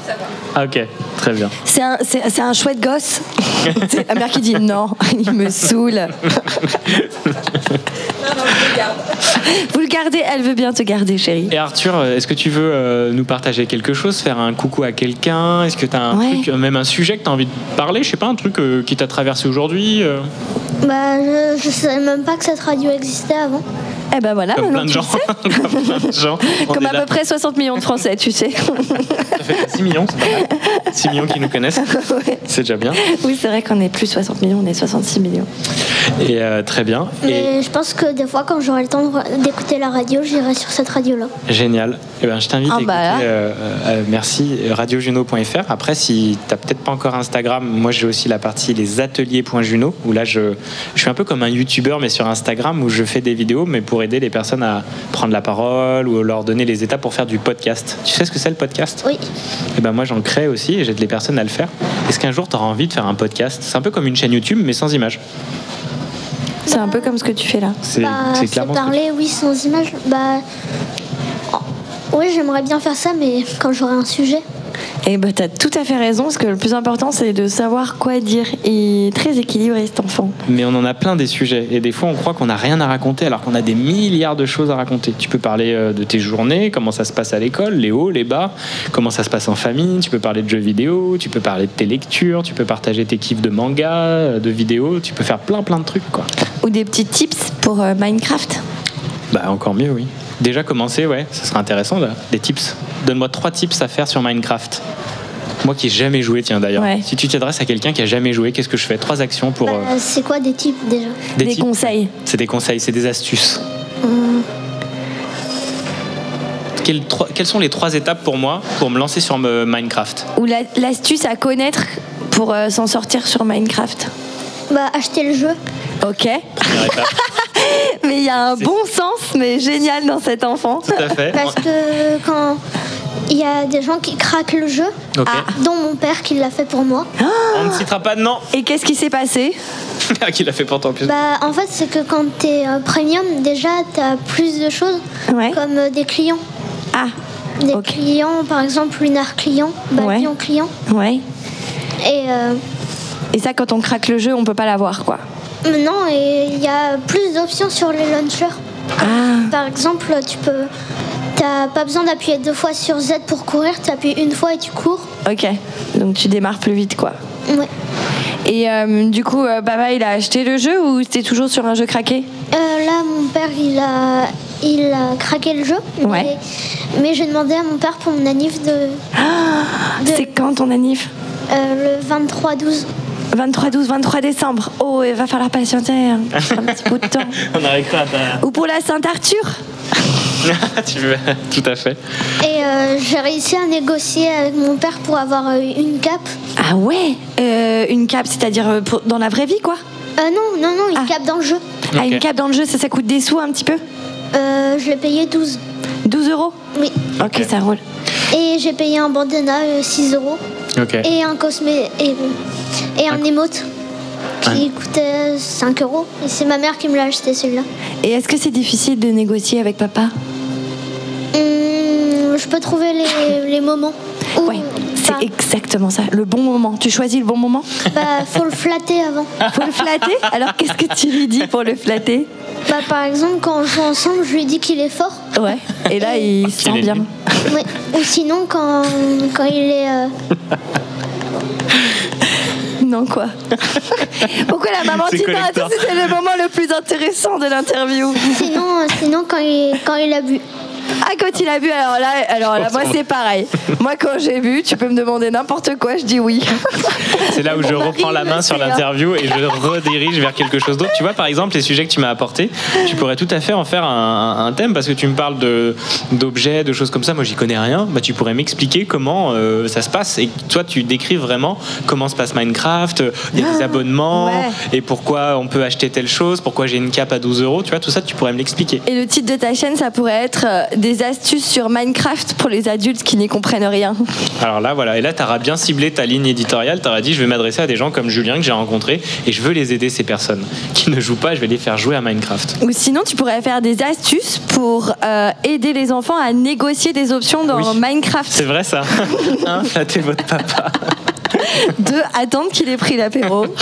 Ah, ok, très bien. C'est un, c'est- c'est un chouette gosse. C'est la mère qui dit non, il me saoule. Vous le gardez, elle veut bien te garder, chérie. Et Arthur, euh, est-ce que tu veux euh, nous partager quelque chose, faire un coucou à quelqu'un? Est-ce que tu as un Ouais. truc, euh, même un sujet que tu as envie de parler? Je sais pas, un truc euh, qui t'a traversé aujourd'hui euh, Bah, je, je savais même pas que cette radio existait avant. Eh ben voilà, Comme plein de tu gens. sais. Comme plein de gens. Comme à là. peu près 60 millions de Français, tu sais. Ça fait 6 millions, c'est pas mal. 6 millions qui nous connaissent. C'est déjà bien. Oui, c'est vrai qu'on est plus 60 millions, on est 66 millions. Et euh, très bien. Et Mais je pense que des fois, quand j'aurai le temps d'écouter la radio, j'irai sur cette radio-là. génial. Eh ben, je t'invite Ah à bah euh, euh, merci, radiojuno.fr. Après, si tu n'as peut-être pas encore Instagram, moi j'ai aussi la partie les ateliers.juno où là je, Je suis un peu comme un YouTuber, mais sur Instagram, où je fais des vidéos, mais pour aider les personnes à prendre la parole ou leur donner les étapes pour faire du podcast. Tu sais ce que c'est le podcast? Oui. Et ben moi, j'en crée aussi et j'aide les personnes à le faire. Est-ce qu'un jour, tu auras envie de faire un podcast? C'est un peu comme une chaîne YouTube, mais sans images. C'est un peu comme ce que tu fais là. C'est Bah, clairement. ce que parler, oui, sans image. Bah. oh, Oui, j'aimerais bien faire ça, mais quand j'aurai un sujet. Et bah t'as tout à fait raison, parce que le plus important c'est de savoir quoi dire. Et très équilibré cet enfant. Mais on en a plein des sujets. Et des fois, on croit qu'on n'a rien à raconter alors qu'on a des milliards de choses à raconter. Tu peux parler euh, de tes journées, comment ça se passe à l'école, les hauts, les bas, comment ça se passe en famille. Tu peux parler de jeux vidéo, tu peux parler de tes lectures, tu peux partager tes kiffs de manga, euh, de vidéos. Tu peux faire plein, plein de trucs, quoi. Ou des petits tips pour euh, Minecraft. Bah, encore mieux, oui. Déjà commencer, ouais, ça serait intéressant, là. Des tips. Donne-moi trois tips à faire sur Minecraft. Moi qui ai jamais joué, tiens d'ailleurs. Ouais. Si tu t'adresses à quelqu'un qui a jamais joué, qu'est-ce que je fais? Trois actions pour. euh, Bah, c'est quoi des types déjà? Des tips. conseils. C'est des conseils, c'est des astuces. Hum, Quelles, trois- quelles sont les trois étapes pour moi pour me lancer sur me- Minecraft? Ou la- l'astuce à connaître pour euh, s'en sortir sur Minecraft. Bah, acheter le jeu. Ok. Première étape. Mais il y a un bon sens, mais génial dans cet enfant. Tout à fait. Parce que quand il y a des gens qui craquent le jeu, Ok. dont mon père qui l'a fait pour moi. On ne citera pas de nom. Et qu'est-ce qui s'est passé Qui l'a fait pour toi en plus Bah, en fait, c'est que quand t'es euh, premium, déjà, t'as plus de choses, comme euh, des clients. Ah. Des clients, par exemple, lunar client, babillon client. Ouais. Et euh, Et ça, quand on craque le jeu, on peut pas l'avoir, quoi. Non, et il y a plus d'options sur les launchers. Ah. Par exemple, tu peux. T'as pas besoin d'appuyer deux fois sur Z pour courir, tu appuies une fois et tu cours. Ok. Donc tu démarres plus vite, quoi. Ouais. Et euh, du coup, euh, Baba, il a acheté le jeu ou c'était toujours sur un jeu craqué? Euh, là, mon père, il a, il a craqué le jeu. Ouais. Mais, mais j'ai demandé à mon père pour mon anniv de. C'est quand ton anniv? Euh, Le 23-12. 23-12, 23 décembre. Oh, il va falloir patienter un, un petit bout de temps. On arrivera à ta- Ou pour la Saint-Arthur tu veux Tout à fait. Et euh, j'ai réussi à négocier avec mon père pour avoir euh, une cape. Ah ouais Euh, Une cape, c'est-à-dire pour- dans la vraie vie, quoi Euh, non, non, non, une cape dans le jeu. Ah, une cape dans le jeu, ça, ça coûte des sous un petit peu Euh, je l'ai payé 12. 12 euros Oui. Ok, ça roule. Et j'ai payé un bandana euh, 6 euros. Et un cosmé. Et, et un émote qui coûtait 5 euros. Et c'est ma mère qui me l'a acheté celui-là. Et est-ce que c'est difficile de négocier avec papa? Hum, je peux trouver les, les moments. Où, C'est exactement ça, le bon moment. Tu choisis le bon moment Bah, faut le flatter avant. Faut le flatter Alors qu'est-ce que tu lui dis pour le flatter Bah, par exemple, quand on joue ensemble, je lui dis qu'il est fort. Ouais. Et là, il se sent bien. Ouais. Ou sinon, quand, quand il est. euh, Non, quoi Pourquoi la maman dit. Attends, c'est le moment le plus intéressant de l'interview? Sinon, euh, sinon quand, il, quand il a bu. Ah, quand il a bu, alors là, alors là moi c'est pareil. Moi, quand j'ai bu, tu peux me demander n'importe quoi, je dis oui. C'est là où je reprends la main sur l'interview et je redirige vers quelque chose d'autre. Tu vois, par exemple, les sujets que tu m'as apportés, tu pourrais tout à fait en faire un, un thème parce que tu me parles d'objets, de, choses comme ça. Moi, j'y connais rien. Bah, tu pourrais m'expliquer comment euh, ça se passe et toi, tu décris vraiment comment se passe Minecraft. Il y a des abonnements ouais. et pourquoi on peut acheter telle chose, pourquoi j'ai une cape à 12 euros. Tu vois, tout ça, tu pourrais me l'expliquer. Et le titre de ta chaîne, ça pourrait être euh, des astuces sur Minecraft pour les adultes qui n'y comprennent rien. Alors là, voilà. Et là, tu auras bien ciblé ta ligne éditoriale. Tu auras dit, je vais m'adresser à des gens comme Julien que j'ai rencontré et je veux les aider, ces personnes qui ne jouent pas. Je vais les faire jouer à Minecraft. Ou sinon, tu pourrais faire des astuces pour euh, aider les enfants à négocier des options dans Minecraft. C'est vrai ça Hein, Flattez votre papa. De attendre qu'il ait pris l'apéro.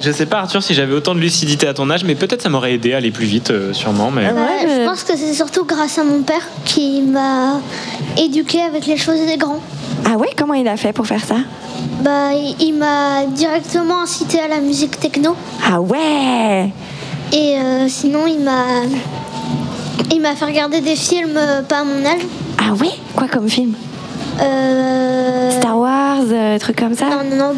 Je sais pas Arthur si j'avais autant de lucidité à ton âge, mais peut-être ça m'aurait aidé à aller plus vite, euh, sûrement. Mais... Bah, Je pense que c'est surtout grâce à mon père qui m'a éduqué avec les choses des grands. Ah ouais Comment il a fait pour faire ça? Bah, il m'a directement incité à la musique techno. Ah ouais Et euh, sinon, il m'a. Il m'a fait regarder des films euh, pas à mon âge. Ah ouais? Quoi comme film? Euh... Star Wars, euh, trucs comme ça Non, non, non.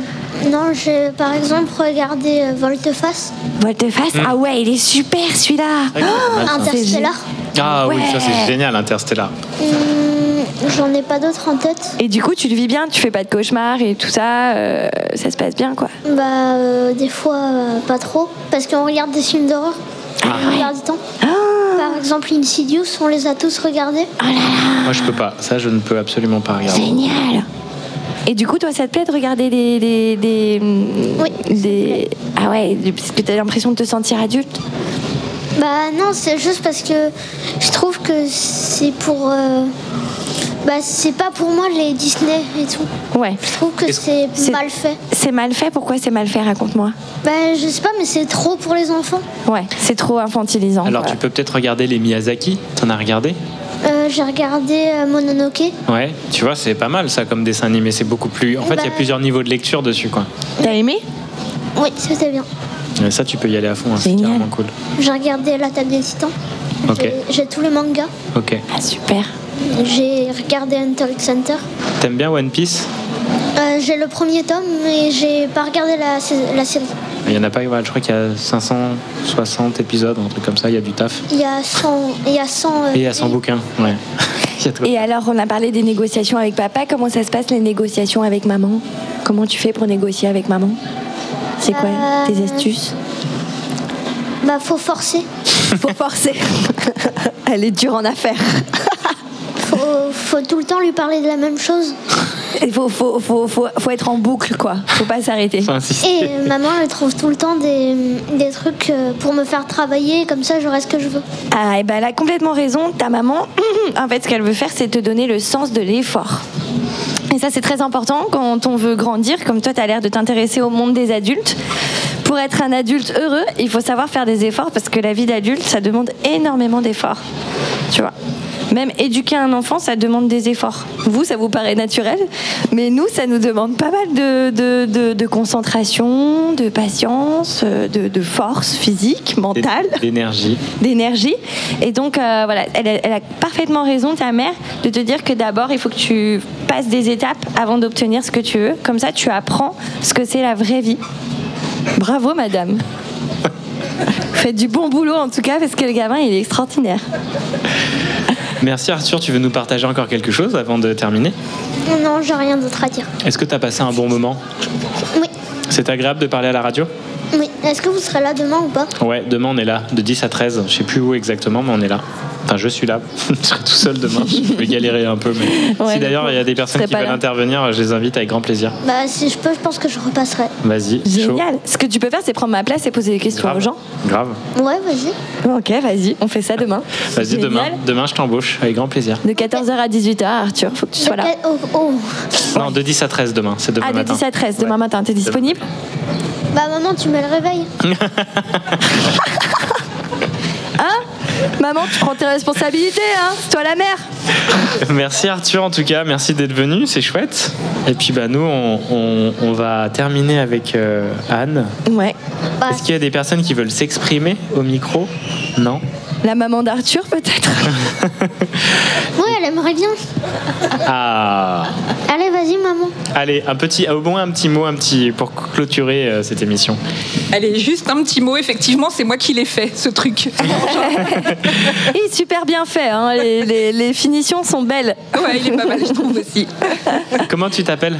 Non, j'ai par exemple regardé euh, Volte-Face. Volte-face Hmm. Ah ouais, il est super celui-là mal, ça. Interstellar. Ah oui, ça c'est génial, Interstellar. Hum, J'en ai pas d'autres en tête. Et du coup, tu le vis bien, tu fais pas de cauchemars et tout ça, euh, ça se passe bien quoi. Bah, euh, des fois, euh, pas trop. Parce qu'on regarde des films d'horreur. La plupart du temps. Par exemple, Insidious, on les a tous regardés? Moi, je peux pas. Ça, je ne peux absolument pas regarder. Génial. Et du coup, toi, ça te plaît de regarder des. des, des, des- Ah ouais, parce que t'as l'impression de te sentir adulte? Bah non, c'est juste parce que je trouve que c'est pour... euh, Bah c'est pas pour moi les Disney et tout. Ouais. Je trouve que c'est mal fait. C'est mal fait Pourquoi c'est mal fait Raconte-moi. Bah je sais pas, mais c'est trop pour les enfants. Ouais, c'est trop infantilisant. Alors, tu peux peut-être regarder les Miyazaki. T'en as regardé? Euh, J'ai regardé euh, Mononoke. Ouais. Tu vois, c'est pas mal ça comme dessin animé. C'est beaucoup plus. En fait, il y a Bah- plusieurs niveaux de lecture dessus, quoi. T'as aimé? Oui, c'était bien. Et ça, tu peux y aller à fond. hein, C'est carrément cool. J'ai regardé L'attaque des titans. J'ai- tous les mangas. Ok. Ah, super. J'ai regardé Hunter x Hunter. T'aimes bien One Piece? Euh, j'ai le premier tome, mais j'ai pas regardé la, la série. Il y en a pas. je crois qu'il y a 560 épisodes, un truc comme ça. Il y a du taf. Il y a 100, il y a 100 euh, Et il y a 100 bouquins. Ouais. Tout. Et alors, on a parlé des négociations avec papa. Comment ça se passe les négociations avec maman? Comment tu fais pour négocier avec maman? C'est quoi Euh, tes astuces Bah, faut forcer. Faut forcer. Elle est dure en affaires. Faut, faut tout le temps lui parler de la même chose. Il faut, faut, faut, faut, faut être en boucle, quoi. Faut pas s'arrêter. Et euh, maman, elle trouve tout le temps des, des trucs euh, pour me faire travailler, comme ça j'aurai ce que je veux. Ah, et ben elle a complètement raison. Ta maman, en fait, ce qu'elle veut faire, c'est te donner le sens de l'effort. Et ça, c'est très important quand on veut grandir. Comme toi, tu as l'air de t'intéresser au monde des adultes. Pour être un adulte heureux, il faut savoir faire des efforts parce que la vie d'adulte, ça demande énormément d'efforts. Tu vois même éduquer un enfant, ça demande des efforts. Vous, ça vous paraît naturel, mais nous, ça nous demande pas mal de, de, de- de concentration, de patience, euh, de, de force physique, mentale D'énergie. d'énergie. Et donc, euh, voilà, elle, a- elle a parfaitement raison, ta mère, de te dire que d'abord, il faut que tu passes des étapes avant d'obtenir ce que tu veux. Comme ça, tu apprends ce que c'est la vraie vie. Bravo, madame. Faites du bon boulot, en tout cas, parce que le gamin, il est extraordinaire. Merci Arthur. Tu veux nous partager encore quelque chose avant de terminer? Non, j'ai rien d'autre à dire. Est-ce que tu as passé un bon moment? Oui, C'est agréable de parler à la radio? Oui. Est-ce que vous serez là demain ou pas Ouais, demain on est là, de 10 à 13. Je sais plus où exactement, mais on est là. Enfin, je suis là. je serai tout seul demain. Je vais galérer un peu. Mais Ouais, si d'ailleurs il y a des personnes qui veulent là. intervenir, je les invite avec grand plaisir. Bah, si je peux, je pense que je repasserai. Vas-y, chaud. Génial. Ce que tu peux faire, c'est prendre ma place et poser des questions aux gens. Grave. Ouais, vas-y. Ok, vas-y, on fait ça demain. Vas-y, demain, demain je t'embauche avec grand plaisir. De 14h à 18h, Arthur, faut que tu sois là. Oh, oh. Non, de 10 à 13 demain, c'est demain Ah, de matin. 10 à 13, demain matin, t'es disponible? Bah, maman, tu mets le réveil. Hein Maman, tu prends tes responsabilités, hein C'est toi la mère Merci Arthur en tout cas, merci d'être venu, c'est chouette. Et puis bah nous on, on- on va terminer avec euh, Anne. Ouais. Est-ce qu'il y a des personnes qui veulent s'exprimer au micro? Non? La maman d'Arthur, peut-être? Ouais, elle aimerait bien. Ah Allez, vas-y, maman. Allez, un petit, au moins un petit mot, un petit pour clôturer euh, cette émission. Allez, juste un petit mot, effectivement, c'est moi qui l'ai fait, ce truc. Et super bien fait, hein. les, les- les finitions sont belles. Ouais, il est pas mal, je trouve aussi. Comment tu t'appelles?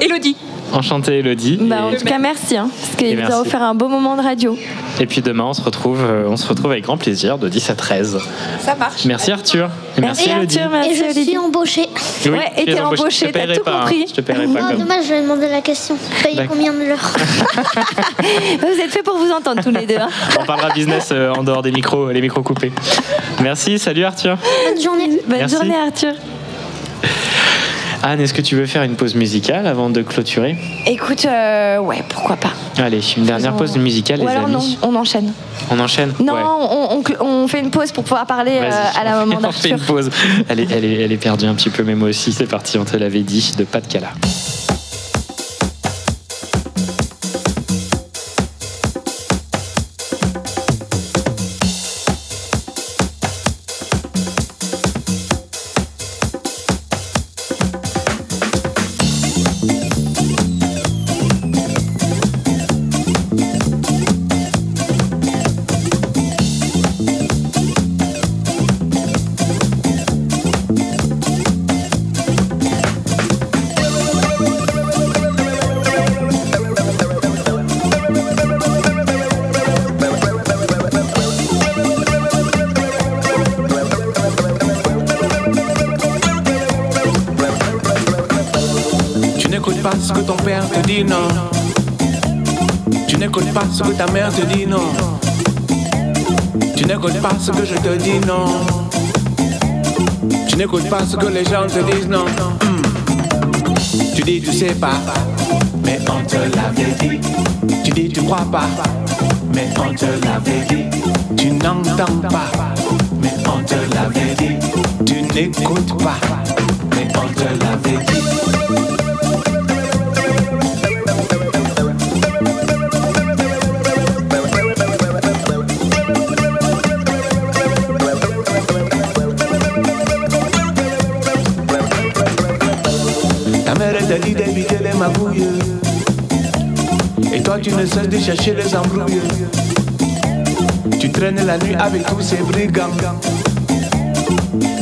Elodie. Enchanté Elodie. Bah, en tout cas, merci, hein, parce qu'il nous merci. a offert un beau moment de radio. et puis demain on se retrouve, euh, on se retrouve avec grand plaisir de 10 à 13. Ça marche. Merci Arthur. Et merci, Elodie. Et je suis embauchée. Oui, Ouais, et tu es t'es embauchée. embauchée, Je te t'as paierai tout pas, hein. compris. Je te paierai pas comme. dommage, je vais demander la question. Payer combien de l'heure Vous êtes fait pour vous entendre tous les deux. hein. On parlera business euh, en dehors des micros, les micros coupés. Merci, salut Arthur. Bonne journée. Bonne Merci. journée, Arthur. Anne, est-ce que tu veux faire une pause musicale avant de clôturer? Écoute, euh, ouais, pourquoi pas. Allez, une dernière pause musicale, Ou les alors non, on enchaîne. On enchaîne? Non, Ouais. on, on cl- on fait une pause pour pouvoir parler euh, à la maman on fait d'Arthur. une pause. Elle est, elle, est, elle est perdue un petit peu, mais moi aussi, c'est parti, on te l'avait dit, de pas de cala. N'écoutes pas ce que je te dis, non. Tu n'écoutes pas ce que les gens te disent, non. Hmm. Tu dis, tu sais pas, mais on te l'avait dit. Tu dis, tu crois pas, mais on te l'avait dit. Tu n'entends pas, mais on te l'avait dit. Tu n'écoutes pas, mais on te l'avait dit. Et toi tu ne cesses de chercher les embrouilles. Tu traînes la nuit avec tous ces brigands.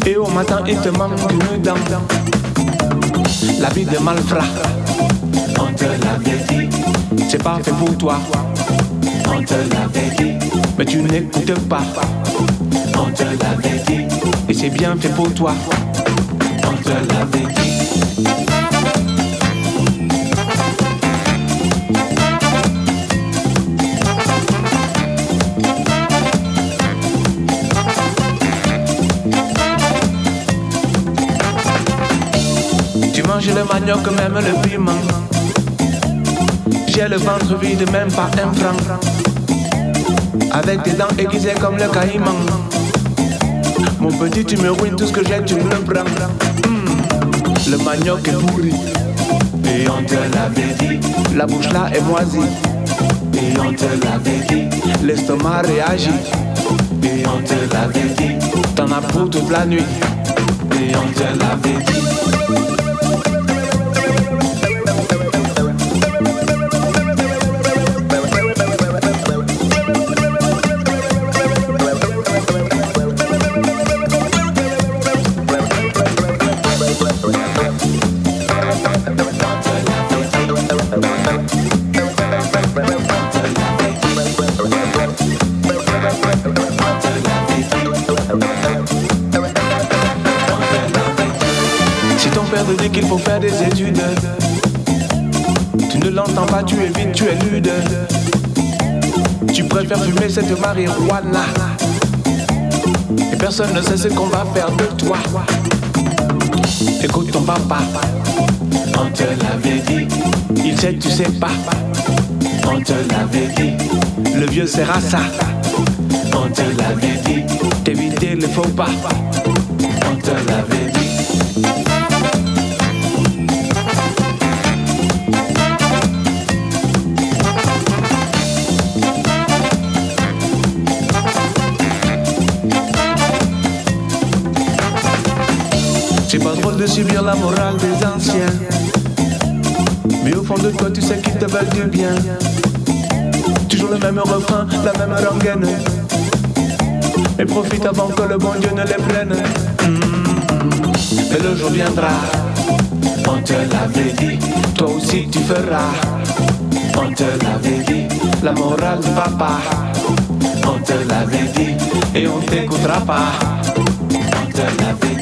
Et au matin il te manque une dent La vie de malfrat. On te l'avait dit C'est pas fait pour toi. On te l'avait dit Mais tu n'écoutes pas. On te l'avait dit Et c'est bien fait pour toi. On te l'avait dit Manges le manioc, même le piment. J'ai le ventre vide, même pas un franc. Avec des dents aiguisées comme le caïman. Mon petit, tu me ruines tout ce que j'ai, tu me le prends. Hmm, Le manioc est pourri. Et on te l'avait dit. La bouche là est moisie. Et on te l'avait dit. L'estomac réagit. Et on te l'avait dit. T'en as pour toute la nuit. Et on te l'avait dit. Qu'il faut faire des études, tu ne l'entends pas, tu évites, tu es lude. Tu préfères fumer cette marijuana. Et personne ne sait ce qu'on va faire de toi. Écoute ton papa, on te l'avait dit. Il sait, tu sais pas. On te l'avait dit. Le vieux sert à ça. On te l'avait dit. T'éviter le faux pas. On te l'avait dit. De subir la morale des anciens. Mais au fond de toi, tu sais qu'ils te veulent du bien. Toujours le même refrain, la même rengaine. Et profite avant que le bon Dieu ne les prenne. Mais le jour viendra, on te l'avait dit. Toi aussi tu feras. On te l'avait dit. La morale du papa, on te l'avait dit. Et on t'écoutera pas. On te l'avait dit.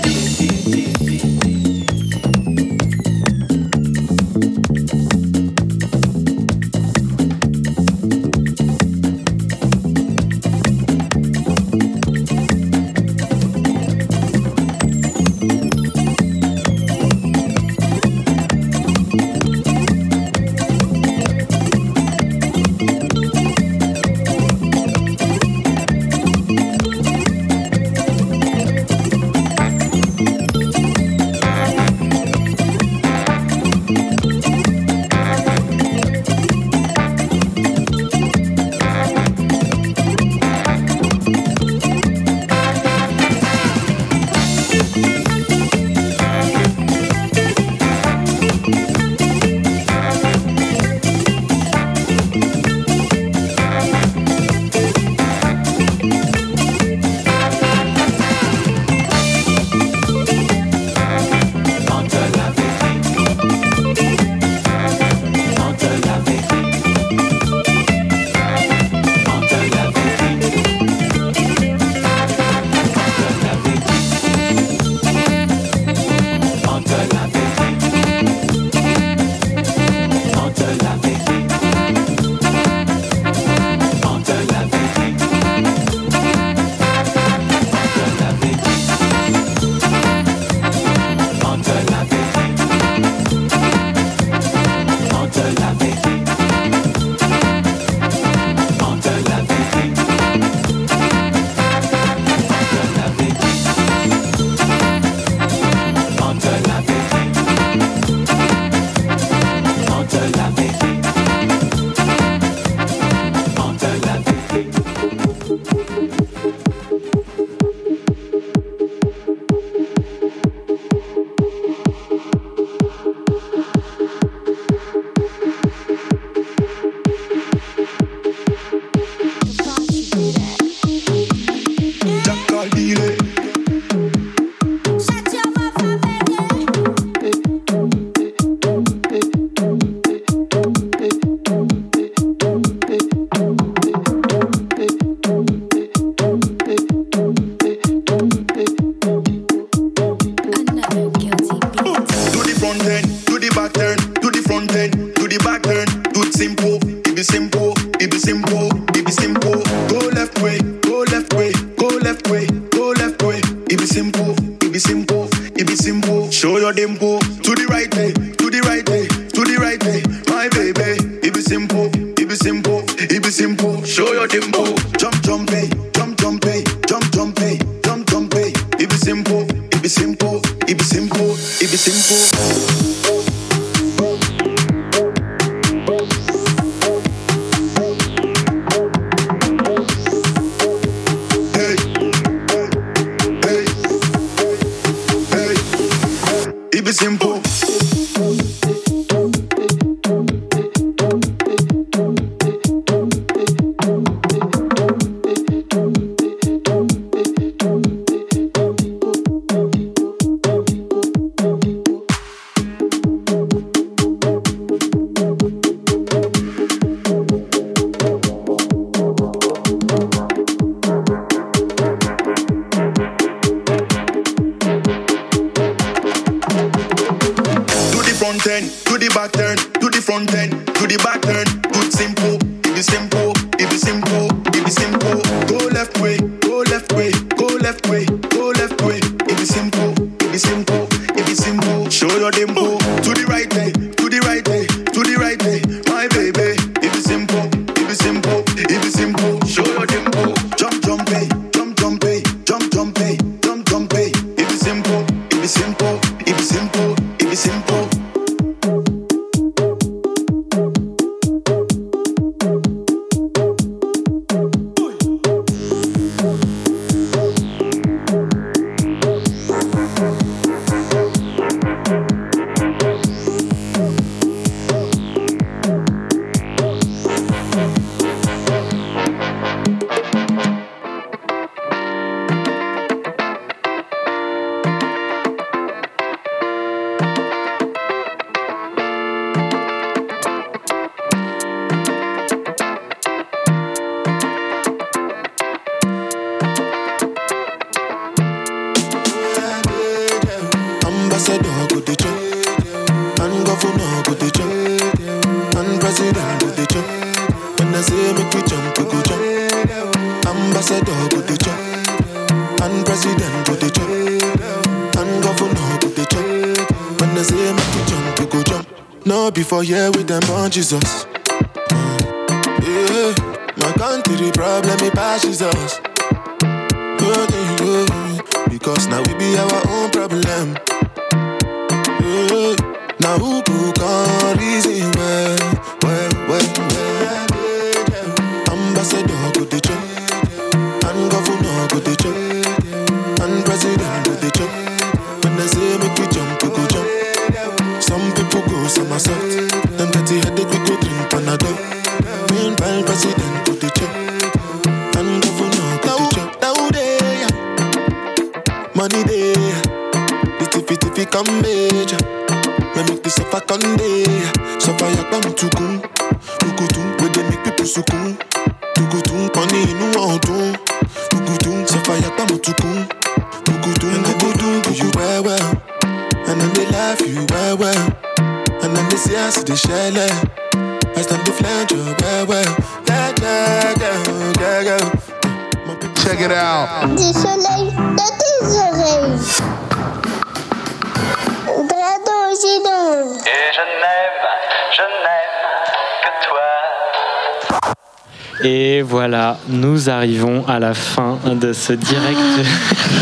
arrivons à la fin de ce direct.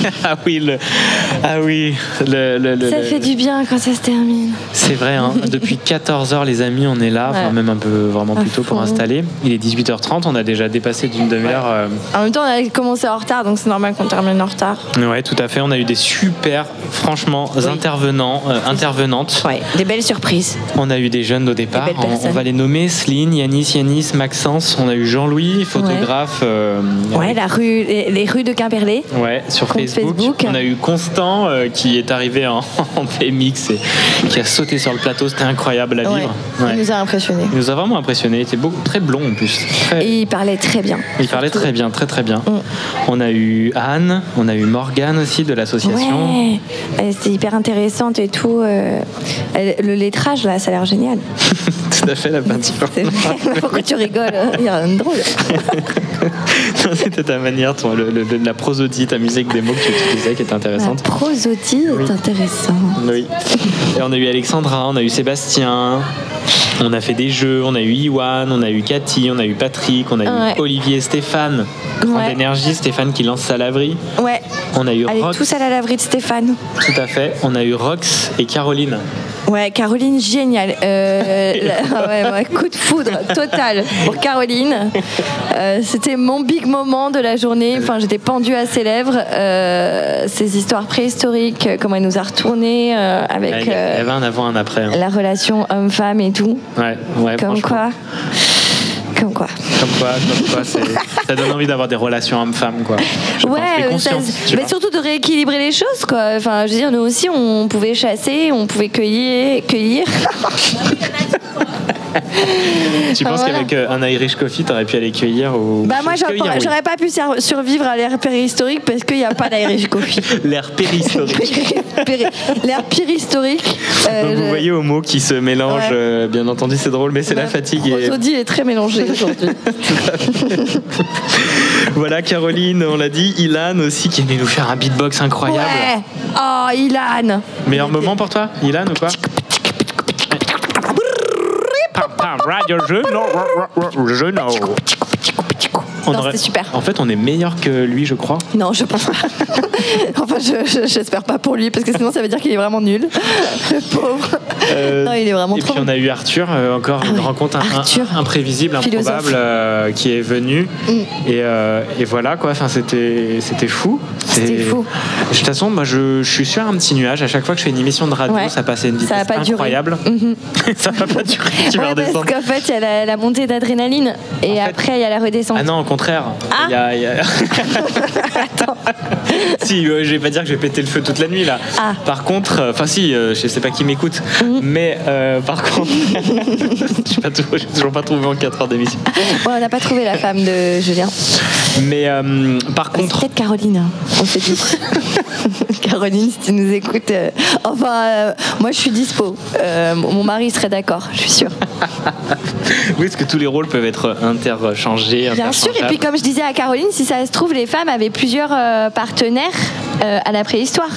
ah, ah oui, le, ah oui, le, ça fait du bien quand ça se termine. C'est vrai, hein, depuis 14h les amis, on est là, ouais. même un peu vraiment plus ah, tôt pour installer. Il est 18h30, on a déjà dépassé d'une demi-heure. Euh. En même temps, on a commencé en retard, donc c'est normal qu'on termine en retard. Ouais, tout à fait, on a eu des super franchement intervenants, euh, intervenantes. Des belles surprises. On a eu des jeunes au départ. On, va les nommer Céline, Yanis, Yanis, Maxence. On a eu Jean-Louis, photographe. Euh, ouais, la rue, les, rues de Quimperlé. Ouais, sur Facebook. On a eu Constant euh, qui est arrivé en, en, PMX et qui a sauté sur le plateau. C'était incroyable à vivre. Il nous a impressionnés. Il nous a vraiment impressionnés. Il était beaucoup, très blond en plus. Et il parlait très bien. Il parlait très bien, très très bien. Mm. On a eu Anne, on a eu Morgane aussi de l'association c'était hyper intéressante et tout. euh, Le lettrage, là, ça a l'air génial. Tout à fait la peinture. Pourquoi tu rigoles hein Il y a rien de drôle. C'était ta manière, ton- le- le- la prosodie, ta musique des mots que tu utilisais qui était La intéressante. prosodie est intéressant. Oui. Et on a eu Alexandra, on a eu Sébastien, on a fait des jeux, on a eu Iwan, on a eu Cathy, on a eu Patrick, on a Ouais. eu Olivier Stéphane. Grande Ouais. énergie, Stéphane qui lance sa laverie. Ouais, On a eu allez Rox, tous à la laverie de Stéphane. tout à fait. On a eu Rox et Caroline. Ouais, Caroline, géniale. Euh, la- ouais, ouais, coup de foudre total pour Caroline. Euh, C'était mon big moment de la journée. Enfin, j'étais pendue à ses lèvres. Euh, ces histoires préhistoriques, euh, comment elle nous a retourné euh, Il avec y euh, avait un avant, un après. hein. la relation homme-femme et tout. Ouais, ouais, Comme quoi. Comme quoi. Comme quoi, comme quoi, ça donne envie d'avoir des relations homme-femme, quoi. Je pense, mais Ouais, ça- mais surtout de rééquilibrer les choses, quoi. Enfin, je veux dire, nous aussi, on pouvait chasser, on pouvait cueillir. cueillir. Tu penses Voilà. qu'avec euh, un Irish Coffee, t'aurais pu aller cueillir ou Bah, moi, j'aurais pas- oui. pas pu survivre à l'ère préhistorique parce qu'il n'y a pas d'Irish Coffee. L'air périhistorique. Péri- L'ère préhistorique. euh, Donc vous voyez aux mots qui se mélangent, Ouais. euh, bien entendu c'est drôle, mais c'est la fatigue. Et... Prosodie est très mélangée aujourd'hui. Voilà Caroline, on l'a dit, Ilan aussi qui est venu nous faire un beatbox incroyable. Ouais. Oh, Ilan. Meilleur moment pour toi, Ilan ou quoi Pam, pam, Radio Juno, Juno. On Non, aurait- super. En fait, on est meilleur que lui, je crois. Non, je pense pas. enfin, je- je- j'espère pas pour lui parce que sinon ça veut dire qu'il est vraiment nul. Le pauvre. Euh, Non, il est vraiment et trop puis on a eu Arthur, euh, encore une rencontre un- un- Arthur. imprévisible, Philosophe. improbable, euh, qui est venu. Mm. Et, euh, et voilà quoi, enfin, c'était c'était fou. C'était Et- fou. De toute façon, moi je, je suis sur un petit nuage. À chaque fois que je fais une émission de radio, Ouais. ça passe à une Ça vitesse durer. incroyable. Mhm. ça va pas durer, tu vas Ouais, parce redescendre. qu'en fait, il y a la, la montée d'adrénaline et après, il y a la redescente. Ah non, au contraire. Ah. Il y a- il y a- si, euh, je vais pas dire que je vais péter le feu toute la nuit là. Ah. Par contre, euh, enfin si, euh, je sais pas qui m'écoute, Mhm. mais euh, par contre, tout- j'ai toujours pas trouvé en 4 heures d'émission. Ouais, on n'a pas trouvé la femme de Julien. Mais euh, par contre, Peut-être Caroline, hein, on s'est dit. Caroline, si tu nous écoutes. enfin, moi je suis dispo. Mon mon mari serait d'accord, je suis sûre. oui, est-ce que tous les rôles peuvent être interchangés Bien sûr, et puis comme je disais à Caroline, si ça se trouve, les femmes avaient plusieurs euh, partenaires euh, à la préhistoire.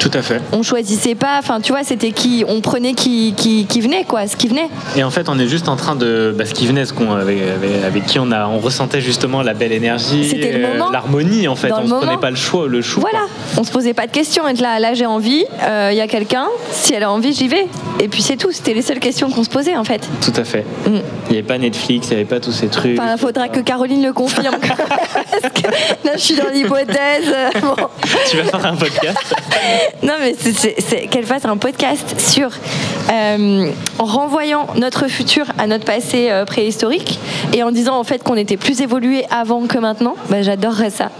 Tout à fait. On choisissait pas, enfin tu vois, c'était qui, on prenait qui, qui, qui venait, quoi, ce qui venait. Et en fait, on est juste en train de. Bah, ce qui venait, ce qu'on, avec, avec- avec qui on, a, on ressentait justement la belle énergie, euh, l'harmonie en fait. Dans on ne prenait pas le choix, le chou. Voilà, on se posait pas de questions. Être là, là j'ai envie, euh, il y a quelqu'un, si elle a envie, j'y vais. Et puis c'est tout, c'était les seules questions qu'on se posait en fait. Tout à fait. Mm. Il n'y avait pas Netflix, il n'y avait pas tous ces trucs. Enfin, faudra que Caroline le confirme. Parce que là, je suis dans l'hypothèse. euh, bon. tu vas faire un podcast. Non, mais c'est- qu'elle fasse un podcast sur. euh, en renvoyant notre futur à notre passé euh, préhistorique et en disant en fait qu'on était plus évolué avant que maintenant. Bah, J'adorerais ça.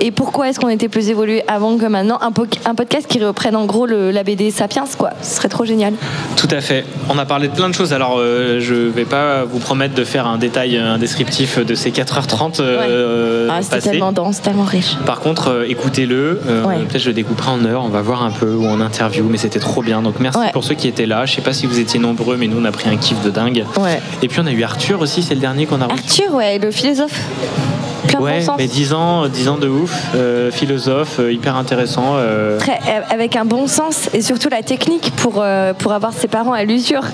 Et pourquoi est-ce qu'on était plus évolué avant que maintenant? Un, po- un podcast qui reprenne en gros le, la BD Sapiens, quoi. Ce serait trop génial. Tout à fait. On a parlé de plein de choses. Alors, euh, je vais pas vous promettre de faire un détail, un descriptif de ces 4h30 euh, ah, c'était passées. tellement dense, tellement riche. Par contre, euh, écoutez-le. Euh, Ouais. Peut-être je le découperai en heures. On va voir un peu ou en interview, mais c'était trop bien. Donc merci Ouais. pour ceux qui étaient là. Je sais pas si vous étiez nombreux, mais nous on a pris un kiff de dingue. Et puis on a eu Arthur aussi. C'est le dernier qu'on a reçu. Arthur, ouais, le philosophe. Plein de Ouais, bon sens. mais 10 ans, 10 ans de ouf, euh, philosophe, euh, hyper intéressant. euh, Très- avec un bon sens et surtout la technique pour, pour avoir ses parents à l'usure.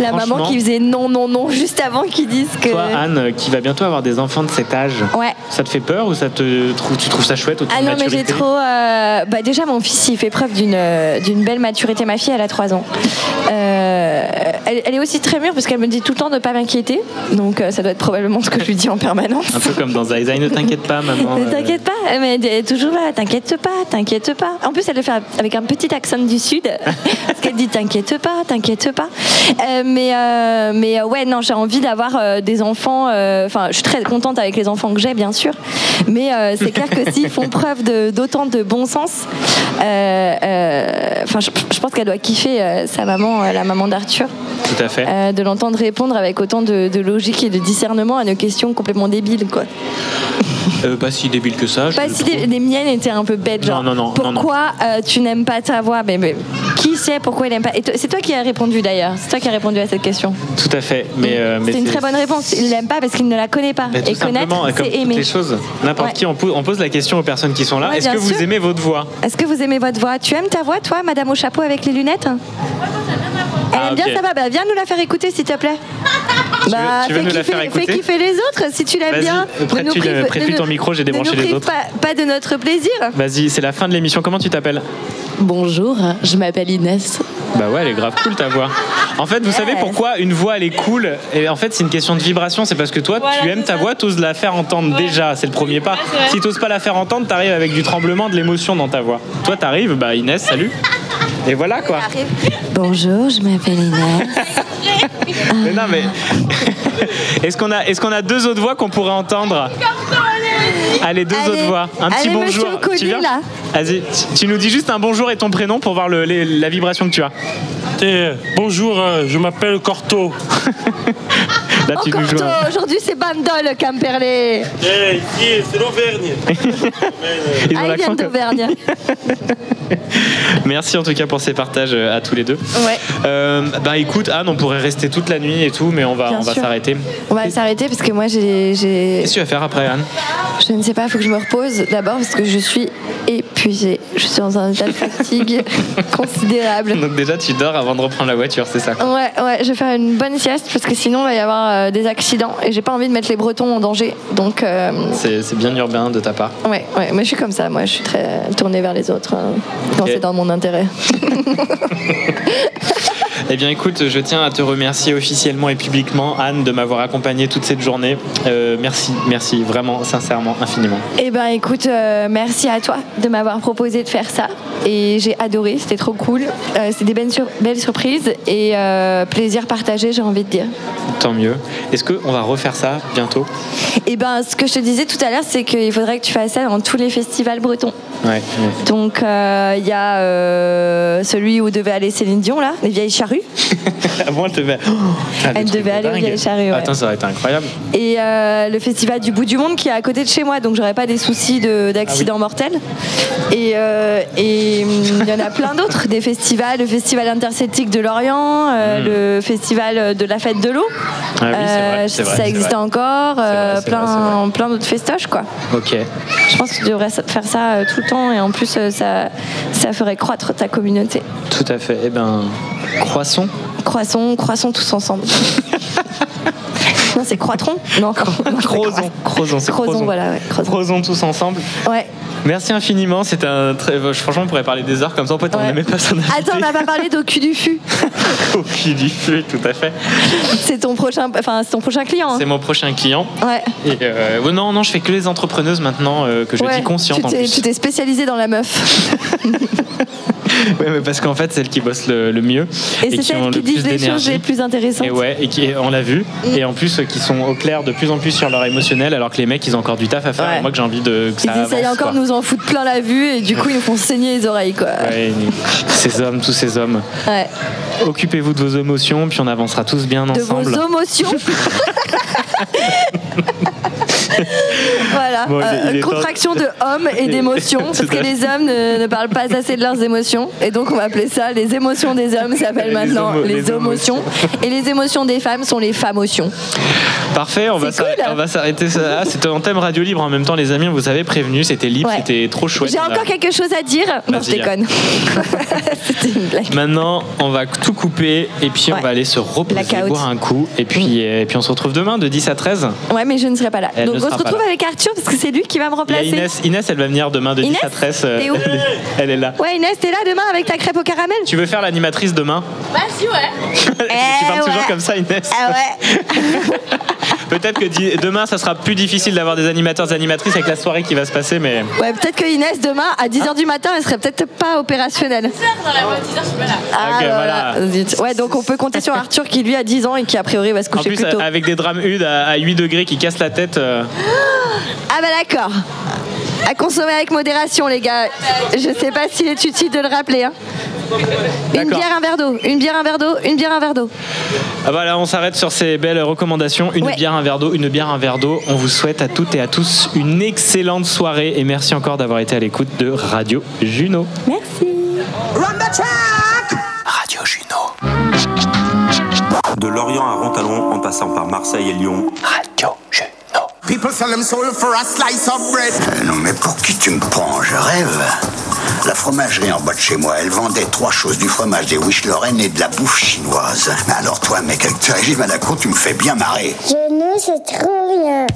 La maman qui faisait non, non, non juste avant qu'ils disent que. Toi, Anne, qui va bientôt avoir des enfants de cet âge, Ouais. ça te fait peur ou ça te tu trouves ça chouette Ah non, mais j'ai trop. Bah déjà, mon fils, il fait preuve d'une belle maturité. Ma fille, elle a 3 ans. Elle, elle est aussi très mûre parce qu'elle me dit tout le temps de ne pas m'inquiéter. Donc, ça doit être probablement ce que je lui dis en permanence. Un peu comme dans Zaïzaï, ne t'inquiète pas, maman. Ne euh, t'inquiète pas, mais elle est toujours là, t'inquiète pas, t'inquiète pas. En plus, elle le fait avec un petit accent du sud, parce qu'elle dit t'inquiète pas, t'inquiète pas. Euh, mais euh, mais euh, ouais, non, j'ai envie d'avoir euh, des enfants. euh, Enfin, je suis très contente avec les enfants que j'ai, bien sûr. Mais euh, c'est clair que s'ils font preuve d'autant de, bon sens, euh, euh, enfin, je, je pense qu'elle doit kiffer euh, sa maman, euh, la maman d'Arthur. Tout à fait. Euh, de l'entendre répondre avec autant de, de logique et de discernement à nos questions complètement débiles, quoi. Euh, pas si débile que ça. je Pas si les miennes étaient un peu bêtes, genre. Non, non, non. Pourquoi euh, tu n'aimes pas ta voix? Mais, mais qui sait pourquoi il n'aime pas? C'est toi qui as répondu d'ailleurs. C'est toi qui as répondu à cette question. Tout à fait. Mais, euh, mais C'est une très bonne réponse. Il l'aime pas parce qu'il ne la connaît pas. Et connaître, c'est aimer. les choses, n'importe Ouais. qui, on pose, on pose la question aux personnes qui sont là. Ouais, Est-ce que vous sûr. aimez votre voix? Est-ce que vous aimez votre voix? Tu aimes ta voix, toi, Madame au chapeau avec les lunettes? Elle Ah, aime bien sa voix. Bah, viens nous la faire écouter, s'il te plaît. Bah, tu veux fais nous la kiffer- faire écouter Fais kiffer les autres si tu l'aimes bien. euh, nous- ton micro, j'ai débranché les autres. Pas, pas de notre plaisir. Vas-y, c'est la fin de l'émission. Comment tu t'appelles? Bonjour, je m'appelle Inès. Bah ouais, elle est grave cool ta voix. En fait, vous savez pourquoi une voix elle est cool Et en fait, c'est une question de vibration. C'est parce que toi, tu aimes ta voix, t'oses la faire entendre déjà. C'est le premier pas. vrai. Si t'oses pas la faire entendre, t'arrives avec du tremblement, de l'émotion dans ta voix. Toi, t'arrives, bah Inès, salut. Et voilà quoi. Bonjour, je m'appelle Inès. Mais non, mais. Est-ce qu'on a, est-ce qu'on a deux autres voix qu'on pourrait entendre? Allez, deux Allez, autres voix. Un petit allez, bonjour. Connu, tu viens? là. Vas-y, tu- tu nous dis juste un bonjour et ton prénom pour voir le- les- la vibration que tu as. bonjour, euh, je m'appelle Corto. Là, tu nous joues. Corto, un- aujourd'hui c'est Bandol, Camperlé. Eh, ici, c'est l'Auvergne. Ils ont Ah, l'accent d'Auvergne. Merci en tout cas pour ces partages euh, à tous les deux. Ouais. Euh, bah écoute, Anne, on pourrait rester toute la nuit et tout, mais on va, Bien on va sûr. s'arrêter. On va s'arrêter parce que moi j'ai. j'ai- Qu'est-ce que tu vas faire après, Anne? Je ne sais pas, il faut que je me repose d'abord parce que je suis épuisée. Je suis dans un état de fatigue considérable. Donc déjà, tu dors avant de reprendre la voiture, c'est ça? Ouais, ouais, je vais faire une bonne sieste parce que sinon il va y avoir euh, des accidents et j'ai pas envie de mettre les Bretons en danger. Donc, euh, C'est bien urbain de ta part. ouais, ouais, mais je suis comme ça, moi je suis très tournée vers les autres hein, quand Ok. c'est dans mon intérêt. Eh bien écoute, je tiens à te remercier officiellement et publiquement, Anne, de m'avoir accompagné toute cette journée. Euh, merci, merci, vraiment, sincèrement, infiniment. Eh ben écoute, euh, merci à toi de m'avoir proposé de faire ça. Et j'ai adoré, c'était trop cool. Euh, c'est des belles, sur- belles surprises et plaisir partagé, j'ai envie de dire. Tant mieux. Est-ce qu'on va refaire ça bientôt? Et ben ce que je te disais tout à l'heure, c'est qu'il faudrait que tu fasses ça dans tous les festivals bretons. Ouais. ouais. Donc il y a celui où devait aller Céline Dion, là, les vieilles charrues. Avant, elle devait. Oh, le Elle devait de aller aux dingue. Vieilles Charrues, ouais. Attends, ça aurait été incroyable. Et euh, le festival du bout du monde qui est à côté de chez moi, donc j'aurais pas des soucis de- d'accidents mortels. Et euh, et, hum, il y en a plein d'autres, des festivals, le festival interceltique de Lorient, euh, Mm. le festival de la fête de l'eau. Ah oui, vrai, vrai, ça c'est existe vrai. encore, vrai, plein, plein d'autres festoches quoi. Ok. Je pense que tu devrais faire ça tout le temps et en plus ça, ça ferait croître ta communauté. Tout à fait. Eh ben, croissons. Croissons, croissons tous ensemble. non, c'est croîtrons Non, Crozons. Crozons, c'est Crozons. voilà, ouais. Crozons tous ensemble. Ouais. Merci infiniment. C'était un très. Franchement, on pourrait parler des heures comme ça. En fait, on n'aimait pas son Attends, on n'a pas parlé d'au cul du au cul du feu, tout à fait. C'est ton prochain, enfin, c'est ton prochain client. hein. C'est mon prochain client. Ouais. Et euh, non, non, je fais que les entrepreneuses maintenant euh, que je Ouais, dis conscientes tu en t'es- plus. Tu t'es spécialisé dans la meuf. Ouais, mais parce qu'en fait, c'est celles qui bossent le, le mieux Et, c'est qui celles ont qui le plus les choses les plus intéressantes. Et ouais, et qui, on l'a vu. Et en plus, qui sont au clair de plus en plus sur leur émotionnel, alors que les mecs, ils ont encore du taf à faire. Ouais. Moi, que j'ai envie de que ça Ils essayent encore de nous en foutre plein la vue et du coup ils nous font saigner les oreilles quoi. Ouais, ces hommes, tous ces hommes. Ouais. Occupez-vous de vos émotions, puis on avancera tous bien De ensemble. vos émotions. voilà, Bon, il est- Euh, il est temps- contraction de hommes et d'émotions, parce que les hommes ne, ne parlent pas assez de leurs émotions, et donc on va appeler ça les émotions des hommes, ça s'appelle Les maintenant homo- les, les émotions, et les émotions des femmes sont les famotions. Parfait, on va C'est s'arrêter- cool. on va s'arrêter ça. là. C'était un thème radio libre en même temps, les amis, vous avez prévenu, c'était libre, Ouais. c'était trop chouette. J'ai On a- encore quelque chose à dire. Non, je Vas-y, déconne. C'était une blague. Maintenant, on va tout couper et puis on Ouais. va aller se reposer, Blackout. Mm. boire un coup et puis, et puis on se retrouve demain de 10 à 13. Ouais, mais je ne serai pas là. Elle Donc ne on se pas retrouve là. avec Arthur parce que c'est lui qui va me Il y a remplacer. Inès, Inès, elle va venir demain de 10 à Inès 13. euh, T'es où elle, est, elle est là. Ouais, Inès, t'es là demain avec ta crêpe au caramel Tu veux faire l'animatrice demain Vas-y, ouais. Tu parles toujours comme ça, Inès Ah ouais Peut-être que demain, ça sera plus difficile d'avoir des animateurs et animatrices avec la soirée qui va se passer, mais. Ouais, peut-être que Inès, demain, à 10h du matin, elle serait peut-être pas opérationnelle. Ah, Ok, voilà. Zut. Ouais, donc on peut compter sur Arthur qui, lui, a 10 ans et qui, a priori, va se En coucher plus, plus tôt. avec des drames à, à 8 degrés qui cassent la tête. euh, Ah, bah d'accord. À consommer avec modération, les gars. Je sais pas s'il est utile de le rappeler. hein. Une bière, un verre d'eau. Une bière, un verre d'eau. Une bière, un verre d'eau. Ah, Voilà, on s'arrête sur ces belles recommandations. Une Ouais. bière, un verre d'eau, une bière, un verre d'eau. On vous souhaite à toutes et à tous une excellente soirée et merci encore d'avoir été à l'écoute de Radio Juno. Merci. Radio Juno. De Lorient à Rontalon en passant par Marseille et Lyon. Radio Juno. People sell them soul for a slice of bread. Euh, non mais pour qui tu me prends? Je rêve. La fromagerie en bas de chez moi, elle vendait trois choses, du fromage, des wish Lorraine et de la bouffe chinoise. Mais alors toi, mec, avec tes régimes à la con, tu me fais bien marrer. Je ne sais trop rien.